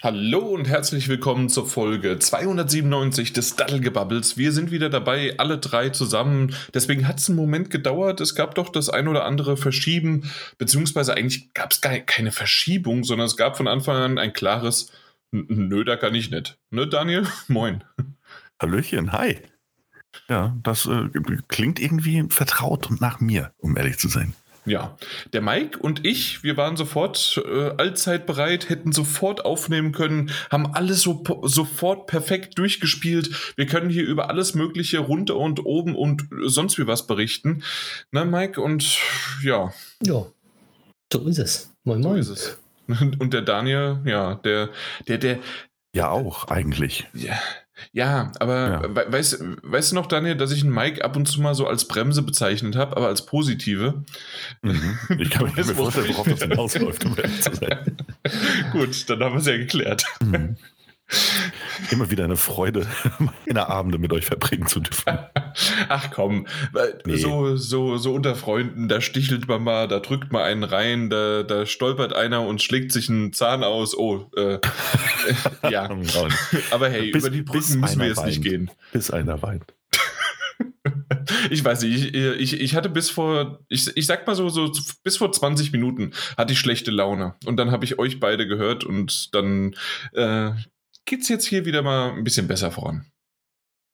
Hallo und herzlich willkommen zur Folge 297 des Daddelgebubbles. Wir sind wieder dabei, alle drei zusammen. Deswegen hat es einen Moment gedauert. Es gab doch das ein oder andere Verschieben, beziehungsweise eigentlich gab es keine Verschiebung, sondern es gab von Anfang an ein klares Nö, da kann ich nicht. Ne, Daniel? Moin. Hallöchen, hi. Ja, das äh, klingt irgendwie vertraut und nach mir, um ehrlich zu sein. Ja, der Mike und ich, wir waren sofort äh, allzeit bereit, hätten sofort aufnehmen können, haben alles so, sofort perfekt durchgespielt. Wir können hier über alles Mögliche runter und oben und sonst wie was berichten. Ne, Mike? Und ja. Ja, so ist es. Moin, moin. So ist es. Und der Daniel, ja, der, der, der. Ja, auch eigentlich. Ja, ja, aber ja. Weißt, weißt du noch, Daniel, dass ich einen Mike ab und zu mal so als Bremse bezeichnet habe, aber als positive? Mhm. Ich kann mir vorstellen, worauf das hinausläuft, um ehrlich zu sein. Gut, dann haben wir es ja geklärt. Mhm. Immer wieder eine Freude, meine Abende mit euch verbringen zu dürfen. Ach komm, nee. so, so, so unter Freunden, da stichelt man mal, da drückt man einen rein, da, da stolpert einer und schlägt sich einen Zahn aus. Oh, äh, ja. Aber hey, bis, über die Brücken müssen wir jetzt weint. nicht gehen. Bis einer weint. Ich weiß nicht, ich, ich, ich hatte bis vor, ich, ich sag mal so, so, bis vor 20 Minuten hatte ich schlechte Laune. Und dann habe ich euch beide gehört und dann äh, geht es jetzt hier wieder mal ein bisschen besser voran.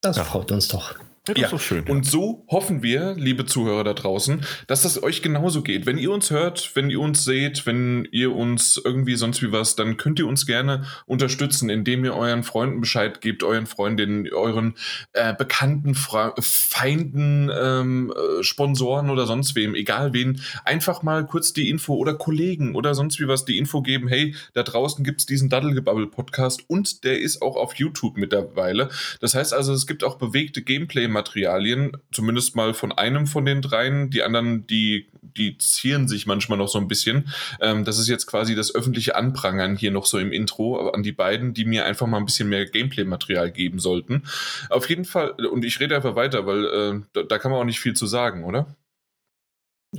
Das ja. freut uns doch. Ja, das ja. ist doch schön. Und so hoffen wir, liebe Zuhörer da draußen, dass das euch genauso geht. Wenn ihr uns hört, wenn ihr uns seht, wenn ihr uns irgendwie sonst wie was, dann könnt ihr uns gerne unterstützen, indem ihr euren Freunden Bescheid gebt, euren Freundinnen, euren äh, bekannten Fra Feinden, ähm, äh, Sponsoren oder sonst wem, egal wen, einfach mal kurz die Info oder Kollegen oder sonst wie was die Info geben, hey, da draußen gibt es diesen Daddelgebubble Podcast und der ist auch auf YouTube mittlerweile. Das heißt also, es gibt auch bewegte Gameplay Materialien, zumindest mal von einem von den dreien. Die anderen, die, die zieren sich manchmal noch so ein bisschen. Ähm, das ist jetzt quasi das öffentliche Anprangern hier noch so im Intro an die beiden, die mir einfach mal ein bisschen mehr Gameplay-Material geben sollten. Auf jeden Fall, und ich rede einfach weiter, weil äh, da, da, kann man auch nicht viel zu sagen, oder?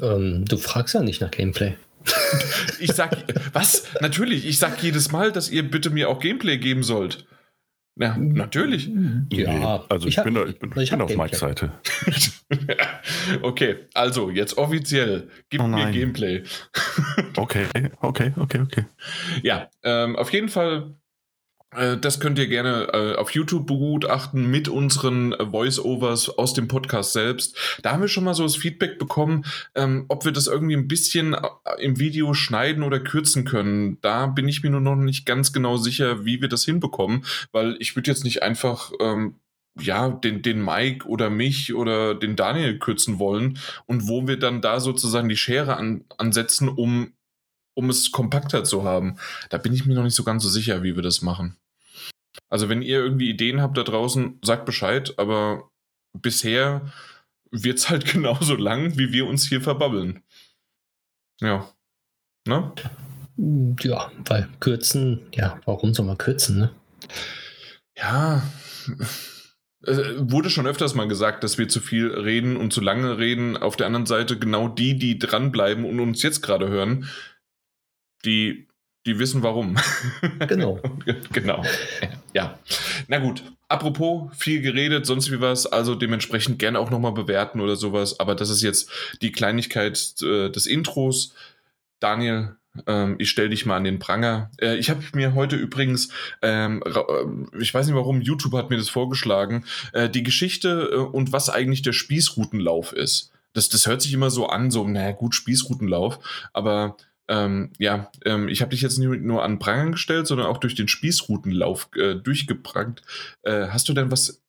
Ähm, du fragst ja nicht nach Gameplay. ich sag, was? Natürlich, ich sag jedes Mal, dass ihr bitte mir auch Gameplay geben sollt. Ja, natürlich. Ja, also ich, ich bin, da, ich bin, ich bin auf Mikes Seite. okay, also jetzt offiziell, gib oh mir Gameplay. okay, okay, okay, okay. Ja, ähm, auf jeden Fall das könnt ihr gerne äh, auf YouTube begutachten mit unseren äh, Voice-Overs aus dem Podcast selbst. Da haben wir schon mal so das Feedback bekommen, ähm, ob wir das irgendwie ein bisschen im Video schneiden oder kürzen können. Da bin ich mir nur noch nicht ganz genau sicher, wie wir das hinbekommen, weil ich würde jetzt nicht einfach ähm, ja, den, den Mike oder mich oder den Daniel kürzen wollen und wo wir dann da sozusagen die Schere an, ansetzen, um, um es kompakter zu haben. Da bin ich mir noch nicht so ganz so sicher, wie wir das machen. Also wenn ihr irgendwie Ideen habt da draußen, sagt Bescheid, aber bisher wird es halt genauso lang, wie wir uns hier verbabbeln. Ja. Ne? Ja, weil kürzen, ja, warum soll man kürzen, ne? Ja, es wurde schon öfters mal gesagt, dass wir zu viel reden und zu lange reden. Auf der anderen Seite genau die, die dranbleiben und uns jetzt gerade hören, die die wissen warum. Genau. genau. Ja. Na gut. Apropos, viel geredet, sonst wie was, also dementsprechend gerne auch nochmal bewerten oder sowas. Aber das ist jetzt die Kleinigkeit äh, des Intros. Daniel, ähm, ich stelle dich mal an den Pranger. Äh, ich habe mir heute übrigens, ähm, äh, ich weiß nicht warum, YouTube hat mir das vorgeschlagen, äh, die Geschichte äh, und was eigentlich der Spießrutenlauf ist. Das, das hört sich immer so an, so, naja, gut, Spießrutenlauf, aber ähm, ja, ähm, ich habe dich jetzt nicht nur an Prangern gestellt, sondern auch durch den Spießrutenlauf äh, durchgebrannt. Äh, hast du denn was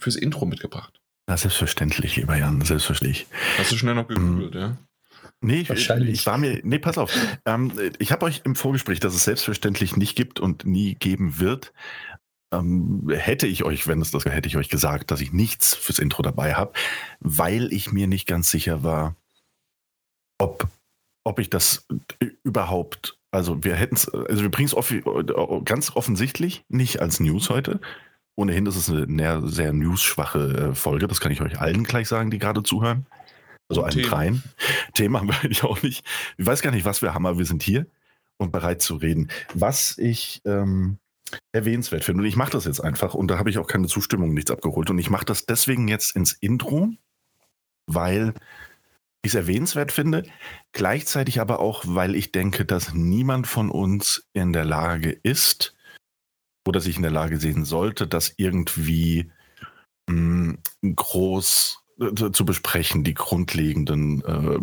fürs Intro mitgebracht? Na, selbstverständlich, lieber Jan, selbstverständlich. Hast du schnell noch gegoogelt, ähm, ja? Nee, ich, ich, war mir, nee, pass auf. Ähm, ich habe euch im Vorgespräch, dass es selbstverständlich nicht gibt und nie geben wird, ähm, hätte ich euch, wenn es das hätte ich euch gesagt, dass ich nichts fürs Intro dabei habe, weil ich mir nicht ganz sicher war, ob ob ich das überhaupt, also wir hätten es, also wir bringen es ganz offensichtlich nicht als News heute. Ohnehin ist es eine sehr newsschwache äh, Folge, das kann ich euch allen gleich sagen, die gerade zuhören. Also allen dreien. Thema haben wir eigentlich auch nicht. Ich weiß gar nicht, was wir haben, aber wir sind hier. und bereit zu reden. Was ich ähm, erwähnenswert finde, und ich mache das jetzt einfach, und da habe ich auch keine Zustimmung, nichts abgeholt, und ich mache das deswegen jetzt ins Intro, weil ich es erwähnenswert finde, gleichzeitig aber auch, weil ich denke, dass niemand von uns in der Lage ist oder sich in der Lage sehen sollte, das irgendwie mh, hm, groß äh, zu besprechen, die grundlegenden äh,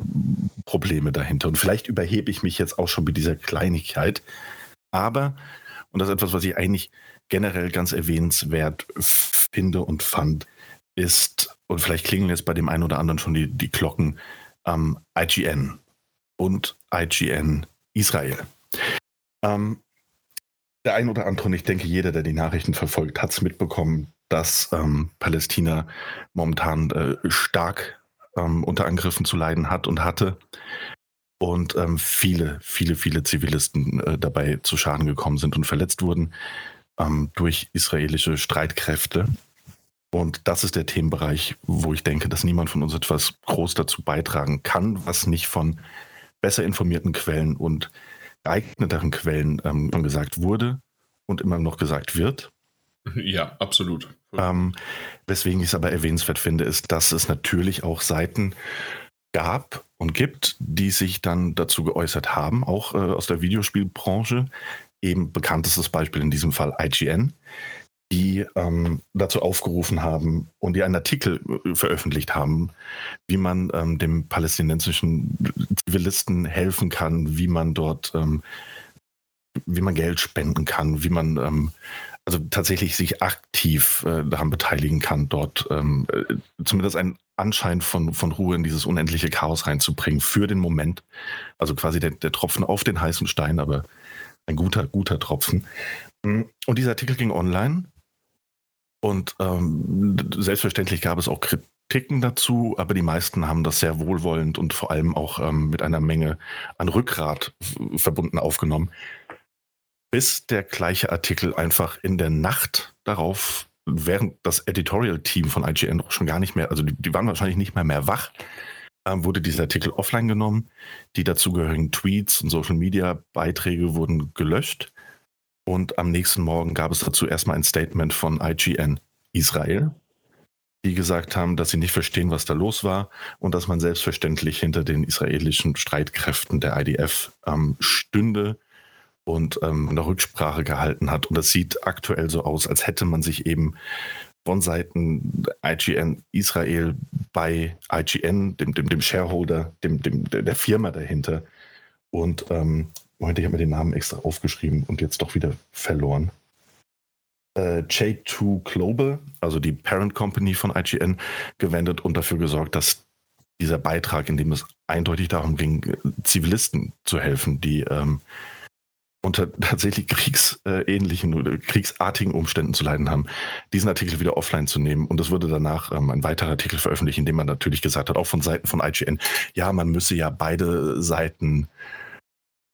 Probleme dahinter. Und vielleicht überhebe ich mich jetzt auch schon mit dieser Kleinigkeit, aber, und das ist etwas, was ich eigentlich generell ganz erwähnenswert finde und fand, ist, und vielleicht klingeln jetzt bei dem einen oder anderen schon die, die Glocken, ähm, IGN und IGN Israel. Ähm, der ein oder andere, und ich denke, jeder, der die Nachrichten verfolgt, hat es mitbekommen, dass ähm, Palästina momentan äh, stark ähm, unter Angriffen zu leiden hat und hatte. Und ähm, viele, viele, viele Zivilisten äh, dabei zu Schaden gekommen sind und verletzt wurden ähm, durch israelische Streitkräfte. Und das ist der Themenbereich, wo ich denke, dass niemand von uns etwas groß dazu beitragen kann, was nicht von besser informierten Quellen und geeigneteren Quellen ähm, schon gesagt wurde und immer noch gesagt wird. Ja, absolut. Ähm, weswegen ich es aber erwähnenswert finde, ist, dass es natürlich auch Seiten gab und gibt, die sich dann dazu geäußert haben, auch äh, aus der Videospielbranche. Eben bekanntestes Beispiel in diesem Fall IGN, die ähm, dazu aufgerufen haben und die einen Artikel äh, veröffentlicht haben, wie man ähm, dem palästinensischen Zivilisten helfen kann, wie man dort, ähm, wie man Geld spenden kann, wie man ähm, also tatsächlich sich aktiv äh, daran beteiligen kann, dort ähm, äh, zumindest einen Anschein von, von Ruhe in dieses unendliche Chaos reinzubringen für den Moment. Also quasi der, der Tropfen auf den heißen Stein, aber ein guter, guter Tropfen. Und dieser Artikel ging online und ähm, selbstverständlich gab es auch Kritiken dazu, aber die meisten haben das sehr wohlwollend und vor allem auch ähm, mit einer Menge an Rückgrat verbunden aufgenommen. Bis der gleiche Artikel einfach in der Nacht darauf, während das Editorial-Team von IGN schon gar nicht mehr, also die, die waren wahrscheinlich nicht mehr mehr wach, äh, wurde dieser Artikel offline genommen. Die dazugehörigen Tweets und Social-Media-Beiträge wurden gelöscht. Und am nächsten Morgen gab es dazu erstmal ein Statement von IGN Israel, die gesagt haben, dass sie nicht verstehen, was da los war und dass man selbstverständlich hinter den israelischen Streitkräften der IDF ähm, stünde und ähm, eine Rücksprache gehalten hat. Und das sieht aktuell so aus, als hätte man sich eben von Seiten IGN Israel bei IGN, dem, dem, dem Shareholder, dem, dem, der Firma dahinter und ähm, Moment, ich habe mir den Namen extra aufgeschrieben und jetzt doch wieder verloren. Äh, J2 Global, also die Parent Company von IGN, gewendet und dafür gesorgt, dass dieser Beitrag, in dem es eindeutig darum ging, Zivilisten zu helfen, die ähm, unter tatsächlich kriegsähnlichen oder kriegsartigen Umständen zu leiden haben, diesen Artikel wieder offline zu nehmen. Und es wurde danach ähm, ein weiterer Artikel veröffentlicht, in dem man natürlich gesagt hat, auch von Seiten von IGN, ja, man müsse ja beide Seiten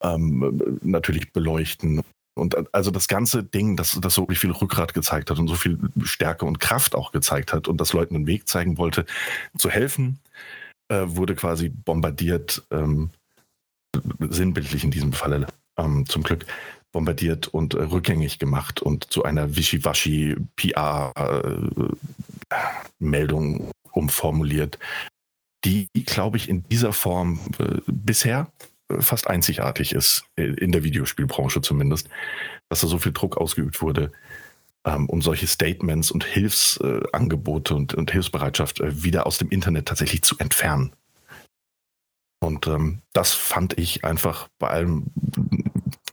ähm, natürlich beleuchten. Und also das ganze Ding, das, das so viel Rückgrat gezeigt hat und so viel Stärke und Kraft auch gezeigt hat und das Leuten einen Weg zeigen wollte, zu helfen, äh, wurde quasi bombardiert, ähm, sinnbildlich in diesem Falle ähm, zum Glück, bombardiert und äh, rückgängig gemacht und zu einer wischiwaschi PR-Meldung äh, umformuliert, die, glaube ich, in dieser Form äh, bisher fast einzigartig ist, äh, in der Videospielbranche zumindest, dass da so viel Druck ausgeübt wurde, ähm, um solche Statements und Hilfsangebote und, und Hilfsbereitschaft äh, wieder aus dem Internet tatsächlich zu entfernen. Und ähm, das fand ich einfach bei allem,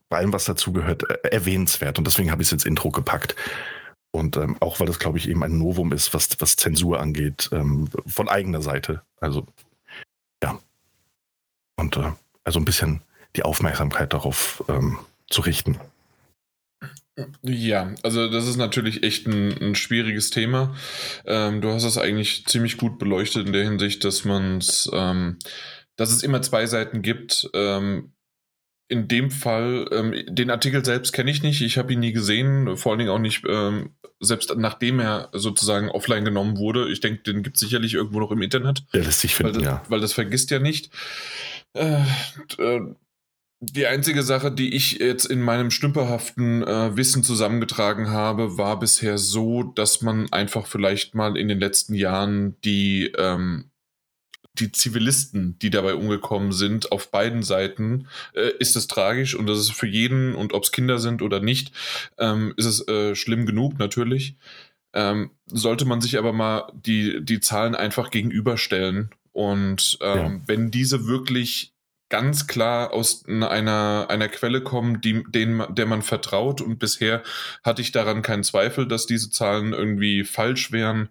bei allem, was dazugehört, äh, erwähnenswert. Und deswegen habe ich es ins Intro gepackt. Und ähm, auch weil das, glaube ich, eben ein Novum ist, was, was Zensur angeht, ähm, von eigener Seite. Also, ja. Und äh, also ein bisschen die Aufmerksamkeit darauf ähm, zu richten. Ja, also das ist natürlich echt ein, ein schwieriges Thema. Ähm, du hast es eigentlich ziemlich gut beleuchtet in der Hinsicht, dass man es, ähm, dass es immer zwei Seiten gibt. Ähm, in dem Fall, ähm, den Artikel selbst kenne ich nicht, ich habe ihn nie gesehen, vor allen Dingen auch nicht, ähm, selbst nachdem er sozusagen offline genommen wurde. Ich denke, den gibt es sicherlich irgendwo noch im Internet. Der lässt sich finden, weil das, ja. Weil das vergisst ja nicht. Äh, äh, Die einzige Sache, die ich jetzt in meinem stümperhaften äh, Wissen zusammengetragen habe, war bisher so, dass man einfach vielleicht mal in den letzten Jahren die, ähm, die Zivilisten, die dabei umgekommen sind, auf beiden Seiten, äh, ist es tragisch und das ist für jeden, und ob es Kinder sind oder nicht, ähm, ist es äh, schlimm genug natürlich. Ähm, sollte man sich aber mal die, die Zahlen einfach gegenüberstellen. Und ähm, ja. wenn diese wirklich ganz klar aus einer, einer Quelle kommen, die, den, der man vertraut. Und bisher hatte ich daran keinen Zweifel, dass diese Zahlen irgendwie falsch wären.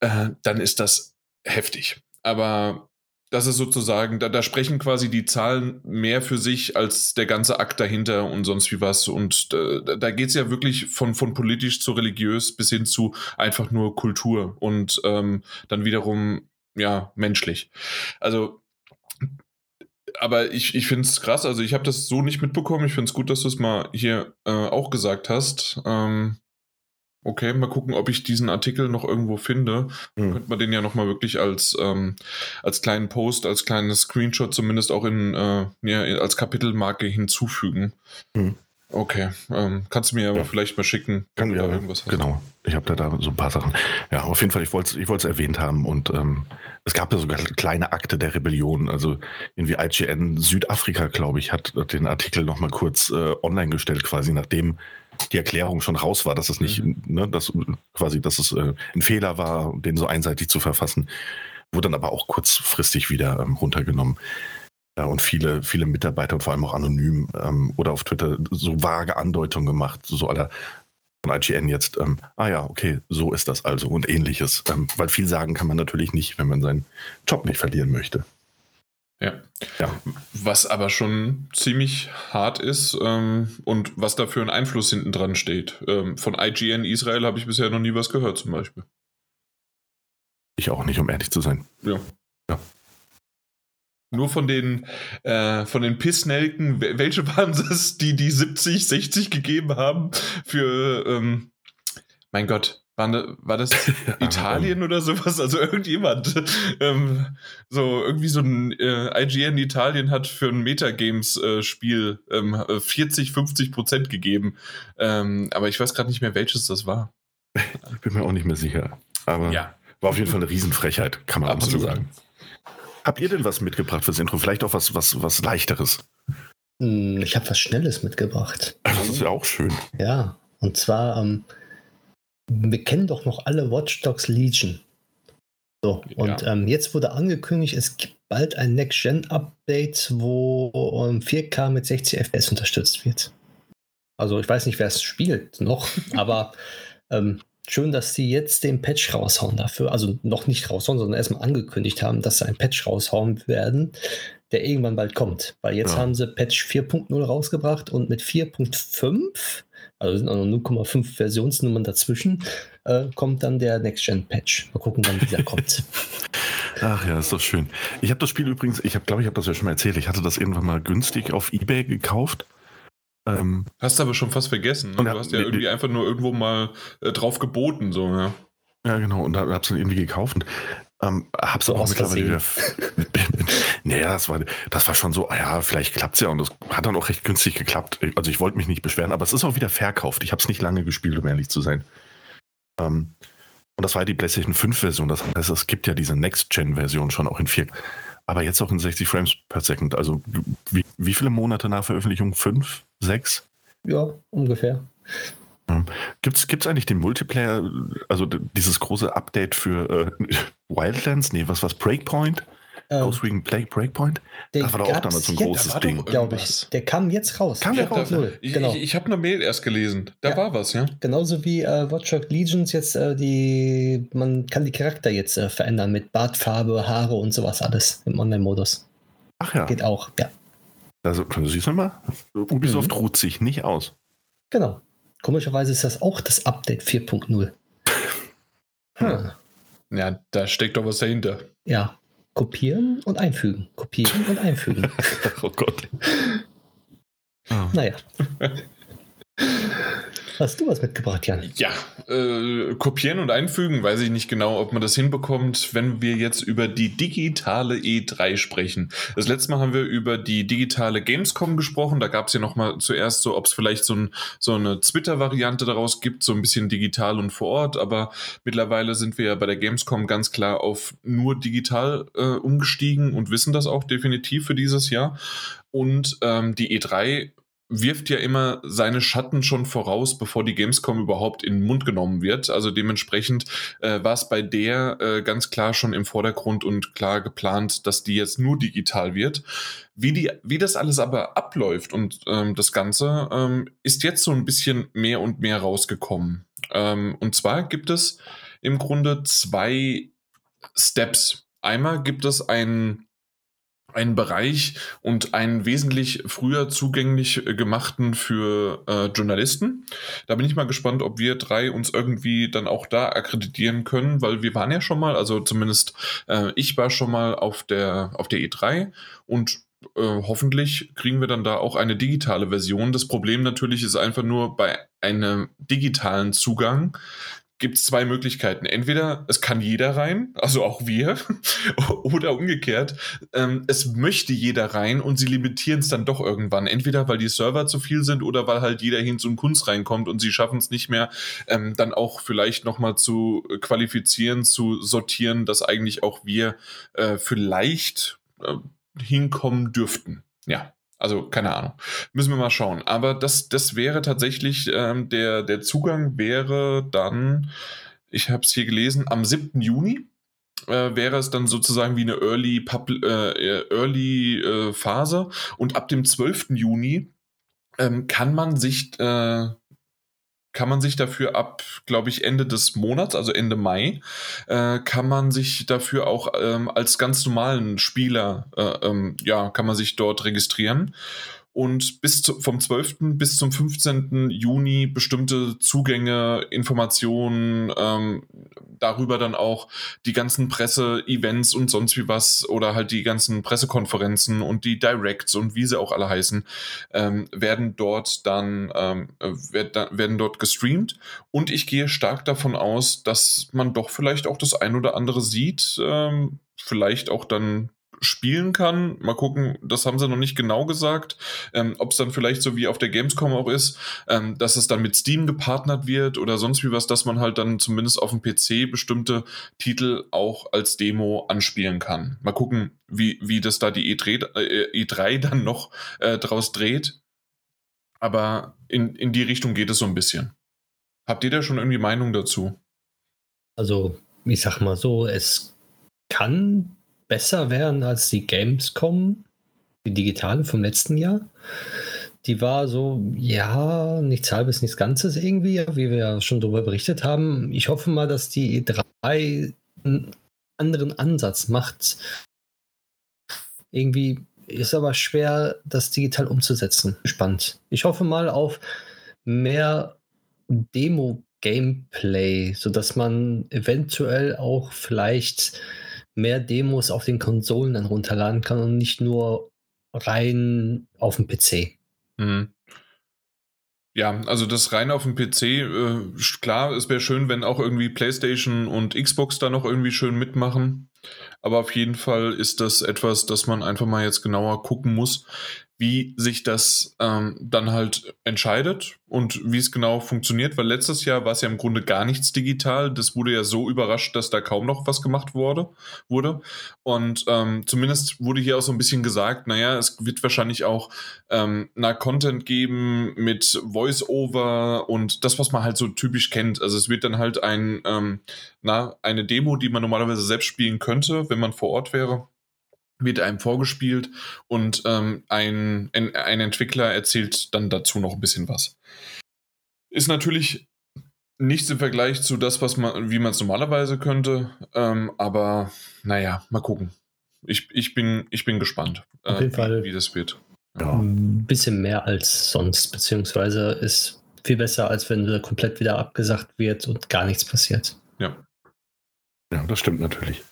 Äh, dann ist das heftig. Aber das ist sozusagen, da, da sprechen quasi die Zahlen mehr für sich als der ganze Akt dahinter und sonst wie was. Und äh, da geht es ja wirklich von, von politisch zu religiös bis hin zu einfach nur Kultur und ähm, dann wiederum ja menschlich. Also aber ich, ich finde es krass, also ich habe das so nicht mitbekommen. Ich finde es gut, dass du es mal hier äh, auch gesagt hast. Ähm, okay, mal gucken, ob ich diesen Artikel noch irgendwo finde. Mhm. Könnte man den ja nochmal wirklich als, ähm, als kleinen Post, als kleines Screenshot zumindest auch in, äh, ja, als Kapitelmarke hinzufügen. Mhm. Okay, ähm, kannst du mir aber ja. vielleicht mal schicken, Kann, ja, irgendwas hast. Genau, ich habe da, da so ein paar Sachen. Ja, auf jeden Fall, ich wollte es erwähnt haben und ähm, es gab ja sogar kleine Akte der Rebellion. Also irgendwie IGN Südafrika, glaube ich, hat den Artikel nochmal kurz äh, online gestellt, quasi nachdem die Erklärung schon raus war, dass es nicht, mhm. ne, dass quasi, dass es äh, ein Fehler war, den so einseitig zu verfassen, wurde dann aber auch kurzfristig wieder ähm, runtergenommen. Ja, und viele, viele Mitarbeiter und vor allem auch anonym ähm, oder auf Twitter so vage Andeutungen gemacht, so aller von IGN jetzt, ähm, ah ja, okay, so ist das also und ähnliches. Ähm, weil viel sagen kann man natürlich nicht, wenn man seinen Job nicht verlieren möchte. Ja. ja. Was aber schon ziemlich hart ist ähm, und was da für ein Einfluss hinten dran steht. Ähm, von IGN Israel habe ich bisher noch nie was gehört, zum Beispiel. Ich auch nicht, um ehrlich zu sein. Ja. Ja. Nur von den, äh, von den Pissnelken, welche waren das, die die 70, 60 gegeben haben für, ähm, mein Gott, war, war das Italien oder sowas? Also irgendjemand, ähm, so irgendwie so ein äh, IGN Italien hat für ein Metagames-Spiel äh, ähm, 40, 50 Prozent gegeben. Ähm, aber ich weiß gerade nicht mehr, welches das war. Ich bin mir auch nicht mehr sicher. Aber ja. war auf jeden Fall eine Riesenfrechheit, kann man Absolut. so sagen. Habt ihr denn was mitgebracht fürs Intro? Vielleicht auch was, was, was leichteres? Hm, ich habe was Schnelles mitgebracht. Das ist ja auch schön. Ja, und zwar, ähm, wir kennen doch noch alle Watch Dogs Legion. So, und ja. ähm, jetzt wurde angekündigt, es gibt bald ein Next-Gen-Update, wo ähm, 4K mit 60 FPS unterstützt wird. Also ich weiß nicht, wer es spielt noch, aber ähm, schön, dass sie jetzt den Patch raushauen dafür. Also noch nicht raushauen, sondern erstmal angekündigt haben, dass sie einen Patch raushauen werden, der irgendwann bald kommt. Weil jetzt ja. haben sie Patch 4.0 rausgebracht und mit 4.5, also sind auch noch 0,5 Versionsnummern dazwischen, äh, kommt dann der Next-Gen-Patch. Mal gucken, wann dieser kommt. Ach ja, ist doch schön. Ich habe das Spiel übrigens, ich glaube, ich habe das ja schon mal erzählt, ich hatte das irgendwann mal günstig auf Ebay gekauft ähm, hast du aber schon fast vergessen. Ne? Du hast ja nee, irgendwie einfach nur irgendwo mal äh, drauf geboten, so, ja. Ja, genau, und da hab's dann irgendwie gekauft und ähm, hab's so auch mittlerweile wieder. naja, das war, das war schon so, ah ja, vielleicht klappt's ja und das hat dann auch recht günstig geklappt. Also ich wollte mich nicht beschweren, aber es ist auch wieder verkauft. Ich habe es nicht lange gespielt, um ehrlich zu sein. Ähm, und das war die PlayStation 5 Version. Das heißt, es gibt ja diese Next-Gen-Version schon auch in 4. Aber jetzt auch in 60 Frames per Second. Also wie, wie viele Monate nach Veröffentlichung? Fünf? Sechs? Ja, ungefähr. Gibt es eigentlich den Multiplayer, also dieses große Update für äh, Wildlands? Nee, was was Breakpoint? Ähm, Ghostwing Play Breakpoint? Das war doch auch damals ein großes Ding. Glaube ich. Der kam jetzt raus. Kam der raus? Null. Ich, genau. ich, ich habe eine Mail erst gelesen. Da ja. war was, ja. Genauso wie äh, Watch Dogs Legions jetzt äh, die, man kann die Charakter jetzt äh, verändern mit Bartfarbe, Haare und sowas alles im Online-Modus. Ach ja. Geht auch, ja. Also, siehst du mal, Ubisoft mhm. ruht sich nicht aus. Genau. Komischerweise ist das auch das Update 4.0. Hm. Ja, da steckt doch was dahinter. Ja. Kopieren und einfügen. Kopieren und einfügen. oh Gott. Oh. Naja. Hast du was mitgebracht, Jan? Ja, äh, kopieren und einfügen, weiß ich nicht genau, ob man das hinbekommt, wenn wir jetzt über die digitale E3 sprechen. Das letzte Mal haben wir über die digitale Gamescom gesprochen. Da gab es ja nochmal zuerst so, ob es vielleicht so, ein, so eine Twitter-Variante daraus gibt, so ein bisschen digital und vor Ort. Aber mittlerweile sind wir ja bei der Gamescom ganz klar auf nur digital äh, umgestiegen und wissen das auch definitiv für dieses Jahr. Und ähm, die E3 wirft ja immer seine Schatten schon voraus, bevor die Gamescom überhaupt in den Mund genommen wird. Also dementsprechend äh, war es bei der äh, ganz klar schon im Vordergrund und klar geplant, dass die jetzt nur digital wird. Wie, die, wie das alles aber abläuft und ähm, das Ganze ähm, ist jetzt so ein bisschen mehr und mehr rausgekommen. Ähm, und zwar gibt es im Grunde zwei Steps. Einmal gibt es ein einen Bereich und einen wesentlich früher zugänglich äh, gemachten für äh, Journalisten. Da bin ich mal gespannt, ob wir drei uns irgendwie dann auch da akkreditieren können, weil wir waren ja schon mal, also zumindest äh, ich war schon mal auf der, auf der E3 und äh, hoffentlich kriegen wir dann da auch eine digitale Version. Das Problem natürlich ist einfach nur bei einem digitalen Zugang gibt es zwei Möglichkeiten. Entweder es kann jeder rein, also auch wir, oder umgekehrt, ähm, es möchte jeder rein und sie limitieren es dann doch irgendwann. Entweder weil die Server zu viel sind oder weil halt jeder hin zum Kunst reinkommt und sie schaffen es nicht mehr, ähm, dann auch vielleicht nochmal zu qualifizieren, zu sortieren, dass eigentlich auch wir äh, vielleicht äh, hinkommen dürften. Ja. Also keine Ahnung. Müssen wir mal schauen. Aber das, das wäre tatsächlich, ähm, der, der Zugang wäre dann, ich habe es hier gelesen, am 7. Juni äh, wäre es dann sozusagen wie eine Early, Pub, äh, Early äh, Phase. Und ab dem 12. Juni ähm, kann man sich äh, kann man sich dafür ab, glaube ich, Ende des Monats, also Ende Mai, äh, kann man sich dafür auch ähm, als ganz normalen Spieler, äh, ähm, ja, kann man sich dort registrieren und bis zu, vom 12. bis zum 15. Juni bestimmte Zugänge, Informationen, ähm, darüber dann auch die ganzen Presse-Events und sonst wie was oder halt die ganzen Pressekonferenzen und die Directs und wie sie auch alle heißen, ähm, werden dort dann ähm, werden dort gestreamt und ich gehe stark davon aus, dass man doch vielleicht auch das ein oder andere sieht, ähm, vielleicht auch dann spielen kann. Mal gucken, das haben sie noch nicht genau gesagt. Ähm, Ob es dann vielleicht so wie auf der Gamescom auch ist, ähm, dass es dann mit Steam gepartnert wird oder sonst wie was, dass man halt dann zumindest auf dem PC bestimmte Titel auch als Demo anspielen kann. Mal gucken, wie, wie das da die E3, äh, E3 dann noch äh, draus dreht. Aber in, in die Richtung geht es so ein bisschen. Habt ihr da schon irgendwie Meinung dazu? Also, ich sag mal so, es kann besser wären als die Gamescom, die digitale vom letzten Jahr. Die war so, ja, nichts halbes, nichts Ganzes irgendwie, wie wir ja schon darüber berichtet haben. Ich hoffe mal, dass die E3 einen anderen Ansatz macht. Irgendwie ist aber schwer, das digital umzusetzen. Spannend. Ich hoffe mal auf mehr Demo-Gameplay, sodass man eventuell auch vielleicht mehr Demos auf den Konsolen dann runterladen kann und nicht nur rein auf dem PC. Mhm. Ja, also das rein auf dem PC, äh, klar, es wäre schön, wenn auch irgendwie PlayStation und Xbox da noch irgendwie schön mitmachen. Aber auf jeden Fall ist das etwas, das man einfach mal jetzt genauer gucken muss wie sich das ähm, dann halt entscheidet und wie es genau funktioniert, weil letztes Jahr war es ja im Grunde gar nichts digital. Das wurde ja so überrascht, dass da kaum noch was gemacht wurde. wurde. Und ähm, zumindest wurde hier auch so ein bisschen gesagt, naja, es wird wahrscheinlich auch ähm, na, Content geben mit Voice-Over und das, was man halt so typisch kennt. Also es wird dann halt ein, ähm, na, eine Demo, die man normalerweise selbst spielen könnte, wenn man vor Ort wäre wird einem vorgespielt und ähm, ein, ein, ein Entwickler erzählt dann dazu noch ein bisschen was. Ist natürlich nichts im Vergleich zu das, was man, wie man es normalerweise könnte, ähm, aber naja, mal gucken. Ich, ich, bin, ich bin gespannt, Auf jeden äh, Fall wie, wie das wird. Ja. Ein bisschen mehr als sonst, beziehungsweise ist viel besser, als wenn komplett wieder abgesagt wird und gar nichts passiert. Ja. Ja, das stimmt natürlich.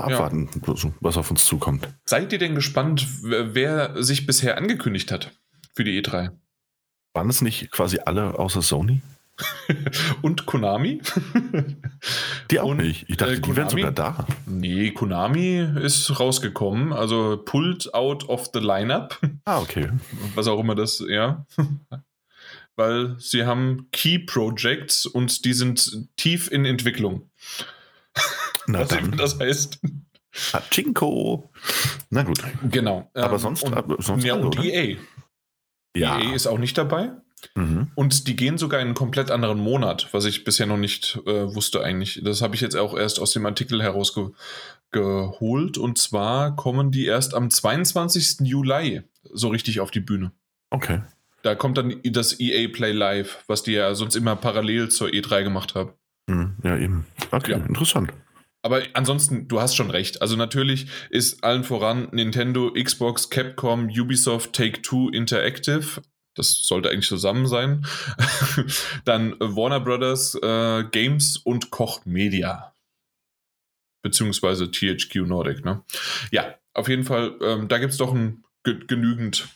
Mal abwarten, ja. was auf uns zukommt. Seid ihr denn gespannt, wer sich bisher angekündigt hat für die E3? Waren es nicht quasi alle außer Sony? und Konami. Die auch und, nicht. Ich dachte, äh, die wären sogar da. Nee, Konami ist rausgekommen. Also pulled out of the lineup. Ah, okay. Was auch immer das, ja. Weil sie haben Key Projects und die sind tief in Entwicklung. Na Was dann. das heißt. Pachinko. Na gut. Genau. Aber ähm, sonst, und, sonst ja, alle, und EA. Ja. EA ist auch nicht dabei. Mhm. Und die gehen sogar in einen komplett anderen Monat, was ich bisher noch nicht äh, wusste eigentlich. Das habe ich jetzt auch erst aus dem Artikel herausgeholt. Und zwar kommen die erst am 22. Juli so richtig auf die Bühne. Okay. Da kommt dann das EA Play Live, was die ja sonst immer parallel zur E3 gemacht haben. Mhm. Ja, eben. Okay, ja. interessant. Aber ansonsten, du hast schon recht. Also natürlich ist allen voran Nintendo, Xbox, Capcom, Ubisoft, Take-Two, Interactive das sollte eigentlich zusammen sein. Dann Warner Brothers äh, Games und Koch Media. Beziehungsweise THQ Nordic, ne? Ja, auf jeden Fall, ähm, da gibt es doch ein, genügend,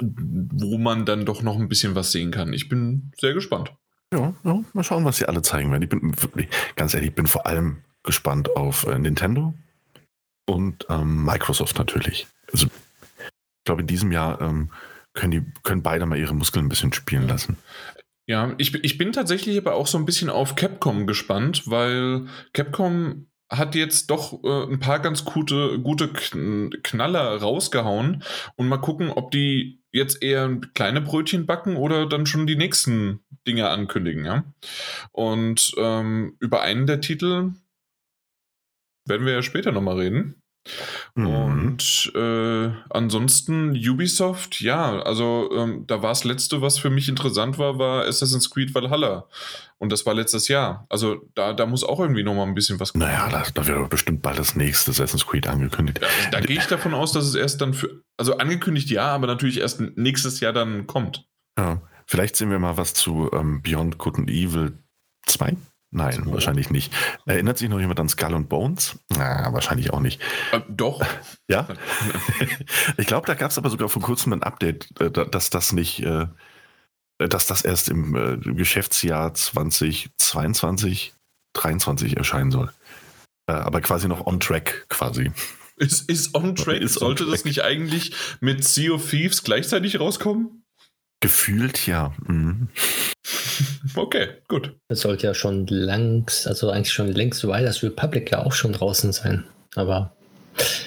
wo man dann doch noch ein bisschen was sehen kann. Ich bin sehr gespannt. Ja, ja mal schauen, was sie alle zeigen werden. Ich bin wirklich, ganz ehrlich, ich bin vor allem gespannt auf äh, Nintendo und ähm, Microsoft natürlich. Also, ich glaube, in diesem Jahr ähm, können, die, können beide mal ihre Muskeln ein bisschen spielen lassen. Ja, ich, ich bin tatsächlich aber auch so ein bisschen auf Capcom gespannt, weil Capcom hat jetzt doch äh, ein paar ganz gute, gute Knaller rausgehauen und mal gucken, ob die jetzt eher kleine Brötchen backen oder dann schon die nächsten Dinge ankündigen, ja. Und ähm, über einen der Titel werden wir ja später nochmal reden. Mhm. Und äh, ansonsten Ubisoft, ja, also ähm, da war das letzte, was für mich interessant war, war Assassin's Creed Valhalla. Und das war letztes Jahr. Also da, da muss auch irgendwie nochmal ein bisschen was kommen. Naja, da, da wird bestimmt bald das nächste Assassin's Creed angekündigt. Ja, da gehe ich davon aus, dass es erst dann für, also angekündigt ja, aber natürlich erst nächstes Jahr dann kommt. Ja, vielleicht sehen wir mal was zu ähm, Beyond Good and Evil 2. Nein, oh. wahrscheinlich nicht. Erinnert sich noch jemand an Skull and Bones? Na, wahrscheinlich auch nicht. Äh, doch. Ja? ich glaube, da gab es aber sogar vor kurzem ein Update, äh, dass das nicht, äh, dass das erst im äh, Geschäftsjahr 2022, 2023 erscheinen soll. Aber quasi noch on track, quasi. Ist, ist on track? Ist Sollte on track. das nicht eigentlich mit Sea of Thieves gleichzeitig rauskommen? Gefühlt ja. Mhm. Okay, gut. Es sollte ja schon längst, also eigentlich schon längst Riders Republic ja auch schon draußen sein. Aber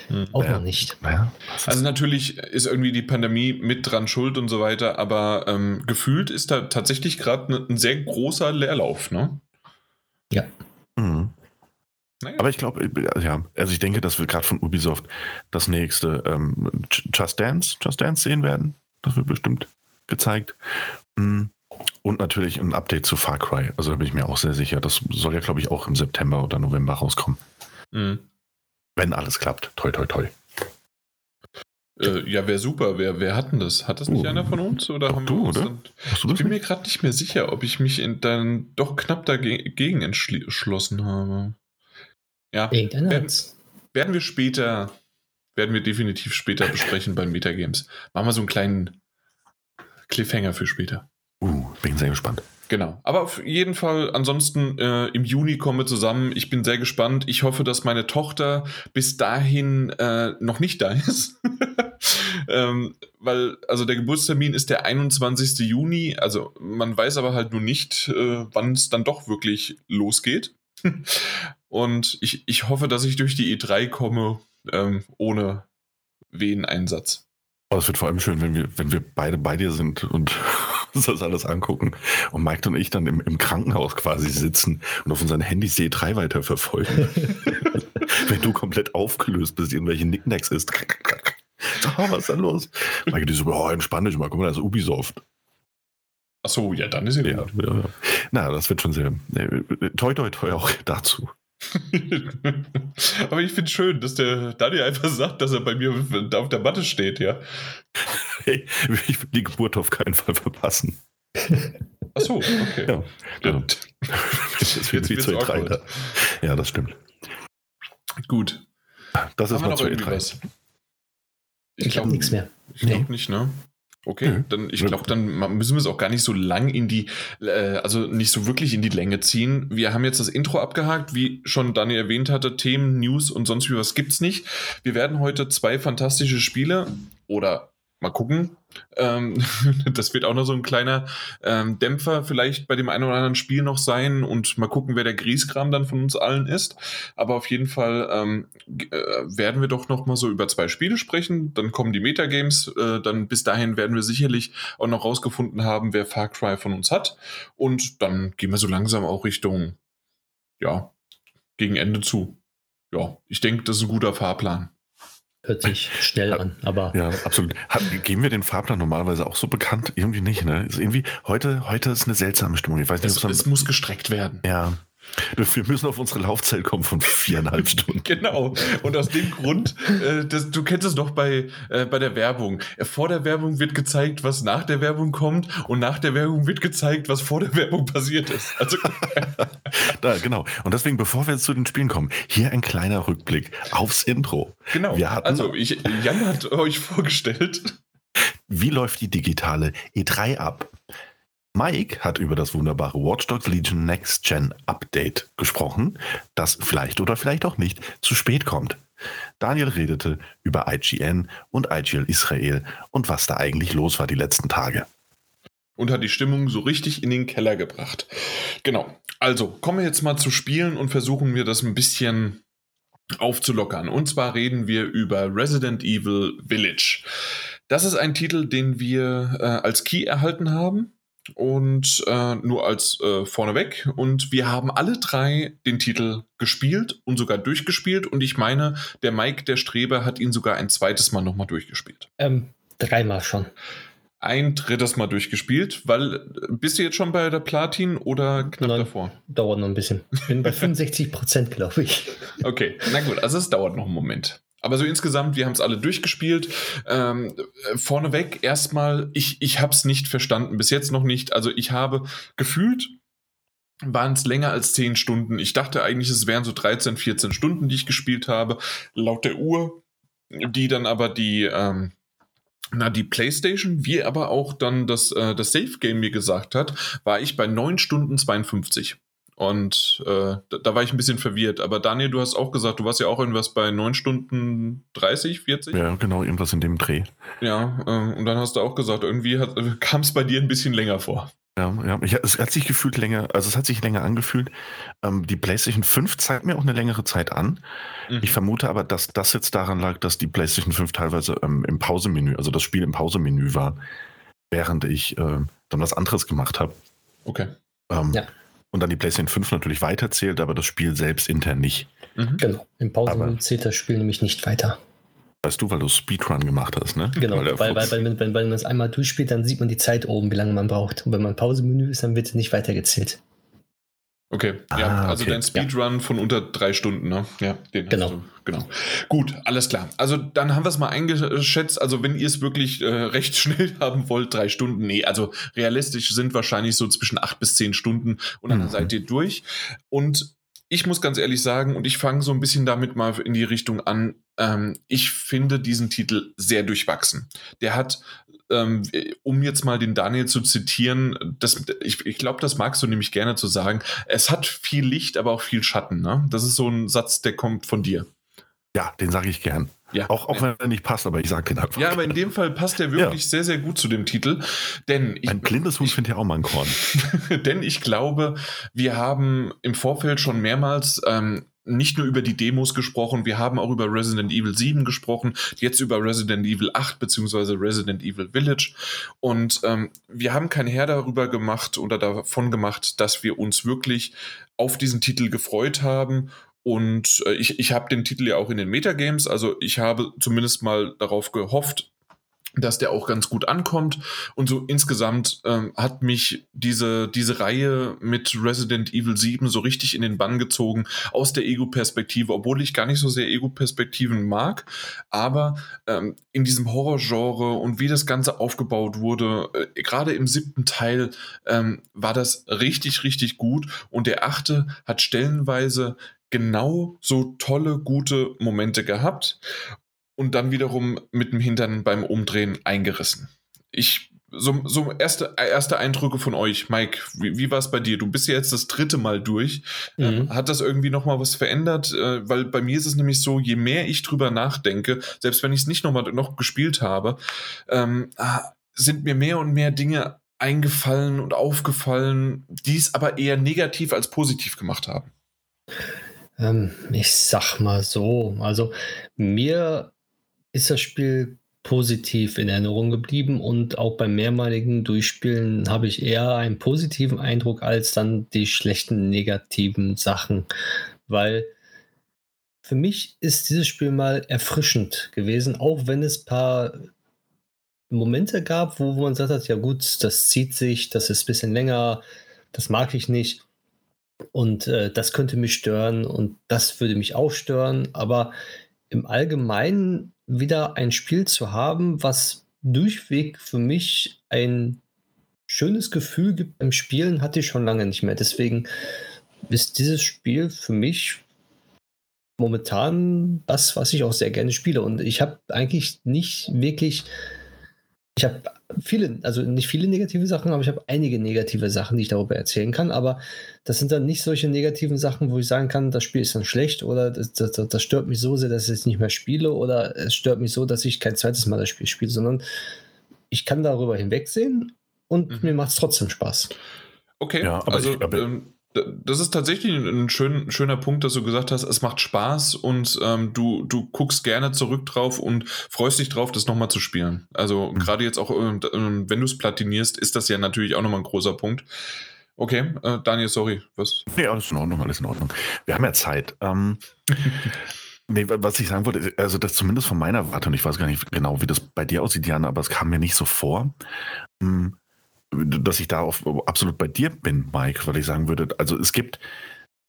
hm. auch ja. noch nicht. Ja. Also natürlich ist irgendwie die Pandemie mit dran schuld und so weiter, aber ähm, gefühlt ist da tatsächlich gerade ne, ein sehr großer Leerlauf, ne? Ja. Mhm. Naja. Aber ich glaube, äh, ja, also ich denke, dass wir gerade von Ubisoft das nächste ähm, Just Dance, Just Dance sehen werden. Das wird bestimmt gezeigt. Mhm. Und natürlich ein Update zu Far Cry. Also da bin ich mir auch sehr sicher. Das soll ja, glaube ich, auch im September oder November rauskommen. Mhm. Wenn alles klappt. Toi, toi, toi. Äh, ja, wäre super. Wer, wer hat denn das? Hat das nicht uh, einer von uns? Oder haben du, wir uns oder? Dann, ich bin nicht? mir gerade nicht mehr sicher, ob ich mich in, dann doch knapp dagegen entschlossen habe. Ja, werden, werden wir später, werden wir definitiv später besprechen beim Metagames. Machen wir so einen kleinen Cliffhanger für später. Uh, bin sehr gespannt. Genau. Aber auf jeden Fall, ansonsten äh, im Juni kommen wir zusammen. Ich bin sehr gespannt. Ich hoffe, dass meine Tochter bis dahin äh, noch nicht da ist. ähm, weil, also der Geburtstermin ist der 21. Juni. Also man weiß aber halt nur nicht, äh, wann es dann doch wirklich losgeht. Und ich, ich hoffe, dass ich durch die E3 komme ähm, ohne Weheneinsatz. Oh, es wird vor allem schön, wenn wir, wenn wir beide bei dir sind und uns das alles angucken. Und Mike und ich dann im, im Krankenhaus quasi sitzen und auf unseren Handys C3 weiterverfolgen. wenn du komplett aufgelöst bist, irgendwelche Nicknacks ist. oh, was ist denn los? Mike, die so, oh, entspann dich mal, guck mal, das ist Ubisoft. Ach so, ja, dann ist ja, ja. Ja, Na, das wird schon sehr. Äh, toi, toi, toi auch dazu. Aber ich finde schön, dass der Daniel einfach sagt, dass er bei mir auf der Matte steht, ja. Hey, ich will die Geburt auf keinen Fall verpassen. Ach so, okay. Ja, ja. das wird wie zu E3. Ja, das stimmt. Gut. Das ist mal zu E3. Ich, ich glaube nichts mehr. Ich glaube nee. nicht, ne? Okay, mhm. dann ich glaube, dann müssen wir es auch gar nicht so lang in die, äh, also nicht so wirklich in die Länge ziehen. Wir haben jetzt das Intro abgehakt, wie schon Daniel erwähnt hatte, Themen, News und sonst wie was gibt's nicht. Wir werden heute zwei fantastische Spiele oder mal gucken. Ähm, das wird auch noch so ein kleiner ähm, Dämpfer vielleicht bei dem einen oder anderen Spiel noch sein und mal gucken, wer der Grieskram dann von uns allen ist. Aber auf jeden Fall ähm, äh, werden wir doch noch mal so über zwei Spiele sprechen. Dann kommen die Metagames. Äh, dann bis dahin werden wir sicherlich auch noch rausgefunden haben, wer Far Cry von uns hat. Und dann gehen wir so langsam auch Richtung, ja, gegen Ende zu. Ja, ich denke, das ist ein guter Fahrplan. Hört sich schnell an, aber. Ja, absolut. Geben wir den Fahrplan normalerweise auch so bekannt? Irgendwie nicht, ne? Ist irgendwie, heute, heute ist eine seltsame Stimmung. Ich weiß nicht, es, es muss gestreckt werden. Ja, wir müssen auf unsere Laufzeit kommen von viereinhalb Stunden. genau. Und aus dem Grund, äh, das, du kennst es doch bei, äh, bei der Werbung. Vor der Werbung wird gezeigt, was nach der Werbung kommt und nach der Werbung wird gezeigt, was vor der Werbung passiert ist. Also da, genau. Und deswegen, bevor wir jetzt zu den Spielen kommen, hier ein kleiner Rückblick aufs Intro. Genau. also, ich, Jan hat euch vorgestellt. Wie läuft die digitale E3 ab? Mike hat über das wunderbare Watch Dogs Legion Next Gen Update gesprochen, das vielleicht oder vielleicht auch nicht zu spät kommt. Daniel redete über IGN und IGL Israel und was da eigentlich los war die letzten Tage. Und hat die Stimmung so richtig in den Keller gebracht. Genau. Also kommen wir jetzt mal zu Spielen und versuchen wir das ein bisschen aufzulockern. Und zwar reden wir über Resident Evil Village. Das ist ein Titel, den wir äh, als Key erhalten haben und äh, nur als äh, vorneweg. Und wir haben alle drei den Titel gespielt und sogar durchgespielt. Und ich meine, der Mike, der Streber, hat ihn sogar ein zweites Mal nochmal durchgespielt. Ähm, dreimal schon. Ein drittes Mal durchgespielt, weil bist du jetzt schon bei der Platin oder knapp Nein, davor? Dauert noch ein bisschen. Bin bei 65 Prozent, glaube ich. Okay, na gut, also es dauert noch einen Moment. Aber so insgesamt, wir haben es alle durchgespielt. Ähm, vorneweg erstmal, ich, ich habe es nicht verstanden, bis jetzt noch nicht. Also ich habe gefühlt, waren es länger als 10 Stunden. Ich dachte eigentlich, es wären so 13, 14 Stunden, die ich gespielt habe, laut der Uhr, die dann aber die, ähm, na, die PlayStation, wie aber auch dann das, äh, das Safe Game mir gesagt hat, war ich bei 9 Stunden 52. Und äh, da, da, war ich ein bisschen verwirrt. Aber Daniel, du hast auch gesagt, du warst ja auch irgendwas bei 9 Stunden 30, 40? Ja, genau, irgendwas in dem Dreh. Ja, äh, und dann hast du auch gesagt, irgendwie äh, kam es bei dir ein bisschen länger vor. Ja, ja, ich, es hat sich gefühlt länger, also es hat sich länger angefühlt. Ähm, die PlayStation 5 zeigt mir auch eine längere Zeit an. Mhm. Ich vermute aber, dass das jetzt daran lag, dass die PlayStation 5 teilweise ähm, im Pausemenü, also das Spiel im Pausemenü war, während ich äh, dann was anderes gemacht habe. Okay. Ähm, ja und dann die PlayStation 5 natürlich weiterzählt, aber das Spiel selbst intern nicht. Mhm. Genau. Im Pausenmenü zählt das Spiel nämlich nicht weiter. Weißt du, weil du Speedrun gemacht hast, ne? Genau, weil, weil, weil, wenn, wenn, wenn man es einmal durchspielt, dann sieht man die Zeit oben, wie lange man braucht. Und wenn man Pausemenü ist, dann wird es nicht weitergezählt. Okay, ah, ja, also okay. dein Speedrun ja. von unter drei Stunden, ne? Ja, den genau. Du, genau. Gut, alles klar. Also dann haben wir es mal eingeschätzt. Also wenn ihr es wirklich äh, recht schnell haben wollt, drei Stunden, nee, also realistisch sind wahrscheinlich so zwischen acht bis zehn Stunden und dann mhm. seid ihr durch. Und ich muss ganz ehrlich sagen, und ich fange so ein bisschen damit mal in die Richtung an, ähm, ich finde diesen Titel sehr durchwachsen. Der hat ähm, um jetzt mal den Daniel zu zitieren, das, ich, ich glaube, das magst du nämlich gerne zu sagen, es hat viel Licht, aber auch viel Schatten. Ne? Das ist so ein Satz, der kommt von dir. Ja, den sage ich gern. Ja, auch, auch wenn er nicht passt, aber ich sage den einfach. Ja, aber in dem Fall passt er wirklich ja. sehr, sehr gut zu dem Titel. Denn ich, ein blindes Huhn findet ja auch mal ein Korn. denn ich glaube, wir haben im Vorfeld schon mehrmals ähm, nicht nur über die Demos gesprochen, wir haben auch über Resident Evil 7 gesprochen, jetzt über Resident Evil 8 beziehungsweise Resident Evil Village. Und ähm, wir haben kein Herr darüber gemacht oder davon gemacht, dass wir uns wirklich auf diesen Titel gefreut haben und äh, ich, ich habe den Titel ja auch in den Metagames, also ich habe zumindest mal darauf gehofft, dass der auch ganz gut ankommt. Und so insgesamt ähm, hat mich diese, diese Reihe mit Resident Evil 7 so richtig in den Bann gezogen aus der Ego-Perspektive, obwohl ich gar nicht so sehr Ego-Perspektiven mag. Aber ähm, in diesem Horror-Genre und wie das Ganze aufgebaut wurde, äh, gerade im siebten Teil, ähm, war das richtig, richtig gut. Und der achte hat stellenweise genau so tolle, gute Momente gehabt und dann wiederum mit dem Hintern beim Umdrehen eingerissen. ich so, so erste, erste Eindrücke von euch, Mike. Wie, wie war es bei dir? Du bist ja jetzt das dritte Mal durch. Ähm, mhm. hat das irgendwie nochmal was verändert? Äh, weil bei mir ist es nämlich so, je mehr ich drüber nachdenke, selbst wenn ich es nicht nochmal noch gespielt habe, ähm, ah, sind mir mehr und mehr Dinge eingefallen und aufgefallen, die es aber eher negativ als positiv gemacht haben. Ähm, ich sag mal so, also mir ist das Spiel positiv in Erinnerung geblieben und auch beim mehrmaligen Durchspielen habe ich eher einen positiven Eindruck als dann die schlechten negativen Sachen, weil für mich ist dieses Spiel mal erfrischend gewesen, auch wenn es ein paar Momente gab, wo, man gesagt hat, ja gut, das zieht sich, das ist ein bisschen länger, das mag ich nicht und äh, das könnte mich stören und das würde mich auch stören, aber im Allgemeinen wieder ein Spiel zu haben, was durchweg für mich ein schönes Gefühl gibt beim Spielen, hatte ich schon lange nicht mehr. Deswegen ist dieses Spiel für mich momentan das, was ich auch sehr gerne spiele. Und ich habe eigentlich nicht wirklich ich habe viele, also nicht viele negative Sachen, aber ich habe einige negative Sachen, die ich darüber erzählen kann. Aber das sind dann nicht solche negativen Sachen, wo ich sagen kann, das Spiel ist dann schlecht oder das, das, das stört mich so sehr, dass ich es nicht mehr spiele oder es stört mich so, dass ich kein zweites Mal das Spiel spiele, sondern ich kann darüber hinwegsehen und mhm. mir macht es trotzdem Spaß. Okay, ja, aber also ich, aber ähm, das ist tatsächlich ein schön, schöner Punkt, dass du gesagt hast, es macht Spaß und ähm, du, du guckst gerne zurück drauf und freust dich drauf, das nochmal zu spielen. Also mhm. gerade jetzt auch, äh, wenn du es platinierst, ist das ja natürlich auch nochmal ein großer Punkt. Okay, äh, Daniel, sorry, was? Nee, alles in Ordnung, alles in Ordnung. Wir haben ja Zeit. Ähm, nee, was ich sagen wollte, also das zumindest von meiner Warte, und ich weiß gar nicht genau, wie das bei dir aussieht, Jan, aber es kam mir nicht so vor. Ähm, dass ich da auf, absolut bei dir bin, Mike, weil ich sagen würde, also es gibt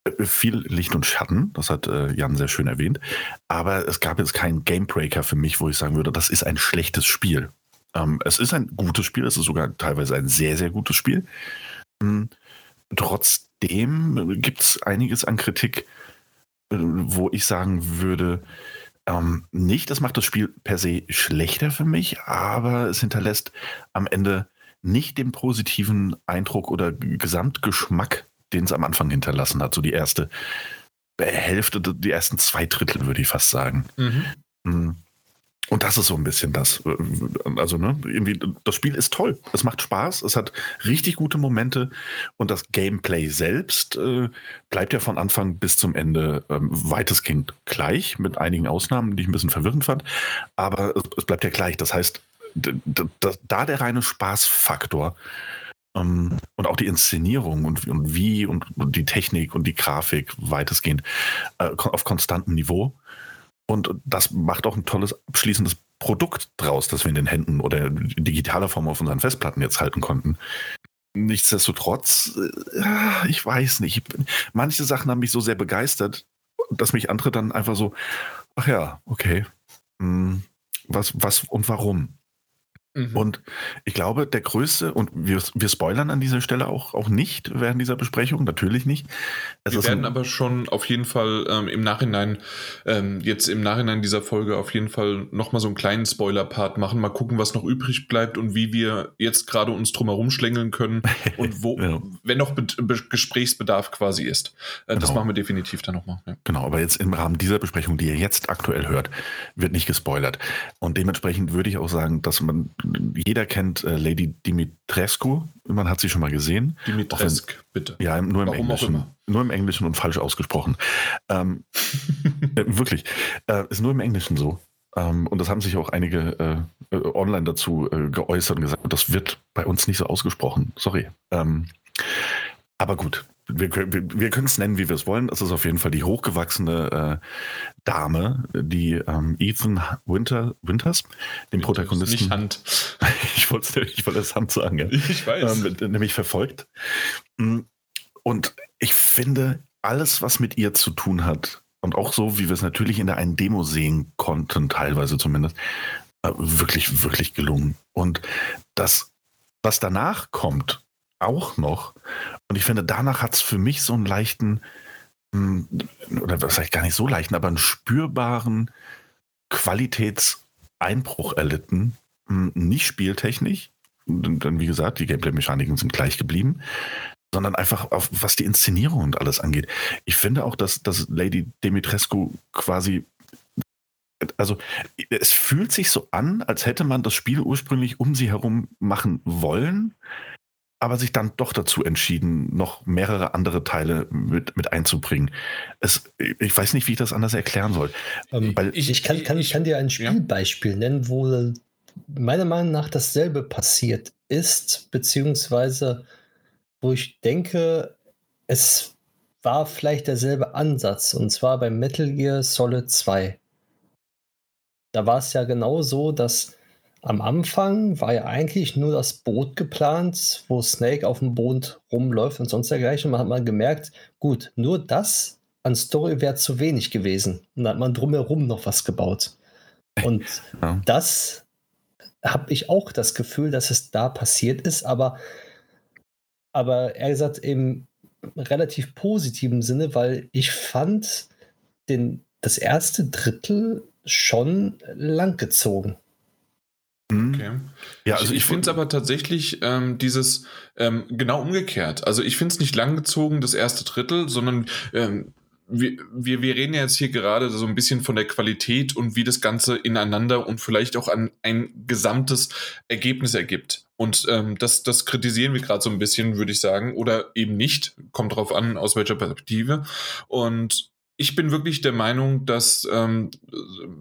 äh, viel Licht und Schatten, das hat äh, Jan sehr schön erwähnt, aber es gab jetzt keinen Gamebreaker für mich, wo ich sagen würde, das ist ein schlechtes Spiel. Ähm, es ist ein gutes Spiel, es ist sogar teilweise ein sehr, sehr gutes Spiel. Ähm, trotzdem gibt es einiges an Kritik, äh, wo ich sagen würde, ähm, nicht, das macht das Spiel per se schlechter für mich, aber es hinterlässt am Ende nicht den positiven Eindruck oder Gesamtgeschmack, den es am Anfang hinterlassen hat. So die erste Hälfte, die ersten zwei Drittel, würde ich fast sagen. Mhm. Mm. Und das ist so ein bisschen das. Also, ne, irgendwie, das Spiel ist toll. Es macht Spaß. Es hat richtig gute Momente. Und das Gameplay selbst äh, bleibt ja von Anfang bis zum Ende ähm, weitestgehend gleich, mit einigen Ausnahmen, die ich ein bisschen verwirrend fand. Aber es, es bleibt ja gleich. Das heißt, da der reine Spaßfaktor ähm, und auch die Inszenierung und, und wie und, und, die Technik und die Grafik weitestgehend äh, auf konstantem Niveau. Und das macht auch ein tolles abschließendes Produkt draus, das wir in den Händen oder in digitaler Form auf unseren Festplatten jetzt halten konnten. Nichtsdestotrotz, äh, ich weiß nicht, manche Sachen haben mich so sehr begeistert, dass mich andere dann einfach so, ach ja, okay, hm, was, was und warum? Mhm. Und ich glaube, der größte, und wir, wir spoilern an dieser Stelle auch, auch nicht während dieser Besprechung, natürlich nicht. Es wir werden aber schon auf jeden Fall ähm, im Nachhinein, ähm, jetzt im Nachhinein dieser Folge auf jeden Fall nochmal so einen kleinen Spoiler-Part machen, mal gucken, was noch übrig bleibt und wie wir jetzt gerade uns drumherum schlängeln können und wo, ja. wenn noch Be Be Gesprächsbedarf quasi ist. Äh, genau. Das machen wir definitiv dann nochmal. Ja. Genau, aber jetzt im Rahmen dieser Besprechung, die ihr jetzt aktuell hört, wird nicht gespoilert. Und dementsprechend würde ich auch sagen, dass man jeder kennt äh, Lady Dimitrescu. Man hat sie schon mal gesehen. Dimitrescu, bitte. Ja, nur im Warum Englischen. Nur im Englischen und falsch ausgesprochen. Ähm, äh, wirklich. Äh, ist nur im Englischen so. Ähm, und das haben sich auch einige äh, äh, online dazu äh, geäußert und gesagt, das wird bei uns nicht so ausgesprochen. Sorry. Ähm, aber gut, wir, wir, können es nennen, wie wir es wollen. Es ist auf jeden Fall die hochgewachsene äh, Dame, die ähm, Ethan Winter, Winters, den Protagonisten. Nicht Hand. ich wollte ich das Hand sagen, ja. Ich weiß. Ähm, nämlich verfolgt. Mm, und ich finde, alles, was mit ihr zu tun hat, und auch so, wie wir es natürlich in der einen Demo sehen konnten, teilweise zumindest, äh, wirklich, wirklich gelungen. Und das, was danach kommt, auch noch. Und ich finde, danach hat es für mich so einen leichten, hm, oder ich gar nicht so leichten, aber einen spürbaren Qualitätseinbruch erlitten. Hm, nicht spieltechnisch, dann wie gesagt, die Gameplay-Mechaniken sind gleich geblieben, sondern einfach auf was die Inszenierung und alles angeht. Ich finde auch, dass, dass Lady Dimitrescu quasi also es fühlt sich so an, als hätte man das Spiel ursprünglich um sie herum machen wollen, aber sich dann doch dazu entschieden, noch mehrere andere Teile mit, mit einzubringen. Es, ich weiß nicht, wie ich das anders erklären soll. Ähm, ich, ich, kann, kann, ich kann dir ein Spielbeispiel ja. nennen, wo meiner Meinung nach dasselbe passiert ist, beziehungsweise wo ich denke, es war vielleicht derselbe Ansatz, und zwar bei Metal Gear Solid 2. Da war es ja genau so, dass am Anfang war ja eigentlich nur das Boot geplant, wo Snake auf dem Boot rumläuft und sonst dergleichen. Man hat mal gemerkt, gut, nur das an Story wäre zu wenig gewesen. Und dann hat man drumherum noch was gebaut. Und ja. das habe ich auch das Gefühl, dass es da passiert ist, aber, aber er gesagt im relativ positiven Sinne, weil ich fand den, das erste Drittel schon langgezogen. Mhm. Okay. Ja, also ich, ich finde es aber tatsächlich ähm, dieses ähm, genau umgekehrt. Also ich finde es nicht langgezogen, das erste Drittel, sondern ähm, wir, wir, wir reden ja jetzt hier gerade so ein bisschen von der Qualität und wie das Ganze ineinander und vielleicht auch an ein gesamtes Ergebnis ergibt. Und ähm, das, das kritisieren wir gerade so ein bisschen, würde ich sagen, oder eben nicht. Kommt drauf an, aus welcher Perspektive. Und ich bin wirklich der Meinung, dass ähm,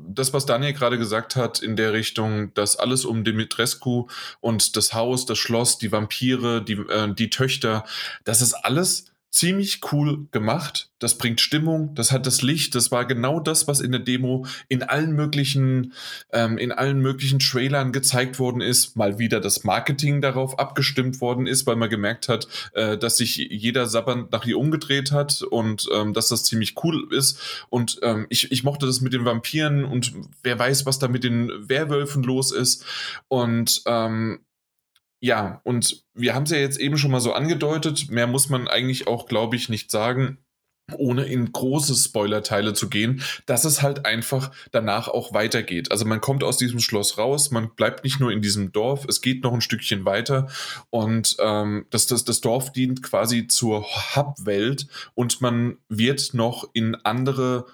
das, was Daniel gerade gesagt hat, in der Richtung, dass alles um Dimitrescu und das Haus, das Schloss, die Vampire, die, äh, die Töchter, das ist alles ziemlich cool gemacht. Das bringt Stimmung, das hat das Licht, das war genau das, was in der Demo in allen möglichen, ähm, in allen möglichen Trailern gezeigt worden ist. Mal wieder das Marketing darauf abgestimmt worden ist, weil man gemerkt hat, äh, dass sich jeder sabbernd nach ihr umgedreht hat und ähm, dass das ziemlich cool ist. Und ähm, ich, ich mochte das mit den Vampiren und wer weiß, was da mit den Werwölfen los ist. Und ähm, ja, und wir haben es ja jetzt eben schon mal so angedeutet. Mehr muss man eigentlich auch, glaube ich, nicht sagen ohne in große Spoilerteile zu gehen, dass es halt einfach danach auch weitergeht. Also man kommt aus diesem Schloss raus, man bleibt nicht nur in diesem Dorf, es geht noch ein Stückchen weiter und ähm, das, das, das Dorf dient quasi zur Hub-Welt und man wird noch in andere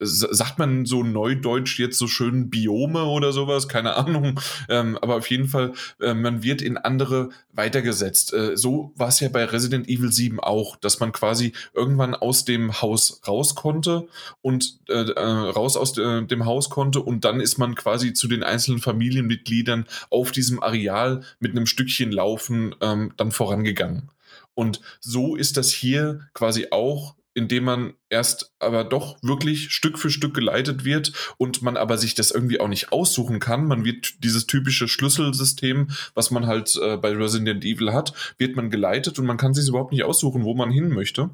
sagt man so neudeutsch jetzt so schön Biome oder sowas, keine Ahnung. Ähm, aber auf jeden Fall, äh, man wird in andere weitergesetzt. Äh, so war es ja bei Resident Evil 7 auch, dass man quasi irgendwann aus dem Haus raus konnte und äh, äh raus aus de, dem Haus konnte und dann ist man quasi zu den einzelnen Familienmitgliedern auf diesem Areal mit einem Stückchen Laufen ähm, dann vorangegangen. Und so ist das hier quasi auch indem man erst aber doch wirklich Stück für Stück geleitet wird und man aber sich das irgendwie auch nicht aussuchen kann. Man wird dieses typische Schlüsselsystem, was man halt äh, bei Resident Evil hat, wird man geleitet und man kann sich überhaupt nicht aussuchen, wo man hin möchte.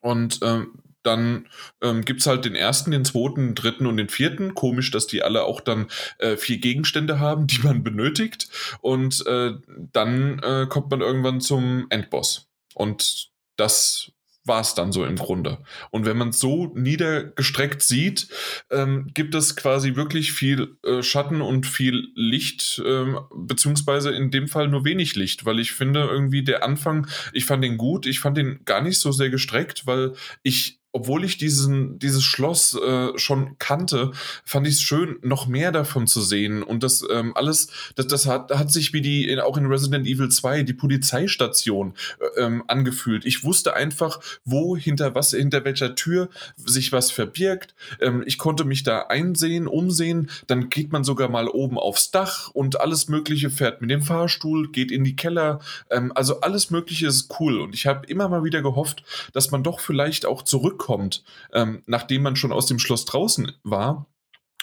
Und ähm, dann ähm, gibt es halt den ersten, den zweiten, den dritten und den vierten. Komisch, dass die alle auch dann äh, vier Gegenstände haben, die man benötigt. Und äh, dann äh, kommt man irgendwann zum Endboss. Und das war es dann so im Grunde. Und wenn man so niedergestreckt sieht, ähm, gibt es quasi wirklich viel äh, Schatten und viel Licht, ähm, beziehungsweise in dem Fall nur wenig Licht, weil ich finde irgendwie der Anfang, ich fand den gut, ich fand den gar nicht so sehr gestreckt, weil ich obwohl ich diesen, dieses Schloss äh, schon kannte, fand ich es schön, noch mehr davon zu sehen. Und das ähm, alles, das, das hat, hat sich wie die, in, auch in Resident Evil 2, die Polizeistation äh, ähm, angefühlt. Ich wusste einfach, wo, hinter was, hinter welcher Tür sich was verbirgt. Ähm, ich konnte mich da einsehen, umsehen. Dann geht man sogar mal oben aufs Dach und alles Mögliche fährt mit dem Fahrstuhl, geht in die Keller. Ähm, also alles Mögliche ist cool. Und ich habe immer mal wieder gehofft, dass man doch vielleicht auch zurück zurückkommt, ähm, nachdem man schon aus dem Schloss draußen war.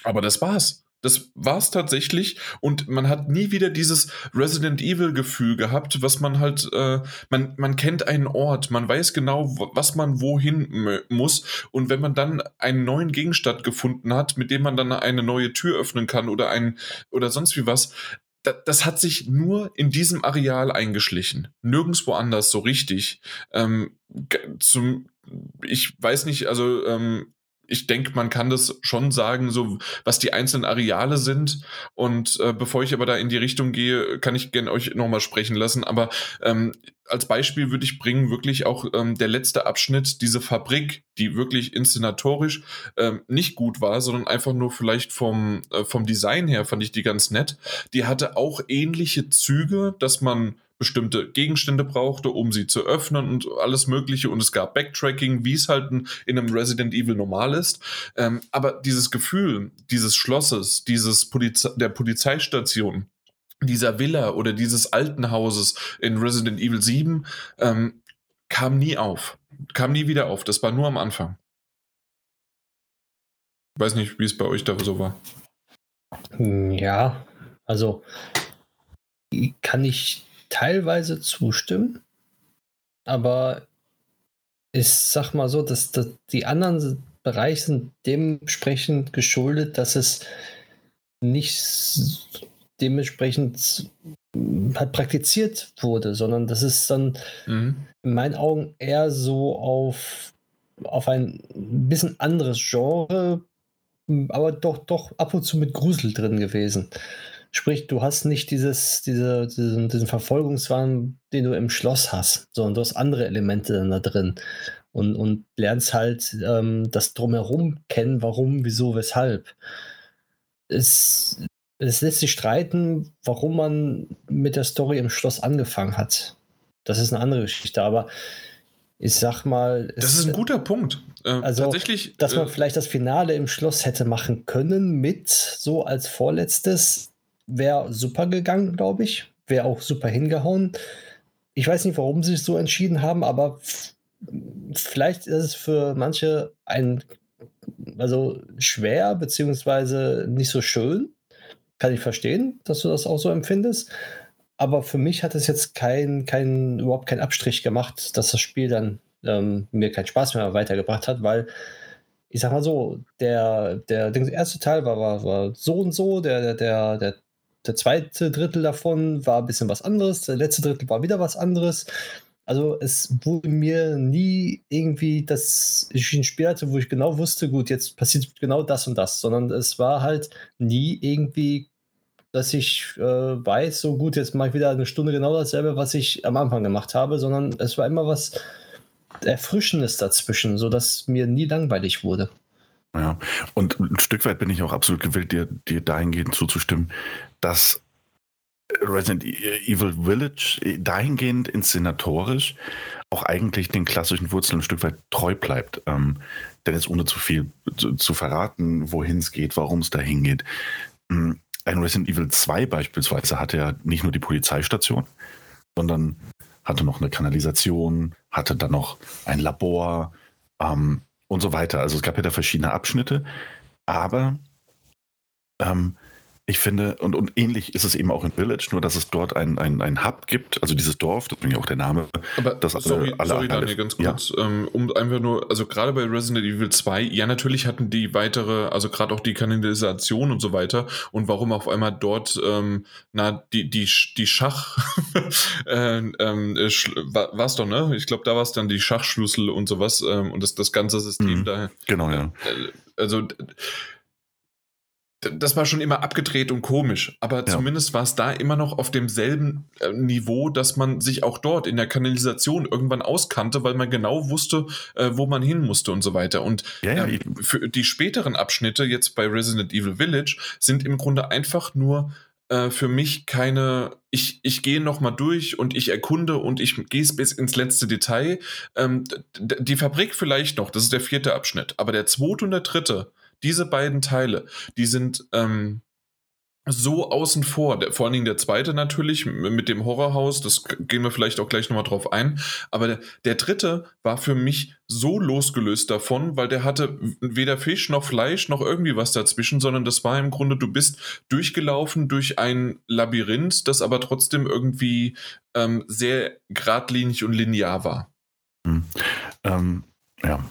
Aber das war's. Das war's tatsächlich und man hat nie wieder dieses Resident Evil Gefühl gehabt, was man halt, äh, man, man kennt einen Ort, man weiß genau, was man wohin muss und wenn man dann einen neuen Gegenstand gefunden hat, mit dem man dann eine neue Tür öffnen kann oder ein oder sonst wie was, das, hat sich nur in diesem Areal eingeschlichen, nirgendwo anders so richtig. Ähm, zum ich weiß nicht, also ähm, ich denke, man kann das schon sagen, so was die einzelnen Areale sind. Und äh, bevor ich aber da in die Richtung gehe, kann ich gerne euch nochmal sprechen lassen. Aber ähm, als Beispiel würde ich bringen, wirklich auch ähm, der letzte Abschnitt, diese Fabrik, die wirklich inszenatorisch ähm, nicht gut war, sondern einfach nur vielleicht vom, äh, vom Design her fand ich die ganz nett. Die hatte auch ähnliche Züge, dass man bestimmte Gegenstände brauchte, um sie zu öffnen und alles Mögliche. Und es gab Backtracking, wie es halt in einem Resident Evil normal ist. Ähm, aber dieses Gefühl dieses Schlosses, dieses Polize der Polizeistation, dieser Villa oder dieses alten Hauses in Resident Evil 7 ähm, kam nie auf. Kam nie wieder auf. Das war nur am Anfang. Ich weiß nicht, wie es bei euch da so war. Ja, also kann ich teilweise zustimmen, aber ich sag mal so, dass, dass die anderen Bereiche sind dementsprechend geschuldet, dass es nicht dementsprechend halt praktiziert wurde, sondern das ist dann mhm. in meinen Augen eher so auf, auf ein bisschen anderes Genre, aber doch, doch ab und zu mit Grusel drin gewesen. Sprich, du hast nicht dieses, diese, diesen, diesen Verfolgungswahn, den du im Schloss hast, sondern du hast andere Elemente dann da drin und, und lernst halt ähm, das Drumherum kennen, warum, wieso, weshalb. Es, es lässt sich streiten, warum man mit der Story im Schloss angefangen hat. Das ist eine andere Geschichte, aber ich sag mal. Das ist ein guter Punkt. Äh, also, tatsächlich. Dass man äh, vielleicht das Finale im Schloss hätte machen können mit so als vorletztes, wäre super gegangen, glaube ich. Wäre auch super hingehauen. Ich weiß nicht, warum sie sich so entschieden haben, aber vielleicht ist es für manche ein, also schwer, beziehungsweise nicht so schön. Kann ich verstehen, dass du das auch so empfindest. Aber für mich hat es jetzt kein, kein, überhaupt keinen Abstrich gemacht, dass das Spiel dann ähm, mir keinen Spaß mehr weitergebracht hat, weil ich sag mal so, der, der, der erste Teil war, war, war so und so, der, der, der, der zweite Drittel davon war ein bisschen was anderes, der letzte Drittel war wieder was anderes. Also es wurde mir nie irgendwie, dass ich ein Spiel hatte, wo ich genau wusste, gut, jetzt passiert genau das und das, sondern es war halt nie irgendwie, dass ich äh, weiß, so gut, jetzt mache ich wieder eine Stunde genau dasselbe, was ich am Anfang gemacht habe, sondern es war immer was Erfrischendes dazwischen, sodass mir nie langweilig wurde. Ja, und ein Stück weit bin ich auch absolut gewillt, dir, dir dahingehend zuzustimmen, dass Resident Evil Village dahingehend inszenatorisch auch eigentlich den klassischen Wurzeln ein Stück weit treu bleibt. Ähm, denn jetzt ohne zu viel zu, zu verraten, wohin es geht, warum es dahin geht. Ähm, ein Resident Evil 2 beispielsweise hatte ja nicht nur die Polizeistation, sondern hatte noch eine Kanalisation, hatte dann noch ein Labor, ähm, und so weiter. Also es gab ja da verschiedene Abschnitte, aber ähm, ich finde, und, und ähnlich ist es eben auch in Village, nur dass es dort ein, ein, ein Hub gibt, also dieses Dorf, das bringt ja auch der Name. Aber das sorry, alle, sorry Daniel, ganz kurz, ja. ähm, um einfach nur, also gerade bei Resident Evil 2, ja natürlich hatten die weitere, also gerade auch die Kanalisation und so weiter und warum auf einmal dort, ähm, na, die, die, die Schach, äh, äh, war es doch, ne? Ich glaube, da war es dann die Schachschlüssel und sowas ähm, und das, das ganze System mhm. da. Genau, ja. Äh, also das war schon immer abgedreht und komisch, aber ja. zumindest war es da immer noch auf demselben äh, Niveau, dass man sich auch dort in der Kanalisation irgendwann auskannte, weil man genau wusste, äh, wo man hin musste und so weiter. Und ja, ja, äh, für die späteren Abschnitte jetzt bei Resident Evil Village sind im Grunde einfach nur äh, für mich keine, ich, ich gehe nochmal durch und ich erkunde und ich gehe bis ins letzte Detail. Ähm, die Fabrik vielleicht noch, das ist der vierte Abschnitt, aber der zweite und der dritte, diese beiden Teile, die sind ähm, so außen vor. Der, vor allen Dingen der zweite natürlich mit dem Horrorhaus, das gehen wir vielleicht auch gleich nochmal drauf ein. Aber der, der, dritte war für mich so losgelöst davon, weil der hatte weder Fisch noch Fleisch noch irgendwie was dazwischen, sondern das war im Grunde, du bist durchgelaufen durch ein Labyrinth, das aber trotzdem irgendwie ähm, sehr geradlinig und linear war. Hm. Ähm, ja,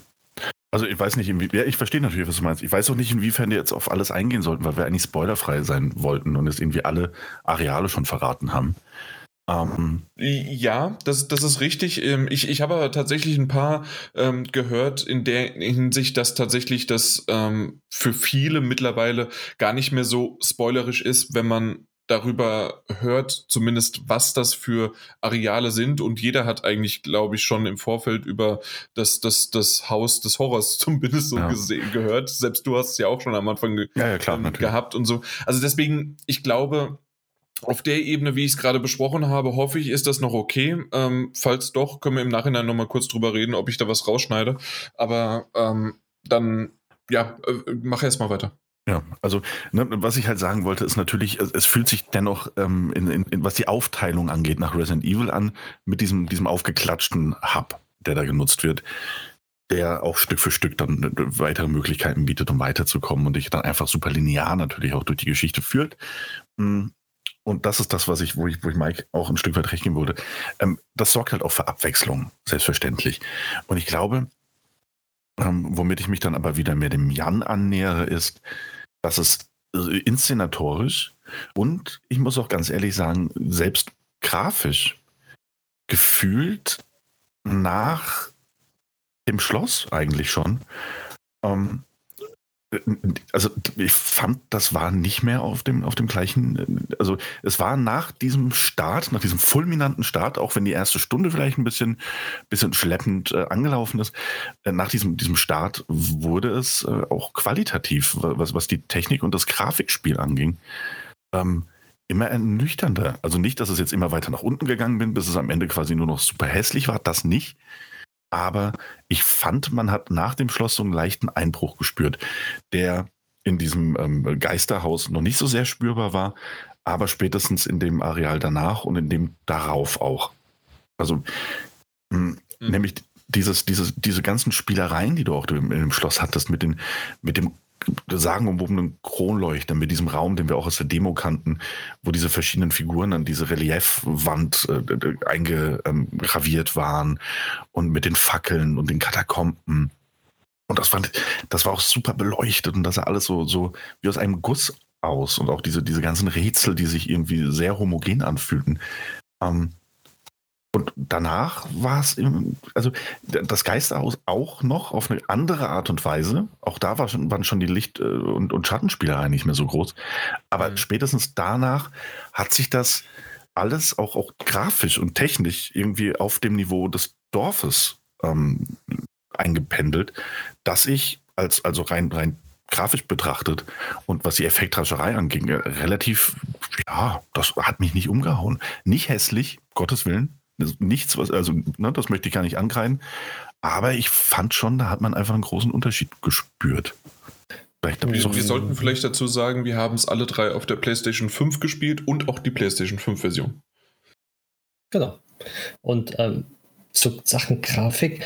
also ich weiß nicht, ja, ich verstehe natürlich, was du meinst. Ich weiß auch nicht, inwiefern die jetzt auf alles eingehen sollten, weil wir eigentlich spoilerfrei sein wollten und es irgendwie alle Areale schon verraten haben. Ähm, ja, das, das ist richtig. Ähm, ich, ich habe aber tatsächlich ein paar ähm, gehört in der Hinsicht, dass tatsächlich das ähm, für viele mittlerweile gar nicht mehr so spoilerisch ist, wenn man darüber hört, zumindest was das für Areale sind. Und jeder hat eigentlich, glaube ich, schon im Vorfeld über das, das, das Haus des Horrors zumindest so ja. gesehen, gehört. Selbst du hast es ja auch schon am Anfang ja, ja, klar, ähm, gehabt und so. Also deswegen, ich glaube, auf der Ebene, wie ich es gerade besprochen habe, hoffe ich, ist das noch okay. Ähm, falls doch, können wir im Nachhinein nochmal kurz drüber reden, ob ich da was rausschneide. Aber ähm, dann, ja, äh, mach erst mal weiter. Ja, also ne, was ich halt sagen wollte, ist natürlich, es, es fühlt sich dennoch, ähm, in, in, in, was die Aufteilung angeht, nach Resident Evil an, mit diesem, diesem aufgeklatschten Hub, der da genutzt wird, der auch Stück für Stück dann äh, weitere Möglichkeiten bietet, um weiterzukommen und dich dann einfach super linear natürlich auch durch die Geschichte führt. Hm, und das ist das, was ich, wo ich, wo ich Mike auch ein Stück weit recht geben würde. Ähm, das sorgt halt auch für Abwechslung, selbstverständlich. Und ich glaube, ähm, womit ich mich dann aber wieder mehr dem Jan annähere, ist, dass es äh, inszenatorisch und ich muss auch ganz ehrlich sagen, selbst grafisch gefühlt nach dem Schloss eigentlich schon. Ähm, also ich fand, das war nicht mehr auf dem, auf dem gleichen, also es war nach diesem Start, nach diesem fulminanten Start, auch wenn die erste Stunde vielleicht ein bisschen, bisschen schleppend äh, angelaufen ist, äh, nach diesem, diesem Start wurde es äh, auch qualitativ, was, was die Technik und das Grafikspiel anging, ähm, immer ernüchternder. Also nicht, dass es jetzt immer weiter nach unten gegangen bin, bis es am Ende quasi nur noch super hässlich war, das nicht. Aber ich fand, man hat nach dem Schloss so einen leichten Einbruch gespürt, der in diesem ähm, Geisterhaus noch nicht so sehr spürbar war, aber spätestens in dem Areal danach und in dem darauf auch. Also mh, hm, mhm. nämlich dieses, dieses, diese ganzen Spielereien, die du auch im, im Schloss hattest, mit, den, mit dem sagenumwobenen Kronleuchter mit diesem Raum, den wir auch aus der Demo kannten, wo diese verschiedenen Figuren an diese Reliefwand äh, eingegraviert waren und mit den Fackeln und den Katakomben. Und das fand, das war auch super beleuchtet und das sah alles so, so wie aus einem Guss aus und auch diese, diese ganzen Rätsel, die sich irgendwie sehr homogen anfühlten. Ähm, und danach war es, also das Geisterhaus auch noch auf eine andere Art und Weise. Auch da war schon, waren schon die Licht- äh, und, und Schattenspielereien nicht mehr so groß. Aber mhm. spätestens danach hat sich das alles auch, auch grafisch und technisch irgendwie auf dem Niveau des Dorfes ähm, eingependelt, dass ich als also rein, rein grafisch betrachtet und was die Effektrascherei anging, relativ, ja, das hat mich nicht umgehauen. Nicht hässlich, Gottes Willen, nichts, was, also ne, das möchte ich gar nicht angreifen. Aber ich fand schon, da hat man einfach einen großen Unterschied gespürt. Wir, wir, sollten vielleicht dazu sagen, wir haben es alle drei auf der PlayStation 5 gespielt und auch die PlayStation 5 Version. Genau. Und ähm, zu Sachen Grafik.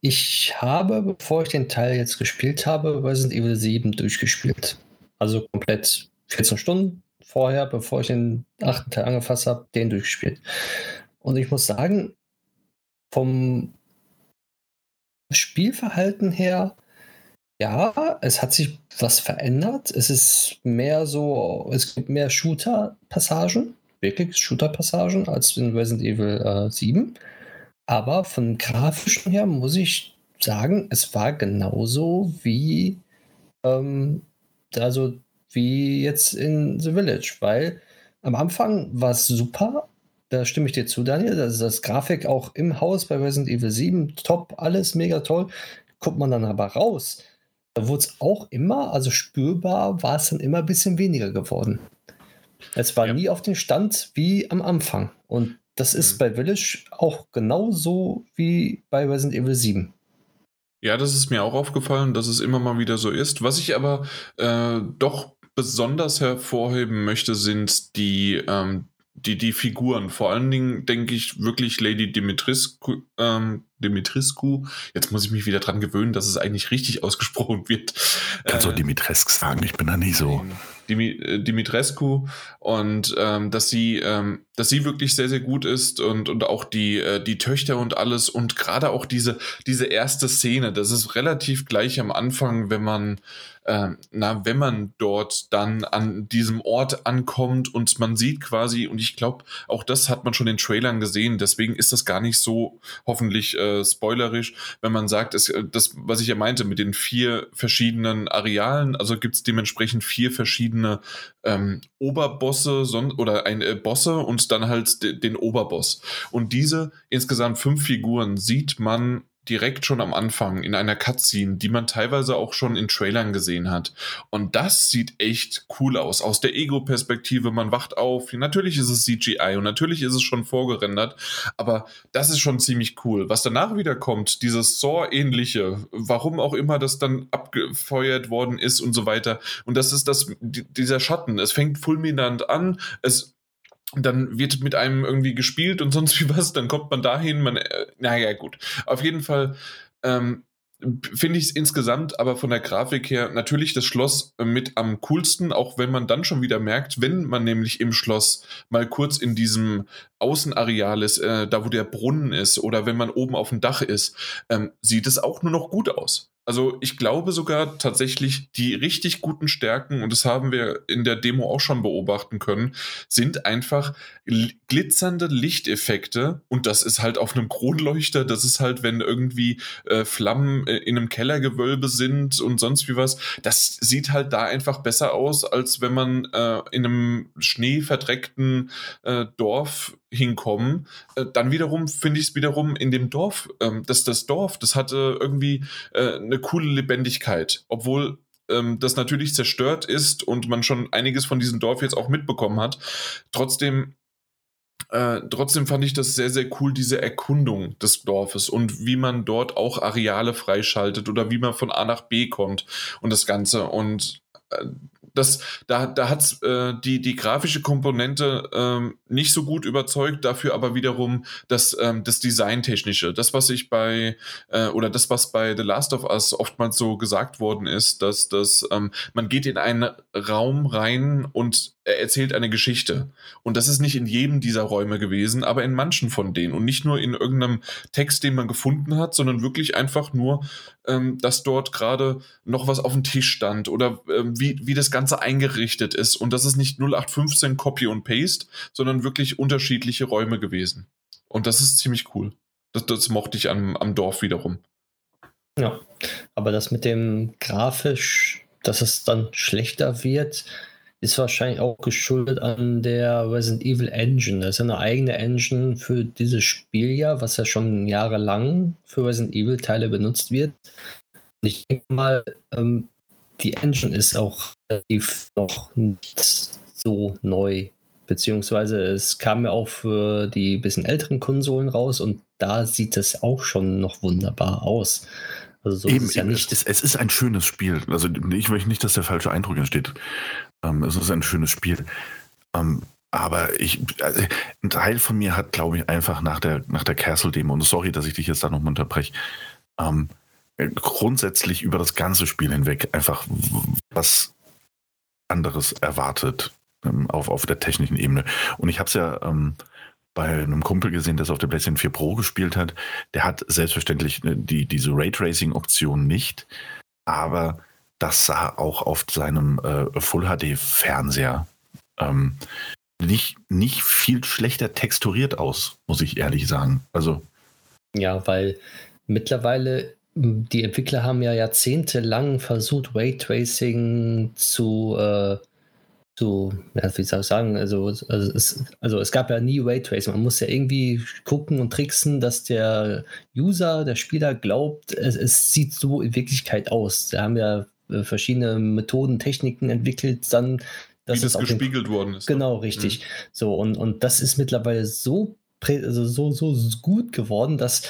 Ich habe, bevor ich den Teil jetzt gespielt habe, Resident Evil 7 durchgespielt. Also komplett 14 Stunden vorher, bevor ich den achten Teil angefasst habe, den durchgespielt. Und ich muss sagen, vom Spielverhalten her, ja, es hat sich was verändert. Es ist mehr so, es gibt mehr Shooter-Passagen, wirklich Shooter-Passagen als in Resident Evil äh, 7. Aber von grafischen her muss ich sagen, es war genauso wie, ähm, also wie jetzt in The Village, weil am Anfang war es super, da stimme ich dir zu, Daniel. Das ist das Grafik auch im Haus bei Resident Evil 7 top, alles mega toll. Guckt man dann aber raus, da wurde es auch immer, also spürbar war es dann immer ein bisschen weniger geworden. Es war ja. nie auf dem Stand wie am Anfang. Und das ist mhm. bei Village auch genauso wie bei Resident Evil 7. Ja, das ist mir auch aufgefallen, dass es immer mal wieder so ist. Was ich aber äh, doch besonders hervorheben möchte, sind die, ähm, die, die Figuren. Vor allen Dingen denke ich wirklich Lady Dimitriscu, ähm, Dimitrescu. Jetzt muss ich mich wieder dran gewöhnen, dass es eigentlich richtig ausgesprochen wird. Kannst du äh, Dimitrescu sagen, ich bin da nicht so. Äh, Dimitrescu und ähm, dass sie, ähm, dass sie wirklich sehr, sehr gut ist und, und auch die, äh, die Töchter und alles und gerade auch diese, diese erste Szene, das ist relativ gleich am Anfang, wenn man äh, na, wenn man dort dann an diesem Ort ankommt und man sieht quasi, und ich glaube, auch das hat man schon in Trailern gesehen, deswegen ist das gar nicht so hoffentlich äh, spoilerisch, wenn man sagt, es, äh, das, was ich ja meinte, mit den vier verschiedenen Arealen, also gibt es dementsprechend vier verschiedene ähm, Oberbosse son oder ein äh, Bosse und dann halt den Oberboss. Und diese insgesamt fünf Figuren sieht man direkt schon am Anfang in einer Cutscene, die man teilweise auch schon in Trailern gesehen hat. Und das sieht echt cool aus. Aus der Ego-Perspektive, man wacht auf. Natürlich ist es CGI und natürlich ist es schon vorgerendert, aber das ist schon ziemlich cool. Was danach wieder kommt, dieses Saw-ähnliche, warum auch immer das dann abgefeuert worden ist und so weiter. Und das ist das, dieser Schatten. Es fängt fulminant an, es dann wird mit einem irgendwie gespielt und sonst wie was, dann kommt man dahin, man, äh, naja, gut. Auf jeden Fall ähm, finde ich es insgesamt aber von der Grafik her natürlich das Schloss mit am coolsten, auch wenn man dann schon wieder merkt, wenn man nämlich im Schloss mal kurz in diesem Außenareal ist, äh, da wo der Brunnen ist oder wenn man oben auf dem Dach ist, ähm, sieht es auch nur noch gut aus. Also ich glaube sogar tatsächlich, die richtig guten Stärken, und das haben wir in der Demo auch schon beobachten können, sind einfach glitzernde Lichteffekte. Und das ist halt auf einem Kronleuchter, das ist halt, wenn irgendwie äh, Flammen äh, in einem Kellergewölbe sind und sonst wie was. Das sieht halt da einfach besser aus, als wenn man äh, in einem schneeverdreckten äh, Dorf hinkommen. Äh, dann wiederum finde ich es wiederum in dem Dorf, ähm, dass das Dorf, das hatte irgendwie äh, eine coole Lebendigkeit, obwohl ähm, das natürlich zerstört ist und man schon einiges von diesem Dorf jetzt auch mitbekommen hat. Trotzdem äh, trotzdem fand ich das sehr, sehr cool, diese Erkundung des Dorfes und wie man dort auch Areale freischaltet oder wie man von A nach B kommt und das Ganze. Und das, da, da hat äh, die, die grafische Komponente ähm, nicht so gut überzeugt, dafür aber wiederum das, ähm, das Designtechnische. Das, was ich bei, äh, oder das, was bei The Last of Us oftmals so gesagt worden ist, dass, dass ähm, man geht in einen Raum rein und er erzählt eine Geschichte. Und das ist nicht in jedem dieser Räume gewesen, aber in manchen von denen. Und nicht nur in irgendeinem Text, den man gefunden hat, sondern wirklich einfach nur, ähm, dass dort gerade noch was auf dem Tisch stand oder ähm, wie, wie das Ganze eingerichtet ist. Und das ist nicht 0815 Copy und Paste, sondern wirklich unterschiedliche Räume gewesen. Und das ist ziemlich cool. Das, das mochte ich am, am Dorf wiederum. Ja, aber das mit dem grafisch, dass es dann schlechter wird, ist wahrscheinlich auch geschuldet an der Resident Evil Engine. Das ist eine eigene Engine für dieses Spiel ja, was ja schon jahrelang für Resident Evil Teile benutzt wird. Und ich denke mal, ähm, die Engine ist auch relativ noch nicht so neu. Beziehungsweise es kam ja auch für die bisschen älteren Konsolen raus und da sieht es auch schon noch wunderbar aus. Also so eben, ist es ja nicht. Es, es, ist ein schönes Spiel. Also ich möchte nicht, dass der falsche Eindruck entsteht. Ähm, es ist ein schönes Spiel. Ähm, aber ich, also, ein Teil von mir hat, glaube ich, einfach nach der, nach der Castle-Demo, und sorry, dass ich dich jetzt da nochmal unterbreche, ähm, grundsätzlich über das ganze Spiel hinweg einfach was anderes erwartet ähm, auf, auf der technischen Ebene. Und ich habe es ja ähm, bei einem Kumpel gesehen, der es auf der PlayStation 4 Pro gespielt hat. Der hat selbstverständlich äh, die, diese Raytracing-Option nicht, aber das sah auch auf seinem äh, Full HD-Fernseher ähm, nicht, nicht viel schlechter texturiert aus, muss ich ehrlich sagen. Also. Ja, weil mittlerweile die Entwickler haben ja jahrzehntelang versucht, Raytracing zu, äh, zu ja, wie soll ich sagen, also, also, es, also es gab ja nie Raytracing. Man muss ja irgendwie gucken und tricksen, dass der User, der Spieler glaubt, es, es sieht so in Wirklichkeit aus. Da haben ja äh, verschiedene Methoden, Techniken entwickelt, dann dass Wie das gespiegelt den, worden ist. Genau, richtig. Mhm. So, und, und das ist mittlerweile so, also so, so gut geworden, dass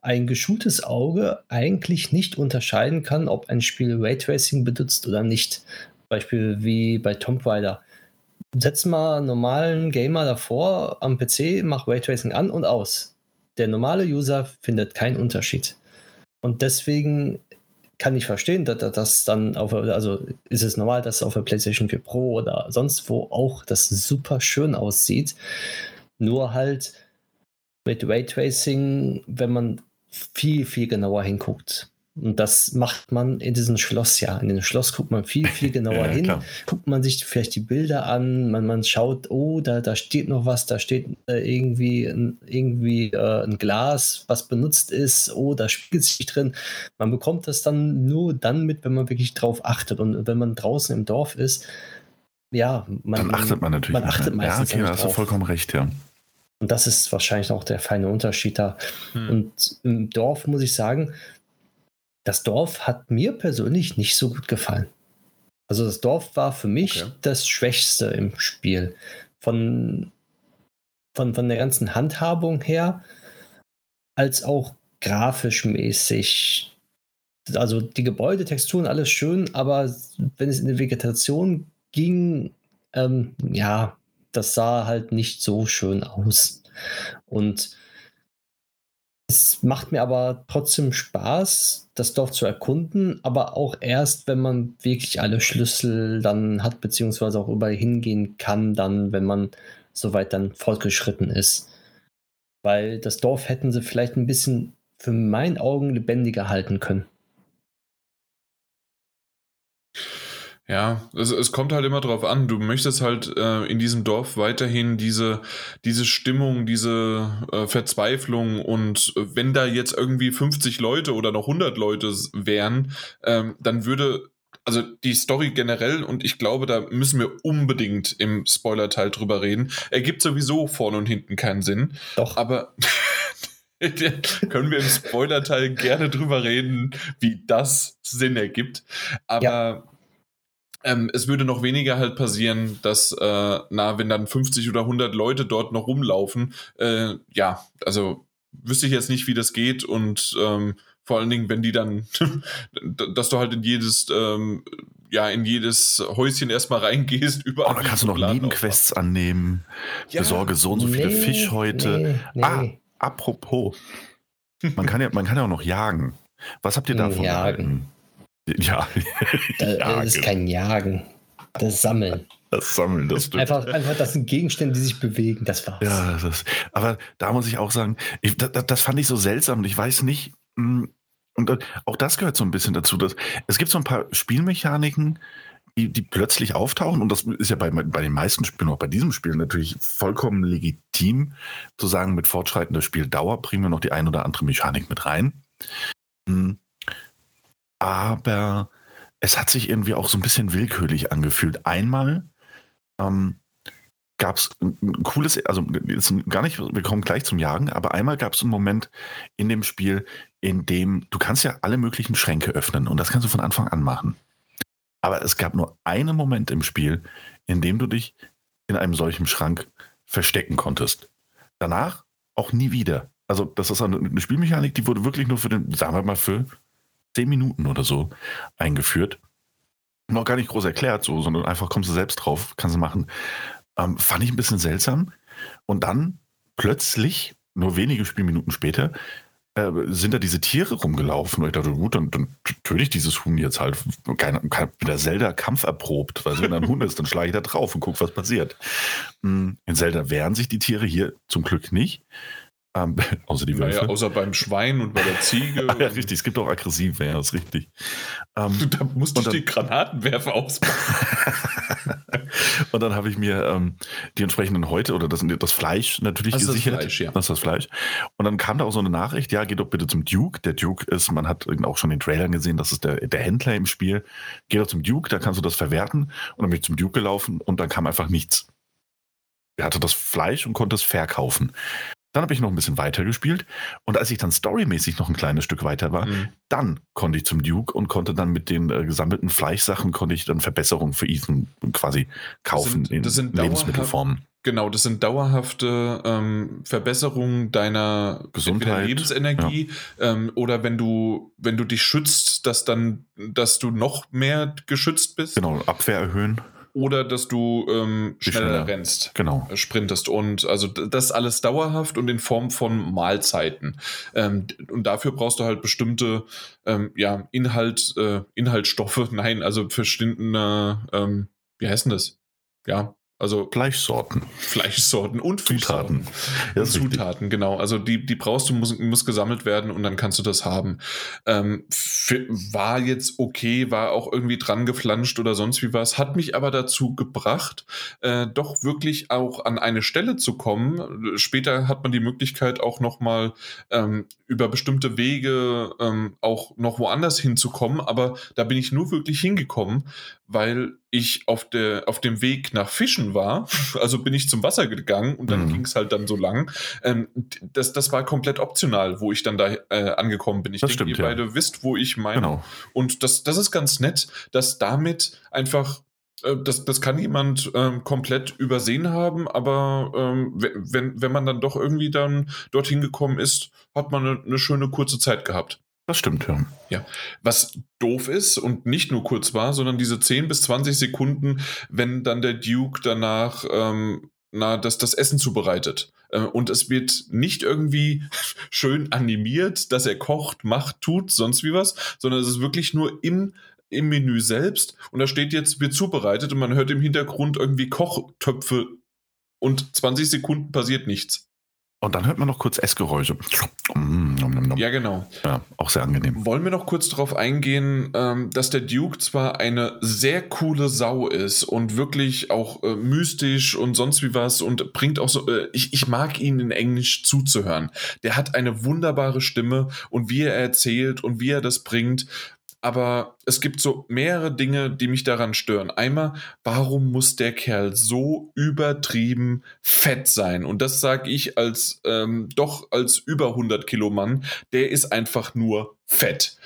ein geschultes Auge eigentlich nicht unterscheiden kann, ob ein Spiel Raytracing benutzt oder nicht. Beispiel wie bei Tomb Raider. Setz mal einen normalen Gamer davor am PC, mach Raytracing an und aus. der normale User findet keinen Unterschied. Und deswegen kann ich verstehen, dass das dann auf, also ist es normal, dass auf der PlayStation 4 Pro oder sonst wo auch das super schön aussieht. Nur halt mit Raytracing, wenn man viel, viel genauer hinguckt. Und das macht man in diesem Schloss ja. In dem Schloss guckt man viel, viel genauer ja, hin. Klar. Guckt man sich vielleicht die Bilder an, man, man schaut, oh, da, da steht noch was, da steht äh, irgendwie, irgendwie äh, ein Glas, was benutzt ist, oh, da spielt sich drin. Man bekommt das dann nur dann mit, wenn man wirklich drauf achtet. Und wenn man draußen im Dorf ist, ja, man, dann achtet man natürlich. Man achtet meistens ja, okay, da hast du vollkommen recht, ja. Und das ist wahrscheinlich auch der feine Unterschied da. Hm. Und im Dorf muss ich sagen, das Dorf hat mir persönlich nicht so gut gefallen. Also das Dorf war für mich okay. das Schwächste im Spiel. Von, von, von der ganzen Handhabung her, als auch grafisch mäßig. Also die Gebäudetexturen, alles schön, aber wenn es in die Vegetation ging, ähm, ja, das sah halt nicht so schön aus. Und es macht mir aber trotzdem Spaß, das Dorf zu erkunden, aber auch erst, wenn man wirklich alle Schlüssel dann hat, beziehungsweise auch überall hingehen kann, dann, wenn man soweit dann fortgeschritten ist. Weil das Dorf hätten sie vielleicht ein bisschen für meinen Augen lebendiger halten können. Ja, es, es kommt halt immer drauf an. Du möchtest halt äh, in diesem Dorf weiterhin diese, diese Stimmung, diese äh, Verzweiflung und wenn da jetzt irgendwie 50 Leute oder noch 100 Leute wären, ähm, dann würde also die Story generell und ich glaube, da müssen wir unbedingt im Spoiler-Teil drüber reden. Ergibt sowieso vorne und hinten keinen Sinn. Doch. Aber können wir im Spoiler-Teil gerne drüber reden, wie das Sinn ergibt. Aber ja ähm, es würde noch weniger halt passieren, dass, äh, na, wenn dann 50 oder 100 Leute dort noch rumlaufen, äh, ja, also wüsste ich jetzt nicht, wie das geht und ähm, vor allen Dingen, wenn die dann, dass du halt in jedes, ähm, ja, in jedes Häuschen erstmal reingehst, überall. Oh, da kannst du noch Nebenquests annehmen. Ja. Besorge so und so viele nee, Fischhäute. Nee, nee. Ah, apropos. Man kann ja, man kann ja auch noch jagen. Was habt ihr davon? Jagen. Ja. das ist kein Jagen. Das Sammeln. Das Sammeln, das stimmt. Einfach, einfach, das sind Gegenstände, die sich bewegen, das war's. Ja, das, aber da muss ich auch sagen, ich, das, das, fand ich so seltsam ich weiß nicht, hm, und auch das gehört so ein bisschen dazu, dass es gibt so ein paar Spielmechaniken, die, die plötzlich auftauchen und das ist ja bei, bei den meisten Spielen, auch bei diesem Spiel natürlich vollkommen legitim, zu sagen, mit fortschreitender Spieldauer bringen wir noch die ein oder andere Mechanik mit rein. Hm aber es hat sich irgendwie auch so ein bisschen willkürlich angefühlt. Einmal ähm, gab es ein cooles, also gar nicht, wir kommen gleich zum Jagen, aber einmal gab es einen Moment in dem Spiel, in dem du kannst ja alle möglichen Schränke öffnen und das kannst du von Anfang an machen. Aber es gab nur einen Moment im Spiel, in dem du dich in einem solchen Schrank verstecken konntest. Danach auch nie wieder. Also das ist eine Spielmechanik, die wurde wirklich nur für den, sagen wir mal, für zehn Minuten oder so eingeführt. Noch gar nicht groß erklärt, so, sondern einfach kommst du selbst drauf, kannst du machen. Ähm, fand ich ein bisschen seltsam. Und dann plötzlich, nur wenige Spielminuten später, äh, sind da diese Tiere rumgelaufen. Und ich dachte, gut, dann, dann töte ich dieses Huhn jetzt halt. Kein, kein, mit der Zelda Kampf erprobt. Weil wenn da ein Huhn ist, dann schlage ich da drauf und gucke, was passiert. Hm, in Zelda wehren sich die Tiere hier zum Glück nicht. Ähm, außer die Wölfe. Naja, außer beim Schwein und bei der Ziege. ja, richtig, es gibt auch aggressive, ja, ist richtig. Ähm, du, da musst du die Granatenwerfer ausmachen. und dann habe ich mir ähm, die entsprechenden Häute oder das, das Fleisch natürlich das gesichert. Das Fleisch, ja. Das ist das Fleisch. Und dann kam da auch so eine Nachricht, ja, geht doch bitte zum Duke. Der Duke ist, man hat auch schon in den Trailern gesehen, das ist der, der Händler im Spiel. Geh doch zum Duke, da kannst du das verwerten. Und dann bin ich zum Duke gelaufen und dann kam einfach nichts. Er hatte das Fleisch und konnte es verkaufen. Dann habe ich noch ein bisschen weiter gespielt und als ich dann storymäßig noch ein kleines Stück weiter war, mhm. dann konnte ich zum Duke und konnte dann mit den äh, gesammelten Fleischsachen konnte ich dann Verbesserungen für Ethan quasi kaufen das sind, das in Lebensmittelformen. Genau, das sind dauerhafte ähm, Verbesserungen deiner Gesundheit, Lebensenergie ja. ähm, oder wenn du wenn du dich schützt, dass dann dass du noch mehr geschützt bist. Genau, Abwehr erhöhen. Oder dass du ähm, schneller, schneller, rennst, genau. Äh, sprintest. Und also das alles dauerhaft und in Form von Mahlzeiten. Ähm, und dafür brauchst du halt bestimmte ähm, ja, Inhalt, äh, Inhaltsstoffe, nein, also verschiedene, ähm, wie heißt denn das? Ja, also Fleischsorten. Fleischsorten und Zutaten. Ja, Zutaten, genau. Also die, die brauchst du, muss, muss gesammelt werden und dann kannst du das haben. Ähm, für, war jetzt okay, war auch irgendwie dran geflanscht oder sonst wie was, hat mich aber dazu gebracht, äh, doch wirklich auch an eine Stelle zu kommen. Später hat man die Möglichkeit auch nochmal ähm, über bestimmte Wege ähm, auch noch woanders hinzukommen, aber da bin ich nur wirklich hingekommen, weil ich auf, der, auf dem Weg nach Fischen war. Also bin ich zum Wasser gegangen und dann mhm. ging es halt dann so lang. Ähm, das, das war komplett optional, wo ich dann da äh, angekommen bin. Ich das denke, stimmt, ihr ja. beide wisst, wo ich meine. Genau. Und das, das ist ganz nett, dass damit einfach äh, das, das kann jemand ähm, komplett übersehen haben, aber ähm, wenn, wenn man dann doch irgendwie dann dorthin gekommen ist, hat man eine, eine schöne kurze Zeit gehabt. Das stimmt, ja. Ja. Was doof ist und nicht nur kurz war, sondern diese 10 bis 20 Sekunden, wenn dann der Duke danach ähm, na, das, das Essen zubereitet. Äh, und es wird nicht irgendwie schön animiert, dass er kocht, macht, tut, sonst wie was, sondern es ist wirklich nur im, im Menü selbst. Und da steht jetzt, wird zubereitet und man hört im Hintergrund irgendwie Kochtöpfe und 20 Sekunden passiert nichts. Und dann hört man noch kurz Essgeräusche. Ja, genau. Ja, auch sehr angenehm. Wollen wir noch kurz darauf eingehen, ähm, dass der Duke zwar eine sehr coole Sau ist und wirklich auch äh, mystisch und sonst wie was und bringt auch so, äh, ich, ich mag ihn in Englisch zuzuhören. Der hat eine wunderbare Stimme und wie er erzählt und wie er das bringt, aber es gibt so mehrere Dinge, die mich daran stören. Einmal, warum muss der Kerl so übertrieben fett sein? Und das sage ich als ähm, doch als über 100 Kilo Mann. Der ist einfach nur fett.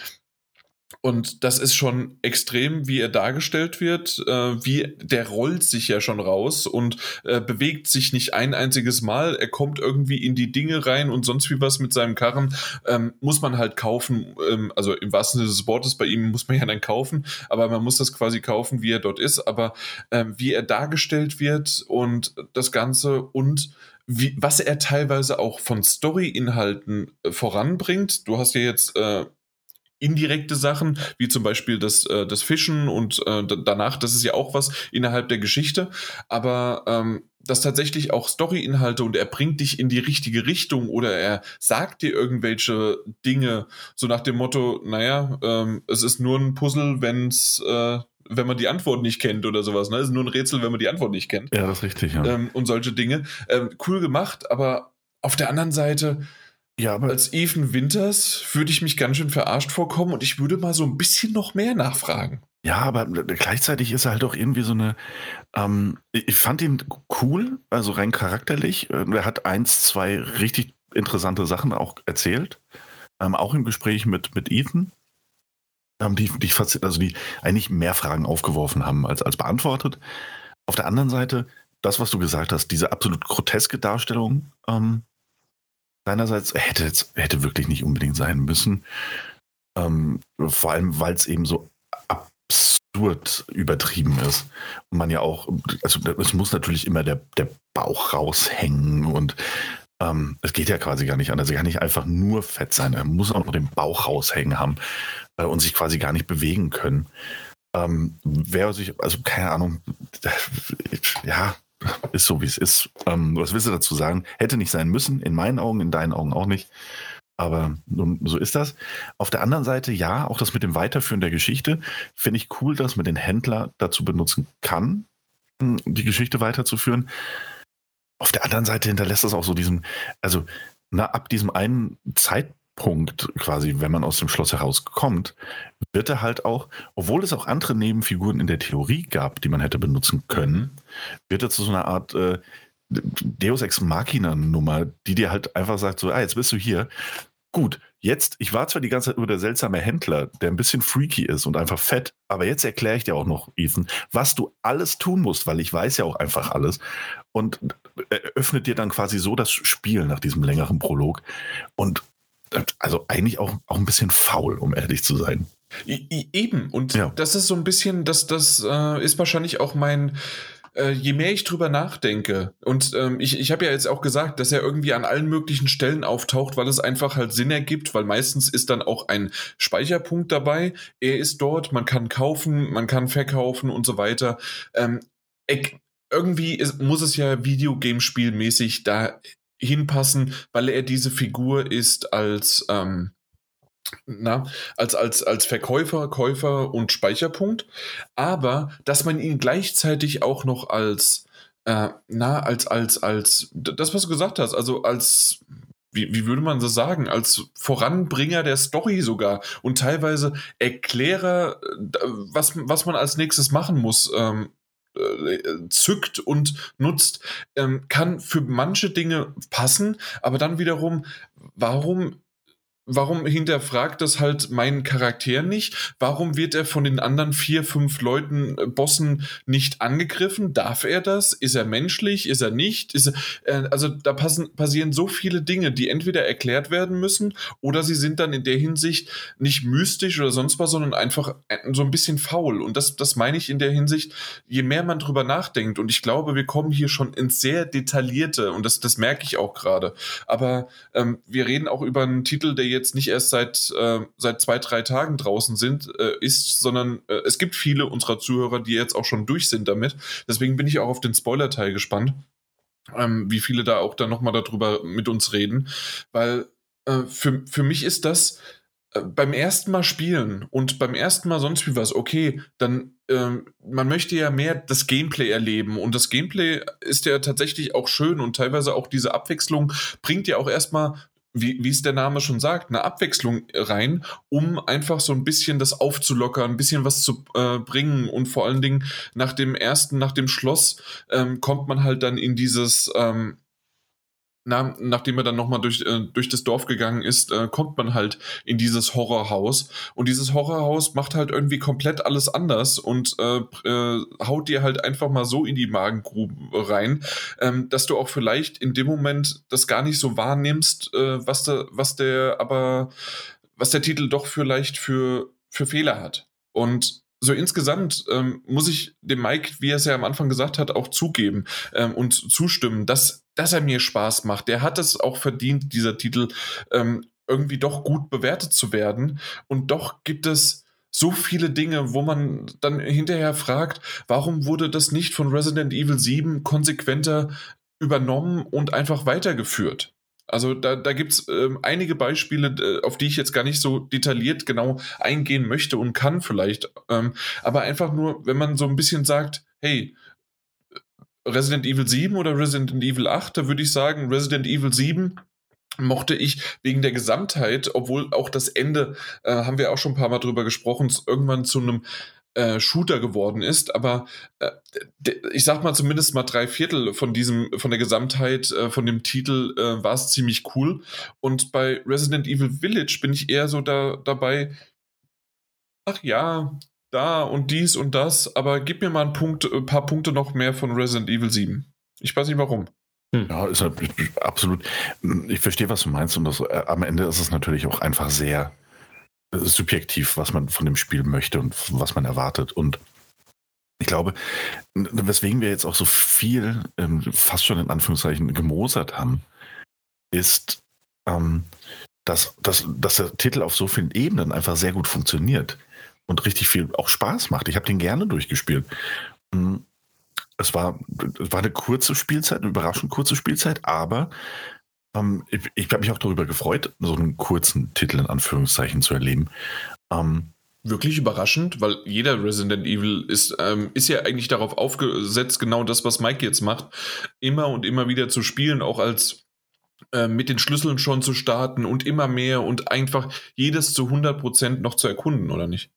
Und das ist schon extrem, wie er dargestellt wird. Äh, wie der rollt sich ja schon raus und äh, bewegt sich nicht ein einziges Mal. Er kommt irgendwie in die Dinge rein und sonst wie was mit seinem Karren. Ähm, muss man halt kaufen. Ähm, also im wahrsten Sinne des Wortes, bei ihm muss man ja dann kaufen, aber man muss das quasi kaufen, wie er dort ist. Aber ähm, wie er dargestellt wird und das Ganze und wie, was er teilweise auch von Story-Inhalten äh, voranbringt. Du hast ja jetzt äh, indirekte Sachen, wie zum Beispiel das, äh, das Fischen und äh, danach, das ist ja auch was innerhalb der Geschichte, aber ähm, das tatsächlich auch Story-Inhalte und er bringt dich in die richtige Richtung oder er sagt dir irgendwelche Dinge, so nach dem Motto, naja, ähm, es ist nur ein Puzzle, wenn's, äh, wenn man die Antwort nicht kennt oder sowas. Ne? Es ist nur ein Rätsel, wenn man die Antwort nicht kennt. Ja, das ist richtig, ja. Ähm, und solche Dinge. Ähm, cool gemacht, aber auf der anderen Seite, ja, aber als Ethan Winters würde ich mich ganz schön verarscht vorkommen und ich würde mal so ein bisschen noch mehr nachfragen. Ja, aber gleichzeitig ist er halt auch irgendwie so eine. Ähm, ich fand ihn cool, also rein charakterlich. Er hat eins, zwei richtig interessante Sachen auch erzählt. Ähm, auch im Gespräch mit, mit Ethan. Ähm, die, die, also die eigentlich mehr Fragen aufgeworfen haben als, als beantwortet. Auf der anderen Seite, das, was du gesagt hast, diese absolut groteske Darstellung ähm, seinerseits hätte, jetzt, hätte wirklich nicht unbedingt sein müssen. Ähm, vor allem, weil es eben so absurd übertrieben ist. Und man ja auch, also es muss natürlich immer der, der Bauch raushängen und ähm, es geht ja quasi gar nicht anders. Er kann nicht einfach nur fett sein. Er muss auch noch den Bauch raushängen haben äh, und sich quasi gar nicht bewegen können. Ähm, wer sich, also keine Ahnung, ja, ist so, wie es ist. Ähm, was willst du dazu sagen? Hätte nicht sein müssen, in meinen Augen, in deinen Augen auch nicht. Aber so ist das. Auf der anderen Seite, ja, auch das mit dem Weiterführen der Geschichte finde ich cool, dass man den Händler dazu benutzen kann, hm, die Geschichte weiterzuführen. Auf der anderen Seite hinterlässt das auch so diesen, also na, ab diesem einen Zeitpunkt, Punkt quasi, wenn man aus dem Schloss herauskommt, wird er halt auch, obwohl es auch andere Nebenfiguren in der Theorie gab, die man hätte benutzen können, wird er zu so einer Art äh, Deus Ex Machina Nummer, die dir halt einfach sagt, so, ah, jetzt bist du hier. Gut, jetzt, ich war zwar die ganze Zeit nur der seltsame Händler, der ein bisschen freaky ist und einfach fett, aber jetzt erkläre ich dir auch noch, Ethan, was du alles tun musst, weil ich weiß ja auch einfach alles und eröffnet dir dann quasi so das Spiel nach diesem längeren Prolog und also eigentlich auch, auch ein bisschen faul, um ehrlich zu sein. Eben, und ja. das ist so ein bisschen, das, das äh, ist wahrscheinlich auch mein, äh, je mehr ich drüber nachdenke, und ähm, ich, ich habe ja jetzt auch gesagt, dass er irgendwie an allen möglichen Stellen auftaucht, weil es einfach halt Sinn ergibt, weil meistens ist dann auch ein Speicherpunkt dabei. Er ist dort, man kann kaufen, man kann verkaufen und so weiter. Ähm, irgendwie ist, muss es ja Videogamespielmäßig da hinpassen, weil er diese Figur ist als ähm, na, als, als, als Verkäufer, Käufer und Speicherpunkt, aber dass man ihn gleichzeitig auch noch als, äh, na, als, als, als, das, was du gesagt hast, also als, wie, wie würde man das sagen, als Voranbringer der Story sogar und teilweise Erklärer, was, was man als nächstes machen muss, ähm, äh, zückt und nutzt, ähm, kann für manche Dinge passen, aber dann wiederum, warum warum hinterfragt das halt meinen Charakter nicht? Warum wird er von den anderen vier, fünf Leuten, äh, Bossen nicht angegriffen? Darf er das? Ist er menschlich? Ist er nicht? Ist er, äh, also da passen, passieren so viele Dinge, die entweder erklärt werden müssen oder sie sind dann in der Hinsicht nicht mystisch oder sonst was, sondern einfach äh, so ein bisschen faul. Und das, das meine ich in der Hinsicht, je mehr man drüber nachdenkt, und ich glaube, wir kommen hier schon ins sehr detaillierte, und das, das merke ich auch gerade. Aber ähm, wir reden auch über einen Titel, der jetzt jetzt nicht erst seit, äh, seit zwei, drei Tagen draußen sind, äh, ist, sondern äh, es gibt viele unserer Zuhörer, die jetzt auch schon durch sind damit. Deswegen bin ich auch auf den Spoiler-Teil gespannt, ähm, wie viele da auch dann nochmal darüber mit uns reden, weil äh, für, für mich ist das äh, beim ersten Mal spielen und beim ersten Mal sonst wie was, okay, dann ähm, man möchte ja mehr das Gameplay erleben und das Gameplay ist ja tatsächlich auch schön und teilweise auch diese Abwechslung bringt ja auch erstmal wie, wie es der Name schon sagt, eine Abwechslung rein, um einfach so ein bisschen das aufzulockern, ein bisschen was zu äh, bringen. Und vor allen Dingen nach dem ersten, nach dem Schloss ähm, kommt man halt dann in dieses ähm, na, nachdem er dann nochmal durch, äh, durch das Dorf gegangen ist, äh, kommt man halt in dieses Horrorhaus. Und dieses Horrorhaus macht halt irgendwie komplett alles anders und äh, äh, haut dir halt einfach mal so in die Magengrube rein, ähm, dass du auch vielleicht in dem Moment das gar nicht so wahrnimmst, äh, was, der, was der aber, was der Titel doch vielleicht für, für Fehler hat. Und so insgesamt ähm, muss ich dem Mike, wie er es ja am Anfang gesagt hat, auch zugeben ähm, und zustimmen, dass, dass er mir Spaß macht. Der hat es auch verdient, dieser Titel ähm, irgendwie doch gut bewertet zu werden. Und doch gibt es so viele Dinge, wo man dann hinterher fragt, warum wurde das nicht von Resident Evil 7 konsequenter übernommen und einfach weitergeführt? Also da, da gibt es ähm, einige Beispiele, äh, auf die ich jetzt gar nicht so detailliert genau eingehen möchte und kann vielleicht. Ähm, aber einfach nur, wenn man so ein bisschen sagt, hey, Resident Evil 7 oder Resident Evil 8, da würde ich sagen, Resident Evil 7 mochte ich wegen der Gesamtheit, obwohl auch das Ende, äh, haben wir auch schon ein paar Mal drüber gesprochen, irgendwann zu einem äh, Shooter geworden ist, aber äh, ich sag mal zumindest mal drei Viertel von diesem, von der Gesamtheit äh, von dem Titel äh, war es ziemlich cool. Und bei Resident Evil Village bin ich eher so da, dabei, ach ja, da und dies und das, aber gib mir mal ein, Punkt, ein paar Punkte noch mehr von Resident Evil 7. Ich weiß nicht warum. Hm. Ja, ist absolut. Ich verstehe, was du meinst, und das, äh, am Ende ist es natürlich auch einfach sehr subjektiv, was man von dem Spiel möchte und was man erwartet. Und ich glaube, weswegen wir jetzt auch so viel, ähm, fast schon in Anführungszeichen, gemosert haben, ist, ähm, dass, dass, dass der Titel auf so vielen Ebenen einfach sehr gut funktioniert und richtig viel auch Spaß macht. Ich habe den gerne durchgespielt. Hm, es war, es war eine kurze Spielzeit, eine überraschend kurze Spielzeit, aber ähm, ich, ich habe mich auch darüber gefreut, so einen kurzen Titel in Anführungszeichen zu erleben. Ähm, Wirklich überraschend, weil jeder Resident Evil ist, ähm, ist ja eigentlich darauf aufgesetzt, genau das, was Mike jetzt macht, immer und immer wieder zu spielen, auch als äh, mit den Schlüsseln schon zu starten und immer mehr und einfach jedes zu 100% noch zu erkunden, oder nicht?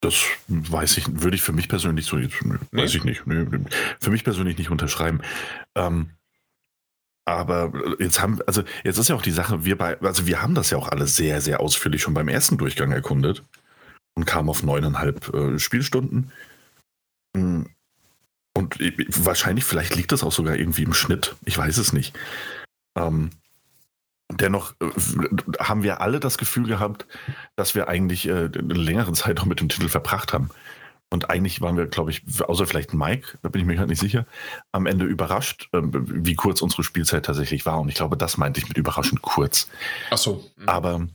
Das weiß ich, würde ich für mich persönlich so, weiß nee? ich nicht, nee, für mich persönlich nicht unterschreiben. Ähm, aber jetzt haben, also jetzt ist ja auch die Sache, wir bei, also wir haben das ja auch alles sehr, sehr ausführlich schon beim ersten Durchgang erkundet und kamen auf neuneinhalb äh, Spielstunden. Hm. Und wahrscheinlich, vielleicht liegt das auch sogar irgendwie im Schnitt. Ich weiß es nicht. Ähm, dennoch äh, haben wir alle das Gefühl gehabt, dass wir eigentlich äh, eine längere Zeit noch mit dem Titel verbracht haben. Und eigentlich waren wir, glaube ich, außer vielleicht Mike, da bin ich mir gerade nicht sicher, am Ende überrascht, äh, wie kurz unsere Spielzeit tatsächlich war. Und ich glaube, das meinte ich mit überraschend kurz. Ach so. Mhm. Aber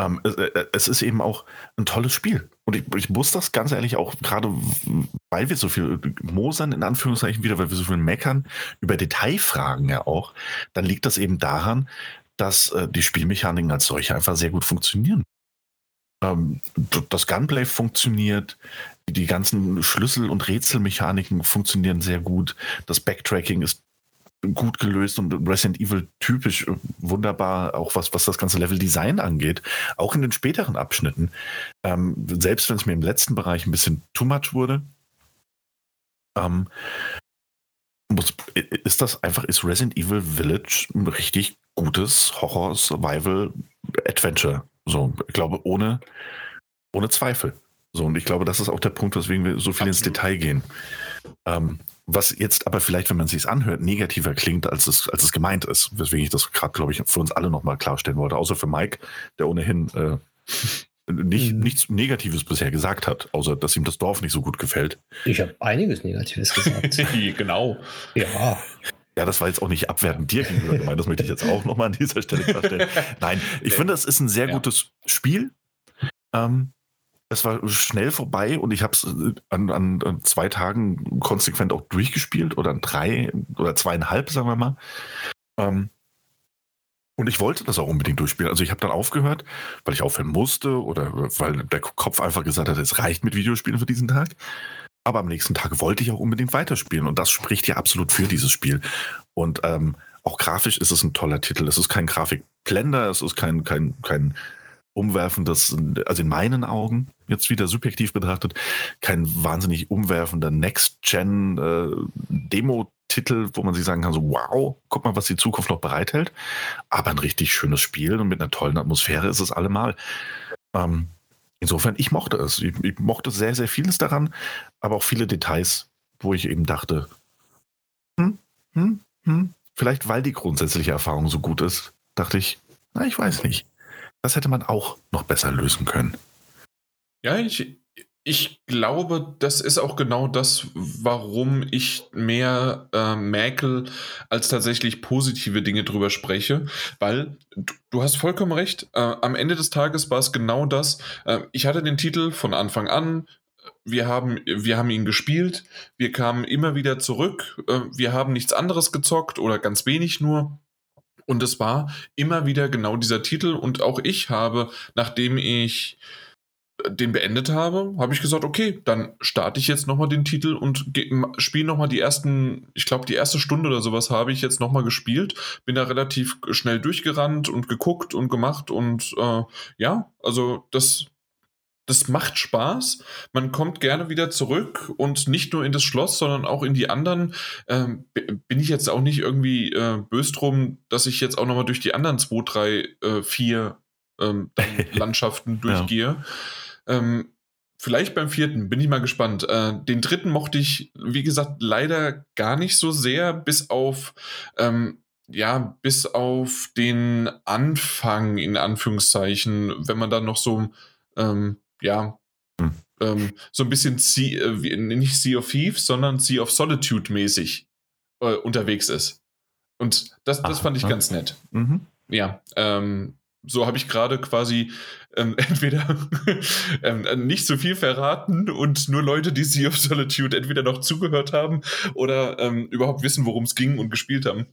ähm, es, äh, es, ist eben auch ein tolles Spiel. Und ich, ich muss das ganz ehrlich auch, gerade weil wir so viel mosern, in Anführungszeichen wieder, weil wir so viel meckern, über Detailfragen ja auch, dann liegt das eben daran, dass äh, die Spielmechaniken als solche einfach sehr gut funktionieren. Ähm, das Gunplay funktioniert, die ganzen Schlüssel- und Rätselmechaniken funktionieren sehr gut, das Backtracking ist gut gelöst und Resident Evil typisch äh, wunderbar, auch was, was das ganze Level-Design angeht, auch in den späteren Abschnitten. Ähm, selbst wenn es mir im letzten Bereich ein bisschen too much wurde, ähm, muss, ist das einfach, ist Resident Evil Village ein richtig gutes Horror-Survival-Adventure. So, ich glaube, ohne, ohne Zweifel. So, und ich glaube, das ist auch der Punkt, weswegen wir so viel Absolut. ins Detail gehen. Ähm, was jetzt aber vielleicht, wenn man es sich anhört, negativer klingt, als es, als es gemeint ist. Weswegen ich das gerade, glaube ich, für uns alle nochmal klarstellen wollte. Außer für Mike, der ohnehin äh, nicht, mhm. nichts Negatives bisher gesagt hat, außer dass ihm das Dorf nicht so gut gefällt. Ich habe einiges Negatives gesagt. genau. Ja. Ja, das war jetzt auch nicht abwertend dir gegenüber gemeint, das möchte ich jetzt auch nochmal an dieser Stelle klarstellen. Nein, ich finde, es ist ein sehr ja. gutes Spiel. Ähm, es war schnell vorbei und ich habe es äh, an, an, an, zwei Tagen konsequent auch durchgespielt oder an drei oder zweieinhalb, sagen wir mal. Ähm, und ich wollte das auch unbedingt durchspielen. Also ich habe dann aufgehört, weil ich aufhören musste oder weil der Kopf einfach gesagt hat, es reicht mit Videospielen für diesen Tag. Aber am nächsten Tag wollte ich auch unbedingt weiterspielen. Und das spricht ja absolut für dieses Spiel. Und ähm, auch grafisch ist es ein toller Titel. Es ist kein Grafikblender, es ist kein, kein, kein umwerfendes, also in meinen Augen, jetzt wieder subjektiv betrachtet, kein wahnsinnig umwerfender Next-Gen-Demo- äh, wo man sich sagen kann, so wow, guck mal, was die Zukunft noch bereithält. Aber ein richtig schönes Spiel und mit einer tollen Atmosphäre ist es allemal. Ähm, insofern, ich mochte es. Ich, ich, mochte sehr, sehr vieles daran, aber auch viele Details, wo ich eben dachte, hm, hm, hm, vielleicht weil die grundsätzliche Erfahrung so gut ist, dachte ich, na, ich weiß nicht. Das hätte man auch noch besser lösen können. Ja, ich, ich glaube, das ist auch genau das, warum ich mehr äh, mäkel als tatsächlich positive Dinge drüber spreche, weil du, du hast vollkommen recht. Äh, am Ende des Tages war es genau das. Äh, ich hatte den Titel von Anfang an. Wir haben, wir haben ihn gespielt. Wir kamen immer wieder zurück. Äh, wir haben nichts anderes gezockt oder ganz wenig nur. Und es war immer wieder genau dieser Titel. Und auch ich habe, nachdem ich den beendet habe, habe ich gesagt, okay, dann starte ich jetzt nochmal den Titel und spiele nochmal die ersten, ich glaube, die erste Stunde oder sowas habe ich jetzt nochmal gespielt. Bin da relativ schnell durchgerannt und geguckt und gemacht und äh, ja, also das, das macht Spaß. Man kommt gerne wieder zurück und nicht nur in das Schloss, sondern auch in die anderen. Ähm, bin ich jetzt auch nicht irgendwie äh, böse drum, dass ich jetzt auch nochmal durch die anderen zwei, drei, äh, vier ähm, Landschaften durchgehe. Ja. Ähm, vielleicht beim vierten, bin ich mal gespannt. Äh, den dritten mochte ich, wie gesagt, leider gar nicht so sehr, bis auf, ähm, ja, bis auf den Anfang, in Anführungszeichen, wenn man dann noch so, ähm, ja, hm. ähm, so ein bisschen sea, äh, nicht Sea of Thieves, sondern Sea of Solitude mäßig äh, unterwegs ist. Und das, das Ach, fand ich ja. ganz nett. Mhm. Ja, ähm, so habe ich gerade quasi ähm, entweder ähm, nicht so viel verraten und nur Leute, die Sea of Solitude entweder noch zugehört haben oder ähm, überhaupt wissen, worum es ging und gespielt haben.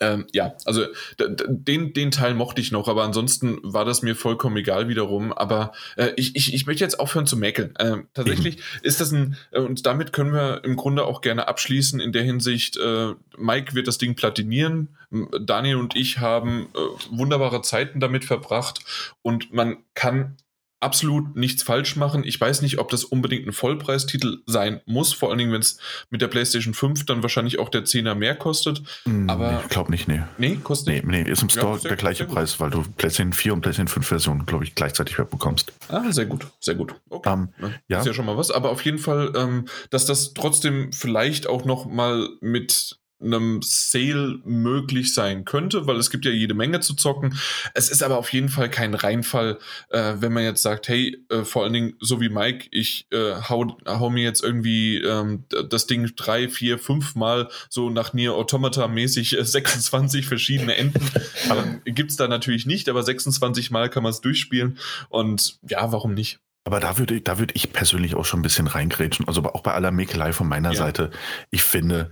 Ähm, ja, also den, den Teil mochte ich noch, aber ansonsten war das mir vollkommen egal wiederum. Aber äh, ich, ich, ich möchte jetzt aufhören zu mäkeln. Äh, tatsächlich mhm. ist das ein, äh, und damit können wir im Grunde auch gerne abschließen in der Hinsicht, äh, Mike wird das Ding platinieren, Daniel und ich haben äh, wunderbare Zeiten damit verbracht und man kann absolut nichts falsch machen. Ich weiß nicht, ob das unbedingt ein Vollpreistitel sein muss, vor allen Dingen, wenn es mit der PlayStation 5 dann wahrscheinlich auch der 10er mehr kostet. Mm, aber ich glaube nicht, nee. Nee, kostet nee, nee, ist im Store ja, der gleiche Preis, weil du PlayStation 4 und PlayStation 5 Version, glaube ich, gleichzeitig bekommst. Ah, sehr gut, sehr gut. Okay. Um, ähm, ja. Ist ja schon mal was, aber auf jeden Fall, ähm, dass das trotzdem vielleicht auch noch mal mit einem Sale möglich sein könnte, weil es gibt ja jede Menge zu zocken. Es ist aber auf jeden Fall kein Reinfall, äh, wenn man jetzt sagt, hey, äh, vor allen Dingen so wie Mike, ich äh, hau, hau mir jetzt irgendwie ähm, das Ding drei, vier, fünf Mal so nach Nier Automata mäßig 26 äh, verschiedene Enden. aber gibt's da natürlich nicht, aber 26 Mal kann man es durchspielen und ja, warum nicht? Aber da würde, da würde ich persönlich auch schon ein bisschen reingrätschen. Also auch bei aller Mäkelei von meiner ja. Seite. Ich finde,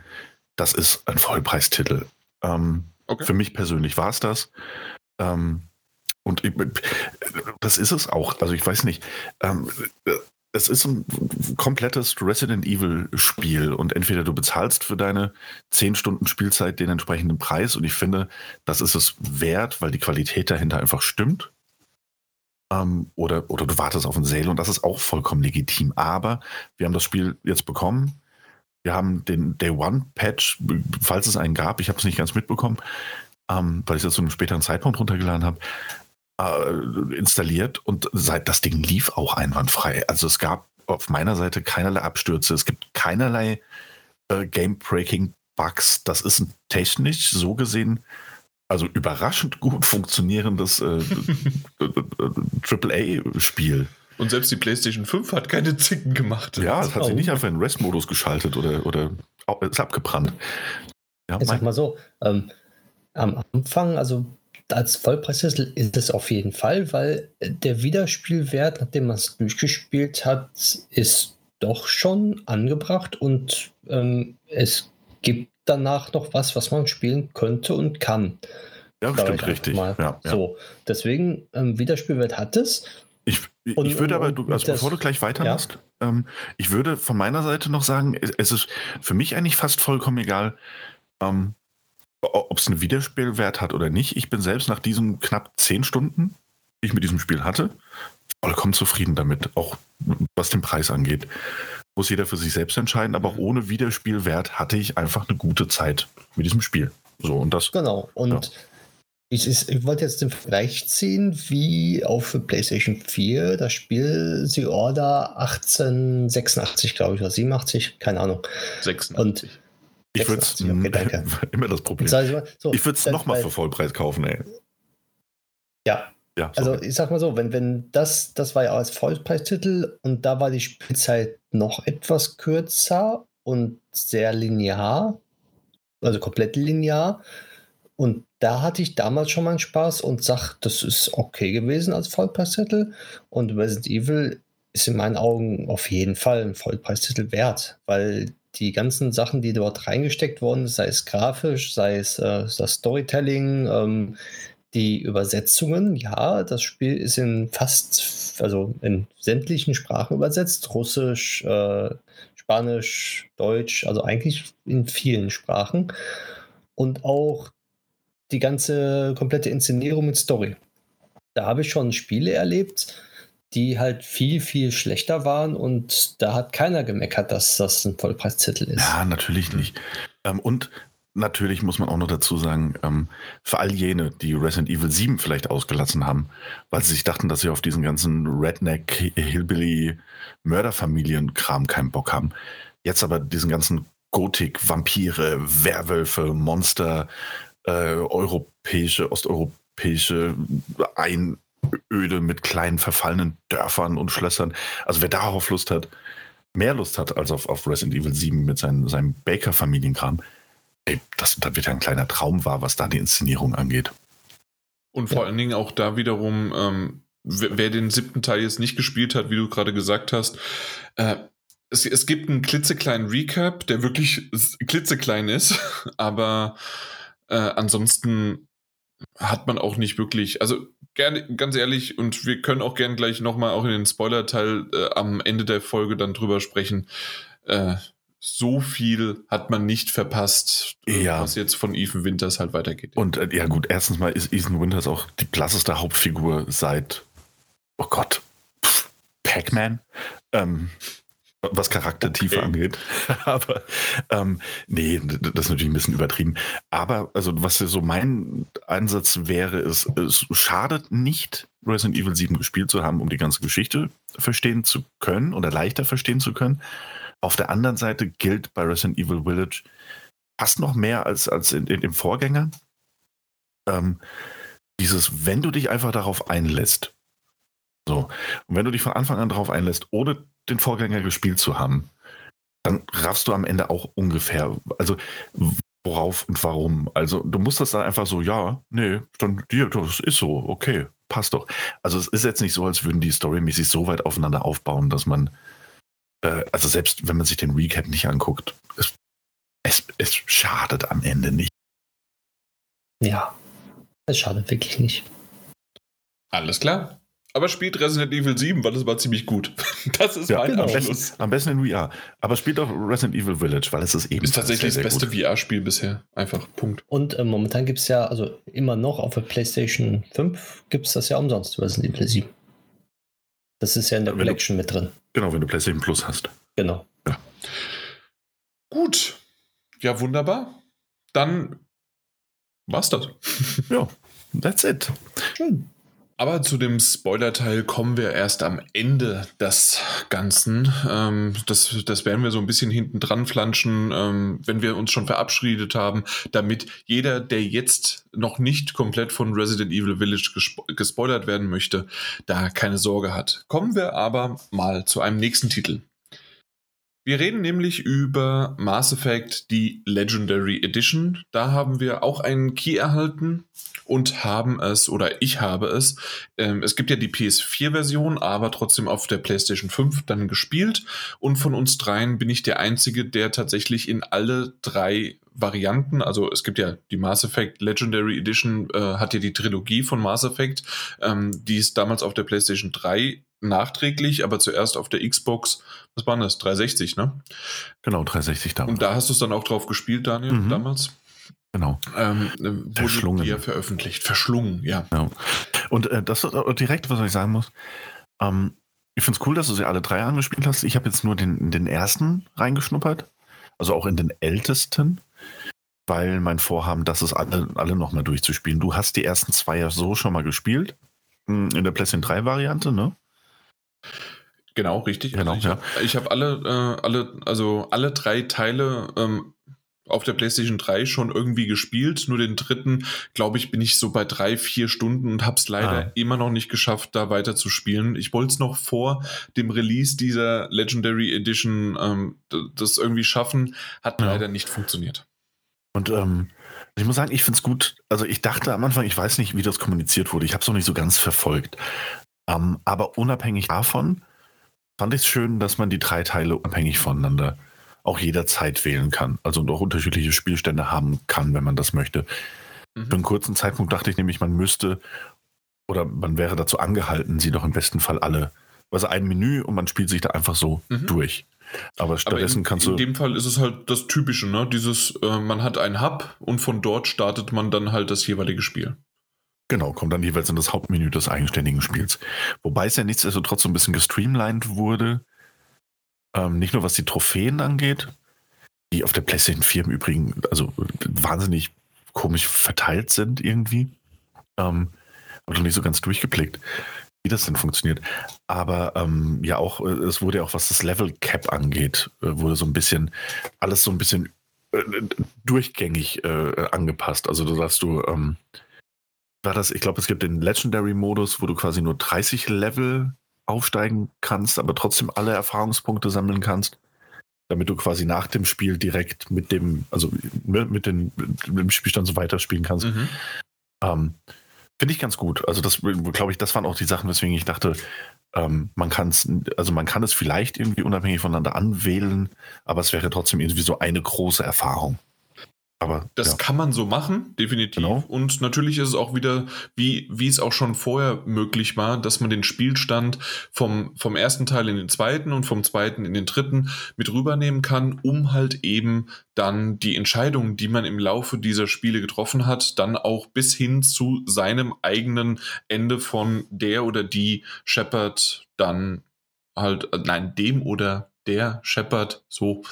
das ist ein Vollpreistitel. Ähm, okay. Für mich persönlich war es das. Ähm, und ich, das ist es auch. Also ich weiß nicht. Ähm, es ist ein komplettes Resident Evil Spiel und entweder du bezahlst für deine 10 Stunden Spielzeit den entsprechenden Preis und ich finde, das ist es wert, weil die Qualität dahinter einfach stimmt. Ähm, oder, oder du wartest auf einen Sale und das ist auch vollkommen legitim. Aber wir haben das Spiel jetzt bekommen. Wir haben den Day One Patch, falls es einen gab, ich habe es nicht ganz mitbekommen, ähm, weil ich es zu einem späteren Zeitpunkt runtergeladen habe, äh, installiert und seit das Ding lief auch einwandfrei. Also es gab auf meiner Seite keinerlei Abstürze, es gibt keinerlei äh, Game-Breaking-Bugs. Das ist technisch so gesehen also überraschend gut funktionierendes äh, AAA-Spiel. Und selbst die PlayStation 5 hat keine Zicken gemacht. Ja, es hat sich nicht einfach in Rest-Modus geschaltet oder, oder ist abgebrannt. Ja, ich sag mal so, ähm, am Anfang, also als Vollpreistitel ist es auf jeden Fall, weil der Wiederspielwert, nachdem man es durchgespielt hat, ist doch schon angebracht und ähm, es gibt danach noch was, was man spielen könnte und kann. Ja, stimmt richtig. Mal. Ja, so, deswegen ähm, Wiederspielwert hat es. Ich, ich und, würde aber, du, also das, bevor du gleich weitermachst, ja. ähm, ich würde von meiner Seite noch sagen, es ist für mich eigentlich fast vollkommen egal, ähm, ob es einen Wiederspielwert hat oder nicht. Ich bin selbst nach diesen knapp zehn Stunden, die ich mit diesem Spiel hatte, vollkommen zufrieden damit, auch was den Preis angeht muss jeder für sich selbst entscheiden, aber auch ohne Wiederspielwert hatte ich einfach eine gute Zeit mit diesem Spiel. So und das. Genau. Und ja. Ich, ich, wollte jetzt den Vergleich ziehen, wie auf PlayStation 4 das Spiel The Order 1886, glaube ich, oder 87, keine Ahnung. 86. Und ich würde es okay, immer das Problem. So, ich würde es nochmal für Vollpreis kaufen, ey. Ja, ja, also ich sag mal so, wenn, wenn das, das war ja als Vollpreistitel und da war die Spielzeit noch etwas kürzer und sehr linear, also komplett linear. Und da hatte ich damals schon meinen Spaß und sag, das ist okay gewesen als Vollpreistitel. Und Resident Evil ist in meinen Augen auf jeden Fall ein Vollpreistitel wert, weil die ganzen Sachen, die dort reingesteckt wurden, sei es grafisch, sei es äh, das Storytelling, ähm, die Übersetzungen, ja, das Spiel ist in fast, also in sämtlichen Sprachen übersetzt. Russisch, äh, Spanisch, Deutsch, also eigentlich in vielen Sprachen. Und auch die ganze komplette Inszenierung mit Story. Da habe ich schon Spiele erlebt, die halt viel, viel schlechter waren und da hat keiner gemeckert, dass das ein Vollpreistitel ist. Ja, natürlich nicht. Ähm, und natürlich muss man auch noch dazu sagen, ähm, für all jene, die Resident Evil 7 vielleicht ausgelassen haben, weil sie sich dachten, dass sie auf diesen ganzen Redneck, Hillbilly, Mörderfamilienkram keinen Bock haben. Jetzt aber diesen ganzen Gotik, Vampire, Werwölfe, Monster, äh, europäische, osteuropäische Einöde mit kleinen verfallenen Dörfern und Schlössern. Also wer darauf Lust hat, mehr Lust hat als auf, auf Resident Evil 7 mit seinen, seinem Baker-Familienkram, ey, das, das wird ja ein kleiner Traum war, was da die Inszenierung angeht. Und vor ja. allen Dingen auch da wiederum, ähm, wer, wer, den siebten Teil jetzt nicht gespielt hat, wie du gerade gesagt hast, äh, es, es gibt einen klitzekleinen Recap, der wirklich klitzeklein ist, aber äh, ansonsten hat man auch nicht wirklich, also gerne, ganz ehrlich, und wir können auch gerne gleich nochmal auch in den Spoiler-Teil äh, am Ende der Folge dann drüber sprechen. Äh, so viel hat man nicht verpasst, äh, ja. was jetzt von Ethan Winters halt weitergeht. Und äh, ja gut, erstens mal ist Ethan Winters auch die klasseste Hauptfigur seit, oh Gott, Pac-Man. Ähm, was Charaktertiefe okay. angeht. Aber ähm, nee, das ist natürlich ein bisschen übertrieben. Aber also was so mein Einsatz wäre, ist, es schadet nicht, Resident Evil 7 gespielt zu haben, um die ganze Geschichte verstehen zu können oder leichter verstehen zu können. Auf der anderen Seite gilt bei Resident Evil Village, fast noch mehr als, als in, in dem Vorgänger. Ähm, dieses, wenn du dich einfach darauf einlässt, so, und wenn du dich von Anfang an darauf einlässt, ohne den Vorgänger gespielt zu haben, dann raffst du am Ende auch ungefähr, also worauf und warum. Also du musst das dann einfach so, ja, nee, dann dir, das ist so, okay, passt doch. Also es ist jetzt nicht so, als würden die storymäßig so weit aufeinander aufbauen, dass man, äh, also selbst wenn man sich den Recap nicht anguckt, es, es, es schadet am Ende nicht. Ja, es schadet wirklich nicht. Alles klar aber spielt Resident Evil 7, weil es war ziemlich gut. Das ist ja, mein genau. Abschluss. Am besten, am besten, in VR. Aber spielt auch Resident Evil Village, weil es ist eben. Ist tatsächlich sehr, sehr das beste VR-Spiel bisher. Einfach. Punkt. Und äh, momentan gibt es ja, also immer noch auf der PlayStation 5 gibt es das ja umsonst, Resident Evil 7. Das ist ja in der Collection mit drin. Genau, wenn du PlayStation Plus hast. Genau. Ja. Gut. Ja, wunderbar. Dann war's das. ja, that's it. Schön. Aber zu dem Spoiler-Teil kommen wir erst am Ende des Ganzen. Ähm, das, das werden wir so ein bisschen hinten dran flanschen, ähm, wenn wir uns schon verabschiedet haben, damit jeder, der jetzt noch nicht komplett von Resident Evil Village gespo gespoilert werden möchte, da keine Sorge hat. Kommen wir aber mal zu einem nächsten Titel. Wir reden nämlich über Mass Effect, die Legendary Edition. Da haben wir auch einen Key erhalten und haben es, oder ich habe es, ähm, es gibt ja die PS4-Version, aber trotzdem auf der PlayStation 5 dann gespielt. Und von uns dreien bin ich der Einzige, der tatsächlich in alle drei Varianten, also es gibt ja die Mass Effect Legendary Edition, äh, hat ja die Trilogie von Mass Effect, ähm, die ist damals auf der PlayStation 3 nachträglich, aber zuerst auf der Xbox, was war das, 360, ne? Genau, 360 damals. Und da hast du es dann auch drauf gespielt, Daniel, mhm. damals? Genau. Ähm, wurde Verschlungen. Dir veröffentlicht. Verschlungen, ja. ja. Und äh, das ist direkt, was ich sagen muss. Ähm, ich finde es cool, dass du sie alle drei angespielt hast. Ich habe jetzt nur den, den ersten reingeschnuppert. Also auch in den ältesten. Weil mein Vorhaben, das ist alle, alle nochmal durchzuspielen. Du hast die ersten zwei ja so schon mal gespielt. Hm, in der PlayStation 3 Variante, ne? Genau, richtig. Genau, also ich ja. habe hab alle, äh, alle, also alle drei Teile ähm, auf der PlayStation 3 schon irgendwie gespielt. Nur den dritten, glaube ich, bin ich so bei drei, vier Stunden und habe es leider ah. immer noch nicht geschafft, da weiter zu spielen. Ich wollte es noch vor dem Release dieser Legendary Edition ähm, das irgendwie schaffen, hat ja. leider nicht funktioniert. Und ähm, ich muss sagen, ich finde es gut. Also ich dachte am Anfang, ich weiß nicht, wie das kommuniziert wurde. Ich habe es noch nicht so ganz verfolgt. Ähm, aber unabhängig davon fand ich es schön, dass man die drei Teile unabhängig voneinander auch jederzeit wählen kann. Also und auch unterschiedliche Spielstände haben kann, wenn man das möchte. Mhm. Für einen kurzen Zeitpunkt dachte ich nämlich, man müsste oder man wäre dazu angehalten, sie doch im besten Fall alle, also ein Menü und man spielt sich da einfach so mhm. durch. Aber stattdessen Aber in, kannst du. In dem Fall ist es halt das Typische, ne? Dieses, äh, man hat einen Hub und von dort startet man dann halt das jeweilige Spiel. Genau, kommt dann jeweils in das Hauptmenü des eigenständigen Spiels. Wobei es ja nichtsdestotrotz so ein bisschen gestreamlined wurde. Ähm, nicht nur was die Trophäen angeht, die auf der PlayStation 4 im Übrigen also wahnsinnig komisch verteilt sind irgendwie. Ähm, habe noch nicht so ganz durchgeblickt, wie das denn funktioniert. Aber ähm, ja auch, äh, es wurde ja auch, was das Level Cap angeht, äh, wurde so ein bisschen, alles so ein bisschen äh, durchgängig äh, angepasst. Also dass du, ähm, war das, ich glaube, es gibt den Legendary-Modus, wo du quasi nur 30 Level aufsteigen kannst, aber trotzdem alle Erfahrungspunkte sammeln kannst, damit du quasi nach dem Spiel direkt mit dem, also mit, den, mit dem Spielstand so weiterspielen kannst. Mhm. Ähm, Finde ich ganz gut. Also das, glaube ich, das waren auch die Sachen, weswegen ich dachte, ähm, man kann es, also man kann es vielleicht irgendwie unabhängig voneinander anwählen, aber es wäre trotzdem irgendwie so eine große Erfahrung. Aber das ja. kann man so machen, definitiv. Genau. Und natürlich ist es auch wieder, wie, wie es auch schon vorher möglich war, dass man den Spielstand vom, vom ersten Teil in den zweiten und vom zweiten in den dritten mit rübernehmen kann, um halt eben dann die Entscheidungen, die man im Laufe dieser Spiele getroffen hat, dann auch bis hin zu seinem eigenen Ende von der oder die Shepard dann halt, äh, nein, dem oder der Shepard so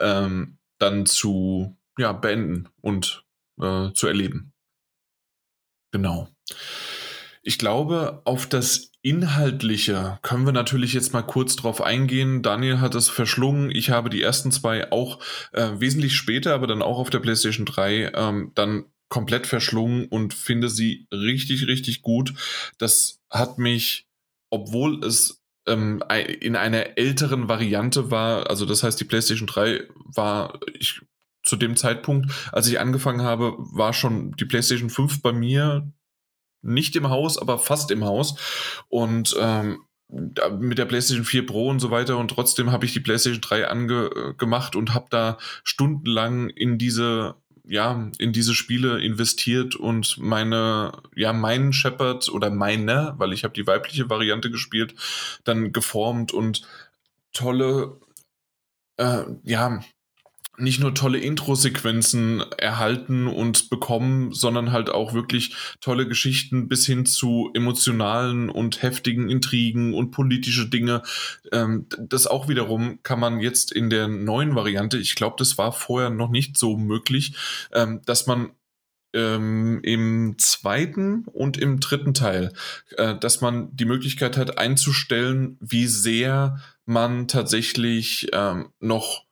ähm, dann zu ja, beenden und äh, zu erleben. Genau. Ich glaube, auf das Inhaltliche können wir natürlich jetzt mal kurz drauf eingehen. Daniel hat es verschlungen. Ich habe die ersten zwei auch äh, wesentlich später, aber dann auch auf der PlayStation 3 ähm, dann komplett verschlungen und finde sie richtig, richtig gut. Das hat mich, obwohl es ähm, in einer älteren Variante war, also das heißt, die PlayStation 3 war, ich zu dem Zeitpunkt, als ich angefangen habe, war schon die PlayStation 5 bei mir nicht im Haus, aber fast im Haus. Und ähm, mit der PlayStation 4 Pro und so weiter und trotzdem habe ich die PlayStation 3 angemacht und habe da stundenlang in diese ja, in diese Spiele investiert und meine, ja, meinen Shepard oder meine, weil ich habe die weibliche Variante gespielt, dann geformt und tolle, äh, ja, nicht nur tolle Intro-Sequenzen erhalten und bekommen, sondern halt auch wirklich tolle Geschichten bis hin zu emotionalen und heftigen Intrigen und politische Dinge. Ähm, das auch wiederum kann man jetzt in der neuen Variante, ich glaube, das war vorher noch nicht so möglich, ähm, dass man ähm, im zweiten und im dritten Teil, äh, dass man die Möglichkeit hat einzustellen, wie sehr man tatsächlich ähm, noch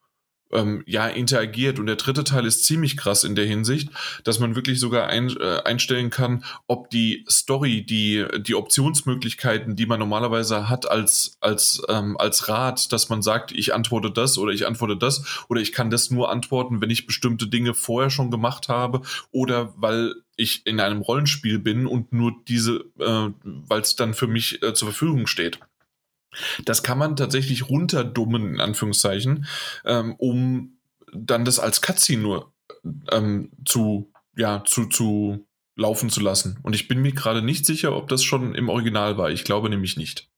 ähm, ja interagiert. Und der dritte Teil ist ziemlich krass in der Hinsicht, dass man wirklich sogar ein, äh, einstellen kann, ob die Story, die, die Optionsmöglichkeiten, die man normalerweise hat als, als, ähm, als Rat, dass man sagt, ich antworte das oder ich antworte das oder ich kann das nur antworten, wenn ich bestimmte Dinge vorher schon gemacht habe oder weil ich in einem Rollenspiel bin und nur diese, äh, weil es dann für mich äh, zur Verfügung steht. Das kann man tatsächlich runterdummen, in Anführungszeichen, ähm, um dann das als Cutscene nur ähm, zu, ja, zu, zu laufen zu lassen. Und ich bin mir gerade nicht sicher, ob das schon im Original war. Ich glaube nämlich nicht.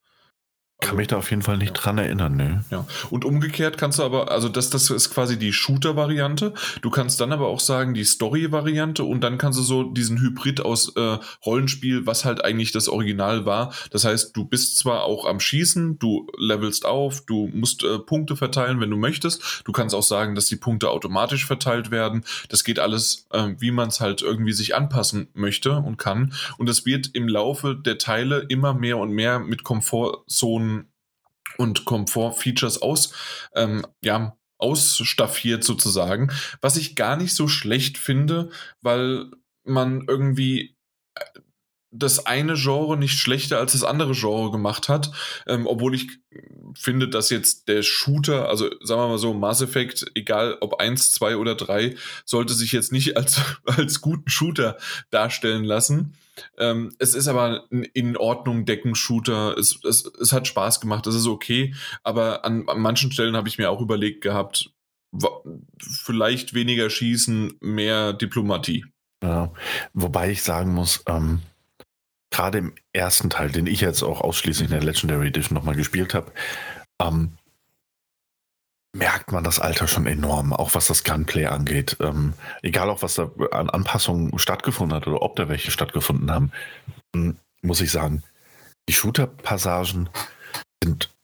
Kann mich da auf jeden Fall nicht ja. dran erinnern, ne? Ja. Und umgekehrt kannst du aber, also das, das ist quasi die Shooter-Variante. Du kannst dann aber auch sagen, die Story-Variante und dann kannst du so diesen Hybrid aus äh, Rollenspiel, was halt eigentlich das Original war. Das heißt, du bist zwar auch am Schießen, du levelst auf, du musst äh, Punkte verteilen, wenn du möchtest. Du kannst auch sagen, dass die Punkte automatisch verteilt werden. Das geht alles, äh, wie man es halt irgendwie sich anpassen möchte und kann. Und es wird im Laufe der Teile immer mehr und mehr mit Komfortzonen und Komfort-Features aus, ähm, ja, ausstaffiert sozusagen, was ich gar nicht so schlecht finde, weil man irgendwie äh, das eine Genre nicht schlechter als das andere Genre gemacht hat, ähm, obwohl ich finde, dass jetzt der Shooter, also sagen wir mal so, Mass Effect, egal ob eins, zwei oder drei, sollte sich jetzt nicht als, als guten Shooter darstellen lassen. Ähm, es ist aber ein in Ordnung Deckenshooter. Es, es, es hat Spaß gemacht, das ist okay. Aber an, an manchen Stellen habe ich mir auch überlegt gehabt, vielleicht weniger Schießen, mehr Diplomatie. Ja, wobei ich sagen muss, ähm, gerade im ersten Teil, den ich jetzt auch ausschließlich in der Legendary Edition nochmal gespielt habe, ähm, merkt man das Alter schon enorm, auch was das Gunplay angeht. Ähm, egal auch, was da an Anpassungen stattgefunden hat oder ob da welche stattgefunden haben, hm, muss ich sagen, die Shooter-Passagen sind,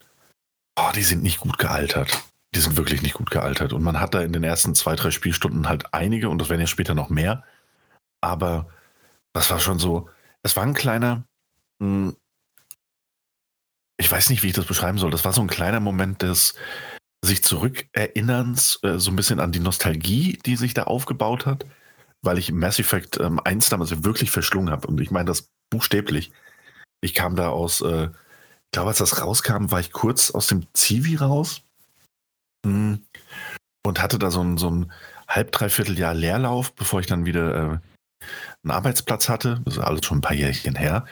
oh, die sind nicht gut gealtert. Die sind wirklich nicht gut gealtert. Und man hat da in den ersten zwei, drei Spielstunden halt einige und das werden ja später noch mehr. Aber das war schon so, es war ein kleiner, hm, ich weiß nicht, wie ich das beschreiben soll. Das war so ein kleiner Moment des, sich zurückerinnerns, äh, so ein bisschen an die Nostalgie, die sich da aufgebaut hat, weil ich Mass Effect ähm, 1 damals wirklich verschlungen habe. Und ich meine das buchstäblich. Ich kam da aus, äh, ich glaube, als das rauskam, war ich kurz aus dem Zivi raus mh, und hatte da so ein, so ein halb, dreiviertel Jahr Leerlauf, bevor ich dann wieder äh, einen Arbeitsplatz hatte. Das ist alles schon ein paar Jährchen her.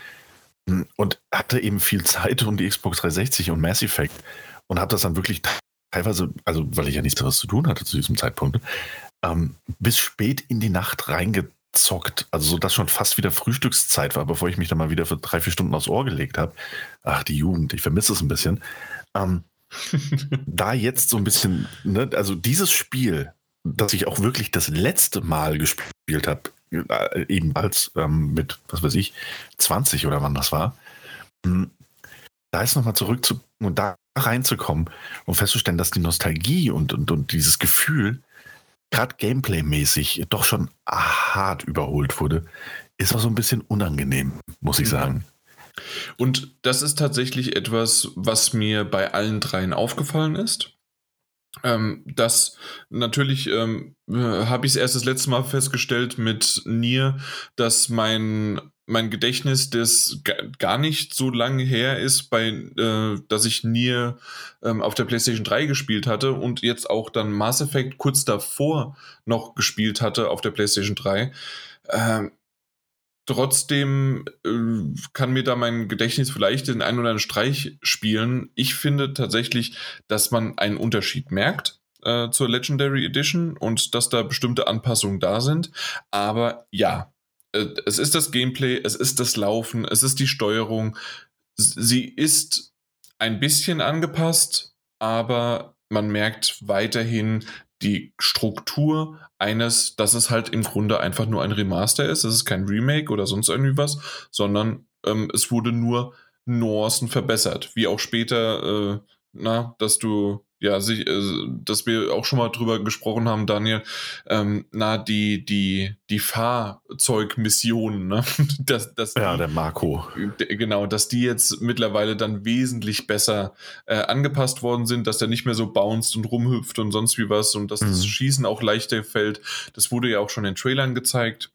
Und hatte eben viel Zeit um die Xbox 360 und Mass Effect und habe das dann wirklich teilweise, also weil ich ja nichts anderes zu tun hatte zu diesem Zeitpunkt, ähm, bis spät in die Nacht reingezockt. Also so, dass schon fast wieder Frühstückszeit war, bevor ich mich dann mal wieder für drei, vier Stunden aufs Ohr gelegt habe. Ach, die Jugend, ich vermisse es ein bisschen. Ähm, da jetzt so ein bisschen, ne, also dieses Spiel, das ich auch wirklich das letzte Mal gespielt habe, äh, ebenfalls ähm, mit, was weiß ich, 20 oder wann das war, hm, da ist nochmal zurück zu, und da reinzukommen und festzustellen, dass die Nostalgie und, und, und dieses Gefühl gerade Gameplay-mäßig doch schon hart überholt wurde, ist auch so ein bisschen unangenehm, muss ich sagen. Und das ist tatsächlich etwas, was mir bei allen dreien aufgefallen ist. Ähm, das natürlich ähm, äh, habe ich es erst das letzte Mal festgestellt mit Nier, dass mein mein Gedächtnis, das gar nicht so lange her ist, bei, äh, dass ich Nier ähm, auf der PlayStation 3 gespielt hatte und jetzt auch dann Mass Effect kurz davor noch gespielt hatte auf der PlayStation 3. Ähm, trotzdem äh, kann mir da mein Gedächtnis vielleicht den einen oder anderen Streich spielen. Ich finde tatsächlich, dass man einen Unterschied merkt äh, zur Legendary Edition und dass da bestimmte Anpassungen da sind. Aber ja, es ist das Gameplay, es ist das Laufen, es ist die Steuerung. Sie ist ein bisschen angepasst, aber man merkt weiterhin die Struktur eines, dass es halt im Grunde einfach nur ein Remaster ist. Es ist kein Remake oder sonst irgendwie was, sondern ähm, es wurde nur Nuancen verbessert. Wie auch später, äh, na, dass du ja, sich, äh, dass wir auch schon mal drüber gesprochen haben, Daniel, ähm, na, die, die, die Fahrzeugmissionen, ne? dass, dass ja, der Marco. Genau, dass die jetzt mittlerweile dann wesentlich besser äh, angepasst worden sind, dass der nicht mehr so bounced und rumhüpft und sonst wie was und dass mhm. das Schießen auch leichter fällt. Das wurde ja auch schon in Trailern gezeigt.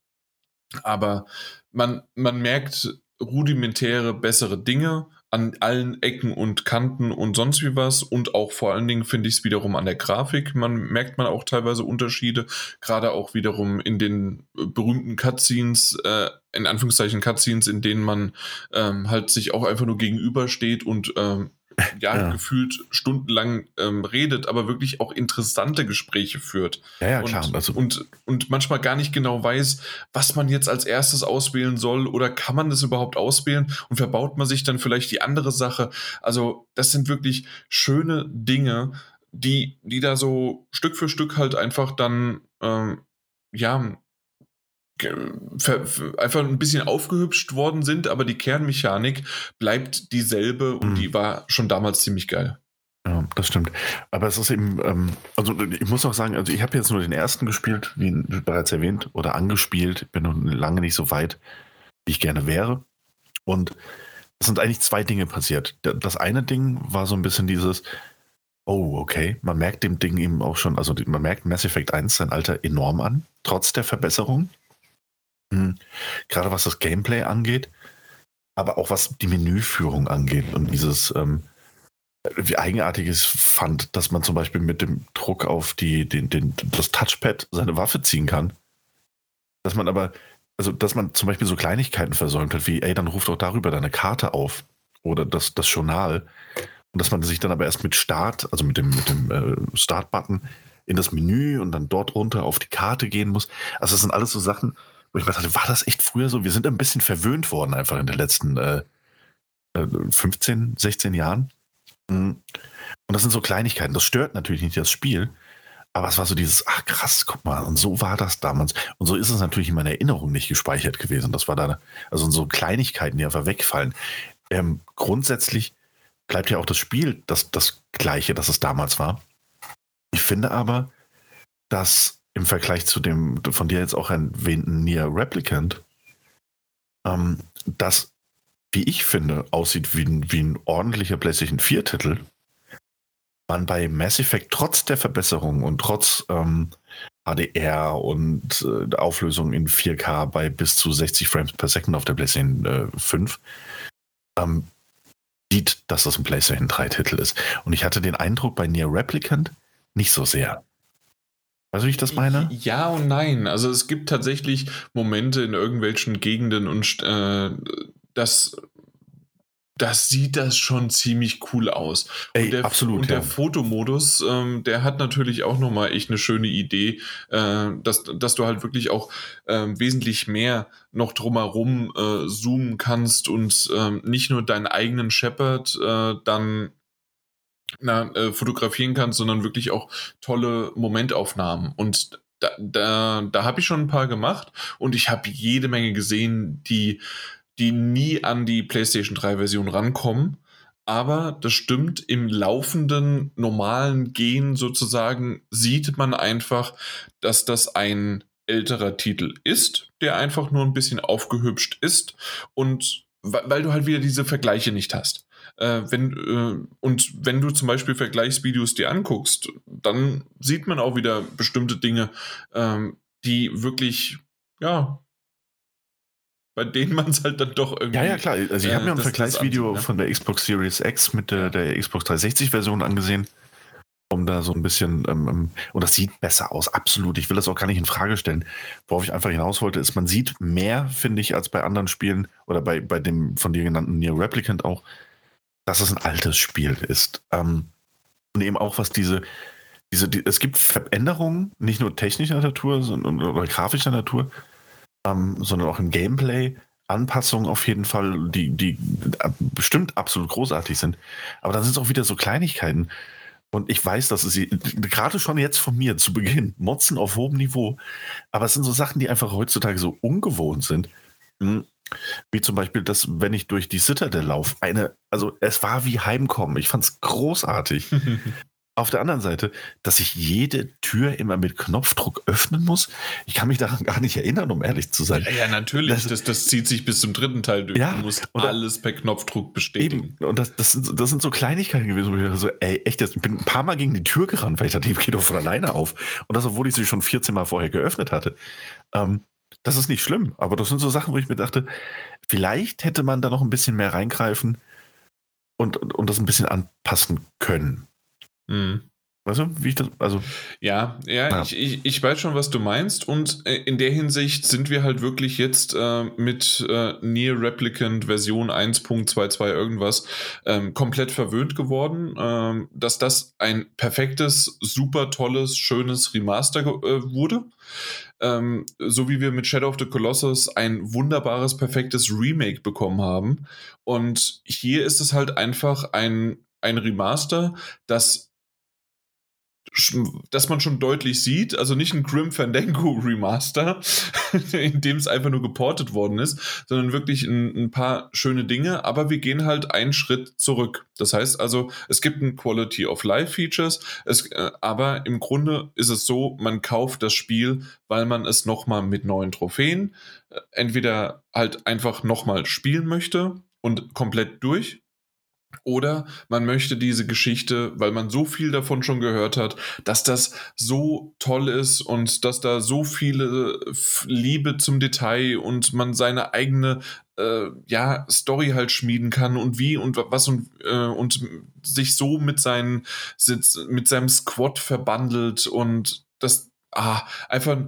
Aber man, man merkt rudimentäre, bessere Dinge an allen Ecken und Kanten und sonst wie was. Und auch vor allen Dingen finde ich es wiederum an der Grafik. Man merkt man auch teilweise Unterschiede, gerade auch wiederum in den äh, berühmten Cutscenes, äh, in Anführungszeichen Cutscenes, in denen man ähm, halt sich auch einfach nur gegenübersteht und ähm, ja, ja, gefühlt stundenlang ähm, redet, aber wirklich auch interessante Gespräche führt. Ja, ja, und, klar. Also. Und, und manchmal gar nicht genau weiß, was man jetzt als erstes auswählen soll oder kann man das überhaupt auswählen und verbaut man sich dann vielleicht die andere Sache. Also, das sind wirklich schöne Dinge, die, die da so Stück für Stück halt einfach dann, ähm, ja, einfach ein bisschen aufgehübscht worden sind, aber die Kernmechanik bleibt dieselbe und mhm. die war schon damals ziemlich geil. Ja, das stimmt. Aber es ist eben, ähm, also ich muss auch sagen, also ich habe jetzt nur den ersten gespielt, wie bereits erwähnt, oder angespielt, bin noch lange nicht so weit, wie ich gerne wäre. Und es sind eigentlich zwei Dinge passiert. Das eine Ding war so ein bisschen dieses, oh, okay, man merkt dem Ding eben auch schon, also man merkt Mass Effect 1 sein Alter enorm an, trotz der Verbesserung. Mhm. Gerade was das Gameplay angeht, aber auch was die Menüführung angeht und dieses, ähm, wie eigenartig fand, dass man zum Beispiel mit dem Druck auf die, den, den, das Touchpad seine Waffe ziehen kann. Dass man aber, also dass man zum Beispiel so Kleinigkeiten versäumt hat, wie, ey, dann ruft doch darüber deine Karte auf oder das, das Journal. Und dass man sich dann aber erst mit Start, also mit dem, mit dem äh, Start-Button in das Menü und dann dort runter auf die Karte gehen muss. Also das sind alles so Sachen, wo ich mir dachte, war das echt früher so? Wir sind ein bisschen verwöhnt worden einfach in den letzten äh, 15, äh, 16 Jahren. Mhm. Und das sind so Kleinigkeiten. Das stört natürlich nicht das Spiel. Aber es war so dieses, ach krass, guck mal, und so war das damals. Und so ist es natürlich in meiner Erinnerung nicht gespeichert gewesen. Das war da, also so Kleinigkeiten, die einfach wegfallen. Ähm, grundsätzlich bleibt ja auch das Spiel das, das gleiche, das es damals war. Ich finde aber, dass im Vergleich zu dem von dir jetzt auch erwähnten Nier Replicant, ähm, das, wie ich finde, aussieht wie ein, wie ein ordentlicher PlayStation 4-Titel, man bei Mass Effect trotz der Verbesserung und trotz ähm, HDR und äh, Auflösung in 4K bei bis zu 60 Frames per Second auf der PlayStation äh, 5 ähm, sieht, dass das ein PlayStation 3-Titel ist. Und ich hatte den Eindruck bei Nier Replicant nicht so sehr. Weißt du, wie ich das meine? Ja und nein. Also es gibt tatsächlich Momente in irgendwelchen Gegenden und äh, das, das sieht das schon ziemlich cool aus. Ey, und der, absolut. Und der Fotomodus, ähm, der hat natürlich auch nochmal echt eine schöne Idee, äh, dass, dass du halt wirklich auch äh, wesentlich mehr noch drumherum äh, zoomen kannst und ähm, nicht nur deinen eigenen Shepard äh, dann na, äh, fotografieren kannst, sondern wirklich auch tolle Momentaufnahmen. Und da, da, da habe ich schon ein paar gemacht und ich habe jede Menge gesehen, die, die nie an die PlayStation 3-Version rankommen. Aber das stimmt, im laufenden, normalen Gehen sozusagen sieht man einfach, dass das ein älterer Titel ist, der einfach nur ein bisschen aufgehübscht ist und weil du halt wieder diese Vergleiche nicht hast. Äh, wenn, äh, und wenn du zum Beispiel Vergleichsvideos dir anguckst, dann sieht man auch wieder bestimmte Dinge, ähm, die wirklich, ja, bei denen man es halt dann doch irgendwie. Ja, ja, klar. Also ich habe mir äh, ein Vergleichsvideo ne? von der Xbox Series X mit der, der Xbox 360-Version angesehen um da so ein bisschen, ähm, ähm, und das sieht besser aus, absolut. Ich will das auch gar nicht in Frage stellen. Worauf ich einfach hinaus wollte, ist, man sieht mehr, finde ich, als bei anderen Spielen oder bei, bei dem von dir genannten Near Replicant auch, dass es ein altes Spiel ist. Ähm, und eben auch, was diese, diese, die, es gibt Veränderungen, nicht nur technischer Natur sondern, oder grafischer Natur, ähm, sondern auch im Gameplay. Anpassungen auf jeden Fall, die, die bestimmt absolut großartig sind. Aber dann sind es auch wieder so Kleinigkeiten. Und ich weiß, dass es gerade schon jetzt von mir zu Beginn Motzen auf hohem Niveau, aber es sind so Sachen, die einfach heutzutage so ungewohnt sind. Wie zum Beispiel, dass, wenn ich durch die Citadel laufe, eine, also es war wie Heimkommen. Ich fand es großartig. Auf der anderen Seite, dass ich jede Tür immer mit Knopfdruck öffnen muss. Ich kann mich daran gar nicht erinnern, um ehrlich zu sein. Ja, ja natürlich. Das, das, das, zieht sich bis zum dritten Teil durch. Ja, du musst alles per Knopfdruck bestätigen. Eben. Und das, das, sind, das sind so Kleinigkeiten gewesen, wo ich so, ey, echt, ich bin ein paar Mal gegen die Tür gerannt, weil ich dachte, die geht doch von alleine auf. Und das, obwohl ich sie schon 14 Mal vorher geöffnet hatte. Ähm, das ist nicht schlimm, aber das sind so Sachen, wo ich mir dachte, vielleicht hätte man da noch ein bisschen mehr reingreifen und, und, und das ein bisschen anpassen können. Mhm. Weißt du, wie ich das, also. Ja, ja, ja. Ich, ich, ich, weiß schon, was du meinst. Und äh, in der Hinsicht sind wir halt wirklich jetzt äh, mit äh, Near Replicant Version 1.22 irgendwas ähm, komplett verwöhnt geworden, ähm, dass das ein perfektes, super tolles, schönes Remaster äh, wurde. Ähm, so wie wir mit Shadow of the Colossus ein wunderbares, perfektes Remake bekommen haben. Und hier ist es halt einfach ein, ein Remaster, das dass man schon deutlich sieht, also nicht ein Grim Fandango Remaster, in dem es einfach nur geportet worden ist, sondern wirklich ein, ein, paar schöne Dinge, aber wir gehen halt einen Schritt zurück. Das heißt also, es gibt ein Quality of Life Features, es, äh, aber im Grunde ist es so, man kauft das Spiel, weil man es nochmal mit neuen Trophäen äh, entweder halt einfach nochmal spielen möchte und komplett durch oder man möchte diese Geschichte, weil man so viel davon schon gehört hat, dass das so toll ist und dass da so viele Liebe zum Detail und man seine eigene äh, ja, Story halt schmieden kann und wie und was und, äh, und sich so mit, seinen, mit seinem Squad verbandelt und das ah, einfach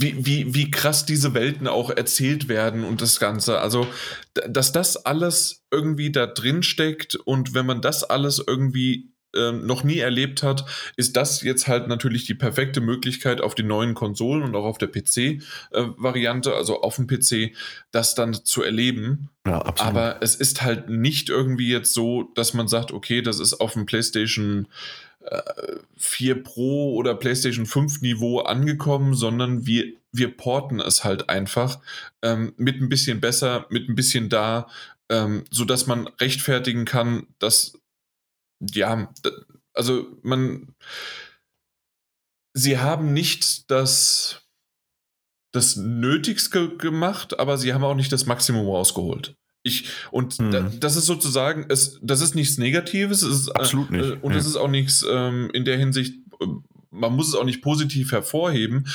wie, wie, wie krass diese Welten auch erzählt werden und das Ganze. Also, dass das alles irgendwie da drin steckt und wenn man das alles irgendwie ähm, noch nie erlebt hat, ist das jetzt halt natürlich die perfekte Möglichkeit auf den neuen Konsolen und auch auf der PC-Variante, äh, also auf dem PC, das dann zu erleben. Ja, absolut. Aber es ist halt nicht irgendwie jetzt so, dass man sagt, okay, das ist auf dem PlayStation 4 Pro oder PlayStation 5 Niveau angekommen, sondern wir, wir porten es halt einfach ähm, mit ein bisschen besser, mit ein bisschen da, ähm, sodass man rechtfertigen kann, dass, ja, also man, sie haben nicht das, das Nötigste gemacht, aber sie haben auch nicht das Maximum rausgeholt. Ich, und hm. da, das ist sozusagen, es, das ist nichts Negatives, es ist, äh, Absolut nicht. Äh, und es ja. ist auch nichts ähm, in der Hinsicht, äh, man muss es auch nicht positiv hervorheben.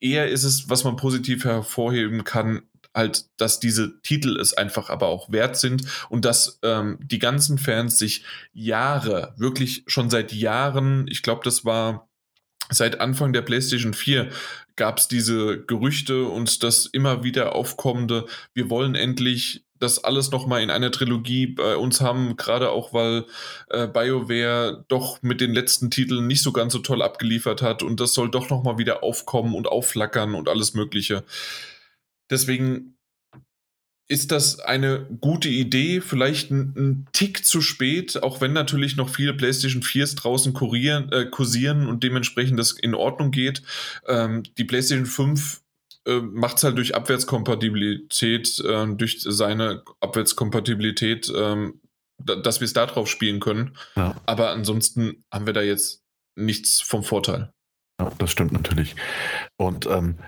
Eher ist es, was man positiv hervorheben kann, halt, dass diese Titel es einfach aber auch wert sind und dass ähm, die ganzen Fans sich Jahre, wirklich schon seit Jahren, ich glaube, das war seit Anfang der PlayStation 4 gab es diese Gerüchte und das immer wieder aufkommende, wir wollen endlich das alles nochmal in einer Trilogie bei uns haben, gerade auch weil äh, BioWare doch mit den letzten Titeln nicht so ganz so toll abgeliefert hat und das soll doch nochmal wieder aufkommen und aufflackern und alles Mögliche. Deswegen ist das eine gute Idee, vielleicht ein, ein, Tick zu spät, auch wenn natürlich noch viele PlayStation 4s draußen kurieren, äh, kursieren und dementsprechend das in Ordnung geht. Ähm, die PlayStation 5 äh, macht es halt durch Abwärtskompatibilität, äh, durch seine Abwärtskompatibilität, äh, dass wir es da drauf spielen können. Ja. Aber ansonsten haben wir da jetzt nichts vom Vorteil. Ja, das stimmt natürlich. Und ähm,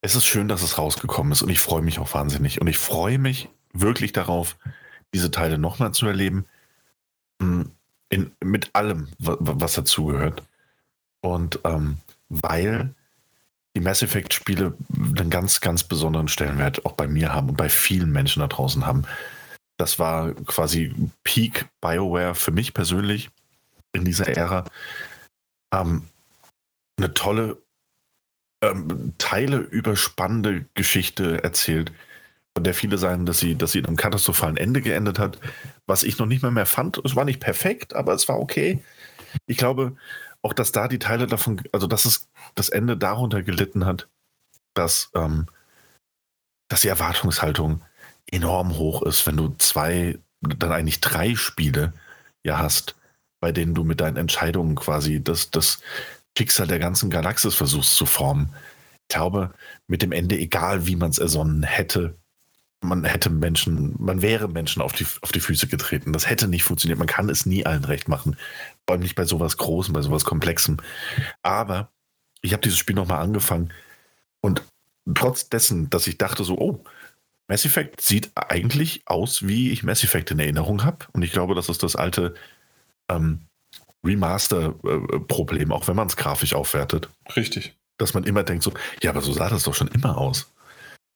es ist schön, dass es rausgekommen ist und ich freue mich auch wahnsinnig. Und ich freue mich wirklich darauf, diese Teile nochmal zu erleben. Hm, in, mit allem, was dazugehört. Und ähm, weil die Mass Effect-Spiele einen ganz, ganz besonderen Stellenwert auch bei mir haben und bei vielen Menschen da draußen haben. Das war quasi Peak BioWare für mich persönlich in dieser Ära. Ähm, eine tolle, ähm, Teile überspannende Geschichte erzählt, von der viele sagen, dass sie, dass sie in einem katastrophalen Ende geendet hat, was ich noch nicht mehr mehr fand. Es war nicht perfekt, aber es war okay. Ich glaube auch, dass da die Teile davon, also dass es das Ende darunter gelitten hat, dass, ähm, dass die Erwartungshaltung enorm hoch ist, wenn du zwei, dann eigentlich drei Spiele ja hast, bei denen du mit deinen Entscheidungen quasi das, das Schicksal der ganzen Galaxis versuchst zu formen. Ich glaube, mit dem Ende, egal wie man es ersonnen hätte, man hätte Menschen, man wäre Menschen auf die, auf die Füße getreten. Das hätte nicht funktioniert. Man kann es nie allen recht machen. Vor allem nicht bei sowas Großem, bei sowas Komplexem. Aber ich habe dieses Spiel nochmal angefangen und trotz dessen, dass ich dachte so, oh, Mass Effect sieht eigentlich aus, wie ich Mass Effect in Erinnerung habe. Und ich glaube, das ist das alte ähm, Remaster-Problem, auch wenn man es grafisch aufwertet. Richtig. Dass man immer denkt so, ja, aber so sah das doch schon immer aus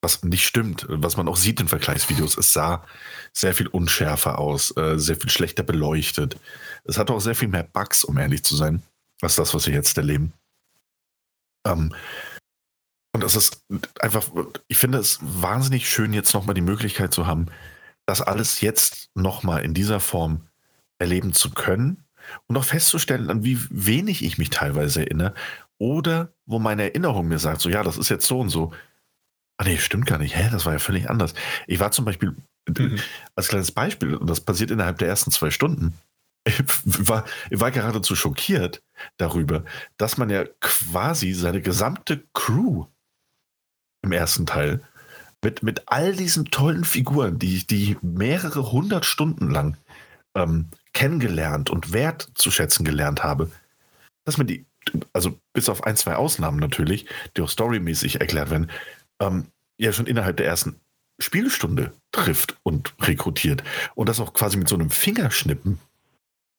was nicht stimmt, was man auch sieht in Vergleichsvideos. Es sah sehr viel unschärfer aus, äh, sehr viel schlechter beleuchtet. Es hatte auch sehr viel mehr Bugs, um ehrlich zu sein, als das, was wir jetzt erleben. Ähm, und es ist einfach, ich finde es wahnsinnig schön, jetzt nochmal die Möglichkeit zu haben, das alles jetzt nochmal in dieser Form erleben zu können und auch festzustellen, an wie wenig ich mich teilweise erinnere oder wo meine Erinnerung mir sagt, so ja, das ist jetzt so und so. Ah nee, stimmt gar nicht. Hä, das war ja völlig anders. Ich war zum Beispiel, mhm. als kleines Beispiel, und das passiert innerhalb der ersten zwei Stunden, ich war, ich war geradezu schockiert darüber, dass man ja quasi seine gesamte Crew im ersten Teil mit, mit all diesen tollen Figuren, die, die mehrere hundert Stunden lang ähm, kennengelernt und wertzuschätzen gelernt habe, dass man die, also bis auf ein, zwei Ausnahmen natürlich, die auch storymäßig erklärt werden, ähm, ja schon innerhalb der ersten Spielstunde trifft und rekrutiert. Und das auch quasi mit so einem Fingerschnippen.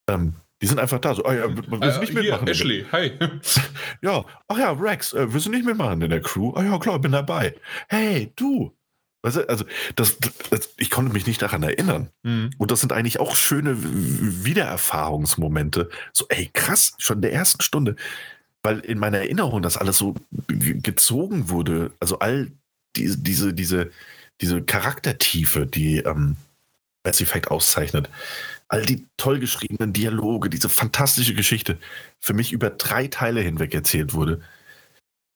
Ähm, die sind einfach da, so, oh ja, willst du nicht mitmachen? Hier, Ashley, hi. ja, ach ja, Rex, äh, willst du nicht mitmachen in der Crew? Ah ja, klar, bin dabei. Hey, du. Weißt du, also, das, das, ich konnte mich nicht daran erinnern. Mhm. Und das sind eigentlich auch schöne Wiedererfahrungsmomente. So, ey, krass, schon in der ersten Stunde weil in meiner Erinnerung das alles so gezogen wurde. Also all diese, diese, diese, diese Charaktertiefe, die ähm, Mass Effect auszeichnet. All die toll geschriebenen Dialoge, diese fantastische Geschichte, für mich über drei Teile hinweg erzählt wurde.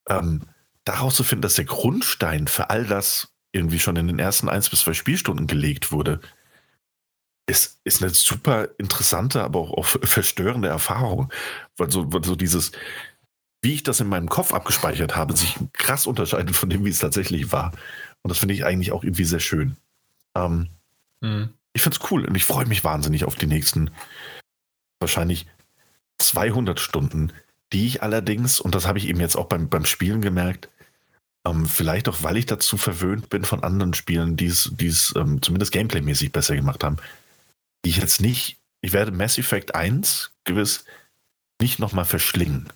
Ähm, daraus zu finden, dass der Grundstein für all das irgendwie schon in den ersten eins bis zwei Spielstunden gelegt wurde, ist, ist eine super interessante, aber auch, auch verstörende Erfahrung. Weil so, weil so dieses, wie ich das in meinem Kopf abgespeichert habe, sich krass unterscheidet von dem, wie es tatsächlich war. Und das finde ich eigentlich auch irgendwie sehr schön. Ähm, mhm. Ich finde es cool und ich freue mich wahnsinnig auf die nächsten wahrscheinlich 200 Stunden, die ich allerdings, und das habe ich eben jetzt auch beim, beim Spielen gemerkt, ähm, vielleicht auch, weil ich dazu verwöhnt bin von anderen Spielen, die es ähm, zumindest gameplaymäßig besser gemacht haben, die ich jetzt nicht, ich werde Mass Effect 1 gewiss nicht nochmal verschlingen.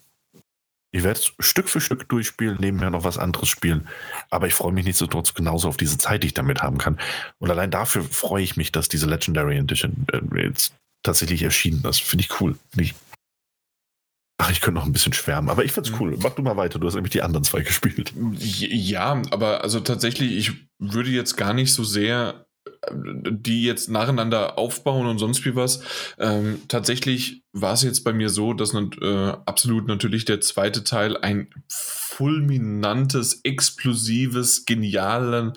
Ich werde es Stück für Stück durchspielen, nebenher noch was anderes spielen. Aber ich freue mich nichtsdestotrotz genauso auf diese Zeit, die ich damit haben kann. Und allein dafür freue ich mich, dass diese Legendary Edition äh, jetzt tatsächlich erschienen ist. Finde ich cool. Ich Ach, ich könnte noch ein bisschen schwärmen, aber ich find's mhm. cool. Mach du mal weiter, du hast nämlich die anderen zwei gespielt. Ja, aber also tatsächlich, ich würde jetzt gar nicht so sehr die jetzt nacheinander aufbauen und sonst wie was. Ähm, tatsächlich war es jetzt bei mir so, dass äh, absolut natürlich der zweite Teil ein fulminantes, explosives, genialen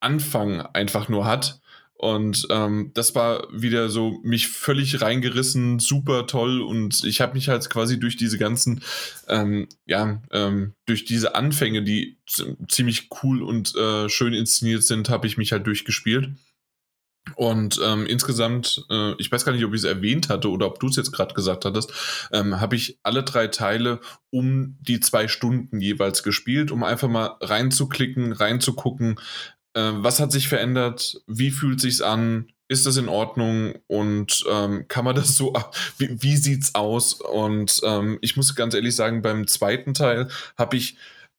Anfang einfach nur hat. Und ähm, das war wieder so mich völlig reingerissen, super toll. Und ich habe mich halt quasi durch diese ganzen, ähm, ja, ähm, durch diese Anfänge, die ziemlich cool und äh, schön inszeniert sind, habe ich mich halt durchgespielt. Und ähm, insgesamt, äh, ich weiß gar nicht, ob ich es erwähnt hatte oder ob du es jetzt gerade gesagt hattest, ähm, habe ich alle drei Teile um die zwei Stunden jeweils gespielt, um einfach mal reinzuklicken, reinzugucken, äh, was hat sich verändert? Wie fühlt sich's an? Ist das in Ordnung? Und ähm, kann man das so, wie, wie sieht's aus? Und ähm, ich muss ganz ehrlich sagen, beim zweiten Teil habe ich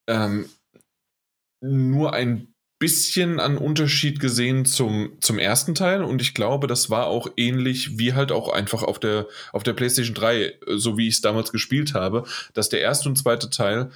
ähm, nur ein bisschen an Unterschied gesehen zum, zum ersten Teil und ich glaube, das war auch ähnlich wie halt auch einfach auf der, auf der PlayStation 3, so wie ich es damals gespielt habe, dass der erste und zweite Teil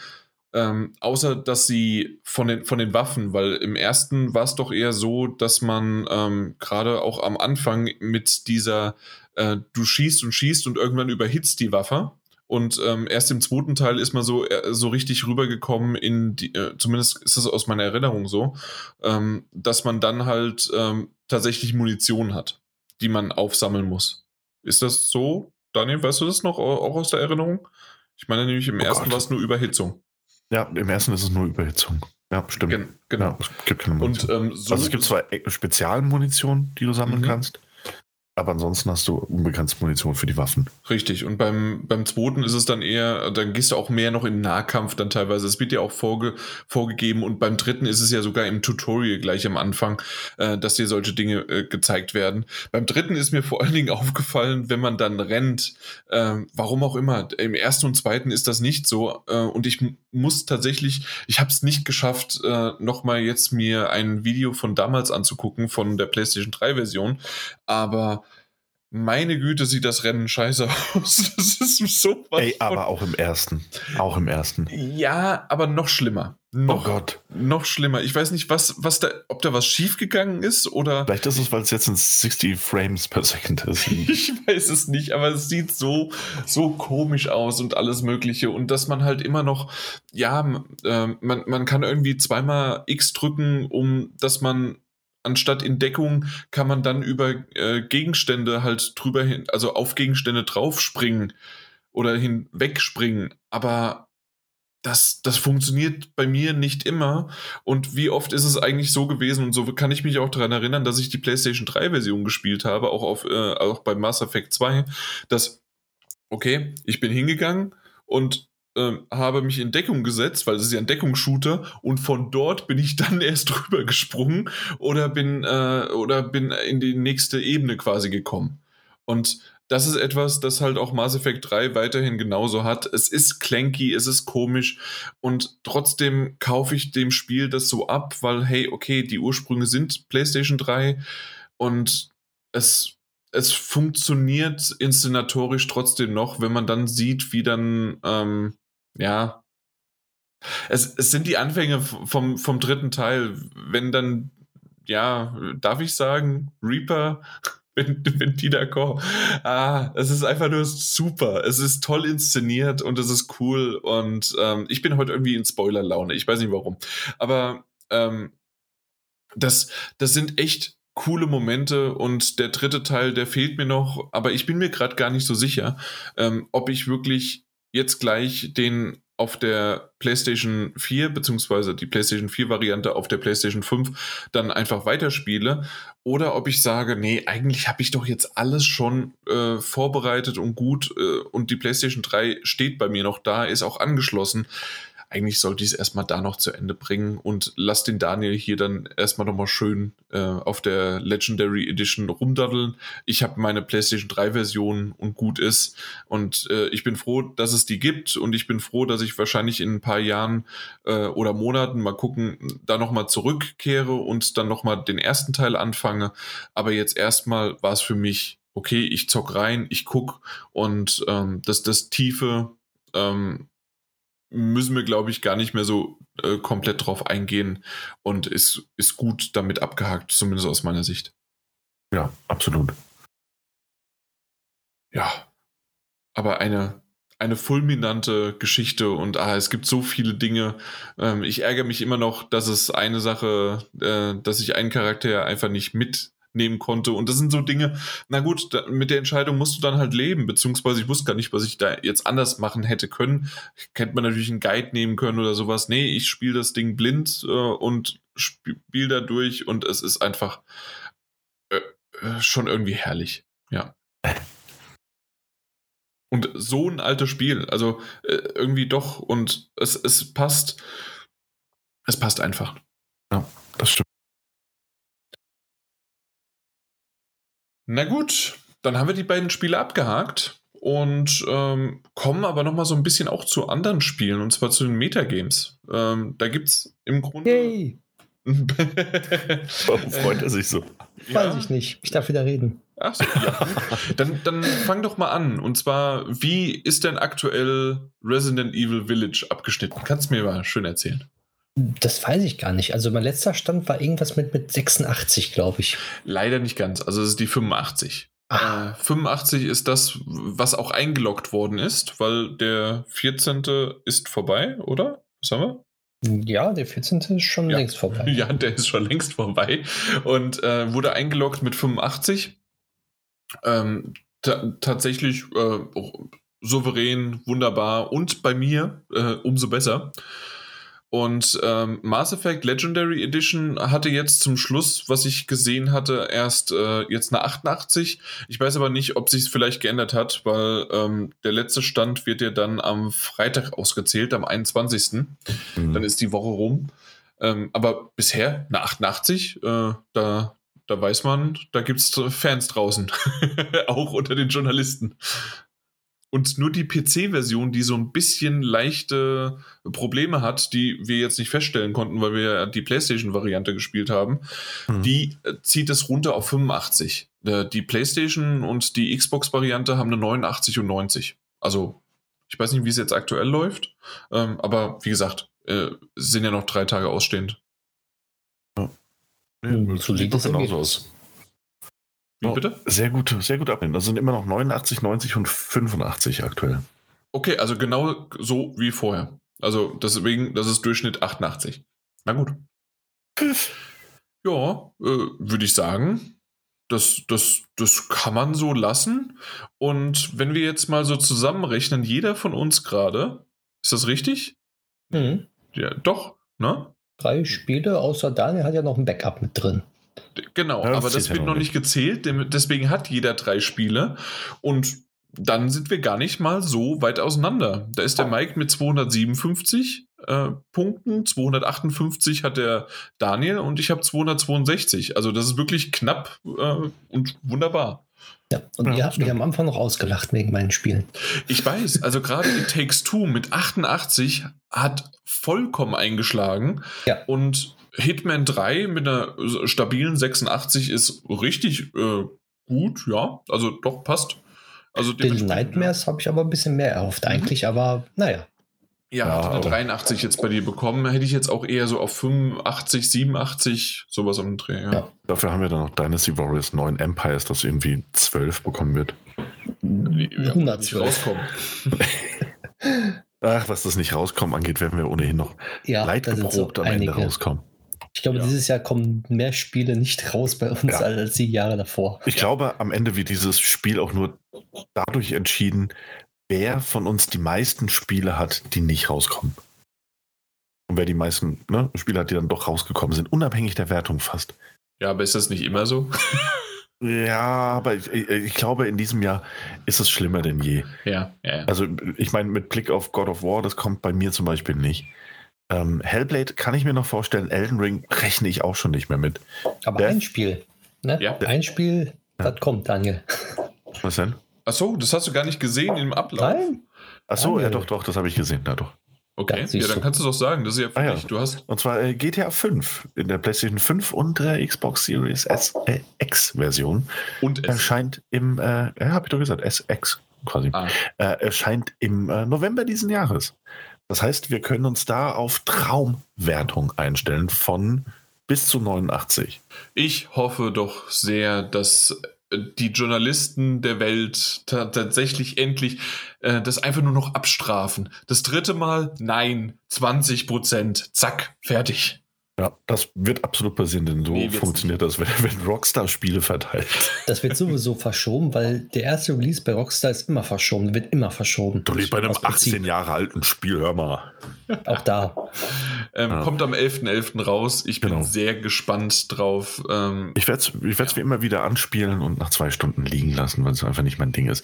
ähm, außer dass sie von den, von den Waffen, weil im ersten war es doch eher so, dass man ähm, gerade auch am Anfang mit dieser, äh, du schießt und schießt und irgendwann überhitzt die Waffe. Und ähm, erst im zweiten Teil ist man so, äh, so richtig rübergekommen in die, äh, zumindest ist es aus meiner Erinnerung so, ähm, dass man dann halt ähm, tatsächlich Munition hat, die man aufsammeln muss. Ist das so? Daniel, weißt du das noch auch aus der Erinnerung? Ich meine nämlich, im oh ersten war es nur Überhitzung. Ja, im ersten ist es nur Überhitzung. Ja, stimmt. Gen genau. Ja, es gibt keine Munition. Und, ähm, so also es gibt zwar Spezialmunition, die du sammeln mhm. kannst, aber ansonsten hast du unbegrenzte Munition für die Waffen. Richtig. Und beim, beim zweiten ist es dann eher, dann gehst du auch mehr noch in Nahkampf dann teilweise. Es wird dir auch vorge, vorgegeben. Und beim dritten ist es ja sogar im Tutorial gleich am Anfang, äh, dass dir solche Dinge äh, gezeigt werden. Beim dritten ist mir vor allen Dingen aufgefallen, wenn man dann rennt, äh, warum auch immer. Im ersten und zweiten ist das nicht so. Äh, und ich muss tatsächlich, ich habe es nicht geschafft, äh, nochmal jetzt mir ein Video von damals anzugucken, von der PlayStation 3 Version. Aber meine Güte, sieht das Rennen scheiße aus. Das ist so was. Ey, aber auch im ersten. Auch im ersten. Ja, aber noch schlimmer. Noch, oh Gott. Noch schlimmer. Ich weiß nicht, was, was da, ob da was schiefgegangen ist oder. Vielleicht ist es, weil es jetzt in 60 Frames per Second ist. ich weiß es nicht, aber es sieht so, so komisch aus und alles Mögliche. Und dass man halt immer noch, ja, äh, man, man kann irgendwie zweimal X drücken, um dass man anstatt in Deckung kann man dann über äh, Gegenstände halt drüber hin, also auf Gegenstände draufspringen oder hinwegspringen. Aber das, das funktioniert bei mir nicht immer. Und wie oft ist es eigentlich so gewesen, und so kann ich mich auch daran erinnern, dass ich die PlayStation 3-Version gespielt habe, auch, auf, äh, auch bei Mass Effect 2, dass, okay, ich bin hingegangen und ähm, habe mich in Deckung gesetzt, weil es ist ja ein Deckungsshooter und von dort bin ich dann erst drüber gesprungen oder bin äh, oder bin in die nächste Ebene quasi gekommen. Und das ist etwas, das halt auch Mass Effect 3 weiterhin genauso hat. Es ist clanky, es ist komisch und trotzdem kaufe ich dem Spiel das so ab, weil hey, okay, die Ursprünge sind PlayStation 3 und es es funktioniert inszenatorisch trotzdem noch, wenn man dann sieht, wie dann ähm, ja. Es, es sind die Anfänge vom, vom dritten Teil. Wenn dann, ja, darf ich sagen, Reaper, wenn, wenn die da kommen. Ah, es ist einfach nur super. Es ist toll inszeniert und es ist cool. Und ähm, ich bin heute irgendwie in Spoiler-Laune. Ich weiß nicht warum. Aber ähm, das, das sind echt coole Momente und der dritte Teil, der fehlt mir noch, aber ich bin mir gerade gar nicht so sicher, ähm, ob ich wirklich jetzt gleich den auf der PlayStation 4 beziehungsweise die PlayStation 4 Variante auf der PlayStation 5 dann einfach weiterspiele. Oder ob ich sage, nee, eigentlich habe ich doch jetzt alles schon äh, vorbereitet und gut äh, und die PlayStation 3 steht bei mir noch da, ist auch angeschlossen eigentlich sollte ich es erstmal da noch zu Ende bringen und lass den Daniel hier dann erstmal nochmal schön äh, auf der Legendary Edition rumdaddeln. Ich habe meine PlayStation 3 Version und gut ist. Und äh, ich bin froh, dass es die gibt und ich bin froh, dass ich wahrscheinlich in ein paar Jahren äh, oder Monaten mal gucken, da nochmal zurückkehre und dann nochmal den ersten Teil anfange. Aber jetzt erstmal war es für mich, okay, ich zock rein, ich guck und ähm, das, das tiefe ähm, müssen wir, glaube ich, gar nicht mehr so äh, komplett drauf eingehen und ist, ist gut damit abgehakt, zumindest aus meiner Sicht. Ja, absolut. Ja, aber eine, eine fulminante Geschichte und ah, es gibt so viele Dinge. Ähm, ich ärgere mich immer noch, dass es eine Sache, äh, dass ich einen Charakter einfach nicht mit nehmen konnte. Und das sind so Dinge, na gut, da, mit der Entscheidung musst du dann halt leben, beziehungsweise ich wusste gar nicht, was ich da jetzt anders machen hätte können. Kennt man natürlich einen Guide nehmen können oder sowas. Nee, ich spiele das Ding blind äh, und spiele da durch und es ist einfach äh, äh, schon irgendwie herrlich. Ja. Und so ein altes Spiel, also äh, irgendwie doch und es, es passt, es passt einfach. Ja, das stimmt. Na gut, dann haben wir die beiden Spiele abgehakt und ähm, kommen aber nochmal so ein bisschen auch zu anderen Spielen und zwar zu den Metagames. Ähm, da gibt es im Grunde. Hey. Warum freut er sich so? Weiß ich nicht. Ich darf wieder reden. Ach so, ja. dann, dann fang doch mal an. Und zwar, wie ist denn aktuell Resident Evil Village abgeschnitten? Kannst du mir mal schön erzählen? Das weiß ich gar nicht. Also mein letzter Stand war irgendwas mit, mit 86, glaube ich. Leider nicht ganz. Also es ist die 85. Äh, 85 ist das, was auch eingeloggt worden ist, weil der 14. ist vorbei, oder? Was haben wir? Ja, der 14. ist schon ja. längst vorbei. Ja, der ist schon längst vorbei und äh, wurde eingeloggt mit 85. Ähm, tatsächlich äh, souverän, wunderbar und bei mir äh, umso besser. Und ähm, Mass Effect Legendary Edition hatte jetzt zum Schluss, was ich gesehen hatte, erst äh, jetzt eine 88. Ich weiß aber nicht, ob sich es vielleicht geändert hat, weil ähm, der letzte Stand wird ja dann am Freitag ausgezählt, am 21. Mhm. Dann ist die Woche rum. Ähm, aber bisher eine 88, äh, da, da weiß man, da gibt es Fans draußen. Auch unter den Journalisten. Und nur die PC-Version, die so ein bisschen leichte Probleme hat, die wir jetzt nicht feststellen konnten, weil wir ja die PlayStation-Variante gespielt haben, mhm. die äh, zieht es runter auf 85. Äh, die PlayStation und die Xbox-Variante haben eine 89 und 90. Also, ich weiß nicht, wie es jetzt aktuell läuft, ähm, aber wie gesagt, äh, sind ja noch drei Tage ausstehend. Ja. Ja, so sieht das genauso aus. Wie oh, bitte? Sehr gut, sehr gut abnehmen. Das sind immer noch 89, 90 und 85 aktuell. Okay, also genau so wie vorher. Also deswegen, das ist Durchschnitt 88. Na gut. Ja, äh, würde ich sagen, das, das, das kann man so lassen. Und wenn wir jetzt mal so zusammenrechnen, jeder von uns gerade, ist das richtig? Mhm. Ja, doch, ne? Drei Spiele, außer Daniel hat ja noch ein Backup mit drin. Genau, aber das wird noch nicht gezählt, deswegen hat jeder drei Spiele und dann sind wir gar nicht mal so weit auseinander. Da ist der Mike mit 257 äh, Punkten, 258 hat der Daniel und ich habe 262. Also das ist wirklich knapp äh, und wunderbar. Ja, und ja, ihr habt mich am Anfang noch ausgelacht wegen meinen Spielen. Ich weiß, also gerade in Takes Two mit 88 hat vollkommen eingeschlagen. Ja. Und Hitman 3 mit einer stabilen 86 ist richtig äh, gut, ja. Also doch, passt. Also Den Nightmares habe ich aber ein bisschen mehr erhofft mhm. eigentlich, aber naja. Ja, ja hat eine 83 jetzt bei dir bekommen. Hätte ich jetzt auch eher so auf 85, 87, sowas am Dreh. Ja. ja. Dafür haben wir dann noch Dynasty Warriors 9 Empires, das irgendwie 12 bekommen wird. Wie, 112. rauskommen. Ach, was das nicht rauskommen angeht, werden wir ohnehin noch ja, leidgeprobt so am Ende rauskommen. Ich glaube, ja. dieses Jahr kommen mehr Spiele nicht raus bei uns ja. als die Jahre davor. Ich glaube, am Ende wird dieses Spiel auch nur dadurch entschieden, wer von uns die meisten Spiele hat, die nicht rauskommen. Und wer die meisten ne, Spiele hat, die dann doch rausgekommen sind, unabhängig der Wertung fast. Ja, aber ist das nicht immer so? ja, aber ich, ich, glaube, in diesem Jahr ist es schlimmer denn je. Ja, ja. ja. Also, ich meine, mit Blick auf God of War, das kommt bei mir zum Beispiel nicht. Ähm, Hellblade kann ich mir noch vorstellen, Elden Ring rechne ich auch schon nicht mehr mit. Aber Der, ein Spiel, ne? Ja. Ein Spiel, ja. das kommt, Daniel. Was denn? Achso, das hast du gar nicht gesehen im Ablauf. Nein. Achso, ja doch, doch, das habe ich gesehen, ja doch. Okay, ja, dann kannst du es auch sagen, das ist ja für ah, dich. Du hast und zwar äh, GTA 5 in der PlayStation 5 und der Xbox Series S, äh, X Version. Und S. erscheint im, äh, ja, habe ich doch gesagt, SX quasi. Ah. Äh, erscheint im äh, November diesen Jahres. Das heißt, wir können uns da auf Traumwertung einstellen von bis zu 89. Ich hoffe doch sehr, dass äh, die Journalisten der Welt tatsächlich endlich äh, das einfach nur noch abstrafen. Das dritte Mal, nein, 20 Prozent, zack, fertig. Ja, das wird absolut passieren, denn so nee, funktioniert das, wenn, wenn, Rockstar Spiele verteilt. Das wird sowieso verschoben, weil der erste Release bei Rockstar ist immer verschoben, wird immer verschoben. Du lebst bei einem 18 Jahre alten Spiel, hör mal. Auch da. ähm, ja. Kommt am 11.11. .11. raus. Ich bin genau. sehr gespannt drauf. Ähm, ich werde es ich ja. wie immer wieder anspielen und nach zwei Stunden liegen lassen, weil es einfach nicht mein Ding ist.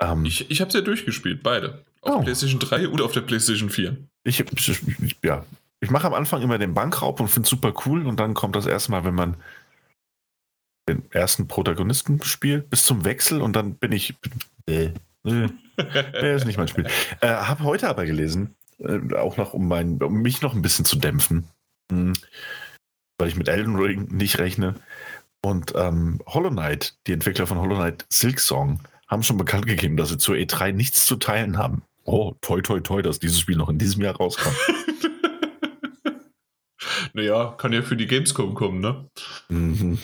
Ähm, ich ich habe es ja durchgespielt, beide. Auf oh. der PlayStation 3 und auf der PlayStation 4. Ich, ja, ich mache am Anfang immer den Bankraub und finde es super cool und dann kommt das erste Mal, wenn man den ersten Protagonisten gespielt, bis zum Wechsel und dann bin ich. Äh, äh, äh, ist nicht mein Spiel. Äh, habe heute aber gelesen, äh, auch noch, um, mein, um mich noch ein bisschen zu dämpfen, mh, hm, weil ich mit Elden Ring nicht rechne. Und ähm, Hollow Knight, die Entwickler von Hollow Knight Silk Song, haben schon bekannt gegeben, dass sie zur E3 nichts zu teilen haben. Oh, toi, toi, toi, dass dieses Spiel noch in diesem Jahr rauskommt. naja, kann ja für die Gamescom kommen, ne? Mhm.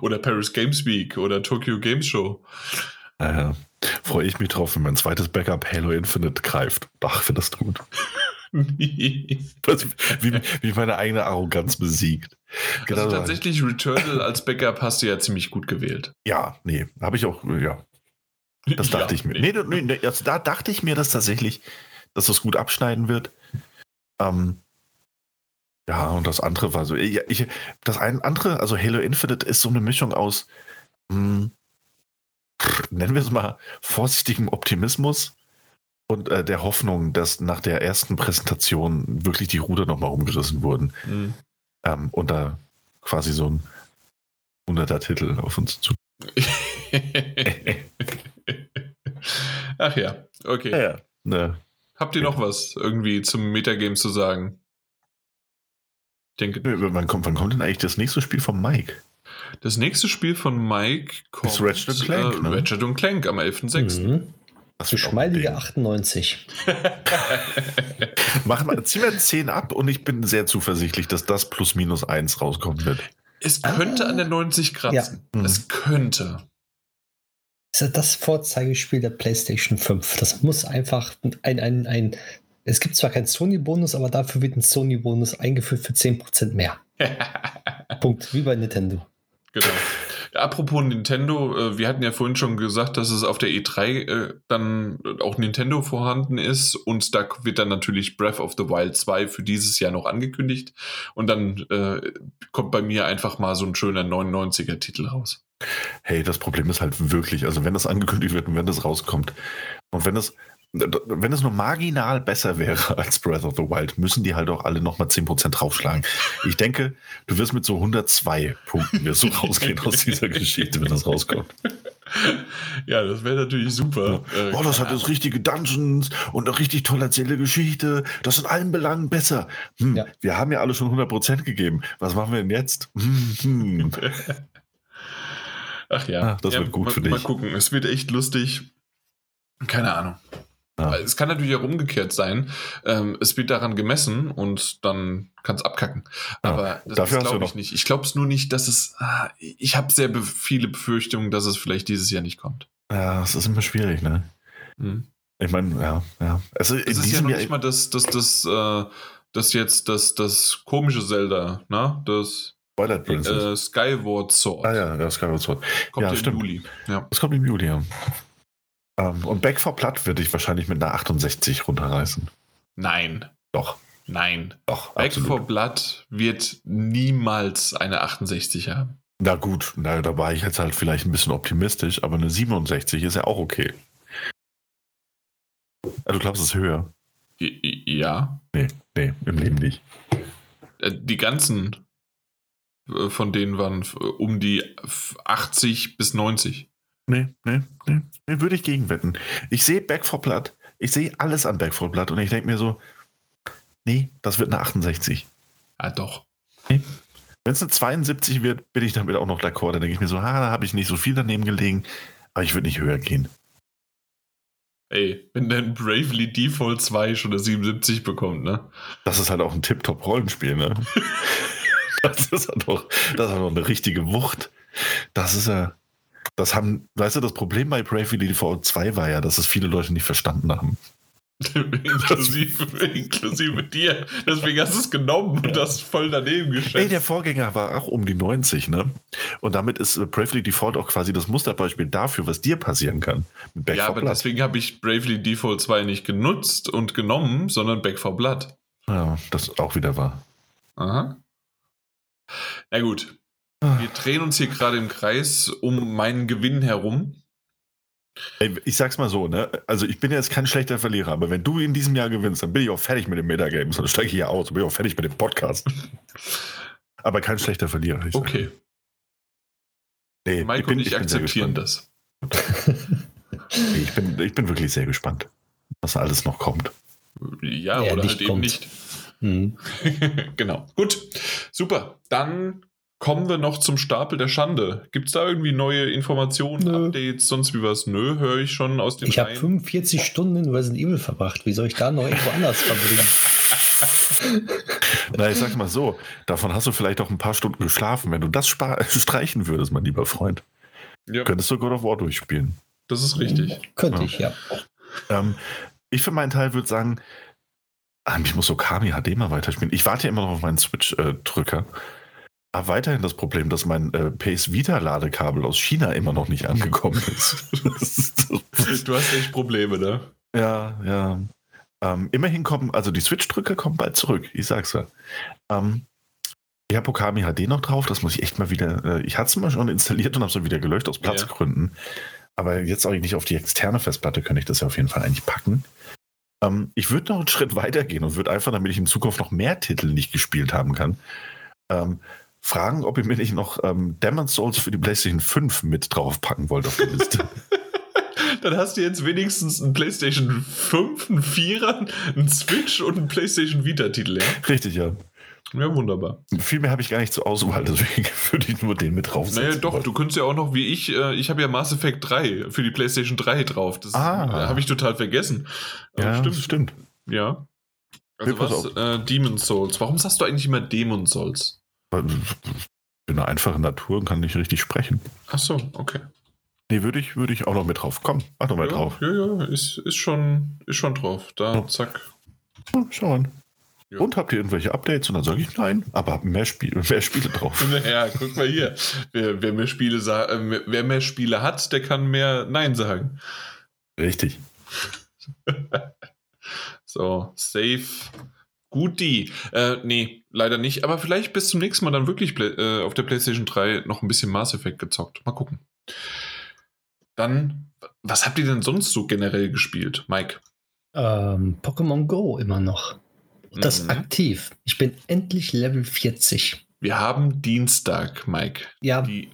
oder Paris Games Week oder Tokyo Games Show. Naja, freue ich mich drauf, wenn mein zweites Backup Halo Infinite greift. Ach, finde das gut. wie, wie, meine eigene Arroganz besiegt. Also genau. tatsächlich Returnal als Backup hast du ja ziemlich gut gewählt. Ja, nee, habe ich auch, ja. Das dachte ja, ich mir. Nee, nee, nee, also da dachte ich mir, dass tatsächlich, dass das gut abschneiden wird. Ähm, ja, und das andere war so. Ich, ich, das ein andere, also Halo Infinite ist so eine Mischung aus, mh, hm, nennen wir es mal, vorsichtigem Optimismus und äh, der Hoffnung, dass nach der ersten Präsentation wirklich die Ruder nochmal umgerissen wurden. Mhm. Ähm, und da quasi so ein 100er Titel auf uns zu. Ach ja, okay. Ja, ja. Ne. Habt ihr noch was irgendwie zum Metagame zu sagen? Ich denke. Wann kommt, wann kommt denn eigentlich das nächste Spiel von Mike? Das nächste Spiel von Mike kommt. Ist Ratchet Clank. Äh, ne? Ratchet Clank am 11.06. Mhm. Geschmeidige 98. Mach mal, zieh mal 10 ab und ich bin sehr zuversichtlich, dass das plus minus 1 rauskommen wird. Es könnte ah. an der 90 kratzen. Ja. Es könnte. Das ist das Vorzeigespiel der PlayStation 5. Das muss einfach ein, ein, ein es gibt zwar keinen Sony-Bonus, aber dafür wird ein Sony-Bonus eingeführt für 10% mehr. Punkt. Wie bei Nintendo. Genau. Apropos Nintendo, äh, wir hatten ja vorhin schon gesagt, dass es auf der E3 äh, dann auch Nintendo vorhanden ist und da wird dann natürlich Breath of the Wild 2 für dieses Jahr noch angekündigt und dann äh, kommt bei mir einfach mal so ein schöner 99er Titel raus. Hey, das Problem ist halt wirklich, also wenn das angekündigt wird und wenn das rauskommt und wenn das wenn es nur marginal besser wäre als Breath of the Wild, müssen die halt auch alle nochmal 10% draufschlagen. Ich denke, du wirst mit so 102 Punkten wirst du rausgehen aus dieser Geschichte, wenn das rauskommt. Ja, das wäre natürlich super. Ja. Äh, oh, das hat jetzt richtige Dungeons und eine richtig tolle erzählte Geschichte. Das ist in allen Belangen besser. Hm, ja. Wir haben ja alle schon 100% gegeben. Was machen wir denn jetzt? Hm, hm. Ach ja. Ach, das ja, wird gut mal, für dich. Mal gucken. Es wird echt lustig. Keine Ahnung. Ja. Es kann natürlich auch umgekehrt sein. Ähm, es wird daran gemessen und dann kann es abkacken. Aber ja, das, das glaube ich nicht. Ich glaube es nur nicht, dass es. Ah, ich habe sehr be viele Befürchtungen, dass es vielleicht dieses Jahr nicht kommt. Ja, es ist immer schwierig, ne? Hm. Ich meine, ja, ja. Also es ist ja noch nicht mal das, das, das, äh, das jetzt das, das komische Zelda, ne? Das Twilight Princess. Äh, Skyward Sword. Ah ja, ja Skyward Sword. Kommt ja, im stimmt. Juli. Ja. Es kommt im Juli, ja. Ähm, und Back for Blood würde ich wahrscheinlich mit einer 68 runterreißen. Nein. Doch. Nein. Doch. Back absolut. for Blood wird niemals eine 68 haben. Na gut, na, da war ich jetzt halt vielleicht ein bisschen optimistisch, aber eine 67 ist ja auch okay. Also, du glaubst, es ist höher? Ja. Nee, nee, im Leben nicht. Äh, die ganzen äh, von denen waren um die 80 bis 90. Nee, nee, nee, nee würde ich gegenwetten. Ich sehe Back for Blood. Ich sehe alles an Back for Blood und ich denke mir so, nee, das wird eine 68. Ah, doch. Nee. Wenn es eine 72 wird, bin ich damit auch noch d'accord. Dann denke ich mir so, ah, da habe ich nicht so viel daneben gelegen, aber ich würde nicht höher gehen. Ey, wenn dann Bravely Default 2 schon eine 77 bekommt, ne? Das ist halt auch ein Tip-Top-Rollenspiel, ne? das ist halt auch, das ist halt auch eine richtige Wucht. Das ist ja. Das haben, weißt du, das Problem bei Bravely Default 2 war ja, dass es viele Leute nicht verstanden haben. inklusive, inklusive dir. Deswegen hast du es genommen und das voll daneben geschätzt. Ey, der Vorgänger war auch um die 90, ne? Und damit ist Bravely Default auch quasi das Musterbeispiel dafür, was dir passieren kann. ja, aber Blood. deswegen habe ich Bravely Default 2 nicht genutzt und genommen, sondern Back for Blood. Ja, das auch wieder war. Aha. Na gut, wir drehen uns hier gerade im Kreis um meinen Gewinn herum. Ich sag's mal so, ne? Also ich bin jetzt kein schlechter Verlierer, aber wenn du in diesem Jahr gewinnst, dann bin ich auch fertig mit den Metagames. Dann steige ich hier aus, dann bin ich auch fertig mit dem Podcast. aber kein schlechter Verlierer. okay. Nee, Mike bin, und ich, ich akzeptieren das. ich, bin, ich bin wirklich sehr gespannt, was alles noch kommt. Ja, ja oder halt kommt. eben nicht. Mhm. genau. Gut. Super. Dann kommen wir noch zum Stapel der Schande. Gibt es da irgendwie neue Informationen, Nö. Updates, sonst wie was? Nö, höre ich schon aus dem Ich habe 45 Stunden in Resident Evil verbracht. Wie soll ich da noch irgendwo anders verbringen? Na, ich sag mal so, davon hast du vielleicht auch ein paar Stunden geschlafen. Wenn du das streichen würdest, mein lieber Freund, ja. könntest du God of War durchspielen. Das ist richtig. Könnte ja. ich, ja. Ähm, ich für meinen Teil würde sagen, ah, ich muss so Kami HD mal weiterspielen. Ich warte ja immer noch auf meinen Switch-Drücker. Äh, habe weiterhin das Problem, dass mein äh, Pace Vita Ladekabel aus China immer noch nicht angekommen ist. du hast echt Probleme, ne? Ja, ja. Ähm, immerhin kommen, also die Switch-Drücker kommen bald zurück, ich sag's ja. Ähm, ich habe Okami HD noch drauf, das muss ich echt mal wieder. Äh, ich hatte es mal schon installiert und habe es wieder gelöscht aus Platzgründen. Ja. Aber jetzt auch nicht auf die externe Festplatte, könnte ich das ja auf jeden Fall eigentlich packen. Ähm, ich würde noch einen Schritt weiter gehen und würde einfach, damit ich in Zukunft noch mehr Titel nicht gespielt haben kann, ähm, fragen, ob ihr mir nicht noch ähm, Demon's Souls für die PlayStation 5 mit draufpacken wollt auf die Liste. Dann hast du jetzt wenigstens einen PlayStation 5, einen 4er, einen Switch und einen PlayStation Vita-Titel. Ja? Richtig, ja. Ja, wunderbar. Viel mehr habe ich gar nicht zur Auswahl, deswegen würde ich nur den mit draufsetzen. Naja, doch, du könntest ja auch noch wie ich, äh, ich habe ja Mass Effect 3 für die PlayStation 3 drauf. Das ah. äh, habe ich total vergessen. Ja, stimmt. stimmt. Ja. Also was, äh, Demon's Souls. Warum sagst du eigentlich immer Demon's Souls? Ich bin eine einfache Natur und kann nicht richtig sprechen. Ach so, okay. Nee, würde ich, würde ich auch noch mit drauf. Komm, mach doch mal ja, drauf. Ja, ja, ist, ist, schon, ist schon drauf. Da, ja. zack. Ja, schau an. Ja. Und habt ihr irgendwelche Updates? Und dann sage ich nein, aber mehr, Spiel, mehr Spiele drauf. Ja, guck mal hier. Wer, wer, mehr Spiele äh, wer mehr Spiele hat, der kann mehr Nein sagen. Richtig. so, safe. Guti. Äh, nee, leider nicht. Aber vielleicht bis zum nächsten Mal dann wirklich äh, auf der PlayStation 3 noch ein bisschen Mass Effect gezockt. Mal gucken. Dann, was habt ihr denn sonst so generell gespielt, Mike? Ähm, Pokémon Go immer noch. Das mhm. aktiv. Ich bin endlich Level 40. Wir haben Dienstag, Mike. Ja. Die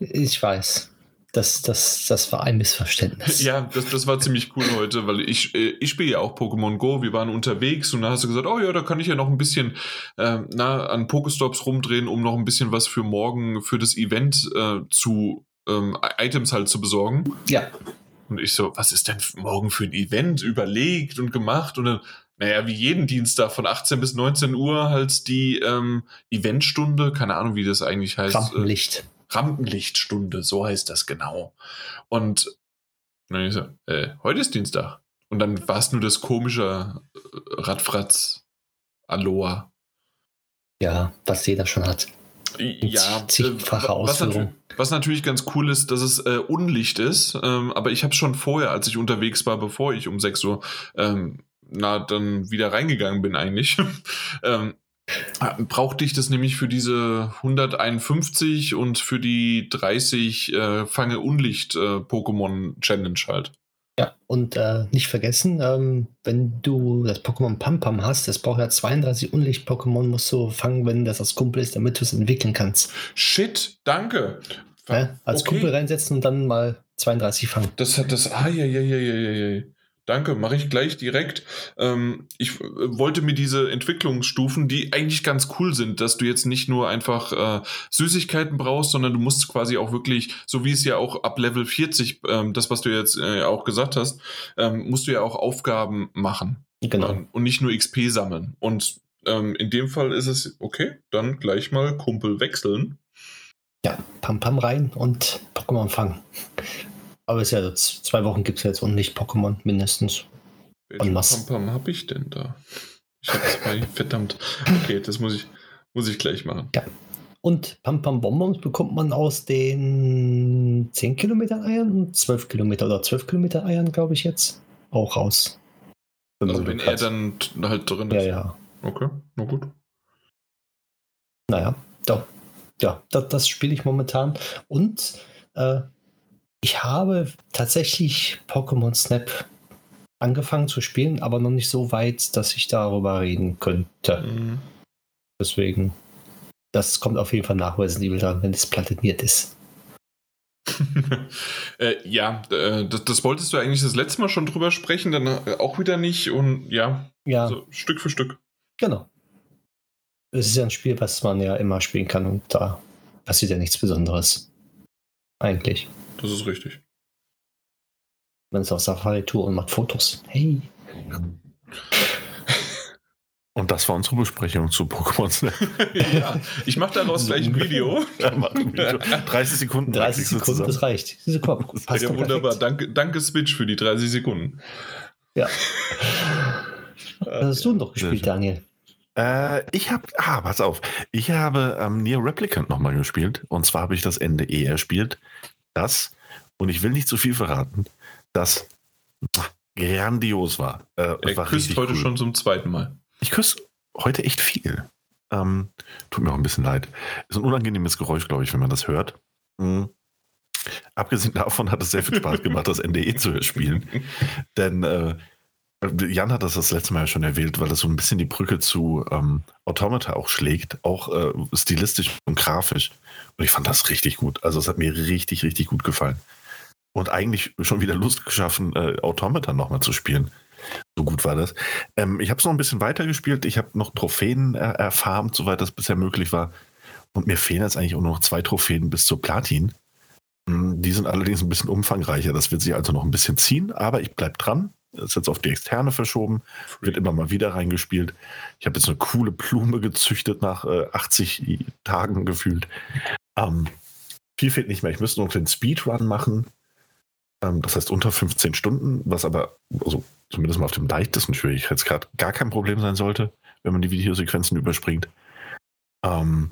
ich weiß. Das, das, das war ein Missverständnis. Ja, das, das war ziemlich cool heute, weil ich, äh, ich spiele ja auch Pokémon Go. Wir waren unterwegs und da hast du gesagt, oh ja, da kann ich ja noch ein bisschen äh, na, an Pokestops rumdrehen, um noch ein bisschen was für morgen, für das Event äh, zu ähm, Items halt zu besorgen. Ja. Und ich so, was ist denn morgen für ein Event überlegt und gemacht? Und dann, naja, wie jeden Dienstag von 18 bis 19 Uhr halt die ähm, Eventstunde, keine Ahnung, wie das eigentlich heißt. Rampenlicht. Rampenlichtstunde, so heißt das genau. Und dann ich so, äh, heute ist Dienstag. Und dann war es nur das komische äh, Radfratz Aloha. Ja, was jeder schon hat. Ja, zigfache äh, was, natürlich, was natürlich ganz cool ist, dass es äh, Unlicht ist. Ähm, aber ich habe schon vorher, als ich unterwegs war, bevor ich um 6 Uhr ähm, na, dann wieder reingegangen bin eigentlich, ähm, brauchte ich das nämlich für diese 151 und für die 30 äh, Fange Unlicht äh, Pokémon Challenge halt. Ja, und äh, nicht vergessen, ähm, wenn du das Pokémon Pampam hast, das braucht ja 32 Unlicht-Pokémon, musst du fangen, wenn das als Kumpel ist, damit du es entwickeln kannst. Shit, danke. Ja, als okay. Kumpel reinsetzen und dann mal 32 fangen. Das hat das. Ah, ja, ja, ja, ja, ja, ja. Danke, mache ich gleich direkt. Ähm, ich äh, wollte mir diese Entwicklungsstufen, die eigentlich ganz cool sind, dass du jetzt nicht nur einfach äh, Süßigkeiten brauchst, sondern du musst quasi auch wirklich, so wie es ja auch ab Level 40, ähm, das, was du jetzt äh, auch gesagt hast, ähm, musst du ja auch Aufgaben machen. Genau. Ähm, und nicht nur XP sammeln. Und ähm, in dem Fall ist es, okay, dann gleich mal Kumpel wechseln. Ja, Pam Pam rein und Pokémon fangen. Aber es ist ja zwei Wochen gibt es jetzt und nicht Pokémon mindestens. Welchen Pampam habe ich denn da? Ich habe zwei, verdammt. Okay, das muss ich, muss ich gleich machen. Ja. Und Pampam Bonbons bekommt man aus den 10 Kilometer Eiern und 12 Kilometer oder 12 Kilometer Eiern, glaube ich, jetzt auch raus. Also wenn er dann halt drin ist. Ja, ja. Okay, na gut. Naja, doch. Ja, das, das spiele ich momentan. Und äh, ich habe tatsächlich Pokémon Snap angefangen zu spielen, aber noch nicht so weit, dass ich darüber reden könnte. Mhm. Deswegen, das kommt auf jeden Fall nach Resident Evil dran, wenn es platiniert ist. äh, ja, äh, das, das, wolltest du eigentlich das letzte Mal schon drüber sprechen, dann äh, auch wieder nicht und ja, ja. Also Stück für Stück. Genau. Es ist ja ein Spiel, was man ja immer spielen kann und da passiert ja nichts Besonderes. Eigentlich. Das ist richtig. Man ist auf Safari-Tour und macht Fotos. Hey. Und das war unsere Besprechung zu Pokémon Snap. ja, ich mache daraus gleich ein Video. Ja, ein Video. 30 Sekunden. 30 Sekunden, das reicht. Diese Kopf. Passt ja, wunderbar. Danke, danke, Switch, für die 30 Sekunden. Ja. Was hast du denn doch gespielt, Daniel? Äh, ich habe, ah, pass auf, ich habe ähm, Nier Replicant nochmal gespielt. Und zwar habe ich das Ende eh erspielt. Das, und ich will nicht zu viel verraten, das grandios war. Äh, er war küsst heute cool. schon zum zweiten Mal. Ich küsse heute echt viel. Ähm, tut mir auch ein bisschen leid. Ist ein unangenehmes Geräusch, glaube ich, wenn man das hört. Mhm. Abgesehen davon hat es sehr viel Spaß gemacht, das NDE zu spielen. Denn äh, Jan hat das das letzte Mal ja schon erwähnt, weil das so ein bisschen die Brücke zu ähm, Automata auch schlägt, auch äh, stilistisch und grafisch. Und ich fand das richtig gut. Also es hat mir richtig, richtig gut gefallen. Und eigentlich schon wieder Lust geschaffen, äh, Automata nochmal zu spielen. So gut war das. Ähm, ich habe es noch ein bisschen weitergespielt. Ich habe noch Trophäen äh, erfarmt, soweit das bisher möglich war. Und mir fehlen jetzt eigentlich auch noch zwei Trophäen bis zur Platin. Hm, die sind allerdings ein bisschen umfangreicher. Das wird sich also noch ein bisschen ziehen, aber ich bleibe dran ist jetzt auf die externe verschoben, wird immer mal wieder reingespielt. Ich habe jetzt eine coole Blume gezüchtet nach äh, 80 Tagen gefühlt. Ähm, viel fehlt nicht mehr. Ich müsste noch den Speedrun machen. Ähm, das heißt unter 15 Stunden, was aber also zumindest mal auf dem leichtesten Schwierigkeitsgrad gar kein Problem sein sollte, wenn man die Videosequenzen überspringt. Ähm,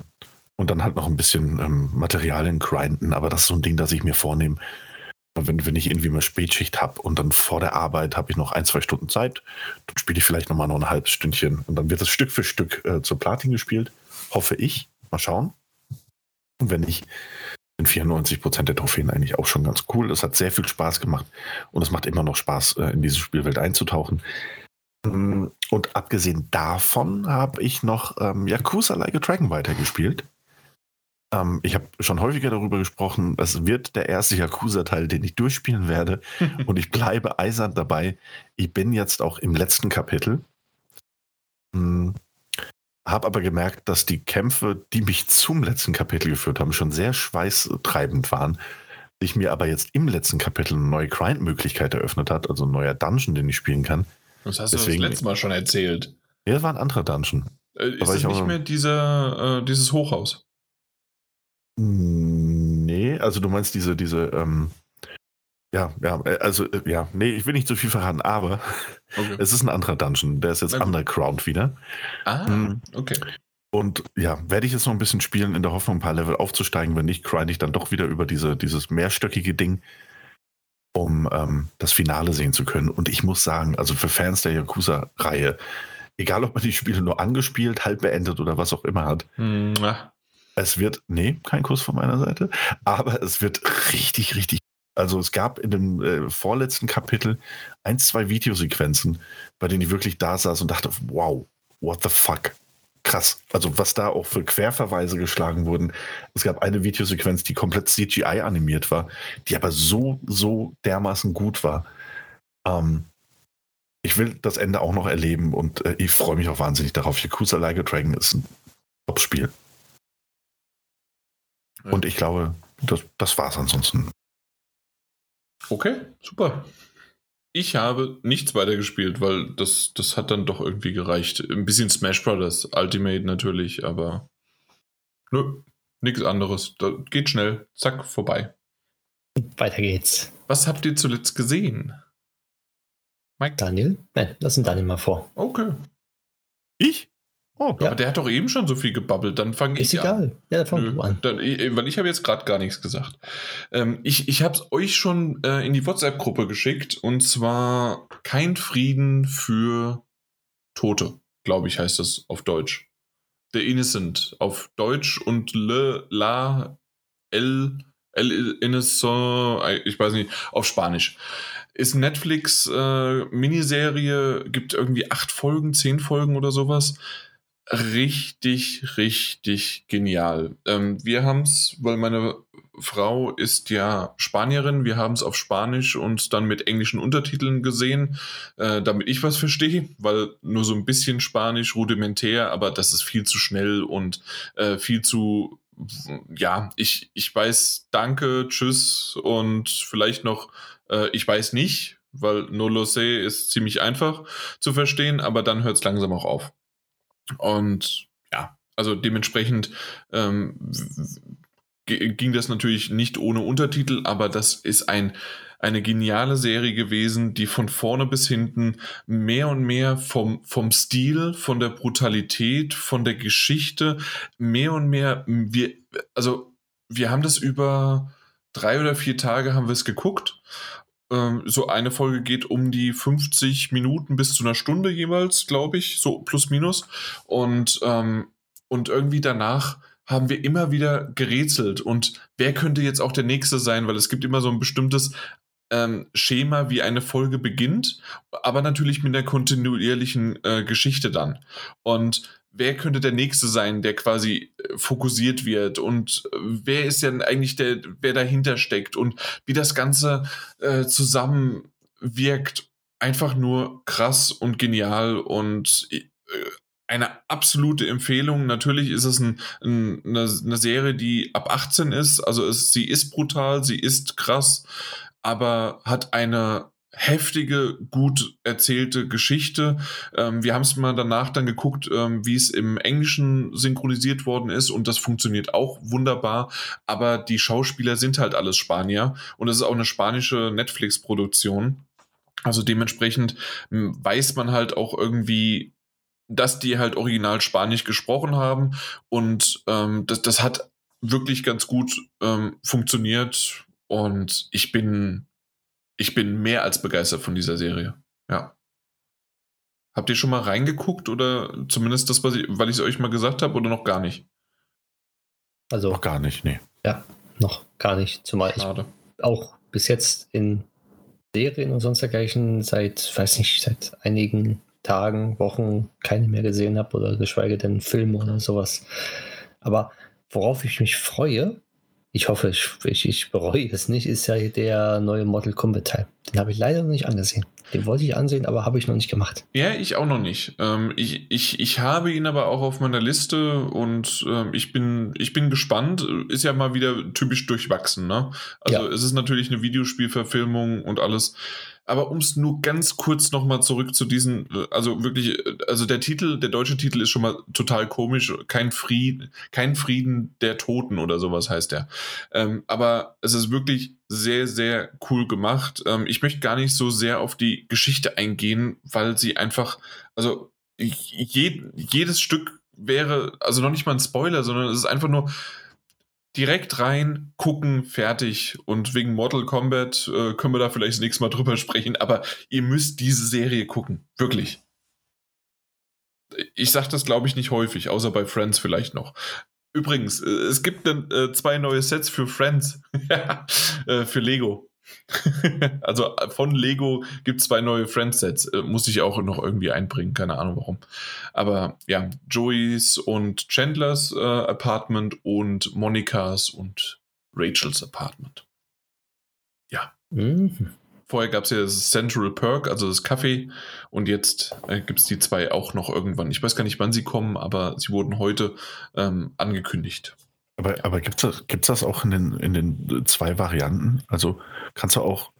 und dann halt noch ein bisschen ähm, Materialien grinden, aber das ist so ein Ding, das ich mir vornehme wenn, wenn ich irgendwie mal Spätschicht habe und dann vor der Arbeit habe ich noch ein, zwei Stunden Zeit, dann spiele ich vielleicht nochmal noch ein halbes Stündchen und dann wird es Stück für Stück äh, zur Platin gespielt. Hoffe ich. Mal schauen. Und wenn nicht, sind 94 Prozent der Trophäen eigentlich auch schon ganz cool. Es hat sehr viel Spaß gemacht und es macht immer noch Spaß, äh, in diese Spielwelt einzutauchen. Mm, und abgesehen davon habe ich noch ähm, Yakuza Like a Dragon weitergespielt. Ähm, ich habe schon häufiger darüber gesprochen, es wird der erste Yakuza-Teil, den ich durchspielen werde. und ich bleibe eisern dabei. Ich bin jetzt auch im letzten Kapitel. Hm, habe aber gemerkt, dass die Kämpfe, die mich zum letzten Kapitel geführt haben, schon sehr schweißtreibend waren. Ich mir aber jetzt im letzten Kapitel eine neue Grind-Möglichkeit eröffnet hat, also ein neuer Dungeon, den ich spielen kann. Das hast Deswegen, du das letzte Mal schon erzählt. Ja, das war ein anderer Dungeon. Äh, ist das nicht mehr dieser, äh, dieses Hochhaus? Nee, also du meinst diese, diese, ähm, ja, ja, äh, also, äh, ja, nee, ich will nicht zu viel verraten, aber okay. es ist ein anderer Dungeon, der ist jetzt Underground wieder. Ah, mhm. okay. Und ja, werde ich jetzt noch ein bisschen spielen, in der Hoffnung, ein paar Level aufzusteigen. Wenn nicht, grind ich dann doch wieder über diese, dieses mehrstöckige Ding, um ähm, das Finale sehen zu können. Und ich muss sagen, also für Fans der Yakuza-Reihe, egal ob man die Spiele nur angespielt, halb beendet oder was auch immer hat, mhm. Es wird, nee, kein Kuss von meiner Seite, aber es wird richtig, richtig. Also es gab in dem äh, vorletzten Kapitel ein, zwei Videosequenzen, bei denen ich wirklich da saß und dachte, wow, what the fuck? Krass. Also was da auch für Querverweise geschlagen wurden. Es gab eine Videosequenz, die komplett CGI animiert war, die aber so, so dermaßen gut war. Ähm, ich will das Ende auch noch erleben und äh, ich freue mich auch wahnsinnig darauf. Yakuza Like a Dragon ist ein Top-Spiel. Und ich glaube, das, das war es ansonsten. Okay, super. Ich habe nichts weiter gespielt, weil das, das hat dann doch irgendwie gereicht. Ein bisschen Smash Brothers Ultimate natürlich, aber nö, nichts anderes. Da geht schnell, zack, vorbei. Weiter geht's. Was habt ihr zuletzt gesehen? Mike? Daniel? Nein, lass ihn Daniel mal vor. Okay. Ich? Oh, ja. aber der hat doch eben schon so viel gebabbelt. Dann fange ich egal. an. Ja, dann fang du an. Dann, weil ich habe jetzt gerade gar nichts gesagt. Ähm, ich ich habe es euch schon äh, in die WhatsApp-Gruppe geschickt und zwar kein Frieden für Tote, glaube ich, heißt das auf Deutsch. The Innocent auf Deutsch und Le La El El Innocent, äh, ich weiß nicht, auf Spanisch. Ist Netflix äh, Miniserie, gibt irgendwie acht Folgen, zehn Folgen oder sowas richtig, richtig genial. Ähm, wir haben es, weil meine Frau ist ja Spanierin, wir haben es auf Spanisch und dann mit englischen Untertiteln gesehen, äh, damit ich was verstehe, weil nur so ein bisschen Spanisch rudimentär, aber das ist viel zu schnell und äh, viel zu ja, ich, ich weiß danke, tschüss und vielleicht noch, äh, ich weiß nicht, weil No Lo Sé ist ziemlich einfach zu verstehen, aber dann hört es langsam auch auf. Und ja, also dementsprechend ähm, ging das natürlich nicht ohne Untertitel, aber das ist ein, eine geniale Serie gewesen, die von vorne bis hinten mehr und mehr vom, vom Stil, von der Brutalität, von der Geschichte, mehr und mehr, wir, also wir haben das über drei oder vier Tage haben wir es geguckt so eine Folge geht um die 50 Minuten bis zu einer Stunde jeweils, glaube ich, so plus minus. Und, ähm, und irgendwie danach haben wir immer wieder gerätselt. Und wer könnte jetzt auch der Nächste sein? Weil es gibt immer so ein bestimmtes ähm, Schema, wie eine Folge beginnt, aber natürlich mit einer kontinuierlichen äh, Geschichte dann. Und wer könnte der Nächste sein, der quasi äh, fokussiert wird und äh, wer ist denn eigentlich der, wer dahinter steckt und wie das Ganze äh, zusammenwirkt. Einfach nur krass und genial und äh, eine absolute Empfehlung. Natürlich ist es ein, ein, eine, eine, Serie, die ab 18 ist. Also es, sie ist brutal, sie ist krass, aber hat eine heftige, gut erzählte Geschichte. Ähm, wir haben es mal danach dann geguckt, ähm, wie es im Englischen synchronisiert worden ist und das funktioniert auch wunderbar. Aber die Schauspieler sind halt alles Spanier und es ist auch eine spanische Netflix-Produktion. Also dementsprechend weiß man halt auch irgendwie, dass die halt original Spanisch gesprochen haben und ähm, das, das hat wirklich ganz gut ähm, funktioniert und ich bin ich bin mehr als begeistert von dieser Serie. Ja. Habt ihr schon mal reingeguckt oder zumindest das, was ich, weil ich es euch mal gesagt habe oder noch gar nicht? Also noch gar nicht, nee. Ja, noch gar nicht. Zumal Schade. ich auch bis jetzt in Serien und sonst dergleichen seit, weiß nicht, seit einigen Tagen, Wochen keine mehr gesehen habe oder geschweige denn Filme oder sowas. Aber worauf ich mich freue, ich hoffe, ich, ich, ich, bereue es nicht, ist ja der neue Mortal Kombat Teil. Den habe ich leider noch nicht angesehen. Den wollte ich ansehen, aber habe ich noch nicht gemacht. Ja, ich auch noch nicht. Ähm, ich, ich, ich habe ihn aber auch auf meiner Liste und ähm, ich, bin, ich bin gespannt. Ist ja mal wieder typisch durchwachsen. Ne? Also ja. es ist natürlich eine Videospielverfilmung und alles. Aber um es nur ganz kurz nochmal zurück zu diesen, also wirklich, also der Titel, der deutsche Titel ist schon mal total komisch. Kein Frieden, kein Frieden der Toten oder sowas heißt der. Ähm, aber es ist wirklich sehr, sehr cool gemacht. Ähm, ich möchte gar nicht so sehr auf die Geschichte eingehen, weil sie einfach, also je, jedes Stück wäre, also noch nicht mal ein Spoiler, sondern es ist einfach nur, direkt rein, gucken, fertig. Und wegen Mortal Kombat äh, können wir da vielleicht das nächste Mal drüber sprechen, aber ihr müsst diese Serie gucken. Wirklich. Ich sage das, glaube ich, nicht häufig, außer bei Friends vielleicht noch. Übrigens, äh, es gibt äh, zwei neue Sets für Friends. äh, für Lego. also äh, von Lego gibt es zwei neue Friends-Sets. Äh, muss ich auch noch irgendwie einbringen, keine Ahnung warum. Aber ja, Joeys und Chandlers äh, Apartment und Monikas und Rachels Apartment. Ja. Mhm. Vorher gab es ja das Central Perk, also das Kaffee. Und jetzt äh, gibt es die zwei auch noch irgendwann. Ich weiß gar nicht, wann sie kommen, aber sie wurden heute ähm, angekündigt. Aber, aber gibt es das, gibt's das auch in den, in den zwei Varianten? Also kannst du auch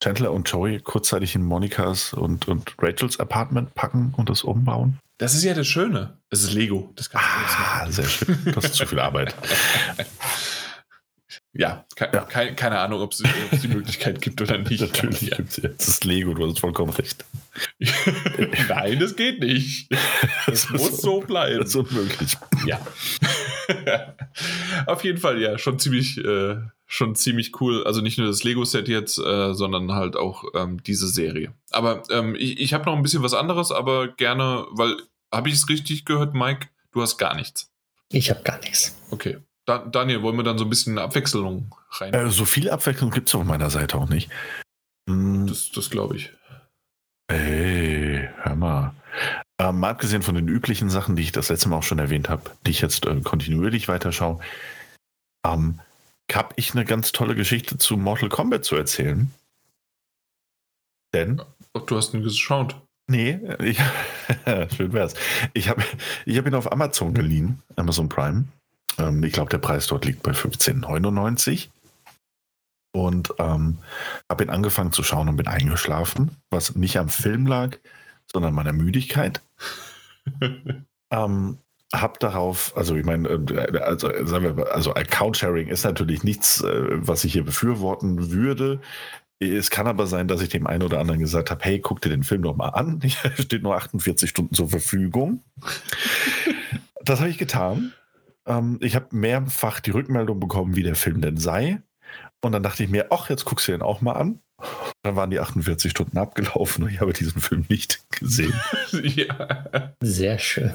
Chandler und Joey kurzzeitig in Monikas und, und Rachels Apartment packen und das umbauen? Das ist ja das Schöne. Es ist Lego. Das kann ah, sehr schön. Das ist zu viel Arbeit. Ja, ke ja. Ke keine Ahnung, ob es die Möglichkeit gibt oder nicht. Natürlich ja. gibt es Das ist Lego, du hast vollkommen recht. Nein, das geht nicht. Das, das muss so bleiben. Das ist unmöglich. Ja. Auf jeden Fall, ja, schon ziemlich, äh, schon ziemlich cool. Also nicht nur das Lego-Set jetzt, äh, sondern halt auch ähm, diese Serie. Aber ähm, ich, ich habe noch ein bisschen was anderes, aber gerne, weil, habe ich es richtig gehört, Mike? Du hast gar nichts. Ich habe gar nichts. Okay. Da, Daniel, wollen wir dann so ein bisschen Abwechslung rein? Äh, so viel Abwechslung gibt es auf meiner Seite auch nicht. Hm. Das, das glaube ich. Ey, hör mal. Ähm, abgesehen von den üblichen Sachen, die ich das letzte Mal auch schon erwähnt habe, die ich jetzt äh, kontinuierlich weiterschaue, ähm, habe ich eine ganz tolle Geschichte zu Mortal Kombat zu erzählen. Denn. Du hast ihn geschaut. Nee, ich, schön wär's. Ich habe ich hab ihn auf Amazon geliehen, Amazon Prime. Ähm, ich glaube, der Preis dort liegt bei 15,99. Und ähm, habe ihn angefangen zu schauen und bin eingeschlafen, was nicht am Film lag, sondern meiner Müdigkeit. ähm, hab darauf, also ich meine, äh, also, sagen wir, also Account-Sharing ist natürlich nichts, äh, was ich hier befürworten würde. Es kann aber sein, dass ich dem einen oder anderen gesagt habe, hey, guck dir den Film doch mal an. Er steht nur 48 Stunden zur Verfügung. das habe ich getan. Ähm, ich habe mehrfach die Rückmeldung bekommen, wie der Film denn sei. Und dann dachte ich mir, ach, jetzt guckst du den auch mal an. Dann waren die 48 Stunden abgelaufen und ich habe diesen Film nicht gesehen. ja. Sehr schön.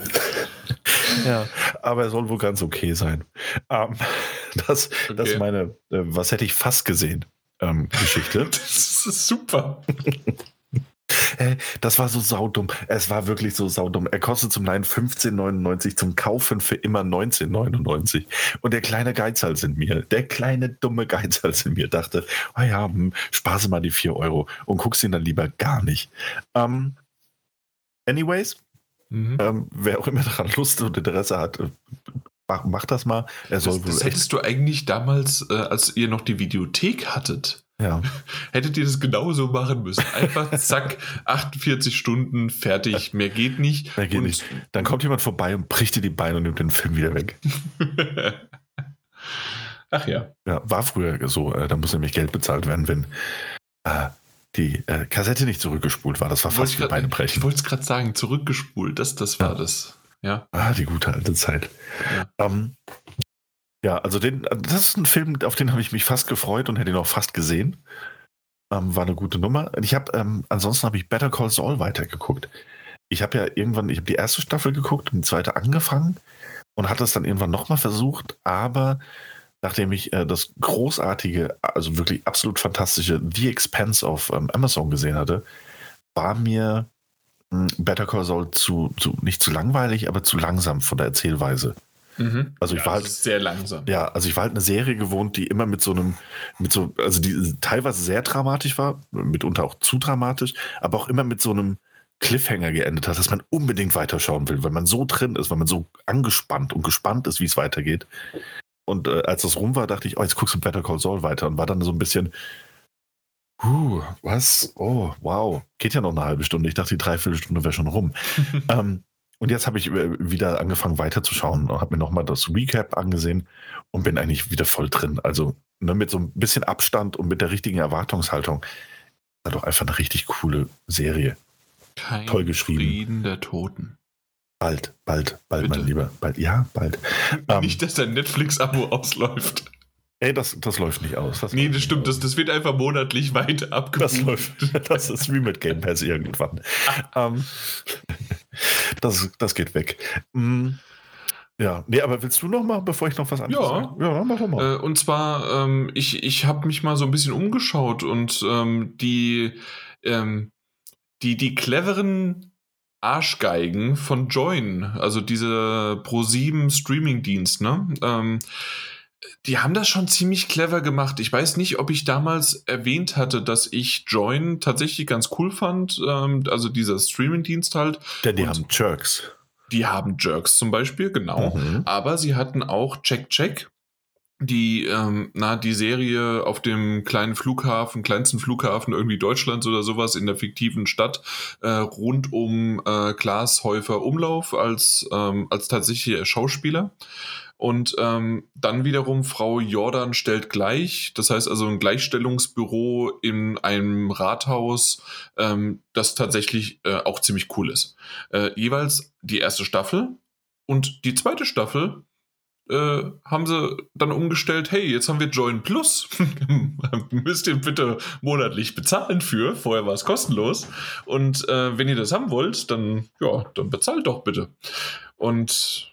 Ja, aber er soll wohl ganz okay sein. Ähm, das, okay. das ist meine, äh, was hätte ich fast gesehen? Ähm, Geschichte. Das ist super. Äh, das war so saudumm. Es war wirklich so saudumm. Er kostet zum Leihen 15,99, zum Kaufen für immer 19,99. Und der kleine Geizhals in mir, der kleine dumme Geizhals in mir dachte, oh ja, hm, spare mal die 4 Euro und guckst ihn dann lieber gar nicht. Um, ähm, anyways, mhm. ähm, wer auch immer daran Lust und Interesse hat, äh, mach, mach das mal. Er soll das, das hättest du eigentlich damals, äh, als ihr noch die Videothek hattet, ja. Hättet ihr das genauso machen müssen. Einfach zack, 48 Stunden, fertig, mehr geht nicht. Mehr geht und nicht. Dann kommt jemand vorbei und bricht dir die Beine und nimmt den Film wieder weg. Ach ja. Ja, war früher so. Äh, da muss nämlich Geld bezahlt werden, wenn äh, die äh, Kassette nicht zurückgespult war. Das war fast wie Beine brechen. Ich wollte es gerade sagen, zurückgespult, das, das war ja. das. Ja. Ah, die gute alte Zeit. Ja. Ähm, ja, also den, das ist ein Film, auf den habe ich mich fast gefreut und hätte ihn auch fast gesehen. Ähm, war eine gute Nummer. Ich habe, ähm, ansonsten habe ich Better Call Saul weitergeguckt. Ich habe ja irgendwann, ich habe die erste Staffel geguckt und die zweite angefangen und hatte es dann irgendwann nochmal versucht, aber nachdem ich äh, das großartige, also wirklich absolut fantastische The Expanse auf ähm, Amazon gesehen hatte, war mir mh, hm, Better Call Saul zu, zu, nicht zu langweilig, aber zu langsam von der Erzählweise. Mhm. Also ich ja, war halt sehr langsam. Ja, also ich war halt eine Serie gewohnt, die immer mit so einem, mit so, also die teilweise sehr dramatisch war, mitunter auch zu dramatisch, aber auch immer mit so einem Cliffhanger geendet hat, dass man unbedingt weiterschauen will, weil man so drin ist, weil man so angespannt und gespannt ist, wie es weitergeht. Und äh, als das rum war, dachte ich, oh, jetzt guckst du Better Call Saul weiter und war dann so ein bisschen, huh, was? Oh, wow, geht ja noch eine halbe Stunde. Ich dachte, die Dreiviertelstunde wäre schon rum. ähm, und jetzt habe ich äh, wieder angefangen weiterzuschauen und habe mir nochmal das Recap angesehen und bin eigentlich wieder voll drin. Also ne, mit so ein bisschen Abstand und mit der richtigen Erwartungshaltung. War doch einfach eine richtig coole Serie. Kein Toll geschrieben. Frieden der Toten. Bald, bald, bald, Bitte? mein Lieber. Bald, ja, bald. Nicht, dass dein Netflix-Abo ausläuft. Ey, das, das läuft nicht aus. Das nee, das stimmt. Das, das wird einfach monatlich weiter abgebucht. Das läuft. Das ist wie mit Game Pass irgendwann. ähm, das, das geht weg. Mm, ja, nee, aber willst du noch mal, bevor ich noch was anderes ja. sage? Ja, mach doch mal. Äh, und zwar, ähm, ich, ich habe mich mal so ein bisschen umgeschaut und ähm, die, ähm, die, die cleveren Arschgeigen von Join, also diese Pro7 Streaming-Dienst, ne? Die haben das schon ziemlich clever gemacht. Ich weiß nicht, ob ich damals erwähnt hatte, dass ich Join tatsächlich ganz cool fand. Ähm, also dieser Streaming-Dienst halt. Denn die Und haben Jerks. Die haben Jerks zum Beispiel, genau. Mhm. Aber sie hatten auch Check Check. Die, ähm, na, die Serie auf dem kleinen Flughafen, kleinsten Flughafen irgendwie Deutschlands oder sowas in der fiktiven Stadt, äh, rund um äh, Klaas Häufer Umlauf als, ähm, als tatsächlicher Schauspieler. Und ähm, dann wiederum Frau Jordan stellt gleich, das heißt also ein Gleichstellungsbüro in einem Rathaus, ähm, das tatsächlich äh, auch ziemlich cool ist. Äh, jeweils die erste Staffel und die zweite Staffel äh, haben sie dann umgestellt, hey, jetzt haben wir Join Plus. Müsst ihr bitte monatlich bezahlen für. Vorher war es kostenlos. Und äh, wenn ihr das haben wollt, dann, ja, dann bezahlt doch bitte. Und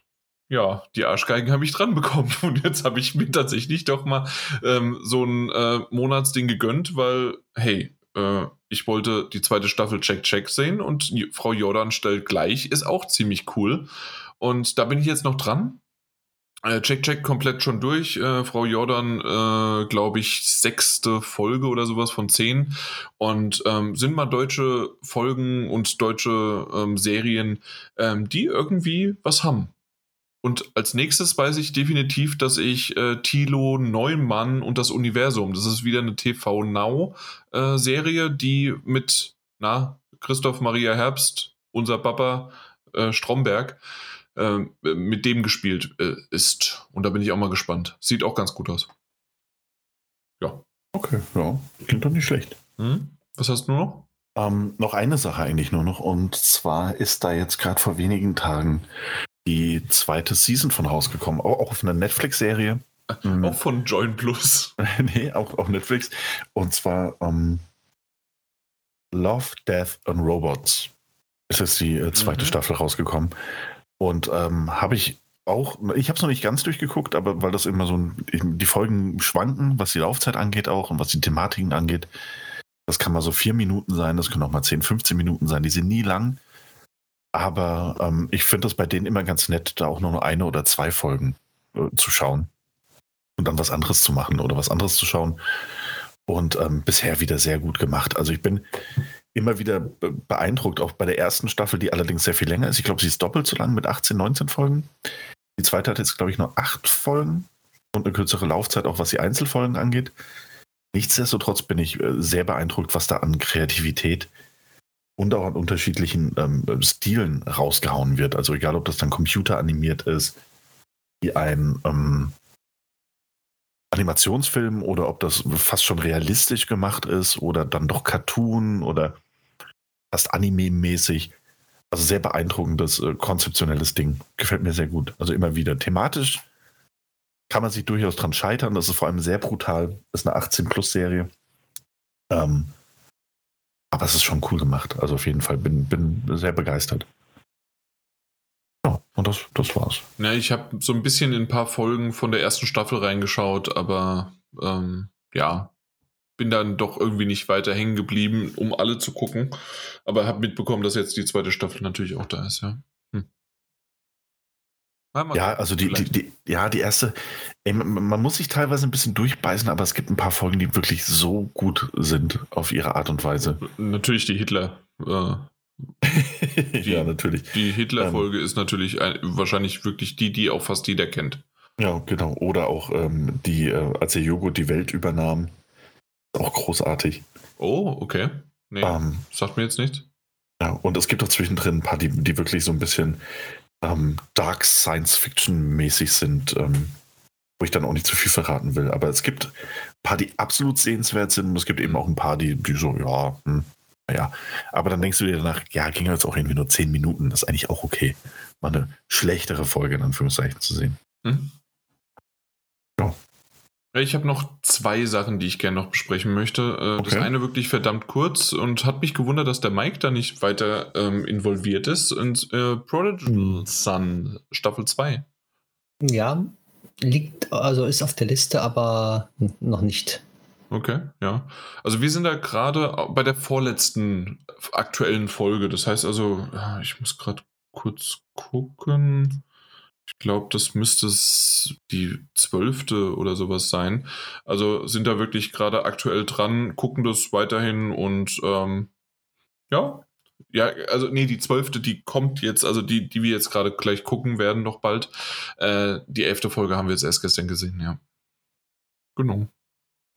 ja, die Arschgeigen habe ich dran bekommen. Und jetzt habe ich mir tatsächlich doch mal ähm, so ein äh, Monatsding gegönnt, weil, hey, äh, ich wollte die zweite Staffel Check Check sehen und Frau Jordan stellt gleich, ist auch ziemlich cool. Und da bin ich jetzt noch dran. Äh, check, check, komplett schon durch. Äh, Frau Jordan, äh, glaube ich, sechste Folge oder sowas von zehn. Und ähm, sind mal deutsche Folgen und deutsche ähm, Serien, ähm, die irgendwie was haben. Und als nächstes weiß ich definitiv, dass ich äh, Thilo Neumann und das Universum, das ist wieder eine TV Now äh, Serie, die mit, na, Christoph Maria Herbst, unser Papa äh, Stromberg, äh, mit dem gespielt äh, ist. Und da bin ich auch mal gespannt. Sieht auch ganz gut aus. Ja. Okay, ja, klingt doch nicht schlecht. Hm? Was hast du noch? Ähm, noch eine Sache eigentlich nur noch. Und zwar ist da jetzt gerade vor wenigen Tagen die zweite Season von rausgekommen. Auch, auch auf einer Netflix-Serie. Mhm. Auch von Join Plus. nee, auch auf Netflix. Und zwar ähm, Love, Death and Robots. Es ist die äh, zweite mhm. Staffel rausgekommen. Und ähm, habe ich auch, ich habe es noch nicht ganz durchgeguckt, aber weil das immer so ein, die Folgen schwanken, was die Laufzeit angeht auch und was die Thematiken angeht. Das kann mal so vier Minuten sein, das können auch mal 10, 15 Minuten sein. Die sind nie lang. Aber ähm, ich finde das bei denen immer ganz nett, da auch nur eine oder zwei Folgen äh, zu schauen und dann was anderes zu machen oder was anderes zu schauen. Und ähm, bisher wieder sehr gut gemacht. Also ich bin immer wieder beeindruckt, auch bei der ersten Staffel, die allerdings sehr viel länger ist. Ich glaube, sie ist doppelt so lang mit 18, 19 Folgen. Die zweite hat jetzt, glaube ich, nur acht Folgen und eine kürzere Laufzeit, auch was die Einzelfolgen angeht. Nichtsdestotrotz bin ich äh, sehr beeindruckt, was da an Kreativität und auch an unterschiedlichen ähm, Stilen rausgehauen wird. Also egal, ob das dann computeranimiert ist, wie ein ähm, Animationsfilm oder ob das fast schon realistisch gemacht ist oder dann doch Cartoon oder fast Anime-mäßig. Also sehr beeindruckendes, äh, konzeptionelles Ding. Gefällt mir sehr gut. Also immer wieder. Thematisch kann man sich durchaus dran scheitern. Das ist vor allem sehr brutal. Das ist eine 18-Plus-Serie. Ähm, aber es ist schon cool gemacht. Also auf jeden Fall bin, bin sehr begeistert. Ja, und das, das war's. Na, ich habe so ein bisschen in ein paar Folgen von der ersten Staffel reingeschaut, aber ähm, ja, bin dann doch irgendwie nicht weiter hängen geblieben, um alle zu gucken. Aber habe mitbekommen, dass jetzt die zweite Staffel natürlich auch da ist, ja. Ja, also die, die, die, ja, die erste, ey, man, muss sich teilweise ein bisschen durchbeißen, aber es gibt ein paar Folgen, die wirklich so gut sind auf ihre Art und Weise. Natürlich die Hitler. Äh, die, ja, natürlich. Die Hitler-Folge ähm, ist natürlich ein, wahrscheinlich wirklich die, die auch fast jeder kennt. Ja, genau. Oder auch ähm, die, äh, als der Joghurt die Welt übernahm. Auch großartig. Oh, okay. Nee, ähm, sagt mir jetzt nichts. Ja, und es gibt auch zwischendrin ein paar, die, die wirklich so ein bisschen ähm, Dark Science-Fiction-mäßig sind, ähm, wo ich dann auch nicht zu viel verraten will. Aber es gibt ein paar, die absolut sehenswert sind und es gibt eben auch ein paar, die, die so, ja, hm, ja. Aber dann denkst du dir danach, ja, ging jetzt auch irgendwie nur zehn Minuten, das ist eigentlich auch okay. Mal eine schlechtere Folge in Anführungszeichen zu sehen. Hm. Ich habe noch zwei Sachen, die ich gerne noch besprechen möchte. Äh, okay. Das eine wirklich verdammt kurz und hat mich gewundert, dass der Mike da nicht weiter ähm, involviert ist. Und äh, Prodigal Sun Staffel 2. Ja, liegt, also ist auf der Liste, aber noch nicht. Okay, ja. Also wir sind da gerade bei der vorletzten aktuellen Folge. Das heißt also, ich muss gerade kurz gucken. Ich glaube, das müsste die zwölfte oder sowas sein. Also sind da wirklich gerade aktuell dran, gucken das weiterhin und ähm, ja, ja, also nee, die zwölfte, die kommt jetzt, also die, die wir jetzt gerade gleich gucken werden, noch bald. Äh, die elfte Folge haben wir jetzt erst gestern gesehen, ja. Genau.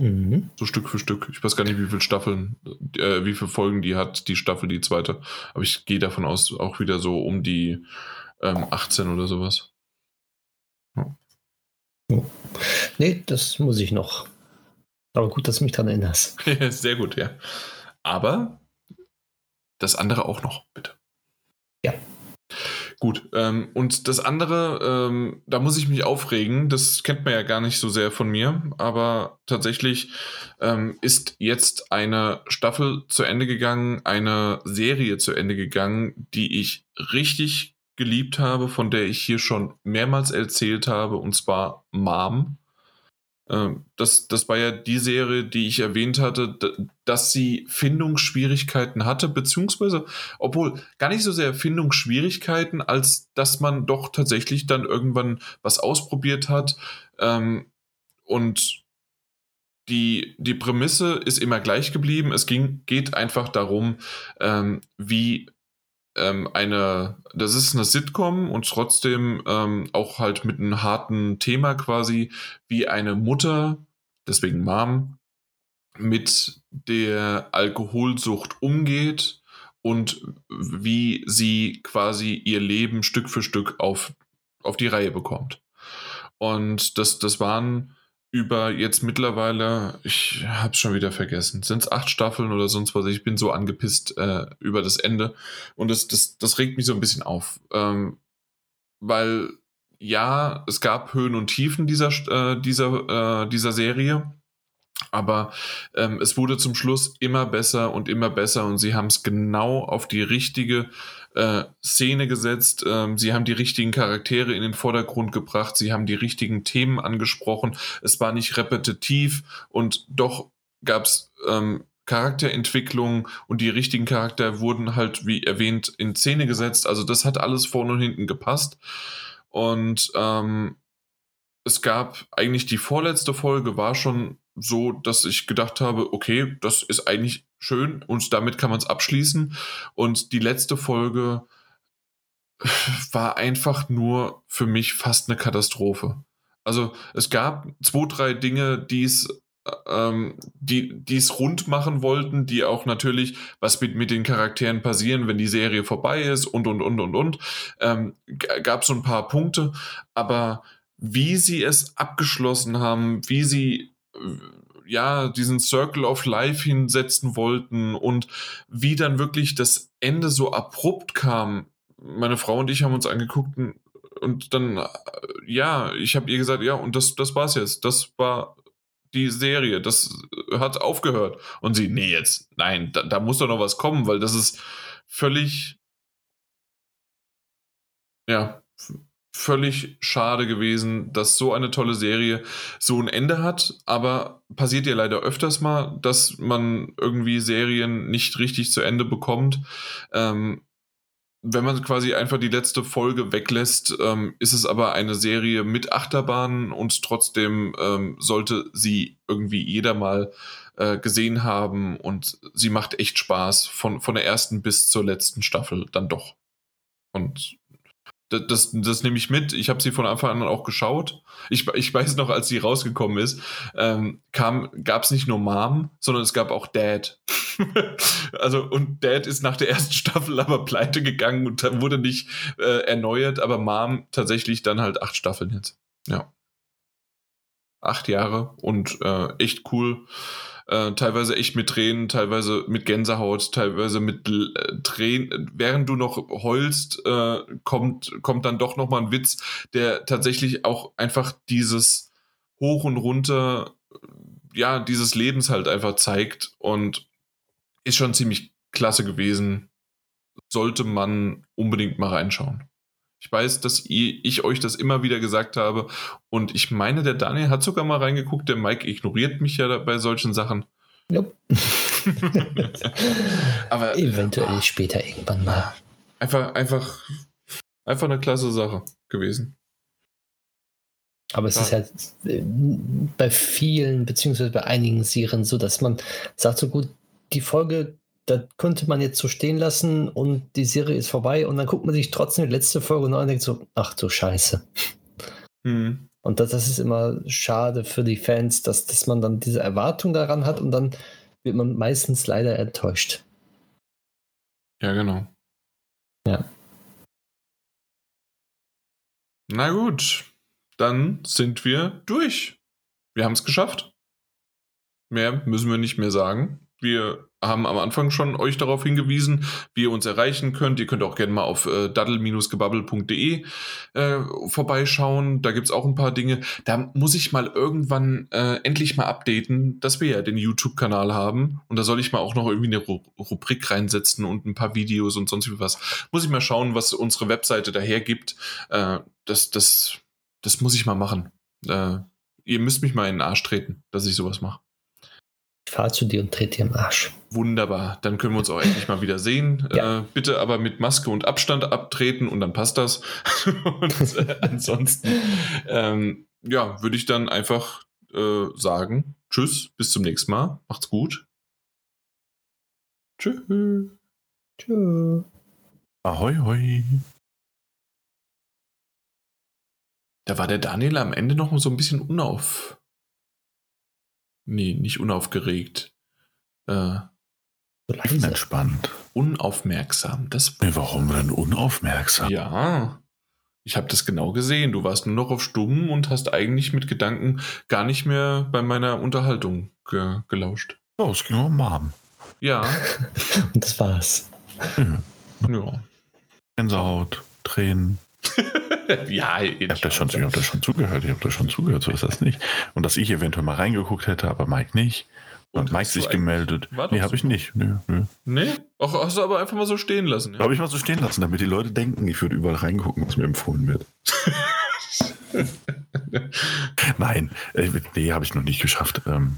Mhm. So Stück für Stück. Ich weiß gar nicht, wie viele Staffeln, äh, wie viele Folgen die hat, die Staffel, die zweite. Aber ich gehe davon aus, auch wieder so um die ähm, 18 oder sowas. Oh. Nee, das muss ich noch. Aber gut, dass du mich daran erinnerst. Sehr gut, ja. Aber das andere auch noch, bitte. Ja. Gut, ähm, und das andere, ähm, da muss ich mich aufregen, das kennt man ja gar nicht so sehr von mir, aber tatsächlich ähm, ist jetzt eine Staffel zu Ende gegangen, eine Serie zu Ende gegangen, die ich richtig geliebt habe, von der ich hier schon mehrmals erzählt habe, und zwar Mom. Ähm, das, das war ja die Serie, die ich erwähnt hatte, dass sie Findungsschwierigkeiten hatte, beziehungsweise, obwohl gar nicht so sehr Findungsschwierigkeiten, als dass man doch tatsächlich dann irgendwann was ausprobiert hat. Ähm, und die, die Prämisse ist immer gleich geblieben. Es ging, geht einfach darum, ähm, wie ähm, eine, das ist eine Sitcom und trotzdem ähm, auch halt mit einem harten Thema quasi, wie eine Mutter, deswegen Mom, mit der Alkoholsucht umgeht und wie sie quasi ihr Leben Stück für Stück auf, auf die Reihe bekommt. Und das, das waren über jetzt mittlerweile, ich hab's schon wieder vergessen, sind es acht Staffeln oder sonst was. Ich bin so angepisst äh, über das Ende und das, das, das regt mich so ein bisschen auf, ähm, weil ja, es gab Höhen und Tiefen dieser, äh, dieser, äh, dieser Serie. Aber ähm, es wurde zum Schluss immer besser und immer besser und sie haben es genau auf die richtige äh, Szene gesetzt. Ähm, sie haben die richtigen Charaktere in den Vordergrund gebracht. Sie haben die richtigen Themen angesprochen. Es war nicht repetitiv und doch gab es ähm, Charakterentwicklung und die richtigen Charakter wurden halt, wie erwähnt, in Szene gesetzt. Also das hat alles vorne und hinten gepasst. Und ähm, es gab eigentlich die vorletzte Folge war schon so, dass ich gedacht habe, okay, das ist eigentlich schön und damit kann man es abschließen. Und die letzte Folge war einfach nur für mich fast eine Katastrophe. Also es gab zwei, drei Dinge, die es ähm, die es rund machen wollten, die auch natürlich, was mit, mit den Charakteren passieren, wenn die Serie vorbei ist und und und und und, ähm, gab so ein paar Punkte, aber wie sie es abgeschlossen haben, wie sie ja diesen Circle of Life hinsetzen wollten und wie dann wirklich das Ende so abrupt kam. Meine Frau und ich haben uns angeguckt und dann, äh, ja, ich habe ihr gesagt, ja, und das, das war's jetzt. Das war die Serie, das hat aufgehört. Und sie, nee, jetzt, nein, da, da muss doch noch was kommen, weil das ist völlig, ja, völlig schade gewesen, dass so eine tolle Serie so ein Ende hat, aber passiert ja leider öfters mal, dass man irgendwie Serien nicht richtig zu Ende bekommt. Ähm, wenn man quasi einfach die letzte Folge weglässt, ähm, ist es aber eine Serie mit Achterbahnen und trotzdem ähm, sollte sie irgendwie jeder mal äh, gesehen haben und sie macht echt Spaß von, von der ersten bis zur letzten Staffel dann doch. Und das, das, das nehme ich mit. Ich habe sie von Anfang an auch geschaut. Ich, ich weiß noch, als sie rausgekommen ist, ähm, gab es nicht nur Mom, sondern es gab auch Dad. also, und Dad ist nach der ersten Staffel aber pleite gegangen und wurde nicht äh, erneuert, aber Mom tatsächlich dann halt acht Staffeln jetzt. Ja. Acht Jahre und äh, echt cool. Äh, teilweise echt mit Tränen, teilweise mit Gänsehaut, teilweise mit äh, Tränen. Während du noch heulst, äh, kommt, kommt dann doch nochmal ein Witz, der tatsächlich auch einfach dieses Hoch und Runter, ja, dieses Lebens halt einfach zeigt und ist schon ziemlich klasse gewesen. Sollte man unbedingt mal reinschauen. Ich weiß, dass ich euch das immer wieder gesagt habe. Und ich meine, der Daniel hat sogar mal reingeguckt. Der Mike ignoriert mich ja bei solchen Sachen. Nope. Aber eventuell oh, später irgendwann mal. Einfach, einfach, einfach eine klasse Sache gewesen. Aber es ja. ist halt äh, bei vielen, beziehungsweise bei einigen Serien so, dass man sagt, so gut, die Folge das könnte man jetzt so stehen lassen und die Serie ist vorbei und dann guckt man sich trotzdem die letzte Folge noch an und denkt so, ach du Scheiße. Mhm. Und das, das ist immer schade für die Fans, dass, dass man dann diese Erwartung daran hat und dann wird man meistens leider enttäuscht. Ja, genau. Ja. Na gut, dann sind wir durch. Wir haben es geschafft. Mehr müssen wir nicht mehr sagen. Wir haben am Anfang schon euch darauf hingewiesen, wie ihr uns erreichen könnt. Ihr könnt auch gerne mal auf äh, daddel-gebabbel.de äh, vorbeischauen. Da gibt es auch ein paar Dinge. Da muss ich mal irgendwann äh, endlich mal updaten, dass wir ja den YouTube-Kanal haben. Und da soll ich mal auch noch irgendwie eine Ru Rubrik reinsetzen und ein paar Videos und sonst wie was. Muss ich mal schauen, was unsere Webseite daher gibt. Äh, das, das, das muss ich mal machen. Äh, ihr müsst mich mal in den Arsch treten, dass ich sowas mache. Ich fahre zu dir und trete dir im Arsch. Wunderbar, dann können wir uns auch endlich mal wieder sehen. Ja. Äh, bitte aber mit Maske und Abstand abtreten und dann passt das. und äh, ansonsten, ähm, ja, würde ich dann einfach äh, sagen, tschüss, bis zum nächsten Mal. Macht's gut. Tschüss. Tschüss. Ahoi, hoi. Da war der Daniel am Ende noch so ein bisschen unauf. Nee, nicht unaufgeregt. Äh, entspannt. Unaufmerksam. Das nee, warum denn unaufmerksam? Ja. Ich habe das genau gesehen. Du warst nur noch auf Stumm und hast eigentlich mit Gedanken gar nicht mehr bei meiner Unterhaltung ge gelauscht. Oh, es ging um Mom. Ja. und das war's. Ja. ja. Gänsehaut, Tränen. ja, ich habe das, schon, hab das schon zugehört. Ich habe das schon zugehört, so ist das nicht. Und dass ich eventuell mal reingeguckt hätte, aber Mike nicht. Und, und Mike sich gemeldet. Nee, habe ich nicht. Nö, nö. Nee? Ach, hast du aber einfach mal so stehen lassen. Ja? Habe ich mal so stehen lassen, damit die Leute denken, ich würde überall reingucken, was mir empfohlen wird. Nein, äh, nee, habe ich noch nicht geschafft. Ähm,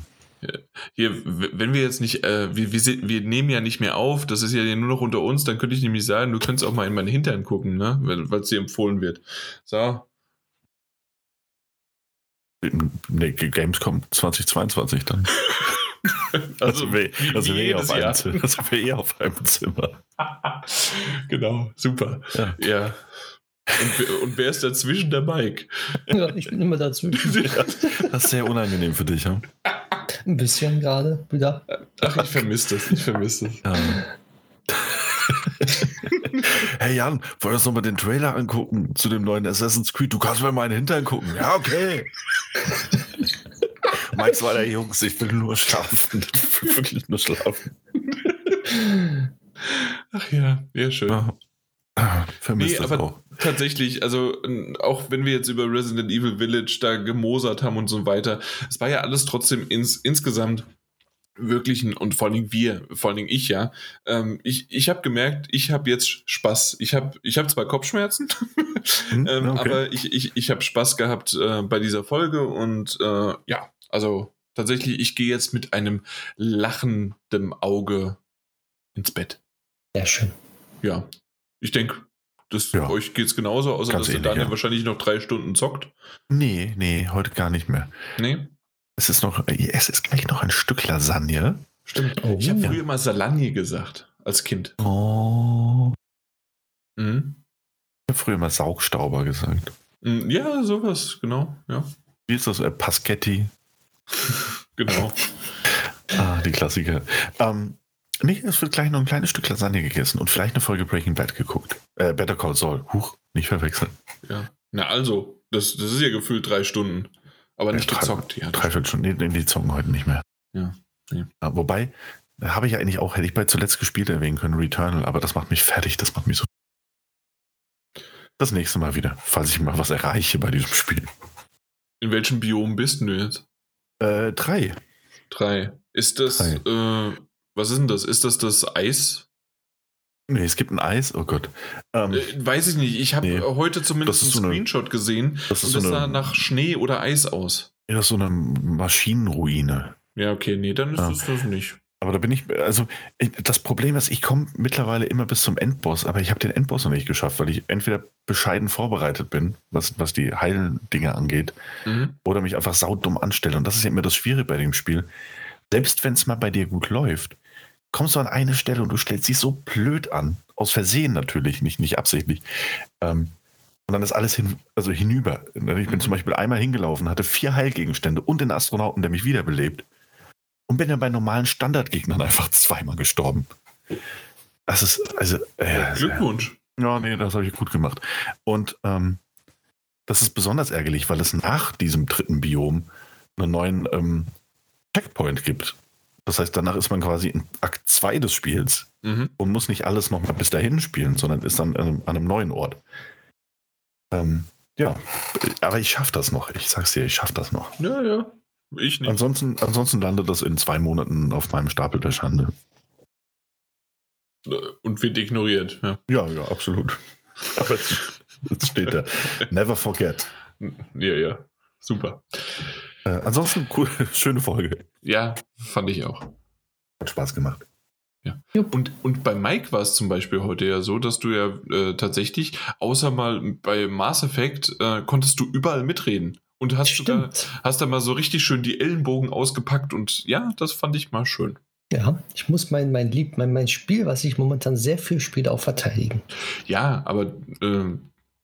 hier, wenn wir jetzt nicht, äh, wir, wir, wir, nehmen ja nicht mehr auf, das ist ja nur noch unter uns, dann könnte ich nämlich sagen, du könntest auch mal in meinen Hintern gucken, ne? weil es dir empfohlen wird. So. Nee, Gamescom 2022 dann. also, also, wir, also wir eh auf einem Zimmer. Also wir eh auf einem Zimmer. genau, super. Ja. ja. Und, und, wer ist dazwischen? Der Mike. Ja, ich bin immer dazwischen. Ja, das ist sehr unangenehm für dich, ja? Ein bisschen gerade wieder. Ach, ich vermisse das. Ich vermisse das. Ja. hey Jan, wollen wir uns nochmal den Trailer angucken zu dem neuen Assassin's Creed? Du kannst mir meinen Hintern gucken. Ja, okay. Mike's war der Jungs, ich will nur schlafen. Ich will wirklich nur schlafen. Ach ja, ja, schön. Ja. Vermisst nee, aber auch. Tatsächlich, also auch wenn wir jetzt über Resident Evil Village da gemosert haben und so weiter, es war ja alles trotzdem ins, insgesamt wirklich ein, und vor allen Dingen wir, vor allen Dingen ich ja, ähm, ich, ich habe gemerkt, ich habe jetzt Spaß. Ich habe ich hab zwar Kopfschmerzen, hm, ähm, okay. aber ich, ich, ich habe Spaß gehabt äh, bei dieser Folge und äh, ja, also tatsächlich, ich gehe jetzt mit einem lachendem Auge ins Bett. Sehr schön. Ja, ich denke, das, ja. euch geht es genauso, außer Ganz dass ähnlich, der Daniel ja. wahrscheinlich noch drei Stunden zockt. Nee, nee, heute gar nicht mehr. Nee. Es ist noch, es ist gleich noch ein Stück Lasagne. Stimmt. Oh, ich habe ja. früher mal Salagne gesagt, als Kind. Oh. Mhm. Ich habe früher mal Saugstauber gesagt. Mhm, ja, sowas, genau, ja. Wie ist das? Äh, Paschetti. genau. ah, die Klassiker. Ähm, Nee, es wird gleich noch ein kleines Stück Lasagne gegessen und vielleicht eine Folge Breaking Bad geguckt. Äh, Better Call Saul. Huch, nicht verwechseln. Ja. Na also, das, das ist ja gefühlt drei Stunden. Aber nicht ja, gezockt. Ja, drei Stunden. Nee, die zocken heute nicht mehr. Ja. Nee. Wobei, habe ich ja eigentlich auch, hätte ich bei zuletzt gespielt erwähnen können, Returnal, aber das macht mich fertig, das macht mich so. Das nächste Mal wieder, falls ich mal was erreiche bei diesem Spiel. In welchem Biom bist du jetzt? Äh, drei. Drei. Ist das, drei. Äh, was ist denn das? Ist das das Eis? Nee, es gibt ein Eis, oh Gott. Ähm, äh, weiß ich nicht. Ich habe nee, heute zumindest einen so Screenshot eine, gesehen das und das so sah nach Schnee oder Eis aus. Ja, das ist so eine Maschinenruine. Ja, okay, nee, dann ist ja. das das nicht. Aber da bin ich, also das Problem ist, ich komme mittlerweile immer bis zum Endboss, aber ich habe den Endboss noch nicht geschafft, weil ich entweder bescheiden vorbereitet bin, was, was die heilen Dinge angeht, mhm. oder mich einfach saudumm anstelle. Und das ist ja immer das Schwierige bei dem Spiel. Selbst wenn es mal bei dir gut läuft, kommst du an eine Stelle und du stellst dich so blöd an. Aus Versehen natürlich, nicht, nicht absichtlich. Ähm, und dann ist alles hin, also hinüber. Ich bin mhm. zum Beispiel einmal hingelaufen, hatte vier Heilgegenstände und den Astronauten, der mich wiederbelebt. Und bin dann bei normalen Standardgegnern einfach zweimal gestorben. Das ist, also. Äh, Glückwunsch. Ja, nee, das habe ich gut gemacht. Und ähm, das ist besonders ärgerlich, weil es nach diesem dritten Biom einen neuen ähm, Checkpoint gibt. Das heißt, danach ist man quasi in Akt 2 des Spiels mhm. und muss nicht alles nochmal bis dahin spielen, sondern ist dann an einem neuen Ort. Ähm, ja, aber ich schaffe das noch. Ich sag's dir, ich schaffe das noch. Ja, ja. Ich nicht. Ansonsten, ansonsten landet das in zwei Monaten auf meinem Stapel der Schande. Und wird ignoriert, ja. Ja, ja, absolut. Aber jetzt steht da. Never forget. Ja, ja. Super. Äh, ansonsten cool, schöne Folge. Ja, fand ich auch. Hat Spaß gemacht. Ja. Und, und bei Mike war es zum Beispiel heute ja so, dass du ja äh, tatsächlich, außer mal bei Mass Effect, äh, konntest du überall mitreden. Und hast Stimmt. sogar, hast da mal so richtig schön die Ellenbogen ausgepackt und ja, das fand ich mal schön. Ja, ich muss mein, mein Lieb, mein, mein Spiel, was ich momentan sehr viel spiele, auch verteidigen. Ja, aber äh,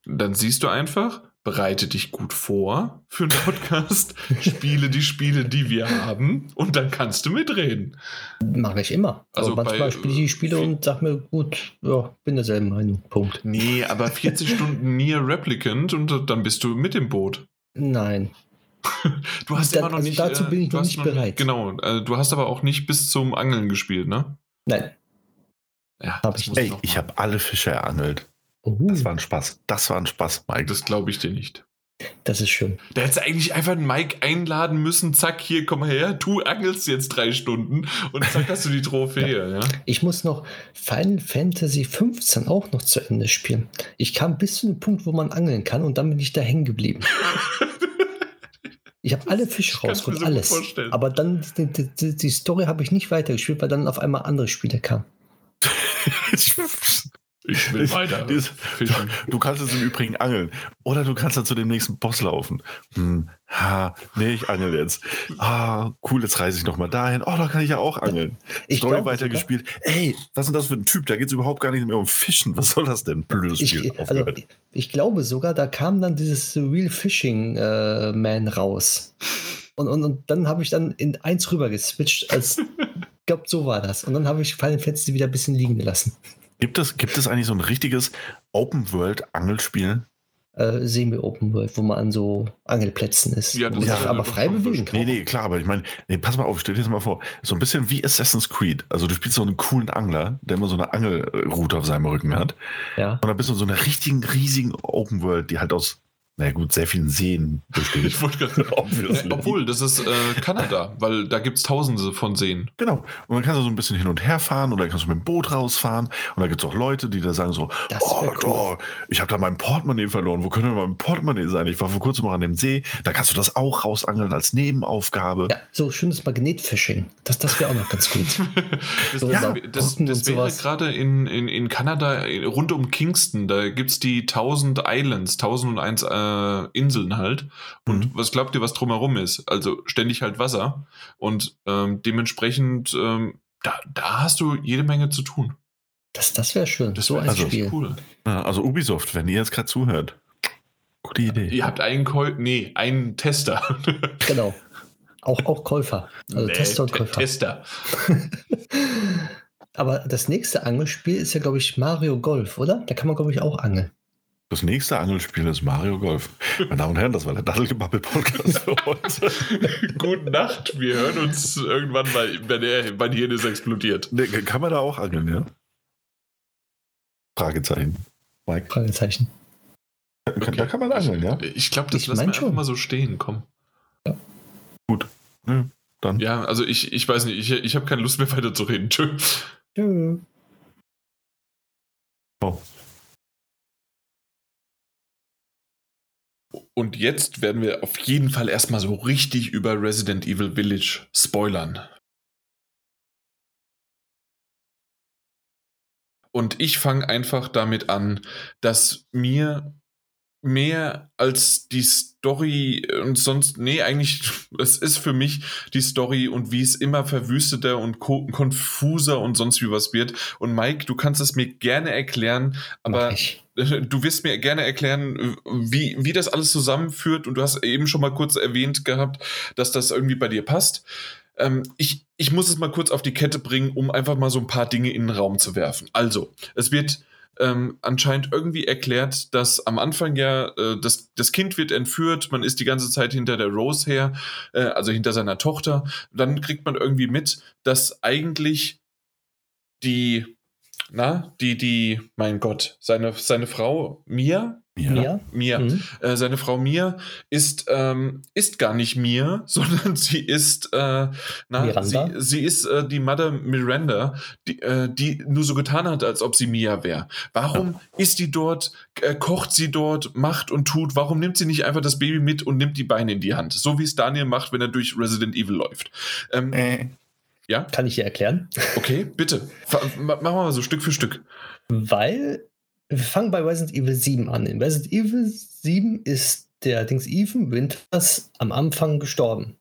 dann siehst du einfach, bereite dich gut vor für einen Podcast, spiele die Spiele, die wir haben und dann kannst du mitreden. Mache ich immer. Also aber manchmal bei, spiele ich die Spiele äh, und sag mir, gut, ja, bin derselben Meinung. Punkt. Nee, aber 40 Stunden Nier Replicant und dann bist du mit im Boot. Nein. Du hast Da- immer noch also nicht. dazu bin ich noch nicht bereit. Genau, äh, du hast aber auch nicht bis zum Angeln gespielt, ne? Nein. Ja, Hab ich noch ich mal. habe alle Fische erangelt. Oh, Das war ein Spaß. Das war ein Spaß, Mike. Das glaube ich dir nicht. das ist schön. Da hättest du eigentlich einfach einen Mike einladen müssen. Zack, hier, komm her. Du angelst jetzt drei Stunden und zack, hast du die Trophäe. ja. Ich muss noch Final Fantasy 15 auch noch zu Ende spielen. Ich kam bis zu dem Punkt, wo man angeln kann und dann bin ich da hängen geblieben. Ich habe alle Fische rausgeholt, so alles. vorstellen. Aber dann die, die, die, die Story habe ich nicht weitergespielt, weil dann auf einmal andere Spiele kamen. Ich will weiter. Dies- fischen. Du kannst jetzt im Übrigen angeln. Oder du kannst dann zu dem nächsten Boss laufen. Hm, ha, nee, ich angel jetzt. Ah, cool, jetzt reise ich nochmal dahin. Oh, da kann ich ja auch angeln. Ich Story glaube weitergespielt. Ey, was ist denn das für ein Typ? Da geht es überhaupt gar nicht mehr um Fischen. Was soll das denn? Blödes Spiel. Ich, also, ich, ich glaube sogar, da kam dann dieses Real Fishing äh, Man raus. Und, und, und dann habe ich dann in eins rüber geswitcht, als ich glaube, so war das. Und dann habe ich Final Fantasy wieder ein bisschen liegen gelassen. Gibt es, gibt es eigentlich so ein richtiges Open-World-Angelspiel? Äh, Semi-Open World, wo man an so Angelplätzen ist. Ja, das man ist sich ja aber frei bewegen kann. Nee, nee, klar, aber ich meine, nee, pass mal auf, stell dir das mal vor. So ein bisschen wie Assassin's Creed. Also du spielst so einen coolen Angler, der immer so eine Angelroute auf seinem Rücken hat. Ja. Und dann bist du in so einer richtigen, riesigen Open World, die halt aus, na gut, sehr vielen Seen besteht. Ich wollte gerade Obviously. Obwohl, das ist äh, Kanada, weil da gibt es tausende von Seen. Genau. Und dann kannst du so ein bisschen hin und her fahren oder kannst du mit dem Boot rausfahren. Und da gibt es auch Leute, die da sagen so, oh, cool. oh, ich habe da mein Portemonnaie verloren. Wo könnte denn mein Portemonnaie sein? Ich war vor kurzem noch an dem See. Da kannst du das auch rausangeln als Nebenaufgabe. Ja, so schönes Magnetfishing. Das, das wäre auch noch ganz gut. Das, So das, über das, das wäre gerade in, in, in Kanada, rund um Kingston, da gibt es die 1000 Islands, 1001 äh, Inseln halt. Und Mhm. was glaubt ihr, was drumherum ist? Also ständig halt Wasser. Und ähm, dementsprechend, ähm, da, da hast du jede Menge zu tun. Das, das wäre schön. Das so wäre ein also Spiel. cool. Ja, also Ubisoft, wenn ihr jetzt gerade zuhört. Gute Idee. Ihr habt einen Käu nee, einen Tester. Genau. Auch, auch Käufer. Also Nee, Tester und Käufer. Tester. Aber das nächste Angelspiel ist ja, glaube ich, Mario Golf, oder? Da kann man, glaube ich, auch angeln. Das nächste Angelspiel ist Mario Golf. Meine Damen und Herren, das war der Daddelgebabbel-Podcast für heute. Gute Nacht. Wir hören uns irgendwann mal, wenn er, mein Hirn ist explodiert. Nee, kann man da auch angeln, ja? Fragezeichen. Mike. Fragezeichen. Kann- Da kann man angeln, ja? Ich glaube, das Ich lassen wir einfach schon. mal so stehen. Komm. ja dann. Ja, also ich, ich weiß nicht, ich, ich habe keine Lust mehr weiter zu reden. Tschö. Tschö. Oh. Und jetzt werden wir auf jeden Fall erstmal so richtig über Resident Evil Village spoilern. Und ich fange einfach damit an, dass mir mehr als die Story und sonst, nee, eigentlich, es ist für mich die Story und wie es immer verwüsteter und ko konfuser und sonst wie was wird. Und Mike, du kannst es mir gerne erklären, aber du wirst mir gerne erklären, wie, wie das alles zusammenführt. Und du hast eben schon mal kurz erwähnt gehabt, dass das irgendwie bei dir passt. Ähm, ich, ich muss es mal kurz auf die Kette bringen, um einfach mal so ein paar Dinge in den Raum zu werfen. Also, es wird ähm, anscheinend irgendwie erklärt, dass am Anfang ja äh, das, das Kind wird entführt, man ist die ganze Zeit hinter der Rose her, äh, also hinter seiner Tochter. Dann kriegt man irgendwie mit, dass eigentlich die na, die, die, mein Gott, seine, seine Frau Mia, Mia? Mia. Mhm. Äh, seine Frau Mia ist, ähm, ist gar nicht Mia, sondern sie ist, äh, na, sie, sie ist äh, die Mother Miranda, die, äh, die nur so getan hat, als ob sie Mia wäre. Warum ja. ist die dort, äh, kocht sie dort, macht und tut? Warum nimmt sie nicht einfach das Baby mit und nimmt die Beine in die Hand? So wie es Daniel macht, wenn er durch Resident Evil läuft. Ähm, äh. Ja? Kann ich dir erklären? Okay, bitte. Machen wir mal so Stück für Stück. Weil wir fangen bei Resident Evil 7 an. In Resident Evil 7 ist der Dings Ethan Winters am Anfang gestorben.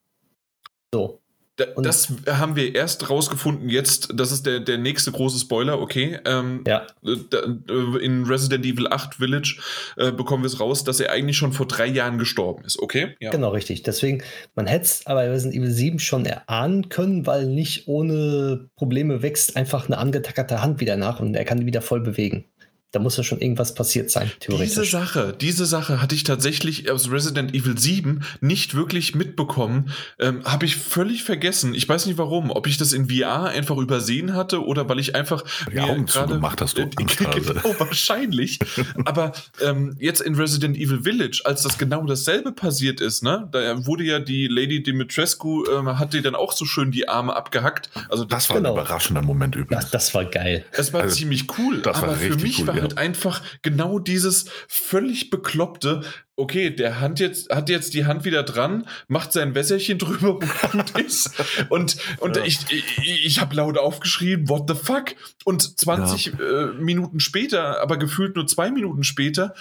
So. Da, das haben wir erst rausgefunden jetzt, das ist der, der nächste große Spoiler, okay. Ähm, ja. Da, äh, in Resident Evil 8 Village äh, bekommen wir es raus, dass er eigentlich schon vor drei Jahren gestorben ist, okay? Ja. Genau, richtig. Deswegen, man hätte es aber bei Resident Evil 7 schon erahnen können, weil nicht ohne Probleme wächst einfach eine angetackerte Hand wieder nach und er kann die wieder voll bewegen. Da muss ja schon irgendwas passiert sein, theoretisch. Diese Sache, diese Sache hatte ich tatsächlich aus Resident Evil 7 nicht wirklich mitbekommen. Ähm, Habe ich völlig vergessen. Ich weiß nicht warum. Ob ich das in VR einfach übersehen hatte oder weil ich einfach Die Augen gerade gemacht hast. Du äh, genau, wahrscheinlich. Aber ähm, jetzt in Resident Evil Village, als das genau dasselbe passiert ist, ne, da wurde ja die Lady Dimitrescu, ähm, hat dir dann auch so schön die Arme abgehackt. Also das, das war genau. ein überraschender Moment übrigens. Das, das war geil. Das war also, ziemlich cool. Das aber war für mich cool, war halt einfach genau dieses völlig bekloppte, okay, der Hand jetzt, hat jetzt die Hand wieder dran, macht sein Wässerchen drüber und gut ist. Und, und ja. ich, ich, ich habe laut aufgeschrieben, what the fuck? Und 20 ja. äh, Minuten später, aber gefühlt nur zwei Minuten später,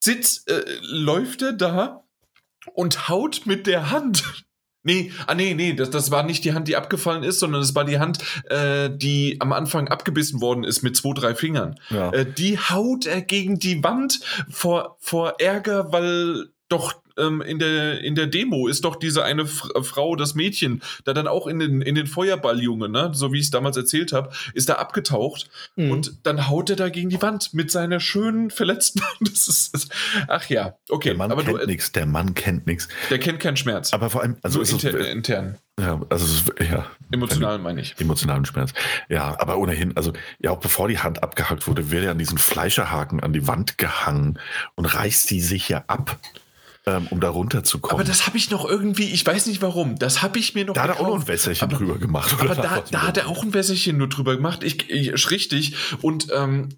sitzt, äh, läuft er da und haut mit der Hand Nee, ah nee, nee, das, das war nicht die Hand, die abgefallen ist, sondern es war die Hand, äh, die am Anfang abgebissen worden ist mit zwei, drei Fingern. Ja. Äh, die haut er gegen die Wand vor, vor Ärger, weil doch ähm, in, der, in der Demo ist doch diese eine F äh, Frau, das Mädchen, da dann auch in den, in den Feuerballjunge, ne, so wie ich es damals erzählt habe, ist da abgetaucht mhm. und dann haut er da gegen die Wand mit seiner schönen verletzten Hand. Das ist, ach ja, okay. Der Mann aber kennt nichts, der Mann kennt nichts. Der kennt keinen Schmerz. Aber vor allem, also so inter, intern. Ja, also ja. Emotional meine ich. Emotionalen Schmerz. Ja, aber ohnehin, also ja, auch bevor die Hand abgehackt wurde, wird er an diesen Fleischerhaken an die Wand gehangen und reißt die sich ja ab ähm, um da runterzukommen. Aber das habe ich noch irgendwie, ich weiß nicht warum, das habe ich mir noch. Da hat er auch noch ein Wässerchen aber, drüber gemacht. Aber da, da hat er auch ein Wässerchen nur drüber gemacht. Ich, ich richtig. Und ähm,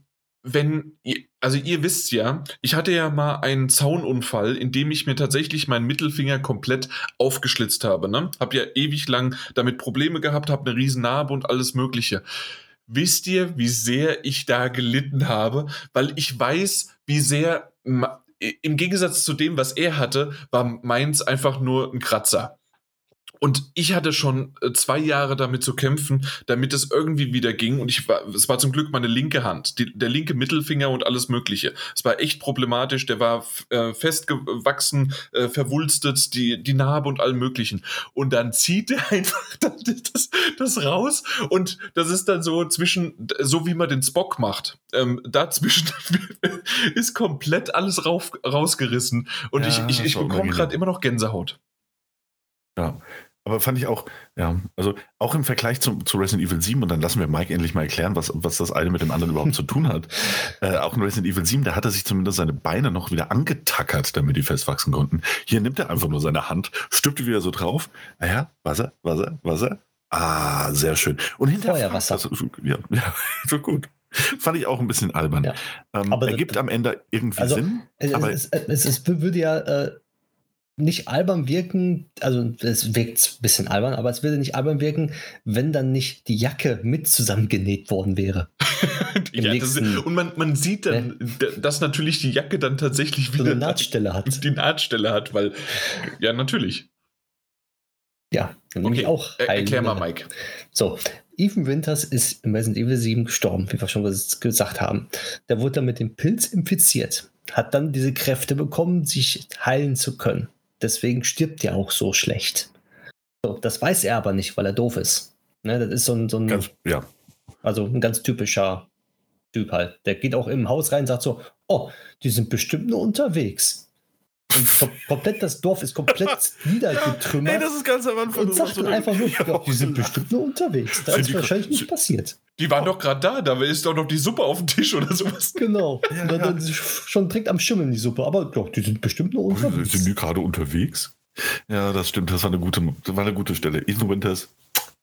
wenn, also ihr wisst ja, ich hatte ja mal einen Zaununfall, in dem ich mir tatsächlich meinen Mittelfinger komplett aufgeschlitzt habe. Ne? Hab ja ewig lang damit Probleme gehabt, habe eine riesen Narbe und alles Mögliche. Wisst ihr, wie sehr ich da gelitten habe? Weil ich weiß, wie sehr im Gegensatz zu dem, was er hatte, war meins einfach nur ein Kratzer. Und ich hatte schon äh, zwei Jahre damit zu kämpfen, damit es irgendwie wieder ging. Und ich war, es war zum Glück meine linke Hand, die, der linke Mittelfinger und alles Mögliche. Es war echt problematisch. Der war äh, festgewachsen, äh, verwulstet, die, die Narbe und allem Möglichen. Und dann zieht er einfach das, das raus. Und das ist dann so zwischen, so wie man den Spock macht. Ähm, dazwischen ist komplett alles rauf, rausgerissen. Und ja, ich, ich, ich bekomme gerade immer noch Gänsehaut. Ja, aber fand ich auch, ja, also auch im Vergleich zu, zu, Resident Evil 7, und dann lassen wir Mike endlich mal erklären, was, was das eine mit dem anderen überhaupt zu tun hat. Äh, auch in Resident Evil 7, da hat er sich zumindest seine Beine noch wieder angetackert, damit die festwachsen konnten. Hier nimmt er einfach nur seine Hand, stülpt wieder so drauf. Naja, Wasser, Wasser, Wasser. Ah, sehr schön. Und hinterher. Feuerwasser. Also, ja, ja, so gut. Fand ich auch ein bisschen albern. Ja. Ähm, aber ergibt am Ende irgendwie also, Sinn. Es, aber es, es, es, würde ja äh, nicht albern wirken, also es wirkt ein bisschen albern, aber es würde nicht albern wirken, wenn dann nicht die Jacke mit zusammengenäht worden wäre. ja, ist, und man, man sieht dann, ne? dass natürlich die Jacke dann tatsächlich wieder so eine Nahtstelle hat. Die Nahtstelle hat, weil, ja, natürlich. Ja, nämlich okay. auch. Er, erklär mal, Mike. So, Ethan Winters ist im Resident Evil 7 gestorben, wie wir schon gesagt haben. Der wurde dann mit dem Pilz infiziert, hat dann diese Kräfte bekommen, sich heilen zu können. Deswegen stirbt er auch so schlecht. So, das weiß er aber nicht, weil er doof ist. Ne, das ist so ein, so ein ganz, ja. also ein ganz typischer Typ halt. Der geht auch im Haus rein und sagt so, oh, die sind bestimmt nur unterwegs. Und komplett das Dorf ist komplett niedergetrümmert. Ja, ey, das ist ganz am Anfang. Und sagt so einfach nur, ja, die sind bestimmt nur unterwegs. Da ist wahrscheinlich nicht passiert. Die waren doch gerade da, da ist doch noch die Suppe auf dem Tisch oder sowas. Genau. Ja, und dann ja. schon direkt am Schimmeln die Suppe. Aber doch, die sind bestimmt nur unterwegs. Sind die gerade unterwegs? Ja, das stimmt. Das war eine gute, das war eine gute Stelle. Ethan Winters,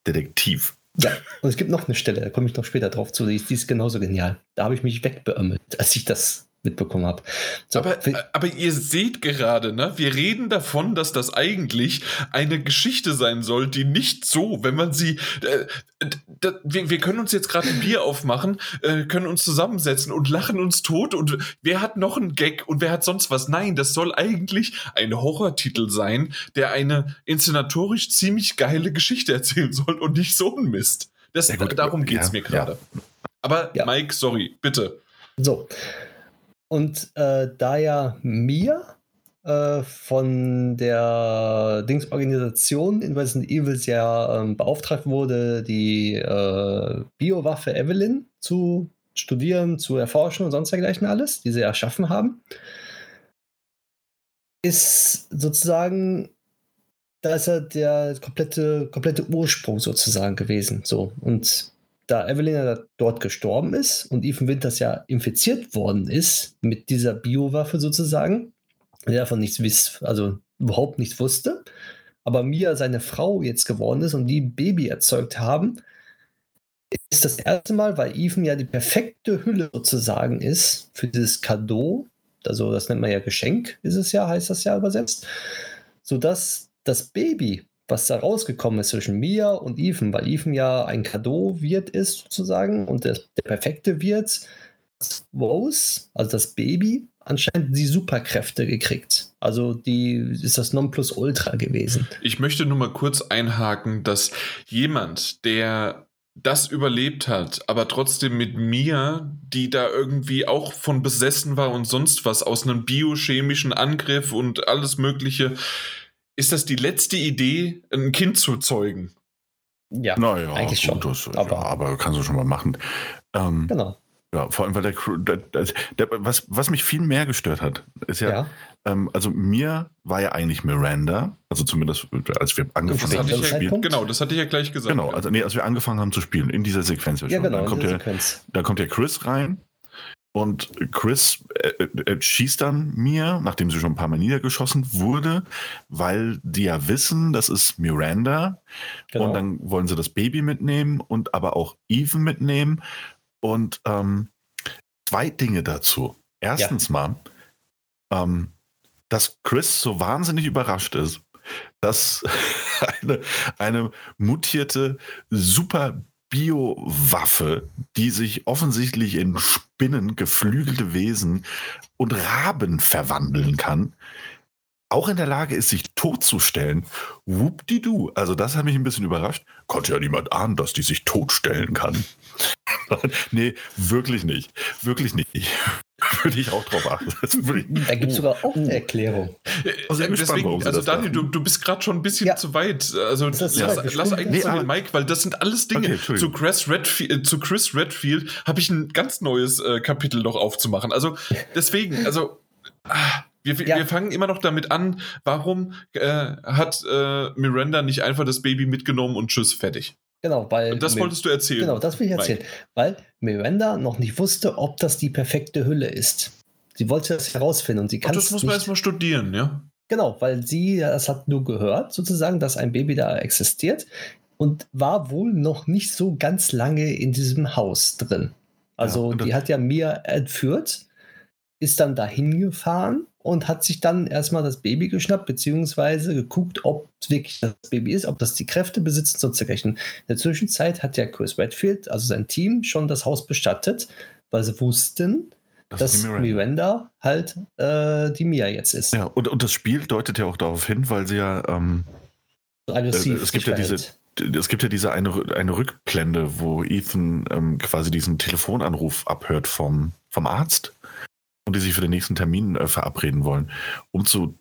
Detektiv. Ja, und es gibt noch eine Stelle, da komme ich noch später drauf zu, die ist, die ist genauso genial. Da habe ich mich wegbeömmelt, als ich das mitbekommen habe. So, aber, aber ihr seht gerade, ne? Wir reden davon, dass das eigentlich eine Geschichte sein soll, die nicht so, wenn man sie. Äh, äh, wir, wir, können uns jetzt gerade ein Bier aufmachen, äh, können uns zusammensetzen und lachen uns tot und wer hat noch einen Gag und wer hat sonst was? Nein, das soll eigentlich ein Horrortitel sein, der eine inszenatorisch ziemlich geile Geschichte erzählen soll und nicht so ein Mist. Das, ja, gut, darum geht es ja, mir gerade. Ja. Aber Mike, sorry, bitte. So, und äh, da ja mir äh, von der Dingsorganisation in Resident Evils ja ähm, beauftragt wurde, die äh, Biowaffe Evelyn zu studieren, zu erforschen und sonst dergleichen alles, die sie erschaffen haben, ist sozusagen da ist ja der komplette, komplette Ursprung sozusagen gewesen. So. Und da Evelyn dort gestorben ist und Ethan Winters ja infiziert worden ist mit dieser Biowaffe sozusagen, der davon nichts wiss, also überhaupt nichts wusste, aber Mia seine Frau jetzt geworden ist und die ein Baby erzeugt haben, ist das erste Mal, weil Ethan ja die perfekte Hülle sozusagen ist für dieses Cadeau, also das nennt man ja Geschenk, ist es ja, heißt das ja übersetzt, sodass das Baby was da rausgekommen ist zwischen Mia und Ethan, weil Ethan ja ein Cadeau-Wirt ist sozusagen und der, der perfekte Wirt, Rose, also das Baby, anscheinend die Superkräfte gekriegt. Also die ist das Nonplusultra gewesen. Ich möchte nur mal kurz einhaken, dass jemand, der das überlebt hat, aber trotzdem mit Mia, die da irgendwie auch von besessen war und sonst was aus einem biochemischen Angriff und alles Mögliche, ist das die letzte Idee, ein Kind zu zeugen? Ja, naja, eigentlich schon. Das, aber, ja, aber kannst du schon mal machen. Ähm, genau. Ja, vor allem, weil der, der, der, was, was mich viel mehr gestört hat, ist ja, ja. Ähm, also mir war ja eigentlich Miranda, also zumindest als wir angefangen haben zu spielen. genau, das hatte ich ja gleich gesagt. Genau, also nee, als wir angefangen haben zu spielen, in dieser Sequenz. Ja, genau, dann kommt, der, da kommt der Chris rein und Chris äh, äh, schießt dann mir, nachdem sie schon ein paar Mal niedergeschossen wurde, weil die ja wissen, das ist Miranda. Genau. Und dann wollen sie das Baby mitnehmen und aber auch Even mitnehmen. Und ähm, zwei Dinge dazu. Erstens ja. mal, ähm, dass Chris so wahnsinnig überrascht ist, dass eine, eine mutierte, super Biowaffe, die sich offensichtlich in Spinnen, geflügelte Wesen und Raben verwandeln kann, auch in der Lage ist, sich totzustellen. Whoop-di-doo. Also das hat mich ein bisschen überrascht. Konnte ja niemand ahnen, dass die sich totstellen kann. Nee, wirklich nicht. Wirklich nicht. würde ich auch drauf achten. da gibt es sogar auch eine Erklärung. Also, Deswegen, also Daniel, du, du bist gerade schon ein bisschen ja. zu weit. Also lass, lass eigentlich nee, den Mike, weil das sind alles Dinge. Okay, zu, Chris Redfield, äh, zu Chris Redfield habe ich ein ganz neues äh, Kapitel noch aufzumachen. Also deswegen, also ah, wir, ja. wir, fangen immer noch damit an, warum äh, hat äh, Miranda nicht einfach das Baby mitgenommen und tschüss, fertig. Genau, weil. Und das wolltest du erzählen. Genau, das will ich erzählen. Mike. Weil Miranda noch nicht wusste, ob das die perfekte Hülle ist. Sie wollte das herausfinden und sie kann. Das muss man erstmal studieren, ja? Genau, weil sie, das hat nur gehört, sozusagen, dass ein Baby da existiert und war wohl noch nicht so ganz lange in diesem Haus drin. Also, ja, die hat ja Mia entführt, ist dann dahin gefahren und hat sich dann erstmal das Baby geschnappt, beziehungsweise geguckt, ob es wirklich das Baby ist, ob das die Kräfte besitzt und so dergleichen. In der Zwischenzeit hat ja Chris Redfield, also sein Team, schon das Haus bestattet, weil sie wussten, das dass Miranda. Miranda. halt äh, die Mia jetzt ist. Ja, und, und das Spiel deutet ja auch darauf hin, weil sie ja ähm, aggressiv äh, es gibt ja diese es gibt ja diese eine, eine Rückblende, wo Ethan ähm, quasi diesen Telefonanruf abhört vom, vom Arzt und die sich für den nächsten Termin äh, verabreden wollen, um zu,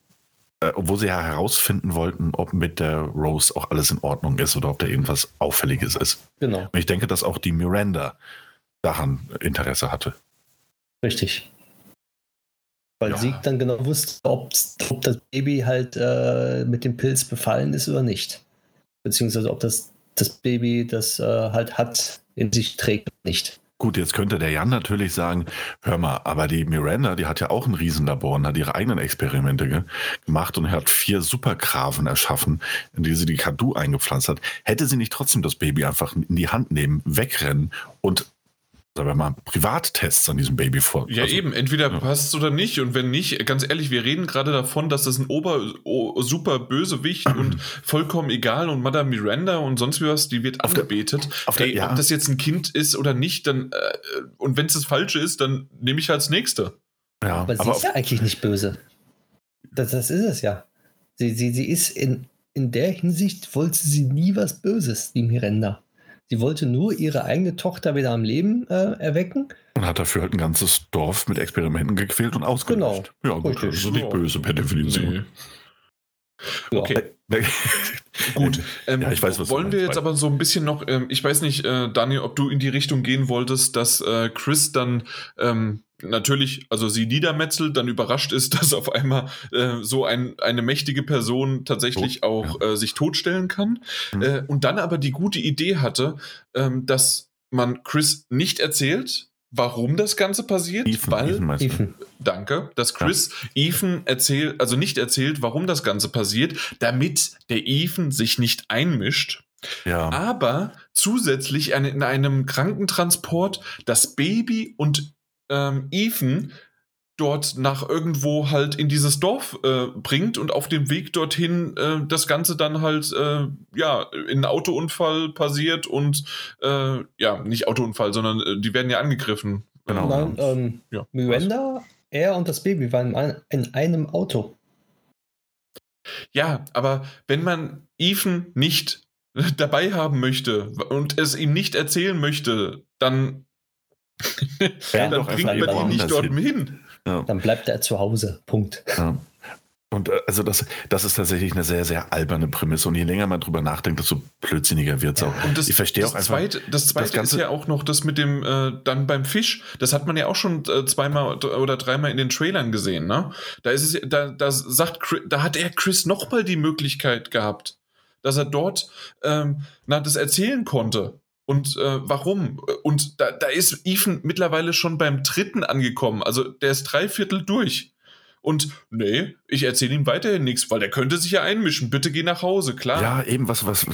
äh, obwohl sie ja herausfinden wollten, ob mit der Rose auch alles in Ordnung ist oder ob da irgendwas Auffälliges ist. Genau. Und ich denke, dass auch die Miranda daran Interesse hatte. Richtig. Weil ja. sie dann genau wusste, ob das Baby halt äh, mit dem Pilz befallen ist oder nicht. Beziehungsweise ob das, das Baby das äh, halt hat, in sich trägt oder nicht. Gut, jetzt könnte der Jan natürlich sagen, hör mal, aber die Miranda, die hat ja auch ein Riesenlabor und hat ihre eigenen Experimente ge gemacht und hat vier Supergraven erschaffen, in die sie die Kadu eingepflanzt hat. Hätte sie nicht trotzdem das Baby einfach in die Hand nehmen, wegrennen und sagen wir mal, Privattests an diesem Baby vor. Ja, also, eben, entweder ja. passt es oder nicht. Und wenn nicht, ganz ehrlich, wir reden gerade davon, dass das ein Ober, super Bösewicht und vollkommen egal und Madame Miranda und sonst wie was, die wird auf angebetet. Der, auf der, Ey, ja. Ob das jetzt ein Kind ist oder nicht, dann, äh, und wenn es das Falsche ist, dann nehme ich halt das nächste. Ja, aber, aber sie ist ja eigentlich nicht böse. Das, das ist es ja. Sie, sie, sie ist in, in der Hinsicht, wollte sie nie was Böses, die Miranda. Sie wollte nur ihre eigene Tochter wieder am Leben äh, erwecken. Und hat dafür halt ein ganzes Dorf mit Experimenten gequält und ausgelöscht. Genau. Ja, gut, Richtig. also nicht böse per Definition. Nee. Okay. Gut, ähm, ja, ich weiß, was wollen wir jetzt aber so ein bisschen noch, ähm, ich weiß nicht, äh, Daniel, ob du in die Richtung gehen wolltest, dass äh, Chris dann ähm, natürlich, also sie niedermetzelt, dann überrascht ist, dass auf einmal äh, so ein, eine mächtige Person tatsächlich oh, auch ja. äh, sich totstellen kann. Mhm. Äh, und dann aber die gute Idee hatte, ähm, dass man Chris nicht erzählt, warum das Ganze passiert, Ethan, weil Ethan, danke, dass Chris ja. Ethan erzählt, also nicht erzählt, warum das Ganze passiert, damit der Ethan sich nicht einmischt. Ja. Aber zusätzlich in einem Krankentransport das Baby und ähm, Ethan dort nach irgendwo halt in dieses Dorf äh, bringt und auf dem Weg dorthin äh, das Ganze dann halt äh, ja in einen Autounfall passiert und äh, ja nicht Autounfall, sondern äh, die werden ja angegriffen. Genau. Nein, ähm, ja, Miranda, was? er und das Baby waren in einem Auto. Ja, aber wenn man Ethan nicht dabei haben möchte und es ihm nicht erzählen möchte, dann ja, dann bringt man ihn nicht dort hin. hin. Ja. Dann bleibt er zu Hause. Punkt. Ja. Und äh, also das, das ist tatsächlich eine sehr, sehr alberne Prämisse. Und je länger man drüber nachdenkt, desto blödsinniger wird es auch. Und das, ich verstehe auch einfach. Zweite, das zweite das ist ja auch noch das mit dem äh, dann beim Fisch. Das hat man ja auch schon äh, zweimal oder dreimal in den Trailern gesehen. Ne? Da ist es, da, da sagt, da hat er Chris nochmal die Möglichkeit gehabt, dass er dort ähm, na, das erzählen konnte. Und äh, warum? Und da, da ist Ethan mittlerweile schon beim dritten angekommen. Also der ist drei Viertel durch. Und nee, ich erzähle ihm weiterhin nichts, weil der könnte sich ja einmischen. Bitte geh nach Hause, klar. Ja, eben was, was,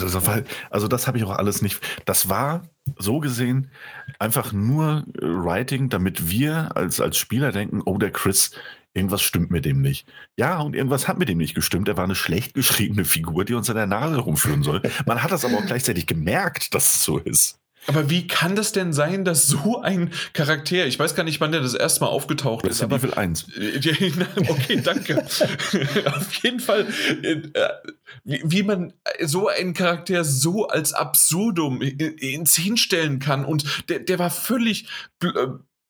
also das habe ich auch alles nicht. Das war so gesehen einfach nur Writing, damit wir als, als Spieler denken, oh, der Chris, irgendwas stimmt mit dem nicht. Ja, und irgendwas hat mit dem nicht gestimmt. Er war eine schlecht geschriebene Figur, die uns an der Nase rumführen soll. Man hat das aber auch gleichzeitig gemerkt, dass es so ist. Aber wie kann das denn sein, dass so ein Charakter, ich weiß gar nicht, wann der das erste Mal aufgetaucht ist. aber Level 1. okay, danke. Auf jeden Fall, äh, wie, man so einen Charakter so als Absurdum in, in Szene stellen kann. Und der, der war völlig äh,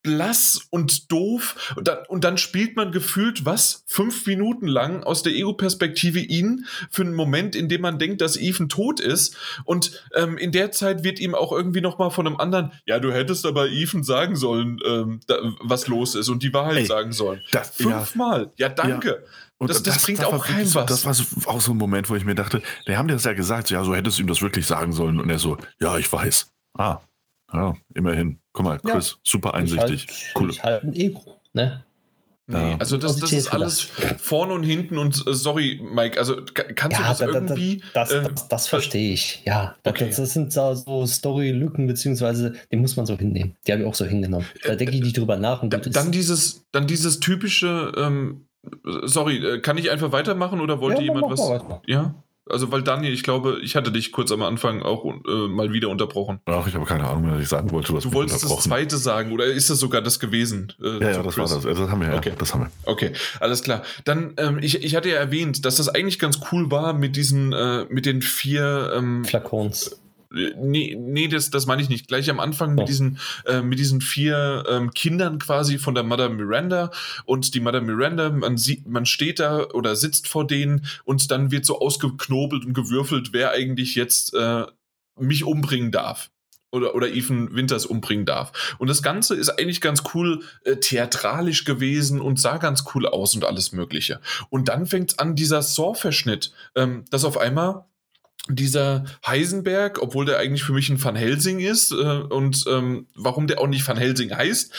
blass und doof. Und dann, und dann, spielt man gefühlt was? Fünf Minuten lang aus der Ego-Perspektive ihn für einen Moment, in dem man denkt, dass Ethan tot ist. Und ähm, in der Zeit wird ihm auch irgendwie nochmal von einem anderen, ja, du hättest aber Ethan sagen sollen, ähm, da, was los ist und die Wahrheit Ey, sagen sollen. Das, Fünfmal. Ja, ja danke. Ja. Und das, das, das bringt auch keinem so, was. Das war so, auch so ein Moment, wo ich mir dachte, wir haben dir das ja gesagt, ja, so hättest du ihm das wirklich sagen sollen. Und er so, ja, ich weiß. Ah, ja, immerhin. Guck mal, Chris, ja. super einsichtig. Ich halt, cool. Ich halt ein Ego, ne? Nee, also das, das ist alles vorne und hinten und äh, sorry, Mike, also kannst ja, du das da, irgendwie... Das, das, das, das äh, verstehe ich, ja. Okay. Das, sind so Story-Lücken, beziehungsweise die muss man so hinnehmen. Die habe ich auch so hingenommen. Da denke ich nicht drüber nach. Und dann, dieses, dann dieses typische, ähm, sorry, äh, kann ich einfach weitermachen oder wollte ja, jemand was... Ja? Also, weil Daniel, ich glaube, ich hatte dich kurz am Anfang auch äh, mal wieder unterbrochen. Ach, ich habe keine Ahnung, was ich sagen wollte. Du, du wolltest das zweite sagen, oder ist das sogar das gewesen? Äh, ja, ja, das Chris? war das. Also, das haben wir, okay. ja. Das haben wir. Okay, alles klar. Dann, ähm, ich, ich hatte ja erwähnt, dass das eigentlich ganz cool war mit diesen, äh, mit den vier ähm, Flakons. Nee, nee das, das meine ich nicht. Gleich am Anfang mit, diesen, äh, mit diesen vier ähm, Kindern quasi von der Mother Miranda und die Mother Miranda, man sieht, man steht da oder sitzt vor denen und dann wird so ausgeknobelt und gewürfelt, wer eigentlich jetzt äh, mich umbringen darf. oder, oder Ethan Winters umbringen darf. Und das Ganze ist eigentlich ganz cool äh, theatralisch gewesen und sah ganz cool aus und alles Mögliche. Und dann fängt an, dieser Saw-Verschnitt, ähm, dass auf einmal dieser Heisenberg, obwohl der eigentlich für mich ein Van Helsing ist äh, und ähm, warum der auch nicht Van Helsing heißt,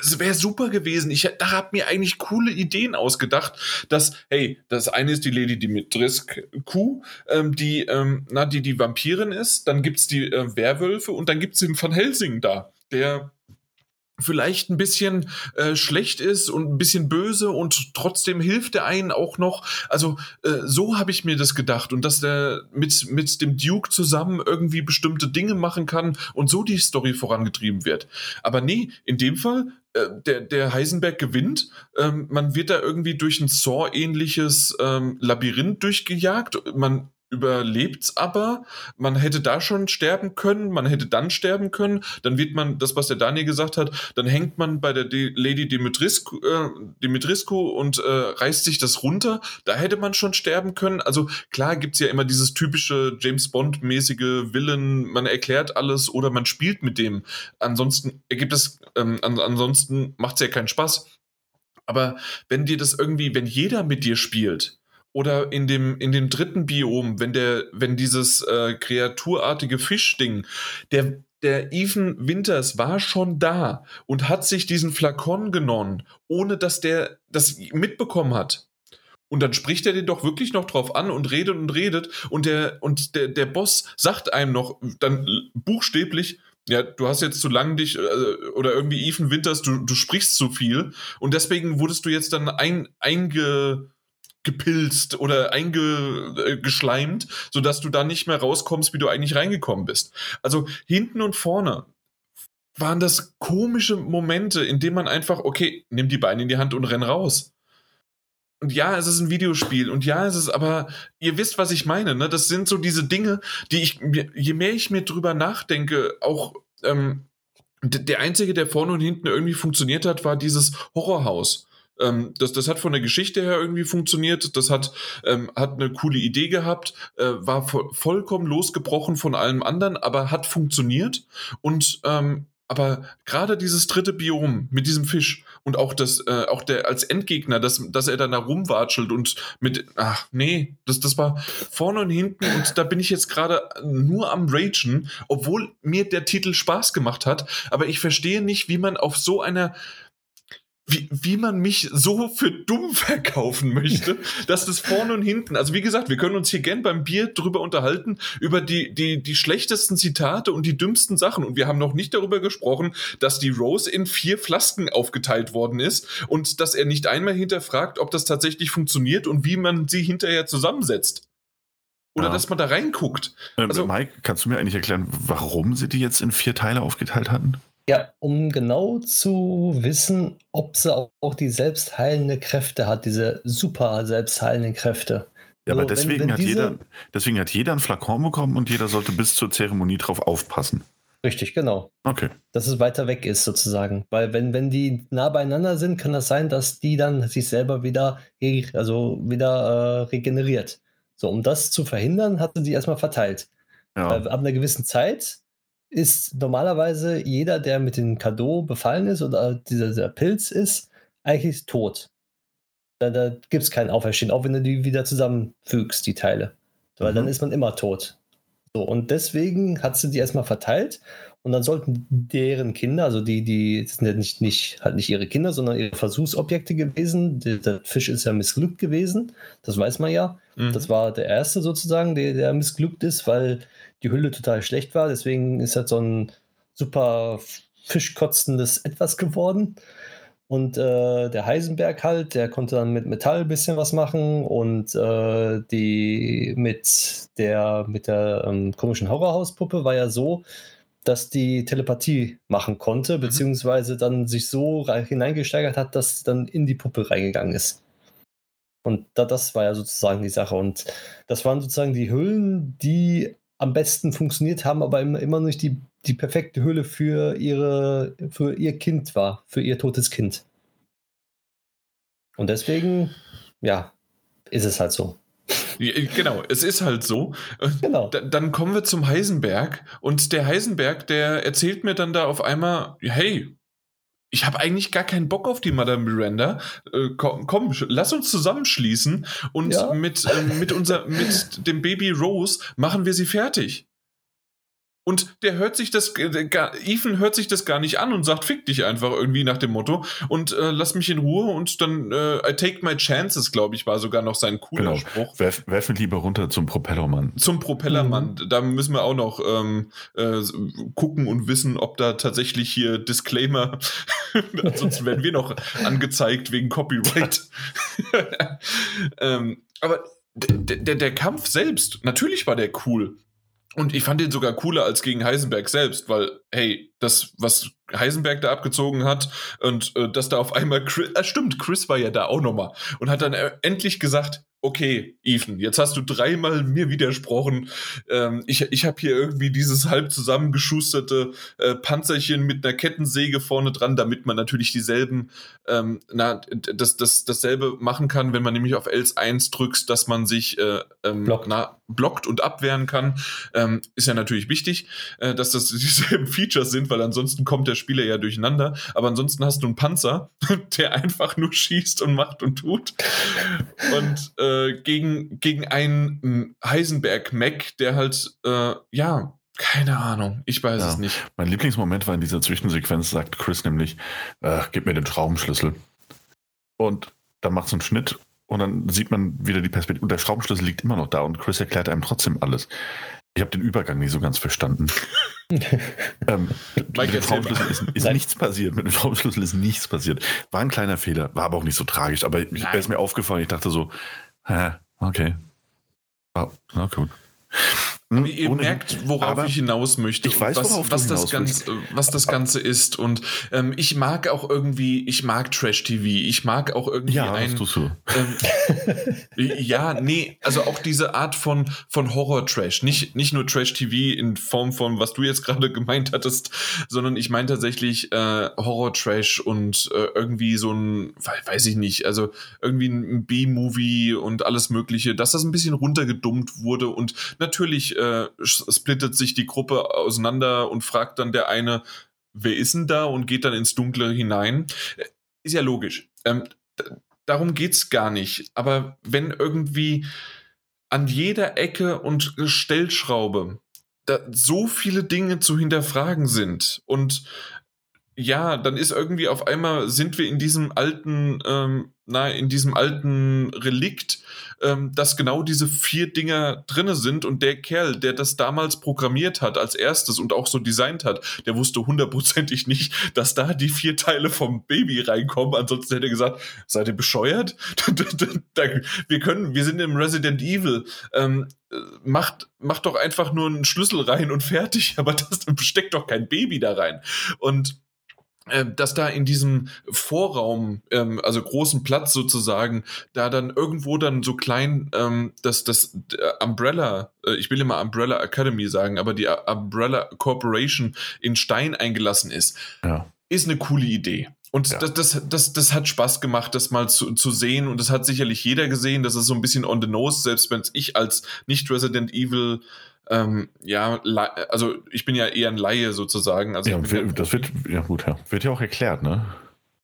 es wäre super gewesen. Ich da habe mir eigentlich coole Ideen ausgedacht, dass hey, das eine ist die Lady Dimitrescu, ähm, die ähm, na die die Vampirin ist, dann gibt's die äh, Werwölfe und dann gibt's den Van Helsing da, der vielleicht ein bisschen äh, schlecht ist und ein bisschen böse und trotzdem hilft er einen auch noch. Also äh, so habe ich mir das gedacht und dass der mit, mit dem Duke zusammen irgendwie bestimmte Dinge machen kann und so die Story vorangetrieben wird. Aber nee, in dem Fall äh, der, der Heisenberg gewinnt. Ähm, man wird da irgendwie durch ein Saw-ähnliches ähm, Labyrinth durchgejagt. Man überlebt's aber. Man hätte da schon sterben können, man hätte dann sterben können. Dann wird man, das, was der Daniel gesagt hat, dann hängt man bei der De Lady Dimitriscu, äh, Dimitriscu und äh, reißt sich das runter. Da hätte man schon sterben können. Also klar gibt's ja immer dieses typische James Bond-mäßige Willen, man erklärt alles oder man spielt mit dem. Ansonsten ergibt es, ähm, an, ansonsten macht's ja keinen Spaß. Aber wenn dir das irgendwie, wenn jeder mit dir spielt, oder in dem, in dem dritten Biom, wenn der, wenn dieses äh, kreaturartige Fischding, der, der Ethan Winters war schon da und hat sich diesen Flakon genommen, ohne dass der das mitbekommen hat. Und dann spricht er den doch wirklich noch drauf an und redet und redet. Und der, und der, der Boss sagt einem noch dann buchstäblich, ja, du hast jetzt zu lang dich, äh, oder irgendwie Ethan Winters, du, du sprichst zu viel. Und deswegen wurdest du jetzt dann ein, einge, gepilzt oder eingeschleimt, sodass du da nicht mehr rauskommst, wie du eigentlich reingekommen bist. Also hinten und vorne waren das komische Momente, in denen man einfach, okay, nimm die Beine in die Hand und renn raus. Und ja, es ist ein Videospiel und ja, es ist aber, ihr wisst, was ich meine, ne? Das sind so diese Dinge, die ich, je mehr ich mir drüber nachdenke, auch ähm, der einzige, der vorne und hinten irgendwie funktioniert hat, war dieses Horrorhaus ähm, das, das hat von der Geschichte her irgendwie funktioniert. Das hat, ähm, hat eine coole Idee gehabt, äh, war vo vollkommen losgebrochen von allem anderen, aber hat funktioniert. Und ähm, aber gerade dieses dritte Biom mit diesem Fisch und auch das, äh, auch der als Endgegner, dass, dass er dann da rumwatschelt und mit, ach nee, das, das war vorne und hinten und da bin ich jetzt gerade nur am Ragen, obwohl mir der Titel Spaß gemacht hat, aber ich verstehe nicht, wie man auf so einer wie, wie man mich so für dumm verkaufen möchte, dass das vorne und hinten, also wie gesagt, wir können uns hier gern beim Bier drüber unterhalten, über die, die, die schlechtesten Zitate und die dümmsten Sachen. Und wir haben noch nicht darüber gesprochen, dass die Rose in vier Flasken aufgeteilt worden ist und dass er nicht einmal hinterfragt, ob das tatsächlich funktioniert und wie man sie hinterher zusammensetzt. Oder ja. dass man da reinguckt. Ähm, also, Mike, kannst du mir eigentlich erklären, warum sie die jetzt in vier Teile aufgeteilt hatten? Ja, um genau zu wissen, ob sie auch die selbstheilende Kräfte hat, diese super selbstheilenden Kräfte. Ja, aber deswegen, wenn, wenn hat jeder, deswegen hat jeder einen Flakon bekommen und jeder sollte bis zur Zeremonie drauf aufpassen. Richtig, genau. Okay. Dass es weiter weg ist, sozusagen. Weil wenn, wenn die nah beieinander sind, kann das sein, dass die dann sich selber wieder, also wieder äh, regeneriert. So, um das zu verhindern, hat sie die erstmal verteilt. Ja. Weil ab einer gewissen Zeit ist normalerweise jeder, der mit dem Cadeau befallen ist oder dieser, dieser Pilz ist, eigentlich tot. Da, da gibt es kein Auferstehen, auch wenn du die wieder zusammenfügst, die Teile. Weil mhm. dann ist man immer tot. So, und deswegen hat sie die erstmal verteilt und dann sollten deren Kinder, also die, die sind ja nicht, nicht, halt nicht ihre Kinder, sondern ihre Versuchsobjekte gewesen. Der, der Fisch ist ja missglückt gewesen, das weiß man ja. Mhm. Das war der erste sozusagen, der, der missglückt ist, weil die Hülle total schlecht war. Deswegen ist halt so ein super fischkotzendes Etwas geworden. Und äh, der Heisenberg halt, der konnte dann mit Metall ein bisschen was machen und äh, die mit der, mit der ähm, komischen Horrorhauspuppe war ja so, dass die Telepathie machen konnte, mhm. beziehungsweise dann sich so hineingesteigert hat, dass sie dann in die Puppe reingegangen ist. Und da, das war ja sozusagen die Sache. Und das waren sozusagen die Hüllen, die am besten funktioniert haben, aber immer, immer nicht die, die perfekte Hülle für, ihre, für ihr Kind war, für ihr totes Kind. Und deswegen, ja, ist es halt so. genau, es ist halt so. Genau. Da, dann kommen wir zum Heisenberg und der Heisenberg, der erzählt mir dann da auf einmal, hey, ich habe eigentlich gar keinen Bock auf die Madame Miranda. Äh, komm, komm, lass uns zusammenschließen und ja. mit, äh, mit, unser, mit dem Baby Rose machen wir sie fertig. Und der hört sich das, der, Ethan hört sich das gar nicht an und sagt, fick dich einfach irgendwie nach dem Motto und äh, lass mich in Ruhe und dann äh, I take my chances, glaube ich, war sogar noch sein cooler genau. Spruch. Werf, werf ihn lieber runter zum Propellermann. Zum Propellermann. Mhm. Da müssen wir auch noch ähm, äh, gucken und wissen, ob da tatsächlich hier Disclaimer, sonst werden wir noch angezeigt wegen Copyright. ähm, aber der, der Kampf selbst, natürlich war der cool. Und ich fand den sogar cooler als gegen Heisenberg selbst, weil, hey, das, was Heisenberg da abgezogen hat und äh, dass da auf einmal Chris, äh, stimmt, Chris war ja da auch nochmal und hat dann äh, endlich gesagt, okay, Ethan, jetzt hast du dreimal mir widersprochen. Ähm, ich ich habe hier irgendwie dieses halb zusammengeschusterte äh, Panzerchen mit einer Kettensäge vorne dran, damit man natürlich dieselben, ähm, na, das, das, dasselbe machen kann, wenn man nämlich auf L1 drückst, dass man sich äh, ähm, blockt. Na, blockt und abwehren kann. Ähm, ist ja natürlich wichtig, äh, dass das dieselben Features sind, weil ansonsten kommt der Spieler ja durcheinander. Aber ansonsten hast du einen Panzer, der einfach nur schießt und macht und tut. Und äh, gegen, gegen einen Heisenberg-Mac, der halt, äh, ja, keine Ahnung, ich weiß ja. es nicht. Mein Lieblingsmoment war in dieser Zwischensequenz, sagt Chris nämlich, äh, gib mir den Schraubenschlüssel. Und dann macht es einen Schnitt und dann sieht man wieder die Perspektive. Und der Schraubenschlüssel liegt immer noch da und Chris erklärt einem trotzdem alles. Ich habe den Übergang nicht so ganz verstanden. ähm, mit dem Schraubenschlüssel ist, ist nichts passiert. Mit dem Schraubenschlüssel ist nichts passiert. War ein kleiner Fehler, war aber auch nicht so tragisch. Aber er ist mir aufgefallen. Ich dachte so, Hä? Okay. Oh, na gut. Aber ihr Ohne, merkt, worauf ich hinaus möchte. Ich weiß, was, was das Ganze, was das Ganze ist. Und ähm, ich mag auch irgendwie, ich mag Trash-TV. Ich mag auch irgendwie ja, ein. Das du. Ähm, ja, nee, also auch diese Art von, von Horror-Trash. Nicht, nicht nur Trash-TV in Form von, was du jetzt gerade gemeint hattest, sondern ich meine tatsächlich äh, Horror-Trash und äh, irgendwie so ein, weiß ich nicht, also irgendwie ein B-Movie und alles Mögliche, dass das ein bisschen runtergedummt wurde und natürlich äh, splittet sich die Gruppe auseinander und fragt dann der eine, wer ist denn da und geht dann ins Dunkle hinein. Äh, ist ja logisch. Ähm, darum es gar nicht. Aber wenn irgendwie an jeder Ecke und Stellschraube so viele Dinge zu hinterfragen sind und ja, dann ist irgendwie auf einmal sind wir in diesem alten, ähm, na, in diesem alten Relikt, ähm, dass genau diese vier Dinger drinne sind und der Kerl, der das damals programmiert hat als erstes und auch so designt hat, der wusste hundertprozentig nicht, dass da die vier Teile vom Baby reinkommen. Ansonsten hätte er gesagt, seid ihr bescheuert? wir können, wir sind im Resident Evil. Ähm, macht, macht doch einfach nur einen Schlüssel rein und fertig, aber das steckt doch kein Baby da rein. Und äh, dass da in diesem Vorraum, ähm, also großen Platz sozusagen, da dann irgendwo dann so klein ähm, das, das Umbrella, äh, ich will immer Umbrella Academy sagen, aber die Umbrella Corporation in Stein eingelassen ist, ja. ist eine coole Idee. Und ja. das, das, das, das hat Spaß gemacht, das mal zu, zu sehen. Und das hat sicherlich jeder gesehen. Das ist so ein bisschen on the nose, selbst wenn es ich als nicht-Resident Evil ähm, ja, also ich bin ja eher ein Laie sozusagen. Also ja, das wird, ja gut, ja. wird ja auch erklärt, ne?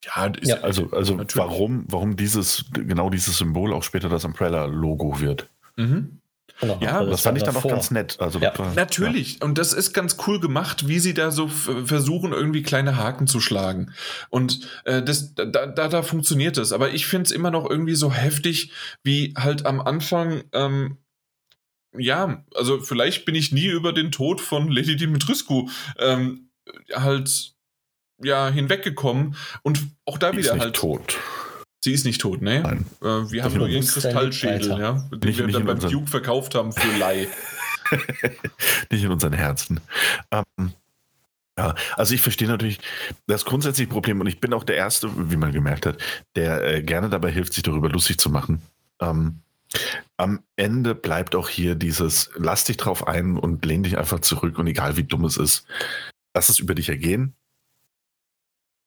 Ja, ist, ja also, also warum, warum dieses, genau dieses Symbol auch später das Umbrella-Logo wird. Mhm. Genau, ja, das, das fand ich dann auch ganz nett. Also ja. war, Natürlich, ja. und das ist ganz cool gemacht, wie sie da so versuchen, irgendwie kleine Haken zu schlagen. Und äh, das, da, da, da funktioniert es. Aber ich finde es immer noch irgendwie so heftig, wie halt am Anfang ähm, ja, also vielleicht bin ich nie über den Tod von Lady Dimitrescu ähm, halt ja hinweggekommen und auch da Die wieder ist halt tot. Sie ist nicht tot, ne? Nein. Äh, wir haben nur ihren Kristallschädel, ja, den nicht, wir nicht dann beim unseren... Duke verkauft haben für Leih. nicht in unseren Herzen. Ähm, ja, also ich verstehe natürlich das grundsätzliche Problem und ich bin auch der Erste, wie man gemerkt hat, der äh, gerne dabei hilft, sich darüber lustig zu machen. Ähm, am Ende bleibt auch hier dieses, lass dich drauf ein und lehn dich einfach zurück und egal wie dumm es ist, lass es über dich ergehen.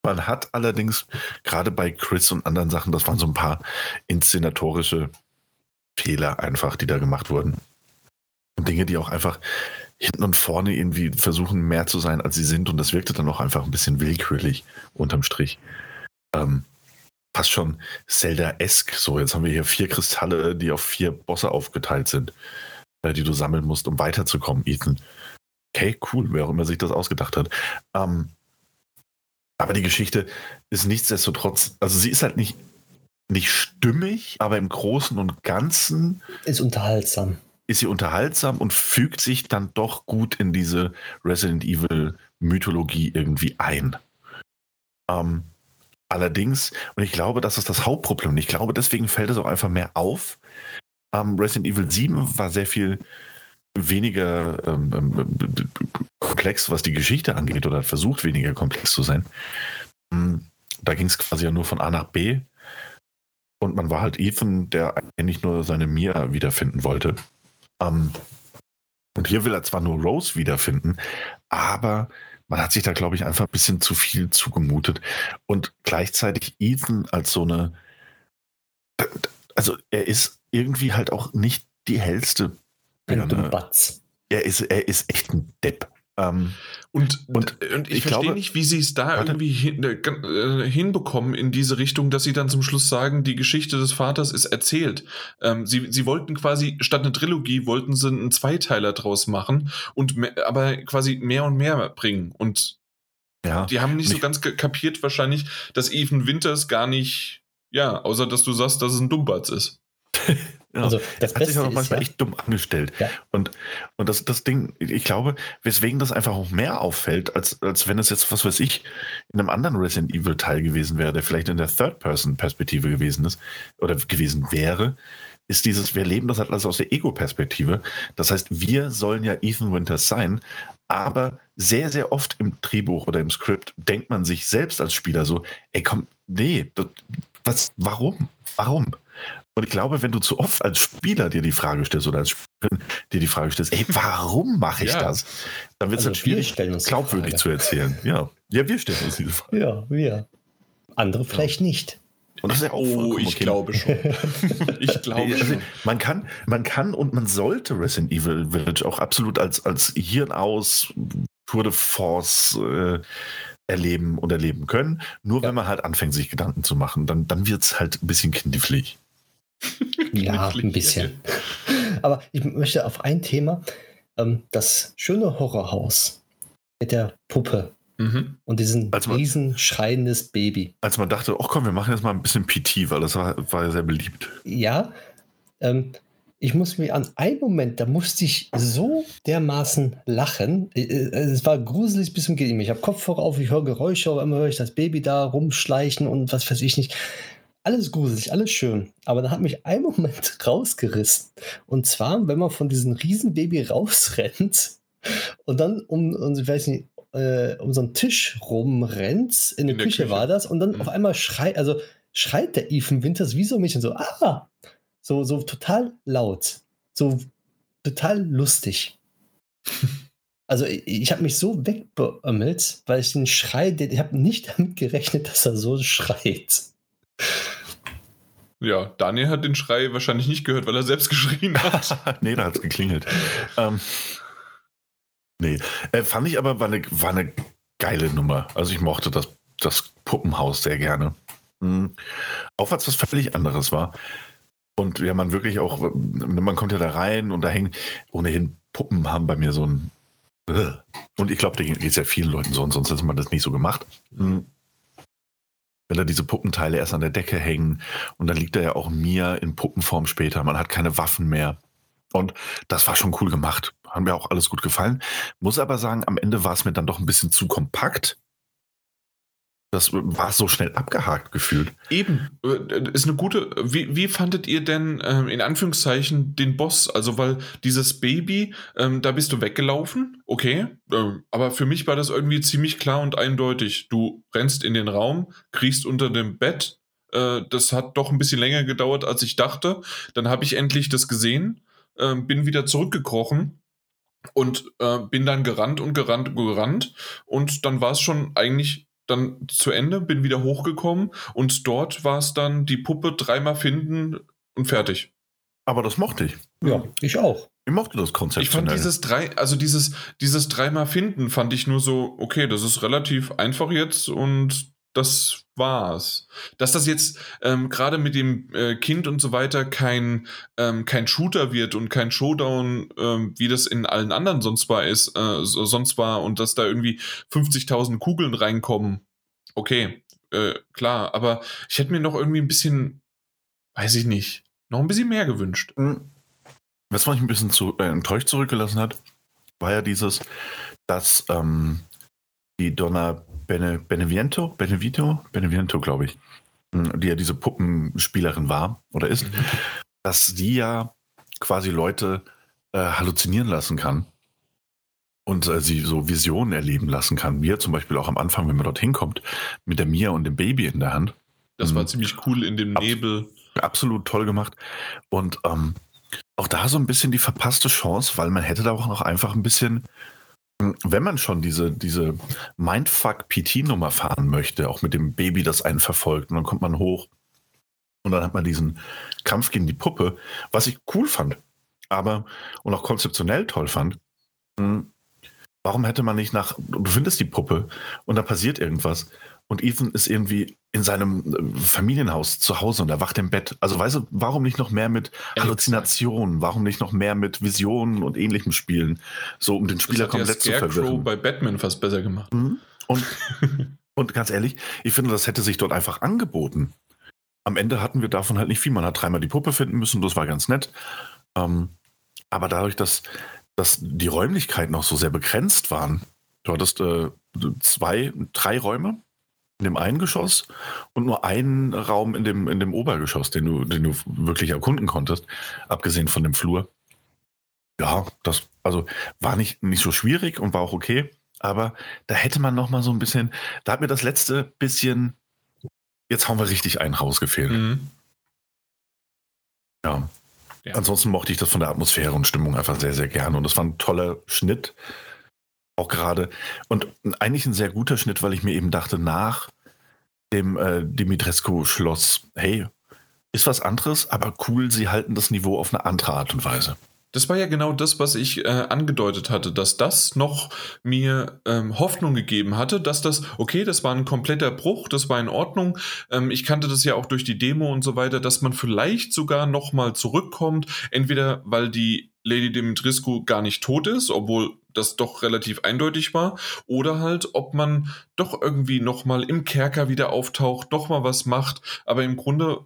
Man hat allerdings gerade bei Chris und anderen Sachen, das waren so ein paar inszenatorische Fehler einfach, die da gemacht wurden. Und Dinge, die auch einfach hinten und vorne irgendwie versuchen, mehr zu sein, als sie sind. Und das wirkte dann auch einfach ein bisschen willkürlich unterm Strich. Ähm, fast schon Zelda-esque. So, jetzt haben wir hier vier Kristalle, die auf vier Bosse aufgeteilt sind, äh, die du sammeln musst, um weiterzukommen, Ethan. Okay, cool, wer auch immer sich das ausgedacht hat. Ähm, aber die Geschichte ist nichtsdestotrotz, also sie ist halt nicht, nicht stimmig, aber im Großen und Ganzen. Ist unterhaltsam. Ist sie unterhaltsam und fügt sich dann doch gut in diese Resident Evil Mythologie irgendwie ein. Ähm, allerdings, und ich glaube, das ist das Hauptproblem. Ich glaube, deswegen fällt es auch einfach mehr auf. Ähm, Resident Evil 7 war sehr viel weniger ähm, ähm, komplex, was die Geschichte angeht, oder versucht, weniger komplex zu sein. Hm, da ging es quasi ja nur von A nach B. Und man war halt Ethan, der eigentlich nur seine Mia wiederfinden wollte. Ähm, und hier will er zwar nur Rose wiederfinden, aber man hat sich da, glaube ich, einfach ein bisschen zu viel zugemutet. Und gleichzeitig Ethan als so eine. Also er ist irgendwie halt auch nicht die hellste ein Dummbatz. Er ist, er ist echt ein Depp. Ähm, und, und, und, ich, ich verstehe glaube, nicht, wie sie es da irgendwie hin, äh, äh, hinbekommen in diese Richtung, dass sie dann zum Schluss sagen, die Geschichte des Vaters ist erzählt. Ähm, sie, sie wollten quasi, statt eine Trilogie, wollten sie einen Zweiteiler draus machen und mehr, aber quasi mehr und mehr bringen. Und ja, die haben nicht so ganz kapiert wahrscheinlich, dass Ethan Winters gar nicht, ja, außer dass du sagst, dass es ein Dummbatz ist. Ja, also das hat sich auch manchmal ja, echt dumm angestellt. Ja. Und, und das, das Ding, ich glaube, weswegen das einfach auch mehr auffällt, als, als wenn es jetzt, was weiß ich, in einem anderen Resident Evil Teil gewesen wäre, der vielleicht in der Third-Person-Perspektive gewesen ist oder gewesen wäre, ist dieses, wir leben das halt alles aus der Ego-Perspektive. Das heißt, wir sollen ja Ethan Winters sein, aber sehr, sehr oft im Drehbuch oder im Skript denkt man sich selbst als Spieler so, ey komm, nee, das, was, warum? Warum? Und ich glaube, wenn du zu oft als Spieler dir die Frage stellst oder als Spielerin dir die Frage stellst, ey, warum mache ich ja. das? Dann wird es also halt schwierig, glaubwürdig zu erzählen. Ja. ja, wir stellen uns diese Frage. Ja, wir. Andere vielleicht ja. nicht. Und das ist ja auch oh, ich okay. glaube schon. ich glaube also, schon. Man kann, man kann und man sollte Resident Evil Village auch absolut als, als Hirn aus Tour de Force äh, erleben und erleben können. Nur ja. wenn man halt anfängt, sich Gedanken zu machen, dann, dann wird es halt ein bisschen kinderpflicht. ja, ein bisschen. Aber ich möchte auf ein Thema, ähm, das schöne Horrorhaus mit der Puppe mhm. und diesem man, riesen schreiendes Baby. Als man dachte, oh komm, wir machen jetzt mal ein bisschen PT, weil das war, war ja sehr beliebt. Ja, ähm, ich muss mir an einen Moment, da musste ich so dermaßen lachen. Äh, äh, es war gruselig bis zum Gehen. Ich habe Kopfhörer auf, ich höre Geräusche, aber immer höre ich das Baby da rumschleichen und was weiß ich nicht alles gruselig, alles schön. Aber da hat mich ein Moment rausgerissen. Und zwar, wenn man von diesem Riesenbaby rausrennt und dann um, um ich weiß nicht, äh, um so einen Tisch rumrennt, in, in der, Küche, Küche, war das, und dann mhm. auf einmal schreit, also schreit der Ethan Winters wie so ein Mädchen so, ah, so, so total laut, so total lustig. Also ich, ich habe mich so wegbeömmelt, weil ich den Schrei, ich habe nicht damit gerechnet, dass er so schreit. Ja, Daniel hat den Schrei wahrscheinlich nicht gehört, weil er selbst geschrien hat. nee, da hat es geklingelt. Ähm, nee, äh, fand ich aber, war eine, war eine geile Nummer. Also ich mochte das, das Puppenhaus sehr gerne. Mhm. Auch was was völlig anderes war. Und ja, man wirklich auch, man kommt ja da rein und da hängen ohnehin Puppen haben bei mir so ein. Und ich glaube, da geht es ja vielen Leuten so und sonst hätte man das nicht so gemacht. Mhm wenn da diese Puppenteile erst an der Decke hängen und dann liegt da ja auch Mia in Puppenform später. Man hat keine Waffen mehr. Und das war schon cool gemacht. Haben mir auch alles gut gefallen. Muss aber sagen, am Ende war es mir dann doch ein bisschen zu kompakt. Das war so schnell abgehakt gefühlt. Eben, äh, ist eine gute. Wie, wie fandet ihr denn ähm, in Anführungszeichen den Boss? Also, weil dieses Baby, ähm, da bist du weggelaufen, okay. Ähm, aber für mich war das irgendwie ziemlich klar und eindeutig. Du rennst in den Raum, kriegst unter dem Bett. Äh, das hat doch ein bisschen länger gedauert, als ich dachte. Dann habe ich endlich das gesehen, äh, bin wieder zurückgekrochen und äh, bin dann gerannt und gerannt und gerannt. Und dann war es schon eigentlich dann zu Ende, bin wieder hochgekommen und dort war es dann die Puppe dreimal finden und fertig. Aber das mochte ich. Ja, ich auch. Ich mochte das Konzept. Ich fand dieses drei, also dieses, dieses dreimal finden, fand ich nur so, okay, das ist relativ einfach jetzt und das war's. Dass das jetzt ähm, gerade mit dem äh, Kind und so weiter kein, ähm, kein Shooter wird und kein Showdown, ähm, wie das in allen anderen sonst war ist, äh, sonst war und dass da irgendwie 50.000 Kugeln reinkommen. Okay, äh, klar, aber ich hätte mir noch irgendwie ein bisschen, weiß ich nicht, noch ein bisschen mehr gewünscht. Hm. Was mich ein bisschen zu, äh, enttäuscht zurückgelassen hat, war ja dieses, dass ähm, die Donna Bene, Beneviento, Benevito, Beneviento, glaube ich, hm, die ja diese Puppenspielerin war oder ist, mhm. dass die ja quasi Leute äh, halluzinieren lassen kann und äh, sie so Visionen erleben lassen kann. Mir zum Beispiel auch am Anfang, wenn man dorthin kommt, mit der Mia und dem Baby in der Hand. Das war mhm. ziemlich cool in dem Nebel. Absolut toll gemacht. Und ähm, auch da so ein bisschen die verpasste Chance, weil man hätte da auch noch einfach ein bisschen, wenn man schon diese, diese Mindfuck-PT-Nummer fahren möchte, auch mit dem Baby, das einen verfolgt, und dann kommt man hoch und dann hat man diesen Kampf gegen die Puppe, was ich cool fand, aber und auch konzeptionell toll fand. Hm, warum hätte man nicht nach, du findest die Puppe und da passiert irgendwas und Ethan ist irgendwie in seinem äh, Familienhaus zu Hause und er wacht im Bett. Also weißt du, warum nicht noch mehr mit Halluzinationen? Warum nicht noch mehr mit Visionen und ähnlichem spielen? So, um den Spieler komplett zu verwirren. bei Batman fast besser gemacht. Mhm. Und, und ganz ehrlich, ich finde, das hätte sich dort einfach angeboten. Am Ende hatten wir davon halt nicht viel. Man hat dreimal die Puppe finden müssen, das war ganz nett. Ähm, aber dadurch, dass, dass die Räumlichkeiten auch so sehr begrenzt waren, du hattest äh, zwei, drei Räume in dem einen Geschoss und nur einen Raum in dem, in dem Obergeschoss, den du, den du wirklich erkunden konntest, abgesehen von dem Flur. Ja, das also war nicht, nicht so schwierig und war auch okay, aber da hätte man noch mal so ein bisschen, da hat mir das letzte bisschen, jetzt hauen wir richtig einen rausgefehlt. Mhm. Ja. ja. Ansonsten mochte ich das von der Atmosphäre und Stimmung einfach sehr, sehr gerne und das war ein toller Schnitt auch gerade. Und eigentlich ein sehr guter Schnitt, weil ich mir eben dachte, nach dem äh, Dimitrescu-Schloss, hey, ist was anderes, aber cool, sie halten das Niveau auf eine andere Art und Weise. Das war ja genau das, was ich äh, angedeutet hatte, dass das noch mir ähm, Hoffnung gegeben hatte, dass das, okay, das war ein kompletter Bruch, das war in Ordnung. Ähm, ich kannte das ja auch durch die Demo und so weiter, dass man vielleicht sogar nochmal zurückkommt, entweder weil die Lady Dimitrescu gar nicht tot ist, obwohl das doch relativ eindeutig war, oder halt, ob man doch irgendwie nochmal im Kerker wieder auftaucht, nochmal was macht, aber im Grunde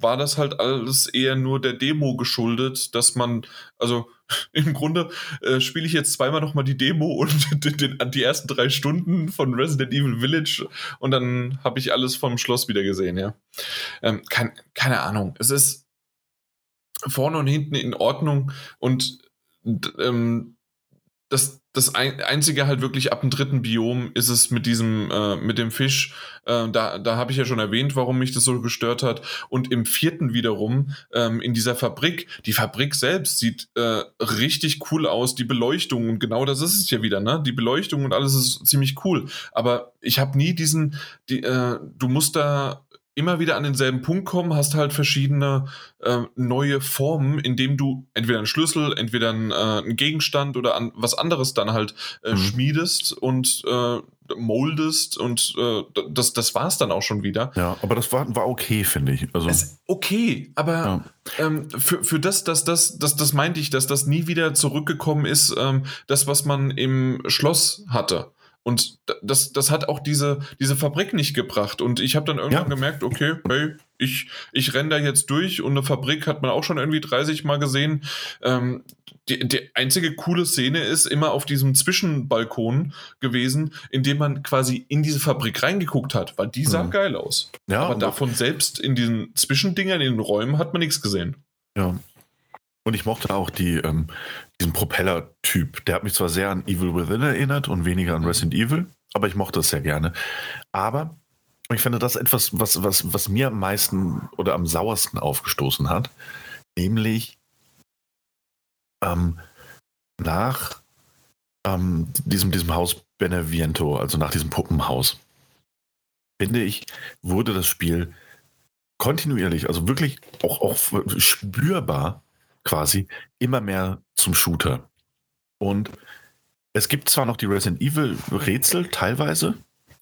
war das halt alles eher nur der Demo geschuldet, dass man, also im Grunde äh, spiele ich jetzt zweimal nochmal die Demo und den, den, die ersten drei Stunden von Resident Evil Village und dann habe ich alles vom Schloss wieder gesehen, ja. Ähm, kein, keine Ahnung. Es ist vorne und hinten in Ordnung und ähm, das, das einzige halt wirklich ab dem dritten Biom ist es mit diesem, äh, mit dem Fisch. Äh, da da habe ich ja schon erwähnt, warum mich das so gestört hat. Und im vierten wiederum, ähm, in dieser Fabrik, die Fabrik selbst sieht äh, richtig cool aus, die Beleuchtung und genau das ist es ja wieder, ne? Die Beleuchtung und alles ist ziemlich cool. Aber ich habe nie diesen, die, äh, du musst da immer wieder an denselben Punkt kommen, hast halt verschiedene äh, neue Formen, indem du entweder einen Schlüssel, entweder einen, äh, einen Gegenstand oder an, was anderes dann halt äh, mhm. schmiedest und äh, moldest und äh, das, das war es dann auch schon wieder. Ja, aber das war, war okay, finde ich. Also, okay, aber ja. ähm, für, für das, das, das, das, das meinte ich, dass das nie wieder zurückgekommen ist, ähm, das, was man im Schloss hatte. Und das, das hat auch diese, diese Fabrik nicht gebracht. Und ich habe dann irgendwann ja. gemerkt, okay, hey, ich, ich renne da jetzt durch und eine Fabrik hat man auch schon irgendwie 30 Mal gesehen. Ähm, die, die einzige coole Szene ist immer auf diesem Zwischenbalkon gewesen, in dem man quasi in diese Fabrik reingeguckt hat, weil die sah mhm. geil aus. Ja, Aber davon selbst in diesen Zwischendingern, in den Räumen, hat man nichts gesehen. Ja. Und ich mochte auch die, ähm, diesen Propeller-Typ. Der hat mich zwar sehr an Evil Within erinnert und weniger an Resident Evil, aber ich mochte es sehr gerne. Aber ich finde das etwas, was, was, was mir am meisten oder am sauersten aufgestoßen hat, nämlich ähm, nach ähm, diesem, diesem Haus Beneviento, also nach diesem Puppenhaus, finde ich, wurde das Spiel kontinuierlich, also wirklich auch, auch spürbar quasi immer mehr zum Shooter. Und es gibt zwar noch die Resident Evil Rätsel teilweise,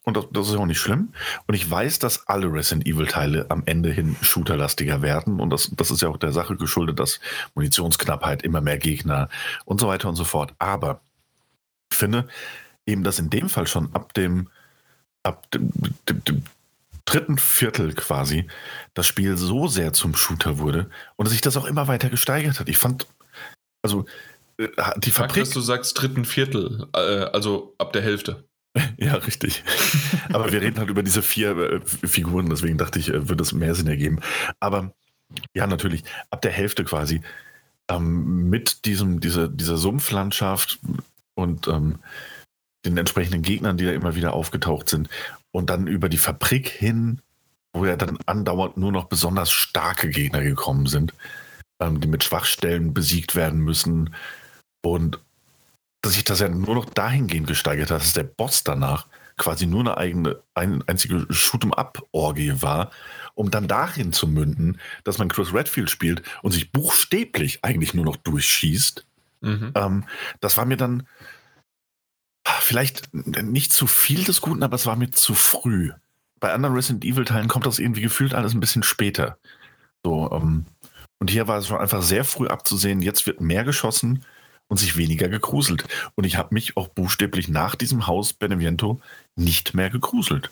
und das, das, ist auch nicht schlimm. Und ich weiß, dass alle Resident Evil-Teile am Ende hin shooterlastiger werden. Und das, das ist ja auch der Sache geschuldet, dass Munitionsknappheit, immer mehr Gegner und so weiter und so fort. Aber ich finde eben, dass in dem Fall schon ab dem, ab dem, dem, dem dritten Viertel quasi das Spiel so sehr zum Shooter wurde und sich das auch immer weiter gesteigert hat. Ich fand, also äh, die Fabrik. Dass du sagst dritten Viertel, äh, also ab der Hälfte. Ja, richtig. Aber wir reden halt über diese vier äh, Figuren, deswegen dachte ich, äh, würde es mehr Sinn ergeben. Aber ja, natürlich, ab der Hälfte quasi. Ähm, mit diesem, dieser, dieser Sumpflandschaft und ähm, den entsprechenden Gegnern, die da immer wieder aufgetaucht sind. Und dann über die Fabrik hin, wo ja dann andauernd nur noch besonders starke Gegner gekommen sind, ähm, die mit Schwachstellen besiegt werden müssen. Und dass sich das ja nur noch dahingehend gesteigert hat, dass der Boss danach quasi nur eine eigene, eine einzige Shoot'em-up-Orgie war, um dann dahin zu münden, dass man Chris Redfield spielt und sich buchstäblich eigentlich nur noch durchschießt. Mhm. Ähm, das war mir dann vielleicht nicht zu viel des Guten, aber es war mir zu früh. Bei anderen Resident Evil-Teilen kommt das irgendwie gefühlt alles ein bisschen später. So, ähm, und hier war es schon einfach sehr früh abzusehen, jetzt wird mehr geschossen und sich weniger gegruselt. Und ich habe mich auch buchstäblich nach diesem Haus Beneviento nicht mehr gegruselt.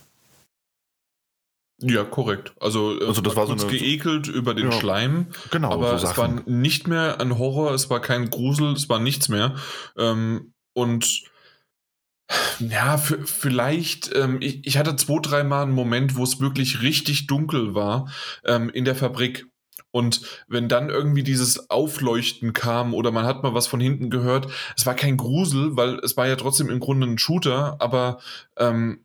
Ja, korrekt. Also, äh, also das war so eine, geekelt über den ja, Schleim. Genau. Aber so es war nicht mehr ein Horror, es war kein Grusel, es war nichts mehr. Ähm, und ja, vielleicht, ähm, ich, ich, hatte zwei, dreimal einen Moment, wo es wirklich richtig dunkel war ähm, in der Fabrik. Und wenn dann irgendwie dieses Aufleuchten kam oder man hat mal was von hinten gehört, es war kein Grusel, weil es war ja trotzdem im Grunde ein Shooter, aber ähm,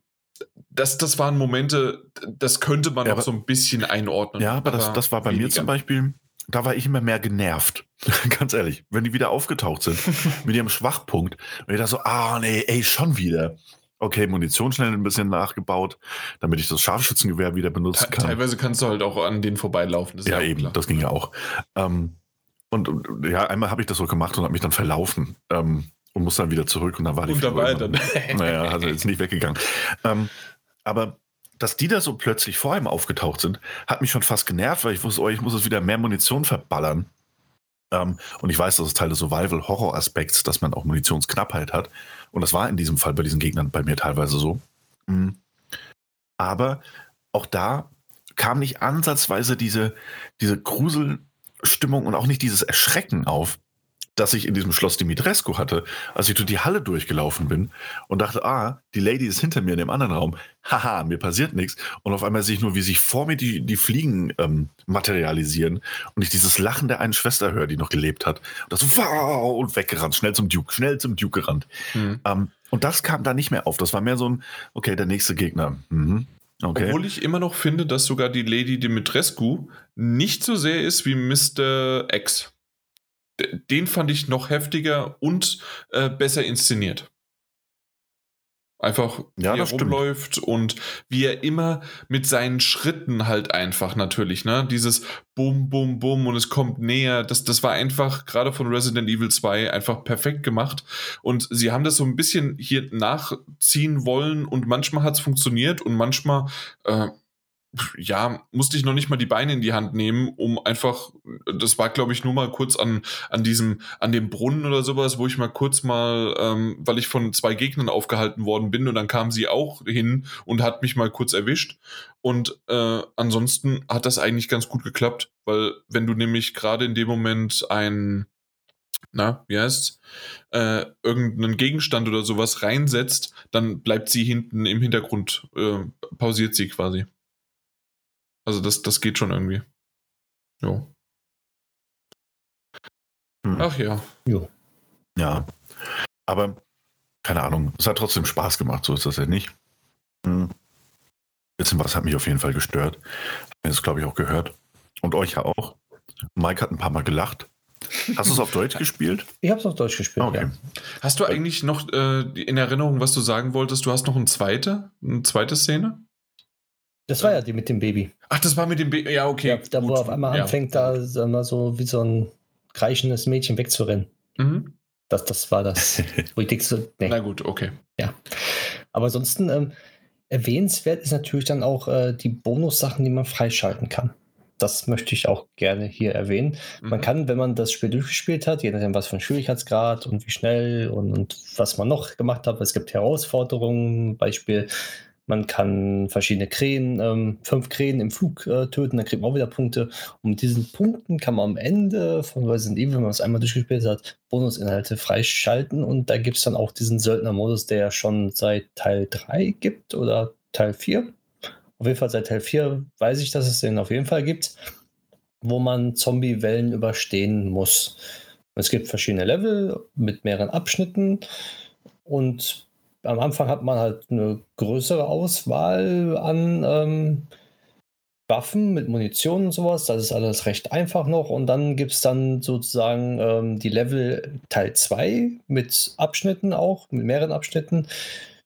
das, das waren Momente, das könnte man ja, noch so ein bisschen einordnen. Ja, aber, aber das, das war bei weniger. mir zum Beispiel, da war ich immer mehr genervt. Ganz ehrlich, wenn die wieder aufgetaucht sind mit ihrem Schwachpunkt und ich da so, ah nee, ey, schon wieder. Okay, Munition schnell ein bisschen nachgebaut, damit ich das Scharfschützengewehr wieder benutzen kann. Teilweise kannst du halt auch an denen vorbeilaufen. ja, eben, klar. das ging ja auch. Ähm, und, und, ja, einmal habe ich das so gemacht und habe mich dann verlaufen ähm, und muss dann wieder zurück und dann war die Und dabei dann. Naja, also jetzt nicht weggegangen. Ähm, aber dass die da so plötzlich vor ihm aufgetaucht sind, hat mich schon fast genervt, weil ich wusste, oh, ich muss jetzt wieder mehr Munition verballern. Ähm, und ich weiß, das ist Teil des Survival-Horror-Aspekts, dass man auch Munitionsknappheit hat. Und das war in diesem Fall bei diesen Gegnern bei mir teilweise so. Mhm. Aber auch da kam nicht ansatzweise diese, diese Gruselstimmung und auch nicht dieses Erschrecken auf, das ich in diesem Schloss Dimitrescu hatte, als ich durch die Halle durchgelaufen bin und dachte, ah, die Lady ist hinter mir in dem anderen Raum. Haha, mir passiert nichts. Und auf einmal sehe ich nur, wie sich vor mir die, die Fliegen ähm, materialisieren und ich dieses Lachen der einen Schwester höre, die noch gelebt hat. Und das wow, und weggerannt, schnell zum Duke, schnell zum Duke gerannt. Mhm. Ähm, und das kam da nicht mehr auf. Das war mehr so ein, okay, der nächste Gegner. Mhm. Okay. Obwohl ich immer noch finde, dass sogar die Lady Dimitrescu nicht so sehr ist wie Mr. X den fand ich noch heftiger und äh, besser inszeniert. Einfach, ja, wie er rumläuft stimmt. und wie er immer mit seinen Schritten halt einfach natürlich, ne? Dieses Bum, Bum, Bum und es kommt näher. Das, das war einfach gerade von Resident Evil 2 einfach perfekt gemacht. Und sie haben das so ein bisschen hier nachziehen wollen und manchmal hat es funktioniert und manchmal äh, ja, musste ich noch nicht mal die Beine in die Hand nehmen, um einfach, das war glaube ich nur mal kurz an, an diesem, an dem Brunnen oder sowas, wo ich mal kurz mal, ähm, weil ich von zwei Gegnern aufgehalten worden bin und dann kam sie auch hin und hat mich mal kurz erwischt. Und äh, ansonsten hat das eigentlich ganz gut geklappt, weil wenn du nämlich gerade in dem Moment ein, na, wie heißt's, äh, irgendeinen Gegenstand oder sowas reinsetzt, dann bleibt sie hinten im Hintergrund, äh, pausiert sie quasi. Also das, das geht schon irgendwie. Jo. Hm. Ach ja. Jo. Ja. Aber keine Ahnung, es hat trotzdem Spaß gemacht, so ist das ja nicht. Hm. Bisschen was hat mich auf jeden Fall gestört. Habt ihr das, glaube ich, auch gehört. Und euch ja auch. Mike hat ein paar Mal gelacht. Hast du es auf Deutsch gespielt? Ich habe es auf Deutsch gespielt. Okay. Ja. Hast du eigentlich noch äh, in Erinnerung, was du sagen wolltest? Du hast noch eine zweite, eine zweite Szene? Das war ja die mit dem Baby. Ach, das war mit dem Baby. Ja, okay. Ja, da, wo er auf einmal ja. anfängt, da sagen wir, so wie so ein kreischendes Mädchen wegzurennen. Mhm. Das, das war das wichtigste. Nee. Na gut, okay. Ja. Aber ansonsten ähm, erwähnenswert ist natürlich dann auch äh, die Bonussachen, die man freischalten kann. Das möchte ich auch gerne hier erwähnen. Mhm. Man kann, wenn man das Spiel durchgespielt hat, je nachdem, was für ein Schwierigkeitsgrad und wie schnell und, und was man noch gemacht hat, es gibt Herausforderungen, Beispiel man kann verschiedene Krähen, ähm, fünf Krähen im Flug äh, töten, dann kriegt man auch wieder Punkte. Und mit diesen Punkten kann man am Ende von Resident Evil, wenn man es einmal durchgespielt hat, Bonusinhalte freischalten. Und da gibt es dann auch diesen Söldner-Modus, der ja schon seit Teil 3 gibt oder Teil 4. Auf jeden Fall seit Teil 4 weiß ich, dass es den auf jeden Fall gibt, wo man Zombie-Wellen überstehen muss. Es gibt verschiedene Level mit mehreren Abschnitten und am Anfang hat man halt eine größere Auswahl an ähm, Waffen mit Munition und sowas. Das ist alles recht einfach noch. Und dann gibt es dann sozusagen ähm, die Level Teil 2 mit Abschnitten auch, mit mehreren Abschnitten.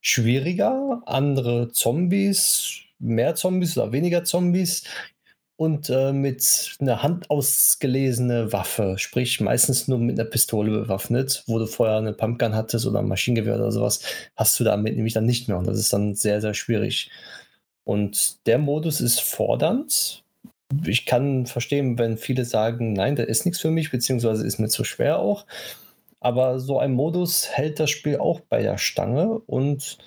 Schwieriger, andere Zombies, mehr Zombies oder weniger Zombies und äh, mit einer handausgelesene Waffe, sprich meistens nur mit einer Pistole bewaffnet, wo du vorher eine Pumpgun hattest oder ein Maschinengewehr oder sowas, hast du damit nämlich dann nicht mehr und das ist dann sehr, sehr schwierig. Und der Modus ist fordernd. Ich kann verstehen, wenn viele sagen, nein, der ist nichts für mich, beziehungsweise ist mir zu schwer auch. Aber so ein Modus hält das Spiel auch bei der Stange und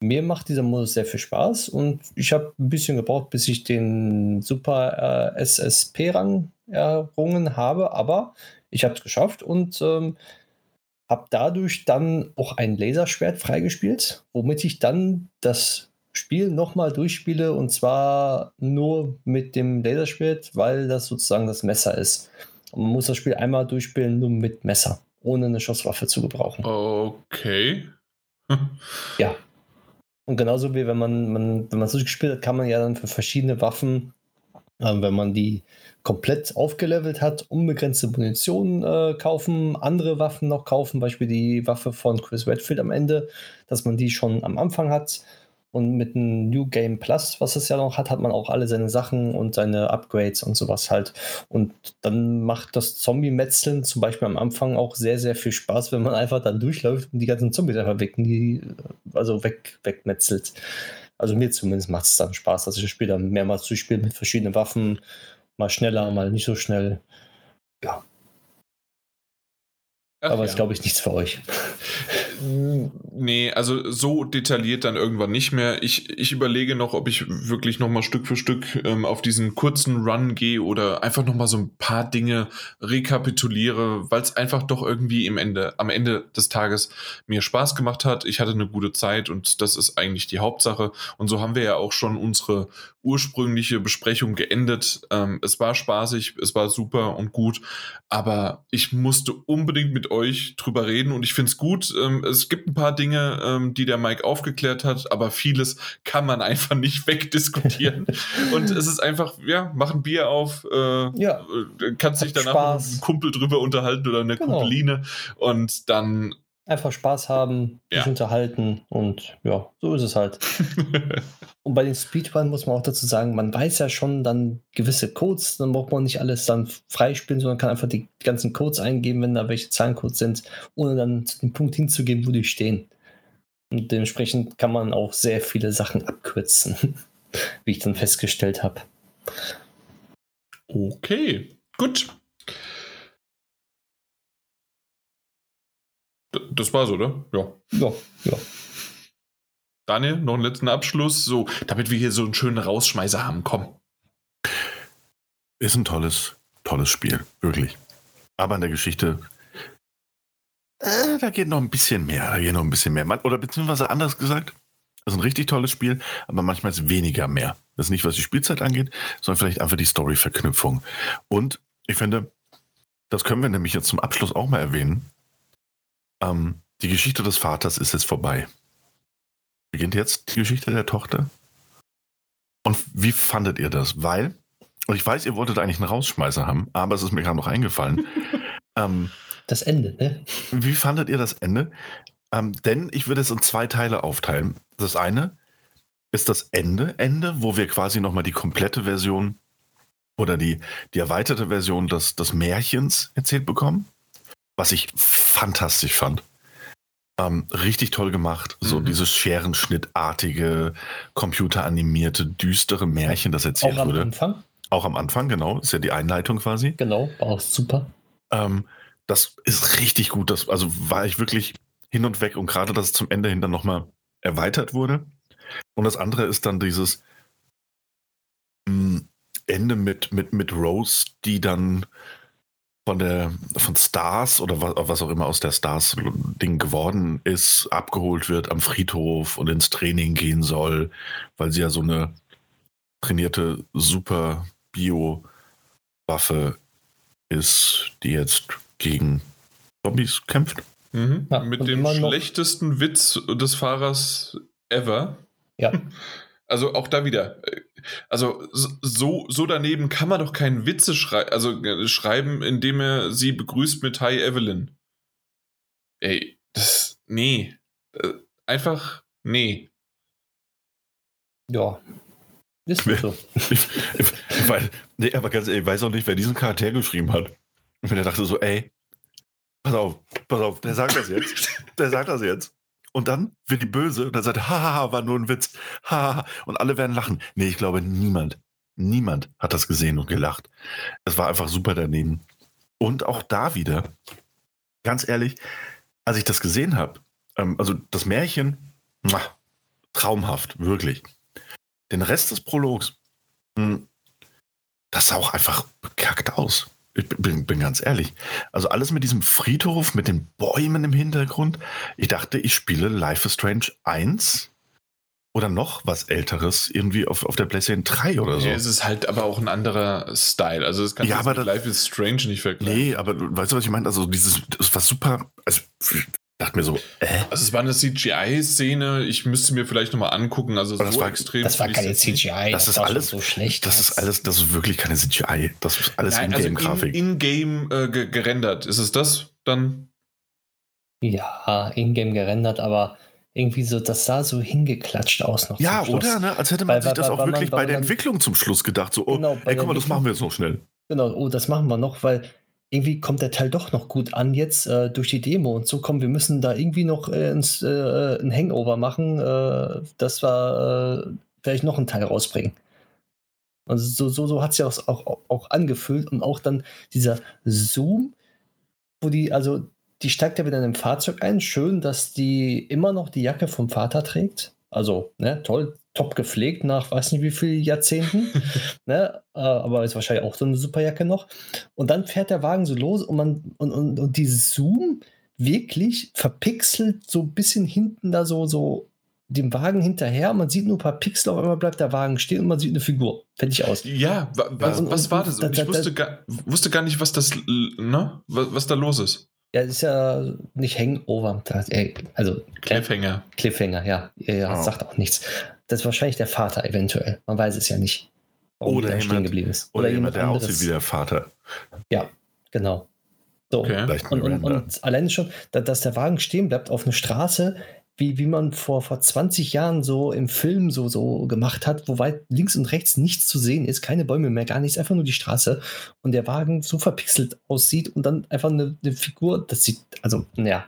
mir macht dieser Modus sehr viel Spaß und ich habe ein bisschen gebraucht, bis ich den Super äh, SSP-Rang errungen habe, aber ich habe es geschafft und ähm, habe dadurch dann auch ein Laserschwert freigespielt, womit ich dann das Spiel nochmal durchspiele und zwar nur mit dem Laserschwert, weil das sozusagen das Messer ist. Und man muss das Spiel einmal durchspielen, nur mit Messer, ohne eine Schusswaffe zu gebrauchen. Okay. ja, und genauso wie wenn man, man wenn man es durchgespielt hat, kann man ja dann für verschiedene Waffen, äh, wenn man die komplett aufgelevelt hat, unbegrenzte Munition äh, kaufen, andere Waffen noch kaufen, Beispiel die Waffe von Chris Redfield am Ende, dass man die schon am Anfang hat und mit einem New Game Plus, was es ja noch hat, hat man auch alle seine Sachen und seine Upgrades und sowas halt. Und dann macht das Zombie-Metzeln zum Beispiel am Anfang auch sehr, sehr viel Spaß, wenn man einfach dann durchläuft und die ganzen Zombies einfach weg, die, also weg, wegmetzelt. Also mir zumindest macht es dann Spaß, dass ich das Spiel dann mehrmals durchspiele mit verschiedenen Waffen, mal schneller, mal nicht so schnell. Ja. Ach Aber ja. ist, glaube ich, nichts für euch. Nee, also so detailliert dann irgendwann nicht mehr. Ich, ich überlege noch, ob ich wirklich nochmal Stück für Stück ähm, auf diesen kurzen Run gehe oder einfach nochmal so ein paar Dinge rekapituliere, weil es einfach doch irgendwie im Ende, am Ende des Tages mir Spaß gemacht hat. Ich hatte eine gute Zeit und das ist eigentlich die Hauptsache. Und so haben wir ja auch schon unsere ursprüngliche Besprechung geendet. Ähm, es war spaßig, es war super und gut, aber ich musste unbedingt mit euch drüber reden und ich finde es gut. Ähm, es gibt ein paar Dinge, ähm, die der Mike aufgeklärt hat, aber vieles kann man einfach nicht wegdiskutieren. und es ist einfach, ja, mach ein Bier auf, äh, ja. Äh, kannst dich danach Spaß. mit einem Kumpel drüber unterhalten oder eine genau. Kumpeline und dann Einfach Spaß haben, sich ja. unterhalten und ja, so ist es halt. und bei den Speedrun muss man auch dazu sagen, man weiß ja schon dann gewisse Codes, dann braucht man nicht alles dann freispielen, sondern kann einfach die ganzen Codes eingeben, wenn da welche Zahlencodes sind, ohne dann dem Punkt hinzugeben, wo die stehen. Und dementsprechend kann man auch sehr viele Sachen abkürzen, wie ich dann festgestellt habe. Okay, gut. Das war's, oder? Ja. Ja, ja. Daniel, noch einen letzten Abschluss, so, damit wir hier so einen schönen Rausschmeißer haben. Komm. Ist ein tolles, tolles Spiel, wirklich. Aber in der Geschichte, äh, da geht noch ein bisschen mehr, da geht noch ein bisschen mehr. Oder beziehungsweise anders gesagt, das ist ein richtig tolles Spiel, aber manchmal ist weniger mehr. Das ist nicht, was die Spielzeit angeht, sondern vielleicht einfach die Story-Verknüpfung. Und ich finde, das können wir nämlich jetzt zum Abschluss auch mal erwähnen. Ähm, die Geschichte des Vaters ist jetzt vorbei. Beginnt jetzt die Geschichte der Tochter. Und wie fandet ihr das? Weil, und ich weiß, ihr wolltet eigentlich einen Rausschmeißer haben, aber es ist mir gerade noch eingefallen. ähm, das Ende, ne? Wie fandet ihr das Ende? Ähm, denn ich würde es in zwei Teile aufteilen. Das eine, ist das Ende, Ende, wo wir quasi nochmal die komplette Version oder die, die erweiterte Version des, des Märchens erzählt bekommen, was ich fantastisch fand. Ähm, richtig toll gemacht. So mhm. dieses Scherenschnittartige, computeranimierte, düstere Märchen, das erzählt Auch am wurde. Anfang? Auch am Anfang, genau. Ist ja die Einleitung quasi. Genau, auch super. Ähm, das ist richtig gut. Das, also war ich wirklich hin und weg und gerade, dass es zum Ende hin dann nochmal erweitert wurde. Und das andere ist dann dieses mh, hm, Ende mit, mit, mit Rose, die dann von der von Stars oder was, was auch immer aus der Stars-Ding geworden ist, abgeholt wird am Friedhof und ins Training gehen soll, weil sie ja so eine trainierte super Bio-Waffe ist, die jetzt gegen Zombies kämpft. Mhm. Ja, Mit dem schlechtesten Witz des Fahrers ever. Ja. Also auch da wieder. Also so, so daneben kann man doch keinen Witze schrei also, äh, schreiben, indem er sie begrüßt mit Hi Evelyn. Ey, das. Nee. Äh, einfach. Nee. Ja. Ist so. ich, ich, weil, nee, aber ganz ehrlich, ich weiß auch nicht, wer diesen Charakter geschrieben hat. Und wenn er dachte so, ey, pass auf, pass auf, der sagt das jetzt. Der sagt das jetzt. Und dann wird die böse und dann sagt er, haha, war nur ein Witz. Haha. Und alle werden lachen. Nee, ich glaube, niemand, niemand hat das gesehen und gelacht. Es war einfach super daneben. Und auch da wieder, ganz ehrlich, als ich das gesehen habe, ähm, also das Märchen, muah, traumhaft, wirklich. Den Rest des Prologs, mh, hm, das sah auch einfach bekackt aus. Ich bin, bin, ganz ehrlich. Also alles mit diesem Friedhof, mit den Bäumen im Hintergrund. Ich dachte, ich spiele Life is Strange 1 oder noch was Älteres irgendwie auf, auf der PlayStation 3 oder so. Ja, es ist halt aber auch ein anderer Style. Also das kann ja, aber Life is Strange nicht vergleichen. Nee, aber weißt du, was ich meine? Also dieses, das war super, also dachte mir so, äh? Also es war eine CGI-Szene, ich müsste mir vielleicht nochmal angucken, also das so war, extrem. Das war keine CGI, das, das ist alles so schlecht. Das ist alles, das ist wirklich keine CGI, das ist alles Ingame-Grafik. Also in-game in äh, gerendert, ist es das dann? Ja, Ingame gerendert, aber irgendwie so, das sah so hingeklatscht aus noch. Ja, oder? Ne? Als hätte man weil, sich das weil, auch wirklich man, bei der Entwicklung zum Schluss gedacht, so, oh, genau, ey, guck mal, das machen wir jetzt noch schnell. Genau, oh, das machen wir noch, weil irgendwie kommt der Teil doch noch gut an jetzt äh, durch die Demo und so kommen, wir müssen da irgendwie noch äh, ins, äh, ein Hangover machen, äh, dass wir äh, vielleicht noch einen Teil rausbringen. Also so, so, so hat es ja auch, auch, auch angefühlt und auch dann dieser Zoom, wo die, also die steigt ja wieder in dem Fahrzeug ein. Schön, dass die immer noch die Jacke vom Vater trägt. Also, ne, toll, top gepflegt nach weiß nicht wie vielen Jahrzehnten. ne? Äh, aber ist wahrscheinlich auch so eine Superjacke noch. Und dann fährt der Wagen so los und man und, und, und dieses Zoom wirklich verpixelt so ein bisschen hinten da so, so dem Wagen hinterher. Man sieht nur ein paar Pixel, auf einmal bleibt der Wagen stehen und man sieht eine Figur. Fertig aus. Ja, was, und, was war das? Da, da, ich wusste, gar, wusste gar nicht, was das, ne? was, was da los ist. Ja, ist ja nicht Hangover. Also Cliffhanger. Cliffhanger, ja. Ja, oh. sagt auch nichts. Das ist wahrscheinlich der Vater eventuell. Man weiß es ja nicht. Oder jemand, stehen geblieben ist. Oder, oder jemand, der anderes. aussieht wie der Vater. Ja, genau. So. Okay. Und, und, und, alleine schon, dass der Wagen stehen bleibt auf einer Straße, wie, wie man vor, vor 20 Jahren so im Film so, so gemacht hat, wo weit links und rechts nichts zu sehen ist, keine Bäume mehr, gar nichts, einfach nur die Straße und der Wagen so verpixelt aussieht und dann einfach eine, eine Figur, das sieht, also, naja,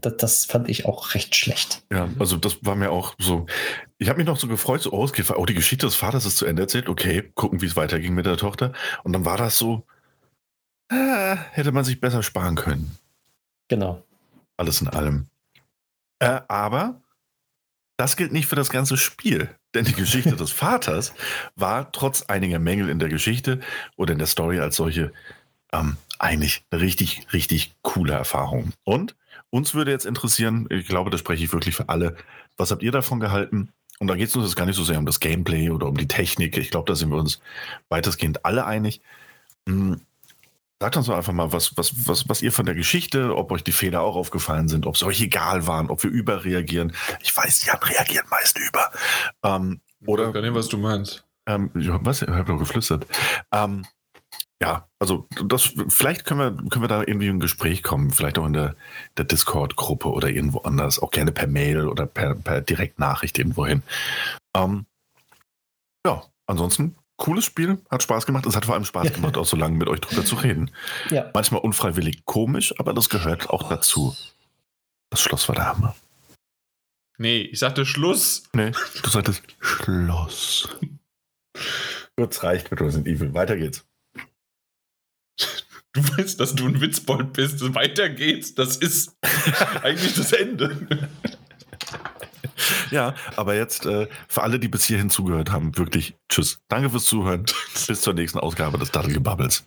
das, das, fand ich auch recht schlecht. Ja, also das war mir auch so. Ich habe mich noch so gefreut, so, oh, okay, oh, die Geschichte des Vaters ist zu Ende erzählt. Okay, gucken, wie es weiterging mit der Tochter. Und dann war das so, äh, hätte man sich besser sparen können. Genau. Alles in allem. Äh, aber das gilt nicht für das ganze Spiel. Denn die Geschichte des Vaters war trotz einiger Mängel in der Geschichte oder in der Story als solche ähm, eigentlich eine richtig, richtig coole Erfahrung. Und uns würde jetzt interessieren, ich glaube, da spreche ich wirklich für alle, was habt ihr davon gehalten? Und da geht es uns jetzt gar nicht so sehr um das Gameplay oder um die Technik. Ich glaube, da sind wir uns weitestgehend alle einig. Hm, sagt uns doch einfach mal, was, was, was, was ihr von der Geschichte, ob euch die Fehler auch aufgefallen sind, ob es euch egal waren, ob wir überreagieren. Ich weiß, Jan reagiert meist über. Ähm, oder, ich weiß gar nicht, was du meinst. Ähm, was? Ich habe doch geflüstert. Ähm, ja, also das vielleicht können wir, können wir da irgendwie in ein Gespräch kommen, vielleicht auch in der, der Discord-Gruppe oder irgendwo anders, auch gerne per Mail oder per, per Direktnachricht irgendwo hin. Ähm, ja, ansonsten cooles Spiel, hat Spaß gemacht. Es hat vor allem Spaß gemacht, auch so lange mit euch drüber zu reden. Ja. Manchmal unfreiwillig komisch, aber das gehört auch dazu. Das Schloss war der Hammer. Nee, ich sagte Schluss. Nee, du sagtest Schloss. Kurz reicht mit Resident Evil. Weiter geht's. Du weißt, dass du ein Witzbold bist. Weiter geht's. Das ist eigentlich das Ende. Ja, aber jetzt äh, für alle, die bis hierhin zugehört haben, wirklich Tschüss. Danke fürs Zuhören. Bis zur nächsten Ausgabe des Dattelgebubbles.